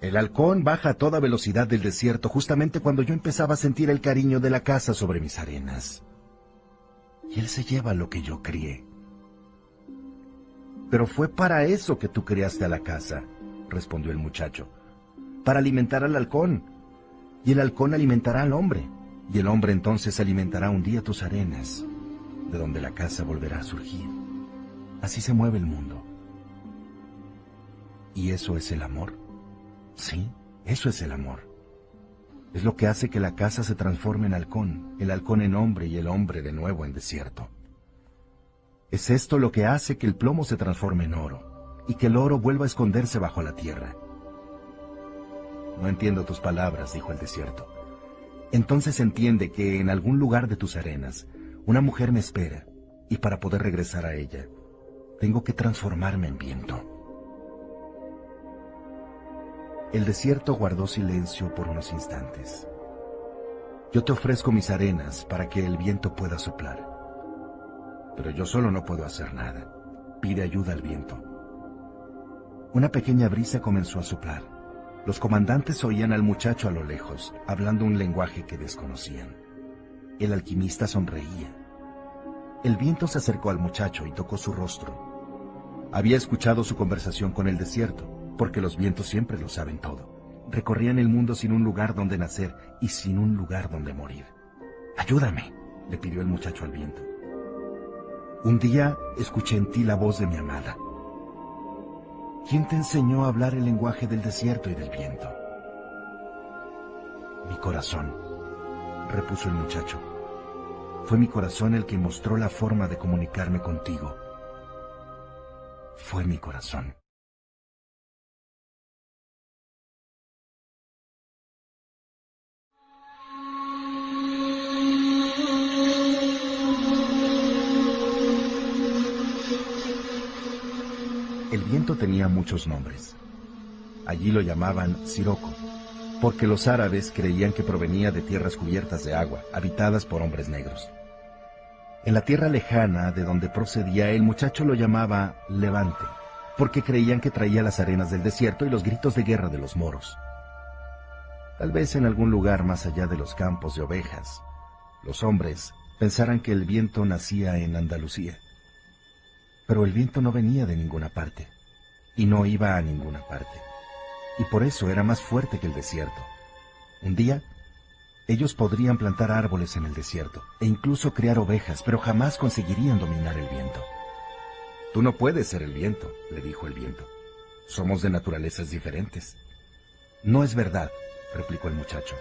el halcón baja a toda velocidad del desierto justamente cuando yo empezaba a sentir el cariño de la casa sobre mis arenas. Y él se lleva lo que yo crié. Pero fue para eso que tú criaste a la casa, respondió el muchacho, para alimentar al halcón. Y el halcón alimentará al hombre, y el hombre entonces alimentará un día tus arenas, de donde la casa volverá a surgir. Así se mueve el mundo. ¿Y eso es el amor? Sí, eso es el amor. Es lo que hace que la casa se transforme en halcón, el halcón en hombre y el hombre de nuevo en desierto. Es esto lo que hace que el plomo se transforme en oro y que el oro vuelva a esconderse bajo la tierra. No entiendo tus palabras, dijo el desierto. Entonces entiende que en algún lugar de tus arenas una mujer me espera y para poder regresar a ella tengo que transformarme en viento. El desierto guardó silencio por unos instantes. Yo te ofrezco mis arenas para que el viento pueda soplar. Pero yo solo no puedo hacer nada. Pide ayuda al viento. Una pequeña brisa comenzó a soplar. Los comandantes oían al muchacho a lo lejos, hablando un lenguaje que desconocían. El alquimista sonreía. El viento se acercó al muchacho y tocó su rostro. Había escuchado su conversación con el desierto porque los vientos siempre lo saben todo. Recorrían el mundo sin un lugar donde nacer y sin un lugar donde morir. Ayúdame, le pidió el muchacho al viento. Un día escuché en ti la voz de mi amada. ¿Quién te enseñó a hablar el lenguaje del desierto y del viento? Mi corazón, repuso el muchacho. Fue mi corazón el que mostró la forma de comunicarme contigo. Fue mi corazón. El viento tenía muchos nombres. Allí lo llamaban Siroco, porque los árabes creían que provenía de tierras cubiertas de agua, habitadas por hombres negros. En la tierra lejana de donde procedía, el muchacho lo llamaba Levante, porque creían que traía las arenas del desierto y los gritos de guerra de los moros. Tal vez en algún lugar más allá de los campos de ovejas, los hombres pensaran que el viento nacía en Andalucía. Pero el viento no venía de ninguna parte, y no iba a ninguna parte, y por eso era más fuerte que el desierto. Un día, ellos podrían plantar árboles en el desierto, e incluso criar ovejas, pero jamás conseguirían dominar el viento. Tú no puedes ser el viento, le dijo el viento. Somos de naturalezas diferentes. No es verdad, replicó el muchacho.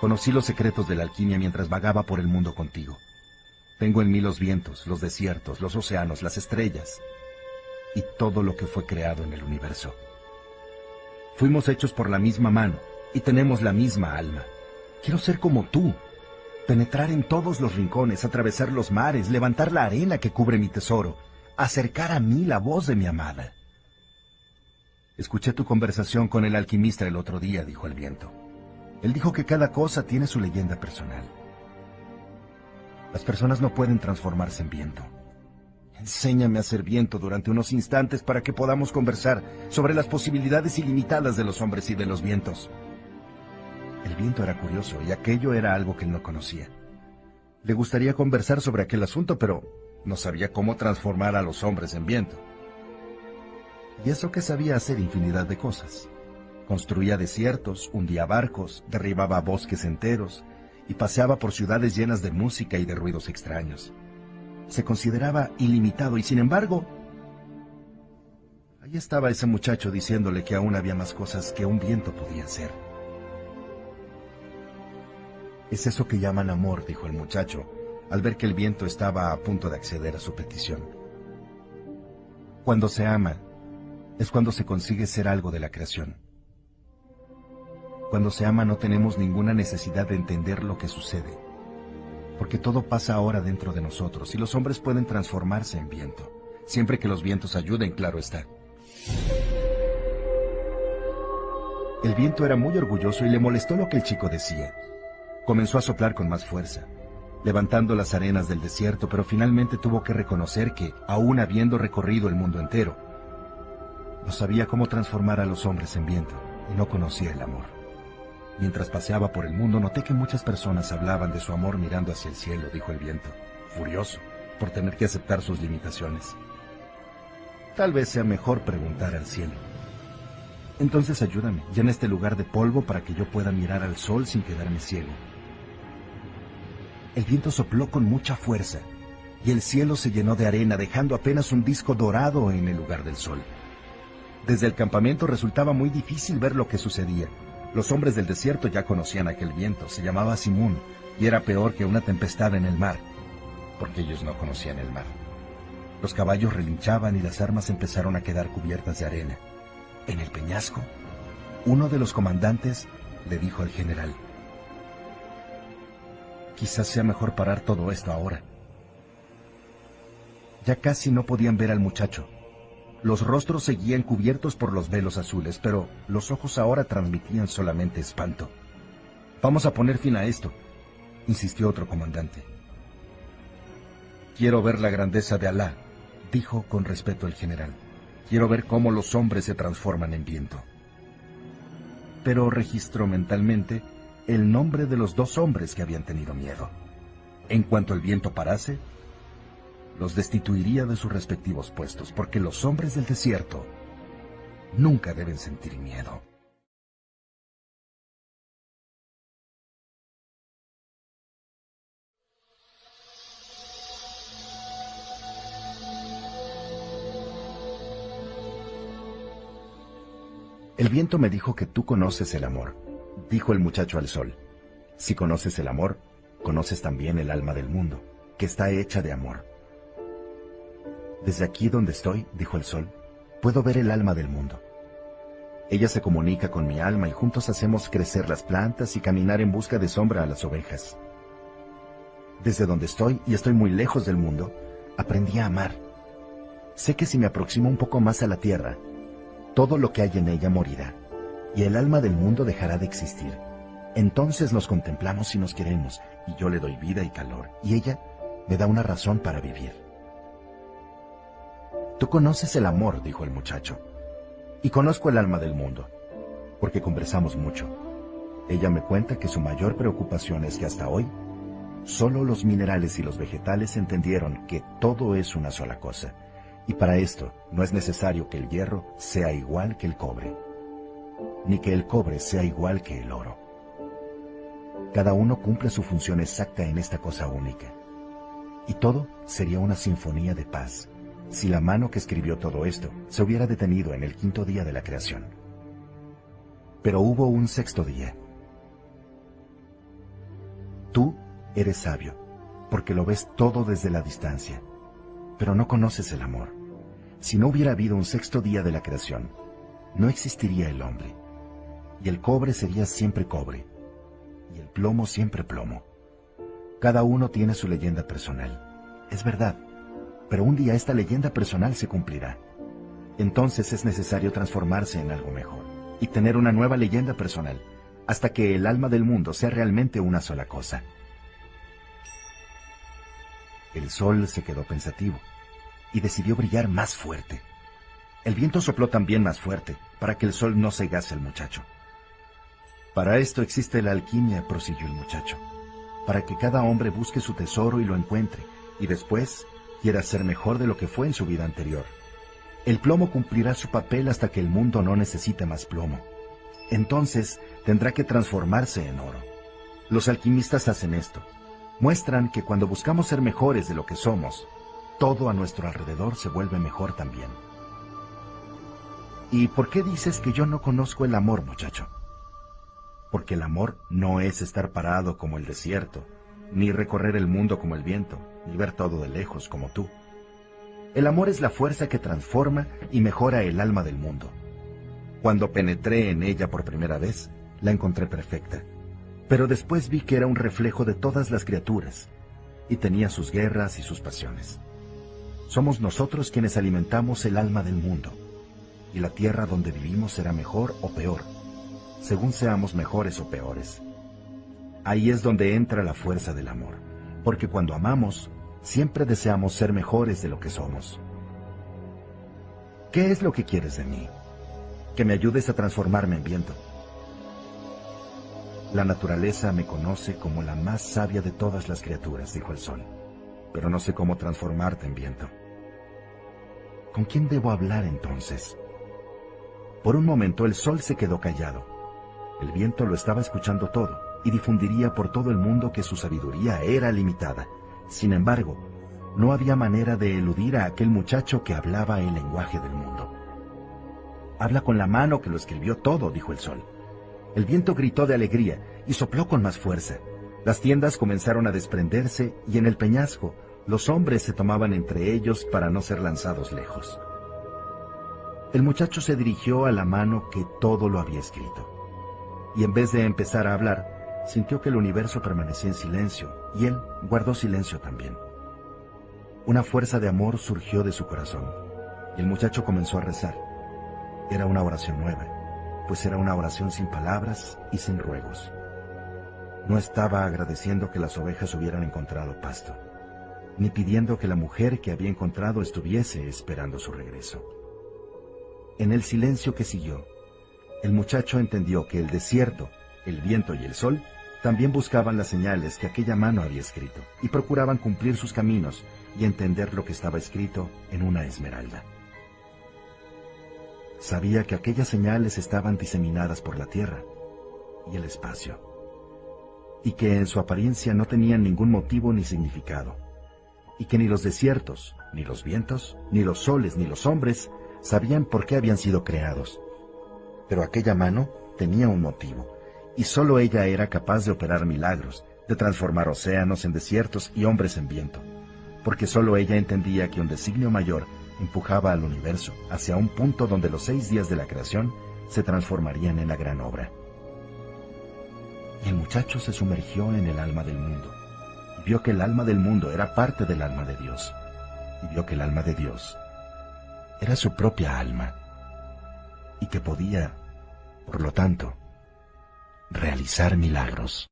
Conocí los secretos de la alquimia mientras vagaba por el mundo contigo. Tengo en mí los vientos, los desiertos, los océanos, las estrellas y todo lo que fue creado en el universo. Fuimos hechos por la misma mano y tenemos la misma alma. Quiero ser como tú, penetrar en todos los rincones, atravesar los mares, levantar la arena que cubre mi tesoro, acercar a mí la voz de mi amada. Escuché tu conversación con el alquimista el otro día, dijo el viento. Él dijo que cada cosa tiene su leyenda personal. Las personas no pueden transformarse en viento. Enséñame a ser viento durante unos instantes para que podamos conversar sobre las posibilidades ilimitadas de los hombres y de los vientos. El viento era curioso y aquello era algo que él no conocía. Le gustaría conversar sobre aquel asunto, pero no sabía cómo transformar a los hombres en viento y eso que sabía hacer infinidad de cosas. Construía desiertos, hundía barcos, derribaba bosques enteros y paseaba por ciudades llenas de música y de ruidos extraños. Se consideraba ilimitado y sin embargo, ahí estaba ese muchacho diciéndole que aún había más cosas que un viento podía ser. Es eso que llaman amor, dijo el muchacho, al ver que el viento estaba a punto de acceder a su petición. Cuando se ama, es cuando se consigue ser algo de la creación. Cuando se ama no tenemos ninguna necesidad de entender lo que sucede, porque todo pasa ahora dentro de nosotros y los hombres pueden transformarse en viento, siempre que los vientos ayuden, claro está. El viento era muy orgulloso y le molestó lo que el chico decía. Comenzó a soplar con más fuerza, levantando las arenas del desierto, pero finalmente tuvo que reconocer que, aún habiendo recorrido el mundo entero, no sabía cómo transformar a los hombres en viento y no conocía el amor. Mientras paseaba por el mundo noté que muchas personas hablaban de su amor mirando hacia el cielo, dijo el viento, furioso por tener que aceptar sus limitaciones. Tal vez sea mejor preguntar al cielo. Entonces ayúdame, llena este lugar de polvo para que yo pueda mirar al sol sin quedarme ciego. El viento sopló con mucha fuerza y el cielo se llenó de arena dejando apenas un disco dorado en el lugar del sol. Desde el campamento resultaba muy difícil ver lo que sucedía. Los hombres del desierto ya conocían aquel viento, se llamaba Simún, y era peor que una tempestad en el mar, porque ellos no conocían el mar. Los caballos relinchaban y las armas empezaron a quedar cubiertas de arena. En el peñasco, uno de los comandantes le dijo al general, Quizás sea mejor parar todo esto ahora. Ya casi no podían ver al muchacho. Los rostros seguían cubiertos por los velos azules, pero los ojos ahora transmitían solamente espanto. Vamos a poner fin a esto, insistió otro comandante. Quiero ver la grandeza de Alá, dijo con respeto el general. Quiero ver cómo los hombres se transforman en viento. Pero registró mentalmente el nombre de los dos hombres que habían tenido miedo. En cuanto el viento parase, los destituiría de sus respectivos puestos, porque los hombres del desierto nunca deben sentir miedo. El viento me dijo que tú conoces el amor, dijo el muchacho al sol. Si conoces el amor, conoces también el alma del mundo, que está hecha de amor. Desde aquí donde estoy, dijo el sol, puedo ver el alma del mundo. Ella se comunica con mi alma y juntos hacemos crecer las plantas y caminar en busca de sombra a las ovejas. Desde donde estoy, y estoy muy lejos del mundo, aprendí a amar. Sé que si me aproximo un poco más a la tierra, todo lo que hay en ella morirá, y el alma del mundo dejará de existir. Entonces nos contemplamos y nos queremos, y yo le doy vida y calor, y ella me da una razón para vivir. Tú conoces el amor, dijo el muchacho, y conozco el alma del mundo, porque conversamos mucho. Ella me cuenta que su mayor preocupación es que hasta hoy, solo los minerales y los vegetales entendieron que todo es una sola cosa, y para esto no es necesario que el hierro sea igual que el cobre, ni que el cobre sea igual que el oro. Cada uno cumple su función exacta en esta cosa única, y todo sería una sinfonía de paz si la mano que escribió todo esto se hubiera detenido en el quinto día de la creación. Pero hubo un sexto día. Tú eres sabio, porque lo ves todo desde la distancia, pero no conoces el amor. Si no hubiera habido un sexto día de la creación, no existiría el hombre, y el cobre sería siempre cobre, y el plomo siempre plomo. Cada uno tiene su leyenda personal. Es verdad, pero un día esta leyenda personal se cumplirá. Entonces es necesario transformarse en algo mejor y tener una nueva leyenda personal hasta que el alma del mundo sea realmente una sola cosa. El sol se quedó pensativo y decidió brillar más fuerte. El viento sopló también más fuerte para que el sol no cegase al muchacho. Para esto existe la alquimia, prosiguió el muchacho, para que cada hombre busque su tesoro y lo encuentre, y después quiera ser mejor de lo que fue en su vida anterior. El plomo cumplirá su papel hasta que el mundo no necesite más plomo. Entonces tendrá que transformarse en oro. Los alquimistas hacen esto. Muestran que cuando buscamos ser mejores de lo que somos, todo a nuestro alrededor se vuelve mejor también. ¿Y por qué dices que yo no conozco el amor, muchacho? Porque el amor no es estar parado como el desierto, ni recorrer el mundo como el viento, ni ver todo de lejos como tú. El amor es la fuerza que transforma y mejora el alma del mundo. Cuando penetré en ella por primera vez, la encontré perfecta. Pero después vi que era un reflejo de todas las criaturas, y tenía sus guerras y sus pasiones. Somos nosotros quienes alimentamos el alma del mundo, y la tierra donde vivimos será mejor o peor, según seamos mejores o peores. Ahí es donde entra la fuerza del amor, porque cuando amamos, siempre deseamos ser mejores de lo que somos. ¿Qué es lo que quieres de mí? Que me ayudes a transformarme en viento. La naturaleza me conoce como la más sabia de todas las criaturas, dijo el sol, pero no sé cómo transformarte en viento. ¿Con quién debo hablar entonces? Por un momento el sol se quedó callado. El viento lo estaba escuchando todo y difundiría por todo el mundo que su sabiduría era limitada sin embargo, no había manera de eludir a aquel muchacho que hablaba el lenguaje del mundo. Habla con la mano que lo escribió todo, dijo el sol. El viento gritó de alegría y sopló con más fuerza. Las tiendas comenzaron a desprenderse y en el peñasco los hombres se tomaban entre ellos para no ser lanzados lejos. El muchacho se dirigió a la mano que todo lo había escrito. Y en vez de empezar a hablar, sintió que el universo permanecía en silencio y él guardó silencio también. Una fuerza de amor surgió de su corazón y el muchacho comenzó a rezar. Era una oración nueva, pues era una oración sin palabras y sin ruegos. No estaba agradeciendo que las ovejas hubieran encontrado pasto, ni pidiendo que la mujer que había encontrado estuviese esperando su regreso. En el silencio que siguió, el muchacho entendió que el desierto, el viento y el sol también buscaban las señales que aquella mano había escrito y procuraban cumplir sus caminos y entender lo que estaba escrito en una esmeralda. Sabía que aquellas señales estaban diseminadas por la tierra y el espacio, y que en su apariencia no tenían ningún motivo ni significado, y que ni los desiertos, ni los vientos, ni los soles, ni los hombres sabían por qué habían sido creados. Pero aquella mano tenía un motivo, y sólo ella era capaz de operar milagros, de transformar océanos en desiertos y hombres en viento, porque sólo ella entendía que un designio mayor empujaba al universo hacia un punto donde los seis días de la creación se transformarían en la gran obra. Y el muchacho se sumergió en el alma del mundo, y vio que el alma del mundo era parte del alma de Dios, y vio que el alma de Dios era su propia alma, y que podía, por lo tanto, realizar milagros.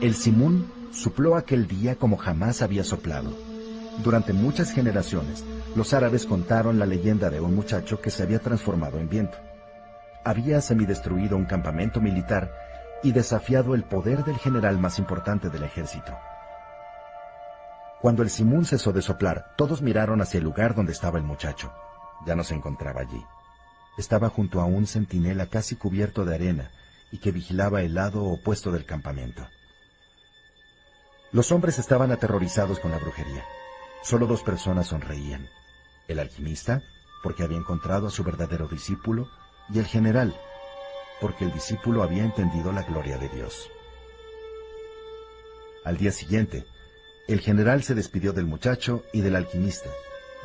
El simún supló aquel día como jamás había soplado. Durante muchas generaciones, los árabes contaron la leyenda de un muchacho que se había transformado en viento. Había semidestruido un campamento militar y desafiado el poder del general más importante del ejército. Cuando el simún cesó de soplar, todos miraron hacia el lugar donde estaba el muchacho. ya no se encontraba allí. Estaba junto a un centinela casi cubierto de arena y que vigilaba el lado opuesto del campamento. Los hombres estaban aterrorizados con la brujería. Solo dos personas sonreían. El alquimista, porque había encontrado a su verdadero discípulo, y el general, porque el discípulo había entendido la gloria de Dios. Al día siguiente, el general se despidió del muchacho y del alquimista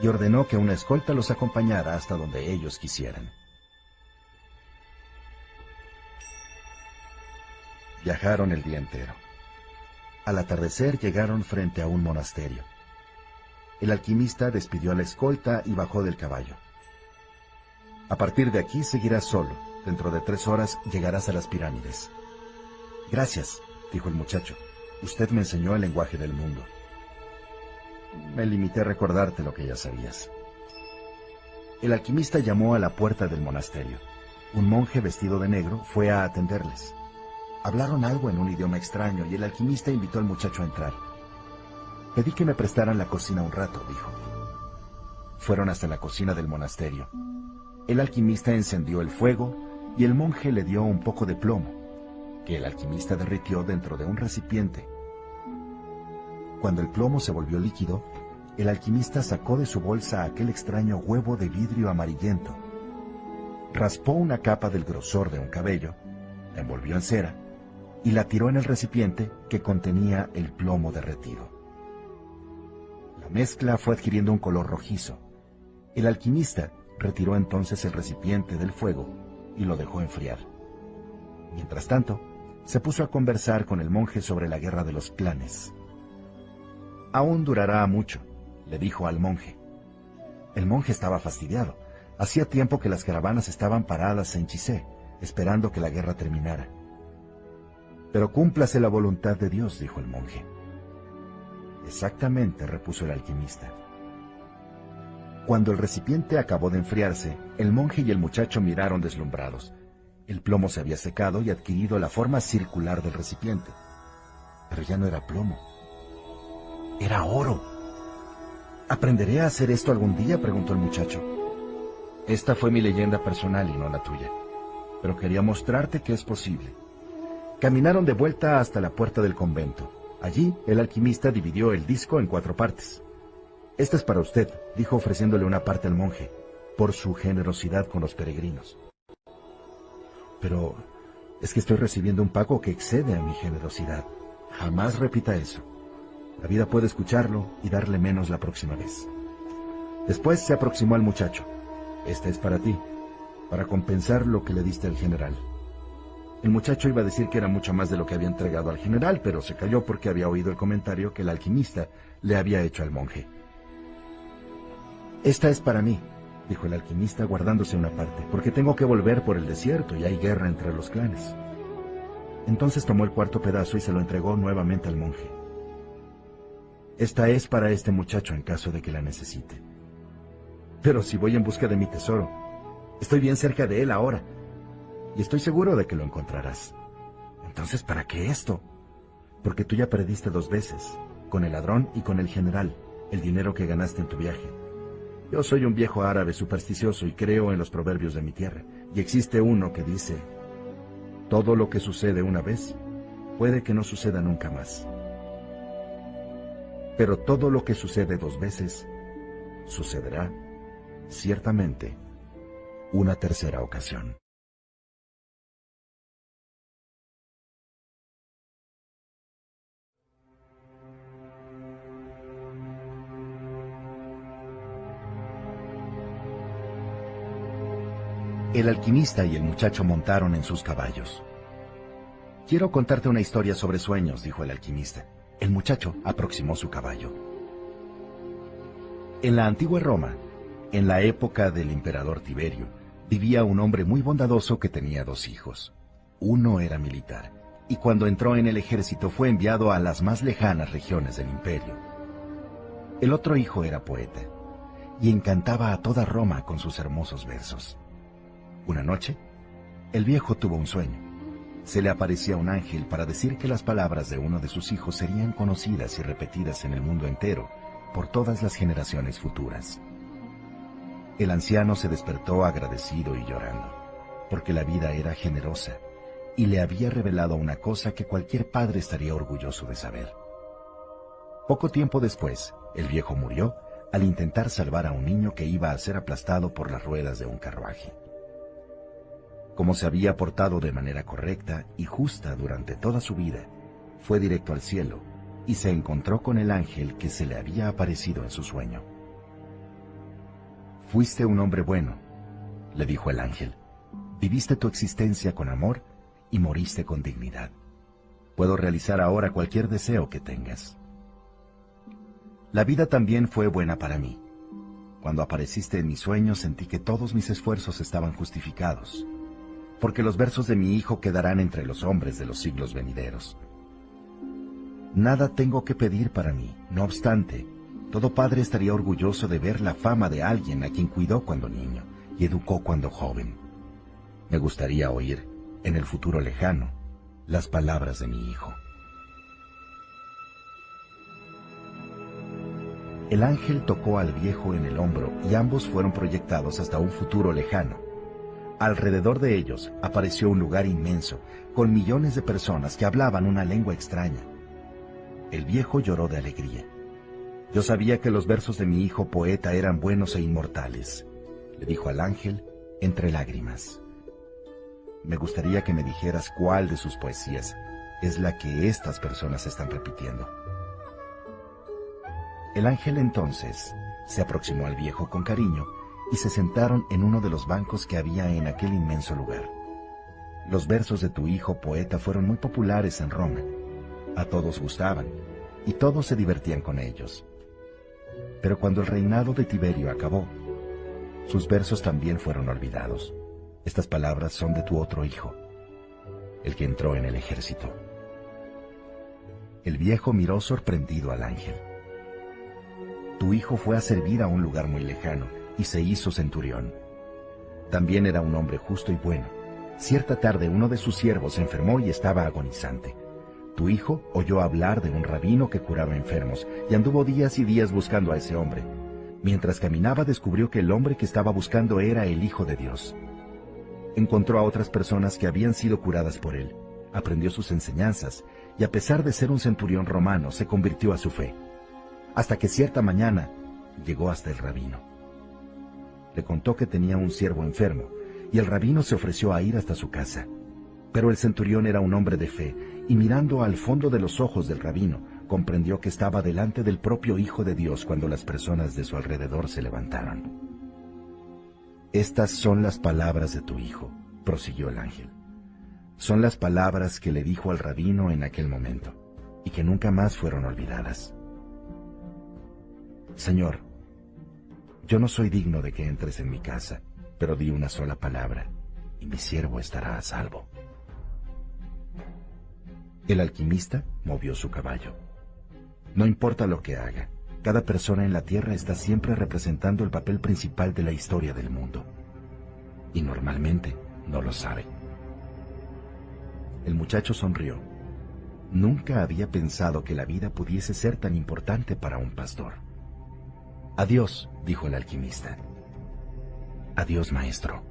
y ordenó que una escolta los acompañara hasta donde ellos quisieran. Viajaron el día entero. Al atardecer llegaron frente a un monasterio. El alquimista despidió a la escolta y bajó del caballo. A partir de aquí seguirás solo. Dentro de tres horas llegarás a las pirámides. Gracias, dijo el muchacho. Usted me enseñó el lenguaje del mundo. Me limité a recordarte lo que ya sabías. El alquimista llamó a la puerta del monasterio. Un monje vestido de negro fue a atenderles. Hablaron algo en un idioma extraño y el alquimista invitó al muchacho a entrar. Pedí que me prestaran la cocina un rato, dijo. Fueron hasta la cocina del monasterio. El alquimista encendió el fuego y el monje le dio un poco de plomo, que el alquimista derritió dentro de un recipiente cuando el plomo se volvió líquido, el alquimista sacó de su bolsa aquel extraño huevo de vidrio amarillento. Raspó una capa del grosor de un cabello, la envolvió en cera y la tiró en el recipiente que contenía el plomo derretido. La mezcla fue adquiriendo un color rojizo. El alquimista retiró entonces el recipiente del fuego y lo dejó enfriar. Mientras tanto, se puso a conversar con el monje sobre la guerra de los clanes. Aún durará mucho, le dijo al monje. El monje estaba fastidiado. Hacía tiempo que las caravanas estaban paradas en Chisé, esperando que la guerra terminara. Pero cúmplase la voluntad de Dios, dijo el monje. Exactamente, repuso el alquimista. Cuando el recipiente acabó de enfriarse, el monje y el muchacho miraron deslumbrados. El plomo se había secado y adquirido la forma circular del recipiente. Pero ya no era plomo, era oro. ¿Aprenderé a hacer esto algún día? preguntó el muchacho. Esta fue mi leyenda personal y no la tuya. Pero quería mostrarte que es posible. Caminaron de vuelta hasta la puerta del convento. Allí, el alquimista dividió el disco en cuatro partes. Esta es para usted, dijo ofreciéndole una parte al monje, por su generosidad con los peregrinos. Pero es que estoy recibiendo un pago que excede a mi generosidad. Jamás repita eso. La vida puede escucharlo y darle menos la próxima vez. Después se aproximó al muchacho. Esta es para ti, para compensar lo que le diste al general. El muchacho iba a decir que era mucho más de lo que había entregado al general, pero se calló porque había oído el comentario que el alquimista le había hecho al monje. Esta es para mí, dijo el alquimista guardándose una parte, porque tengo que volver por el desierto y hay guerra entre los clanes. Entonces tomó el cuarto pedazo y se lo entregó nuevamente al monje. Esta es para este muchacho en caso de que la necesite. Pero si voy en busca de mi tesoro, estoy bien cerca de él ahora, y estoy seguro de que lo encontrarás. Entonces, ¿para qué esto? Porque tú ya perdiste dos veces, con el ladrón y con el general, el dinero que ganaste en tu viaje. Yo soy un viejo árabe supersticioso y creo en los proverbios de mi tierra, y existe uno que dice, todo lo que sucede una vez puede que no suceda nunca más. Pero todo lo que sucede dos veces, sucederá, ciertamente, una tercera ocasión. El alquimista y el muchacho montaron en sus caballos. Quiero contarte una historia sobre sueños, dijo el alquimista. El muchacho aproximó su caballo. En la antigua Roma, en la época del emperador Tiberio, vivía un hombre muy bondadoso que tenía dos hijos. Uno era militar, y cuando entró en el ejército fue enviado a las más lejanas regiones del imperio. El otro hijo era poeta, y encantaba a toda Roma con sus hermosos versos. Una noche, el viejo tuvo un sueño se le aparecía un ángel para decir que las palabras de uno de sus hijos serían conocidas y repetidas en el mundo entero por todas las generaciones futuras. El anciano se despertó agradecido y llorando, porque la vida era generosa y le había revelado una cosa que cualquier padre estaría orgulloso de saber. Poco tiempo después, el viejo murió al intentar salvar a un niño que iba a ser aplastado por las ruedas de un carruaje. Como se había portado de manera correcta y justa durante toda su vida, fue directo al cielo y se encontró con el ángel que se le había aparecido en su sueño. Fuiste un hombre bueno, le dijo el ángel. Viviste tu existencia con amor y moriste con dignidad. Puedo realizar ahora cualquier deseo que tengas. La vida también fue buena para mí. Cuando apareciste en mis sueños sentí que todos mis esfuerzos estaban justificados, porque los versos de mi hijo quedarán entre los hombres de los siglos venideros. Nada tengo que pedir para mí, no obstante, todo padre estaría orgulloso de ver la fama de alguien a quien cuidó cuando niño y educó cuando joven. Me gustaría oír, en el futuro lejano, las palabras de mi hijo. El ángel tocó al viejo en el hombro y ambos fueron proyectados hasta un futuro lejano. Alrededor de ellos apareció un lugar inmenso, con millones de personas que hablaban una lengua extraña. El viejo lloró de alegría. Yo sabía que los versos de mi hijo poeta eran buenos e inmortales, le dijo al ángel entre lágrimas. Me gustaría que me dijeras cuál de sus poesías es la que estas personas están repitiendo. El ángel entonces se aproximó al viejo con cariño y se sentaron en uno de los bancos que había en aquel inmenso lugar. Los versos de tu hijo poeta fueron muy populares en Roma. A todos gustaban y todos se divertían con ellos. Pero cuando el reinado de Tiberio acabó, sus versos también fueron olvidados. Estas palabras son de tu otro hijo, el que entró en el ejército. El viejo miró sorprendido al ángel. Tu hijo fue a servir a un lugar muy lejano y se hizo centurión. También era un hombre justo y bueno. Cierta tarde uno de sus siervos se enfermó y estaba agonizante. Tu hijo oyó hablar de un rabino que curaba enfermos y anduvo días y días buscando a ese hombre. Mientras caminaba descubrió que el hombre que estaba buscando era el Hijo de Dios. Encontró a otras personas que habían sido curadas por él, aprendió sus enseñanzas y a pesar de ser un centurión romano se convirtió a su fe. Hasta que cierta mañana llegó hasta el rabino. Le contó que tenía un siervo enfermo y el rabino se ofreció a ir hasta su casa. Pero el centurión era un hombre de fe, y mirando al fondo de los ojos del rabino, comprendió que estaba delante del propio Hijo de Dios cuando las personas de su alrededor se levantaron. Estas son las palabras de tu Hijo, prosiguió el ángel. Son las palabras que le dijo al rabino en aquel momento, y que nunca más fueron olvidadas. Señor, yo no soy digno de que entres en mi casa, pero di una sola palabra, y mi siervo estará a salvo. El alquimista movió su caballo. No importa lo que haga, cada persona en la Tierra está siempre representando el papel principal de la historia del mundo. Y normalmente no lo sabe. El muchacho sonrió. Nunca había pensado que la vida pudiese ser tan importante para un pastor. Adiós, dijo el alquimista. Adiós, maestro.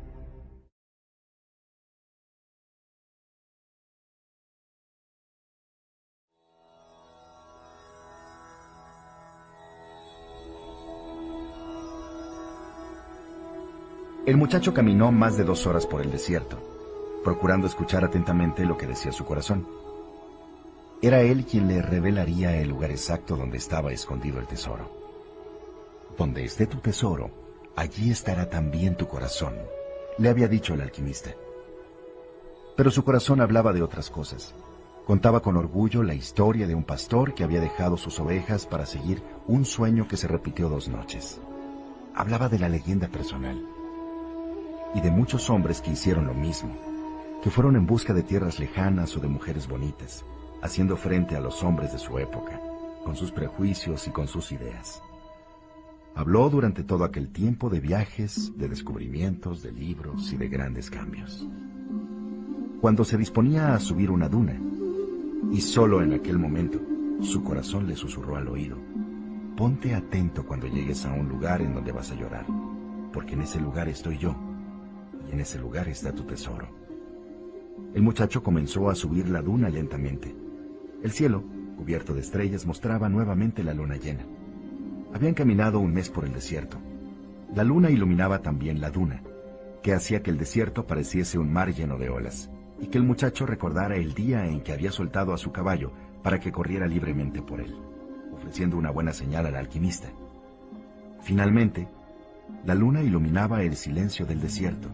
El muchacho caminó más de dos horas por el desierto, procurando escuchar atentamente lo que decía su corazón. Era él quien le revelaría el lugar exacto donde estaba escondido el tesoro. Donde esté tu tesoro, allí estará también tu corazón, le había dicho el alquimista. Pero su corazón hablaba de otras cosas. Contaba con orgullo la historia de un pastor que había dejado sus ovejas para seguir un sueño que se repitió dos noches. Hablaba de la leyenda personal y de muchos hombres que hicieron lo mismo, que fueron en busca de tierras lejanas o de mujeres bonitas, haciendo frente a los hombres de su época, con sus prejuicios y con sus ideas. Habló durante todo aquel tiempo de viajes, de descubrimientos, de libros y de grandes cambios. Cuando se disponía a subir una duna, y solo en aquel momento, su corazón le susurró al oído, ponte atento cuando llegues a un lugar en donde vas a llorar porque en ese lugar estoy yo, y en ese lugar está tu tesoro. El muchacho comenzó a subir la duna lentamente. El cielo, cubierto de estrellas, mostraba nuevamente la luna llena. Habían caminado un mes por el desierto. La luna iluminaba también la duna, que hacía que el desierto pareciese un mar lleno de olas, y que el muchacho recordara el día en que había soltado a su caballo para que corriera libremente por él, ofreciendo una buena señal al alquimista. Finalmente, la luna iluminaba el silencio del desierto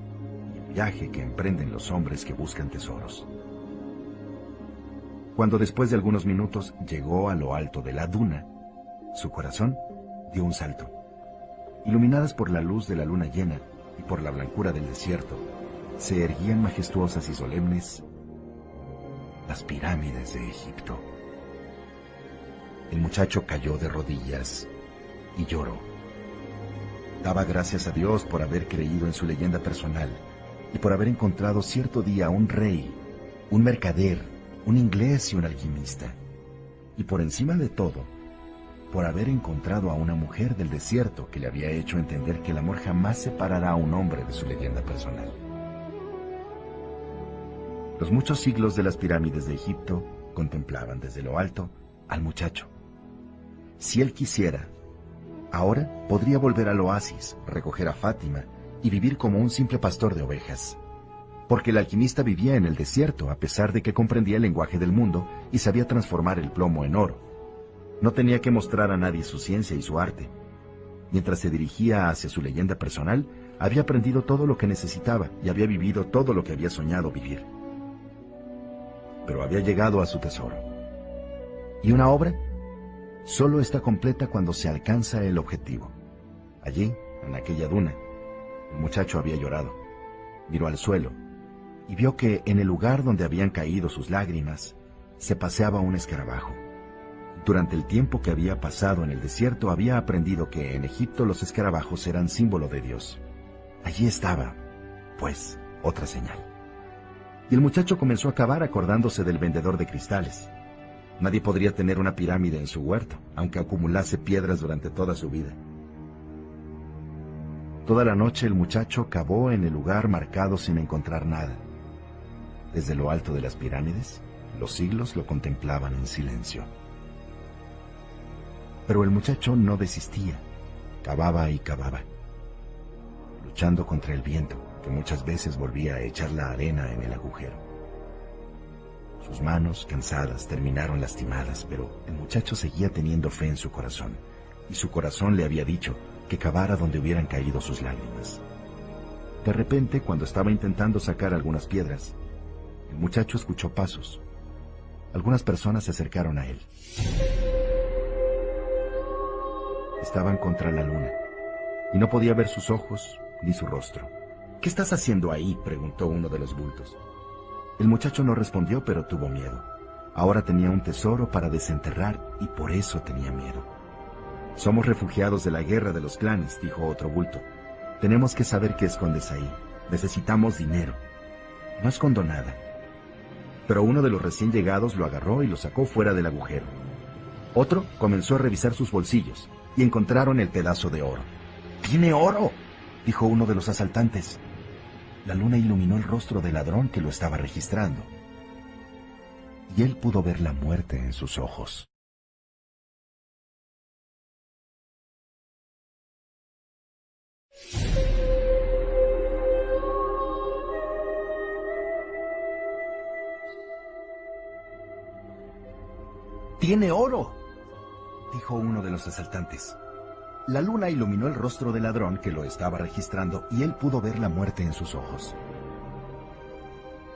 y el viaje que emprenden los hombres que buscan tesoros. Cuando después de algunos minutos llegó a lo alto de la duna, su corazón dio un salto. Iluminadas por la luz de la luna llena y por la blancura del desierto, se erguían majestuosas y solemnes las pirámides de Egipto. El muchacho cayó de rodillas y lloró. Daba gracias a Dios por haber creído en su leyenda personal y por haber encontrado cierto día un rey, un mercader, un inglés y un alquimista. Y por encima de todo, por haber encontrado a una mujer del desierto que le había hecho entender que el amor jamás separará a un hombre de su leyenda personal. Los muchos siglos de las pirámides de Egipto contemplaban desde lo alto al muchacho. Si él quisiera, ahora podría volver al oasis, recoger a Fátima y vivir como un simple pastor de ovejas. Porque el alquimista vivía en el desierto a pesar de que comprendía el lenguaje del mundo y sabía transformar el plomo en oro no tenía que mostrar a nadie su ciencia y su arte. Mientras se dirigía hacia su leyenda personal, había aprendido todo lo que necesitaba y había vivido todo lo que había soñado vivir. Pero había llegado a su tesoro. ¿Y una obra? Solo está completa cuando se alcanza el objetivo. Allí, en aquella duna, el muchacho había llorado. Miró al suelo y vio que en el lugar donde habían caído sus lágrimas se paseaba un escarabajo. Durante el tiempo que había pasado en el desierto había aprendido que en Egipto los escarabajos eran símbolo de Dios. Allí estaba, pues, otra señal. Y el muchacho comenzó a cavar acordándose del vendedor de cristales. Nadie podría tener una pirámide en su huerto, aunque acumulase piedras durante toda su vida. Toda la noche el muchacho cavó en el lugar marcado sin encontrar nada. Desde lo alto de las pirámides, los siglos lo contemplaban en silencio. Pero el muchacho no desistía, cavaba y cavaba, luchando contra el viento, que muchas veces volvía a echar la arena en el agujero. Sus manos, cansadas, terminaron lastimadas, pero el muchacho seguía teniendo fe en su corazón, y su corazón le había dicho que cavara donde hubieran caído sus lágrimas. De repente, cuando estaba intentando sacar algunas piedras, el muchacho escuchó pasos. Algunas personas se acercaron a él. Estaban contra la luna, y no podía ver sus ojos ni su rostro. ¿Qué estás haciendo ahí? preguntó uno de los bultos. El muchacho no respondió, pero tuvo miedo. Ahora tenía un tesoro para desenterrar y por eso tenía miedo. Somos refugiados de la guerra de los clanes, dijo otro bulto. Tenemos que saber qué escondes ahí. Necesitamos dinero. No escondo nada. Pero uno de los recién llegados lo agarró y lo sacó fuera del agujero. Otro comenzó a revisar sus bolsillos y encontraron el pedazo de oro. ¡Tiene oro! dijo uno de los asaltantes. La luna iluminó el rostro del ladrón que lo estaba registrando. Y él pudo ver la muerte en sus ojos. ¡Tiene oro! Dijo uno de los asaltantes. La luna iluminó el rostro del ladrón que lo estaba registrando y él pudo ver la muerte en sus ojos.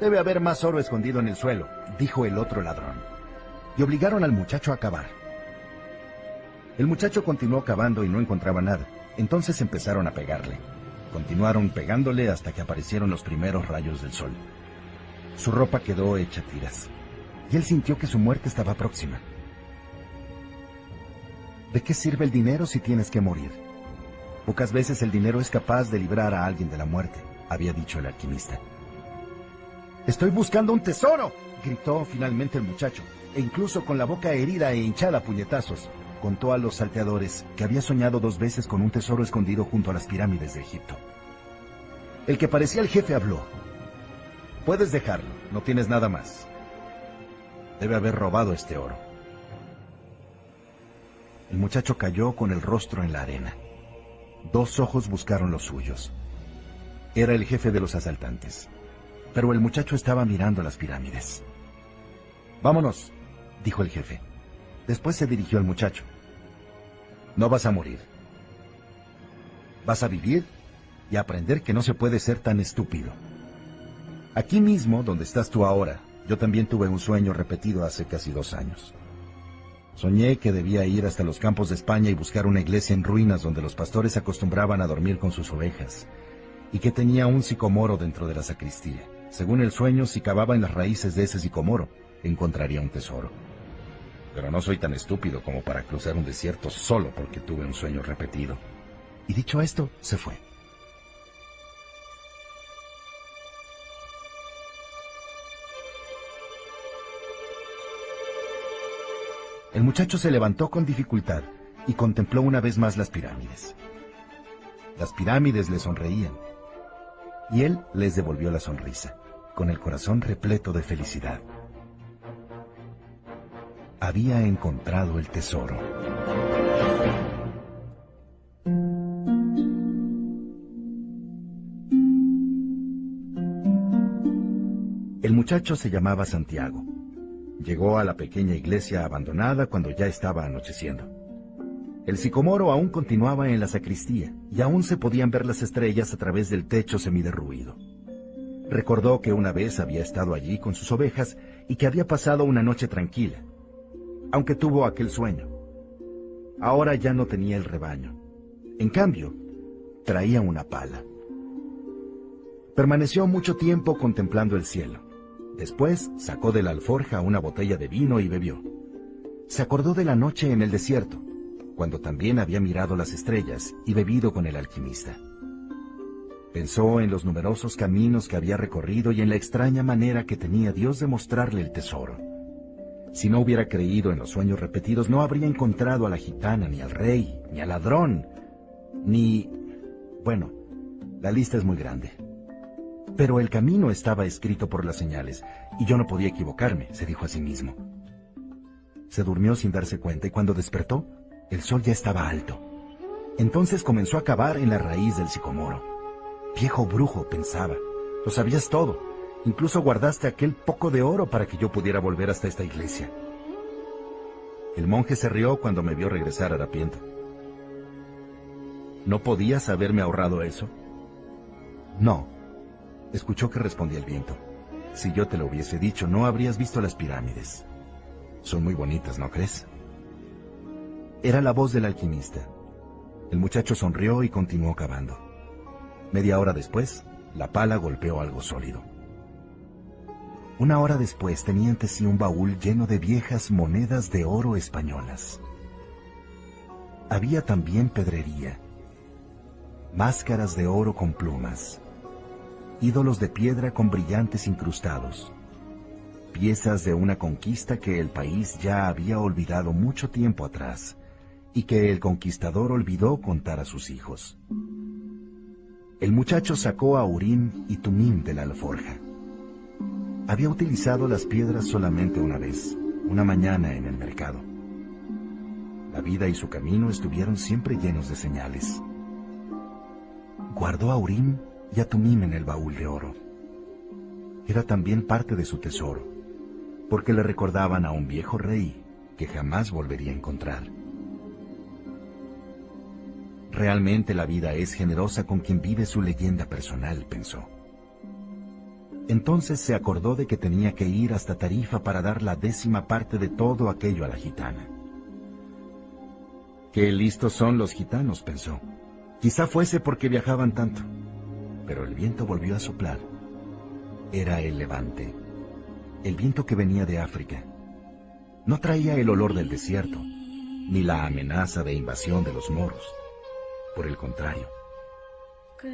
Debe haber más oro escondido en el suelo, dijo el otro ladrón. Y obligaron al muchacho a cavar. El muchacho continuó cavando y no encontraba nada. Entonces empezaron a pegarle. Continuaron pegándole hasta que aparecieron los primeros rayos del sol. Su ropa quedó hecha tiras. Y él sintió que su muerte estaba próxima. ¿De qué sirve el dinero si tienes que morir? Pocas veces el dinero es capaz de librar a alguien de la muerte, había dicho el alquimista. Estoy buscando un tesoro, gritó finalmente el muchacho, e incluso con la boca herida e hinchada a puñetazos, contó a los salteadores que había soñado dos veces con un tesoro escondido junto a las pirámides de Egipto. El que parecía el jefe habló. Puedes dejarlo, no tienes nada más. Debe haber robado este oro. El muchacho cayó con el rostro en la arena. Dos ojos buscaron los suyos. Era el jefe de los asaltantes. Pero el muchacho estaba mirando las pirámides. Vámonos, dijo el jefe. Después se dirigió al muchacho. No vas a morir. Vas a vivir y aprender que no se puede ser tan estúpido. Aquí mismo, donde estás tú ahora, yo también tuve un sueño repetido hace casi dos años. Soñé que debía ir hasta los campos de España y buscar una iglesia en ruinas donde los pastores acostumbraban a dormir con sus ovejas, y que tenía un sicomoro dentro de la sacristía. Según el sueño, si cavaba en las raíces de ese sicomoro, encontraría un tesoro. Pero no soy tan estúpido como para cruzar un desierto solo porque tuve un sueño repetido. Y dicho esto, se fue. Muchacho se levantó con dificultad y contempló una vez más las pirámides. Las pirámides le sonreían y él les devolvió la sonrisa, con el corazón repleto de felicidad. Había encontrado el tesoro. El muchacho se llamaba Santiago Llegó a la pequeña iglesia abandonada cuando ya estaba anocheciendo. El sicomoro aún continuaba en la sacristía y aún se podían ver las estrellas a través del techo semiderruido. Recordó que una vez había estado allí con sus ovejas y que había pasado una noche tranquila, aunque tuvo aquel sueño. Ahora ya no tenía el rebaño. En cambio, traía una pala. Permaneció mucho tiempo contemplando el cielo. Después sacó de la alforja una botella de vino y bebió. Se acordó de la noche en el desierto, cuando también había mirado las estrellas y bebido con el alquimista. Pensó en los numerosos caminos que había recorrido y en la extraña manera que tenía Dios de mostrarle el tesoro. Si no hubiera creído en los sueños repetidos, no habría encontrado a la gitana, ni al rey, ni al ladrón, ni... Bueno, la lista es muy grande. Pero el camino estaba escrito por las señales, y yo no podía equivocarme, se dijo a sí mismo. Se durmió sin darse cuenta y cuando despertó, el sol ya estaba alto. Entonces comenzó a cavar en la raíz del sicomoro. Viejo brujo, pensaba, lo sabías todo. Incluso guardaste aquel poco de oro para que yo pudiera volver hasta esta iglesia. El monje se rió cuando me vio regresar harapiento. ¿No podías haberme ahorrado eso? No, Escuchó que respondía el viento. Si yo te lo hubiese dicho, no habrías visto las pirámides. Son muy bonitas, ¿no crees? Era la voz del alquimista. El muchacho sonrió y continuó cavando. Media hora después, la pala golpeó algo sólido. Una hora después tenía ante sí un baúl lleno de viejas monedas de oro españolas. Había también pedrería, máscaras de oro con plumas, ídolos de piedra con brillantes incrustados, piezas de una conquista que el país ya había olvidado mucho tiempo atrás y que el conquistador olvidó contar a sus hijos. El muchacho sacó a Urim y Tumim de la alforja. Había utilizado las piedras solamente una vez, una mañana en el mercado. La vida y su camino estuvieron siempre llenos de señales. Guardó a Urim y en el baúl de oro. Era también parte de su tesoro, porque le recordaban a un viejo rey que jamás volvería a encontrar. Realmente la vida es generosa con quien vive su leyenda personal, pensó. Entonces se acordó de que tenía que ir hasta Tarifa para dar la décima parte de todo aquello a la gitana. Qué listos son los gitanos, pensó. Quizá fuese porque viajaban tanto pero el viento volvió a soplar. Era el levante, el viento que venía de África. No traía el olor del desierto, ni la amenaza de invasión de los moros. Por el contrario,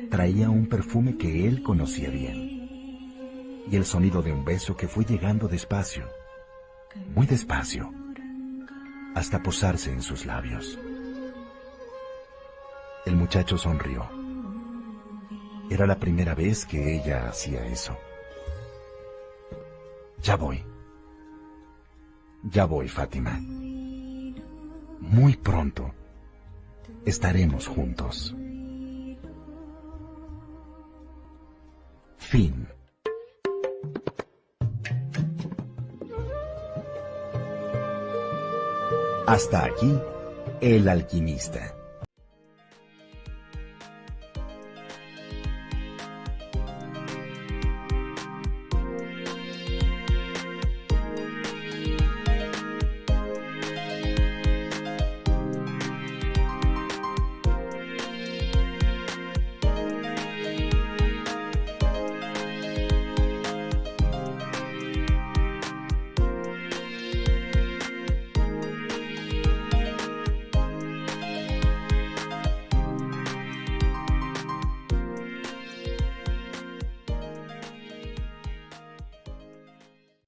traía un perfume que él conocía bien. Y el sonido de un beso que fue llegando despacio, muy despacio, hasta posarse en sus labios. El muchacho sonrió. Era la primera vez que ella hacía eso. Ya voy. Ya voy, Fátima. Muy pronto estaremos juntos. Fin. Hasta aquí, El alquimista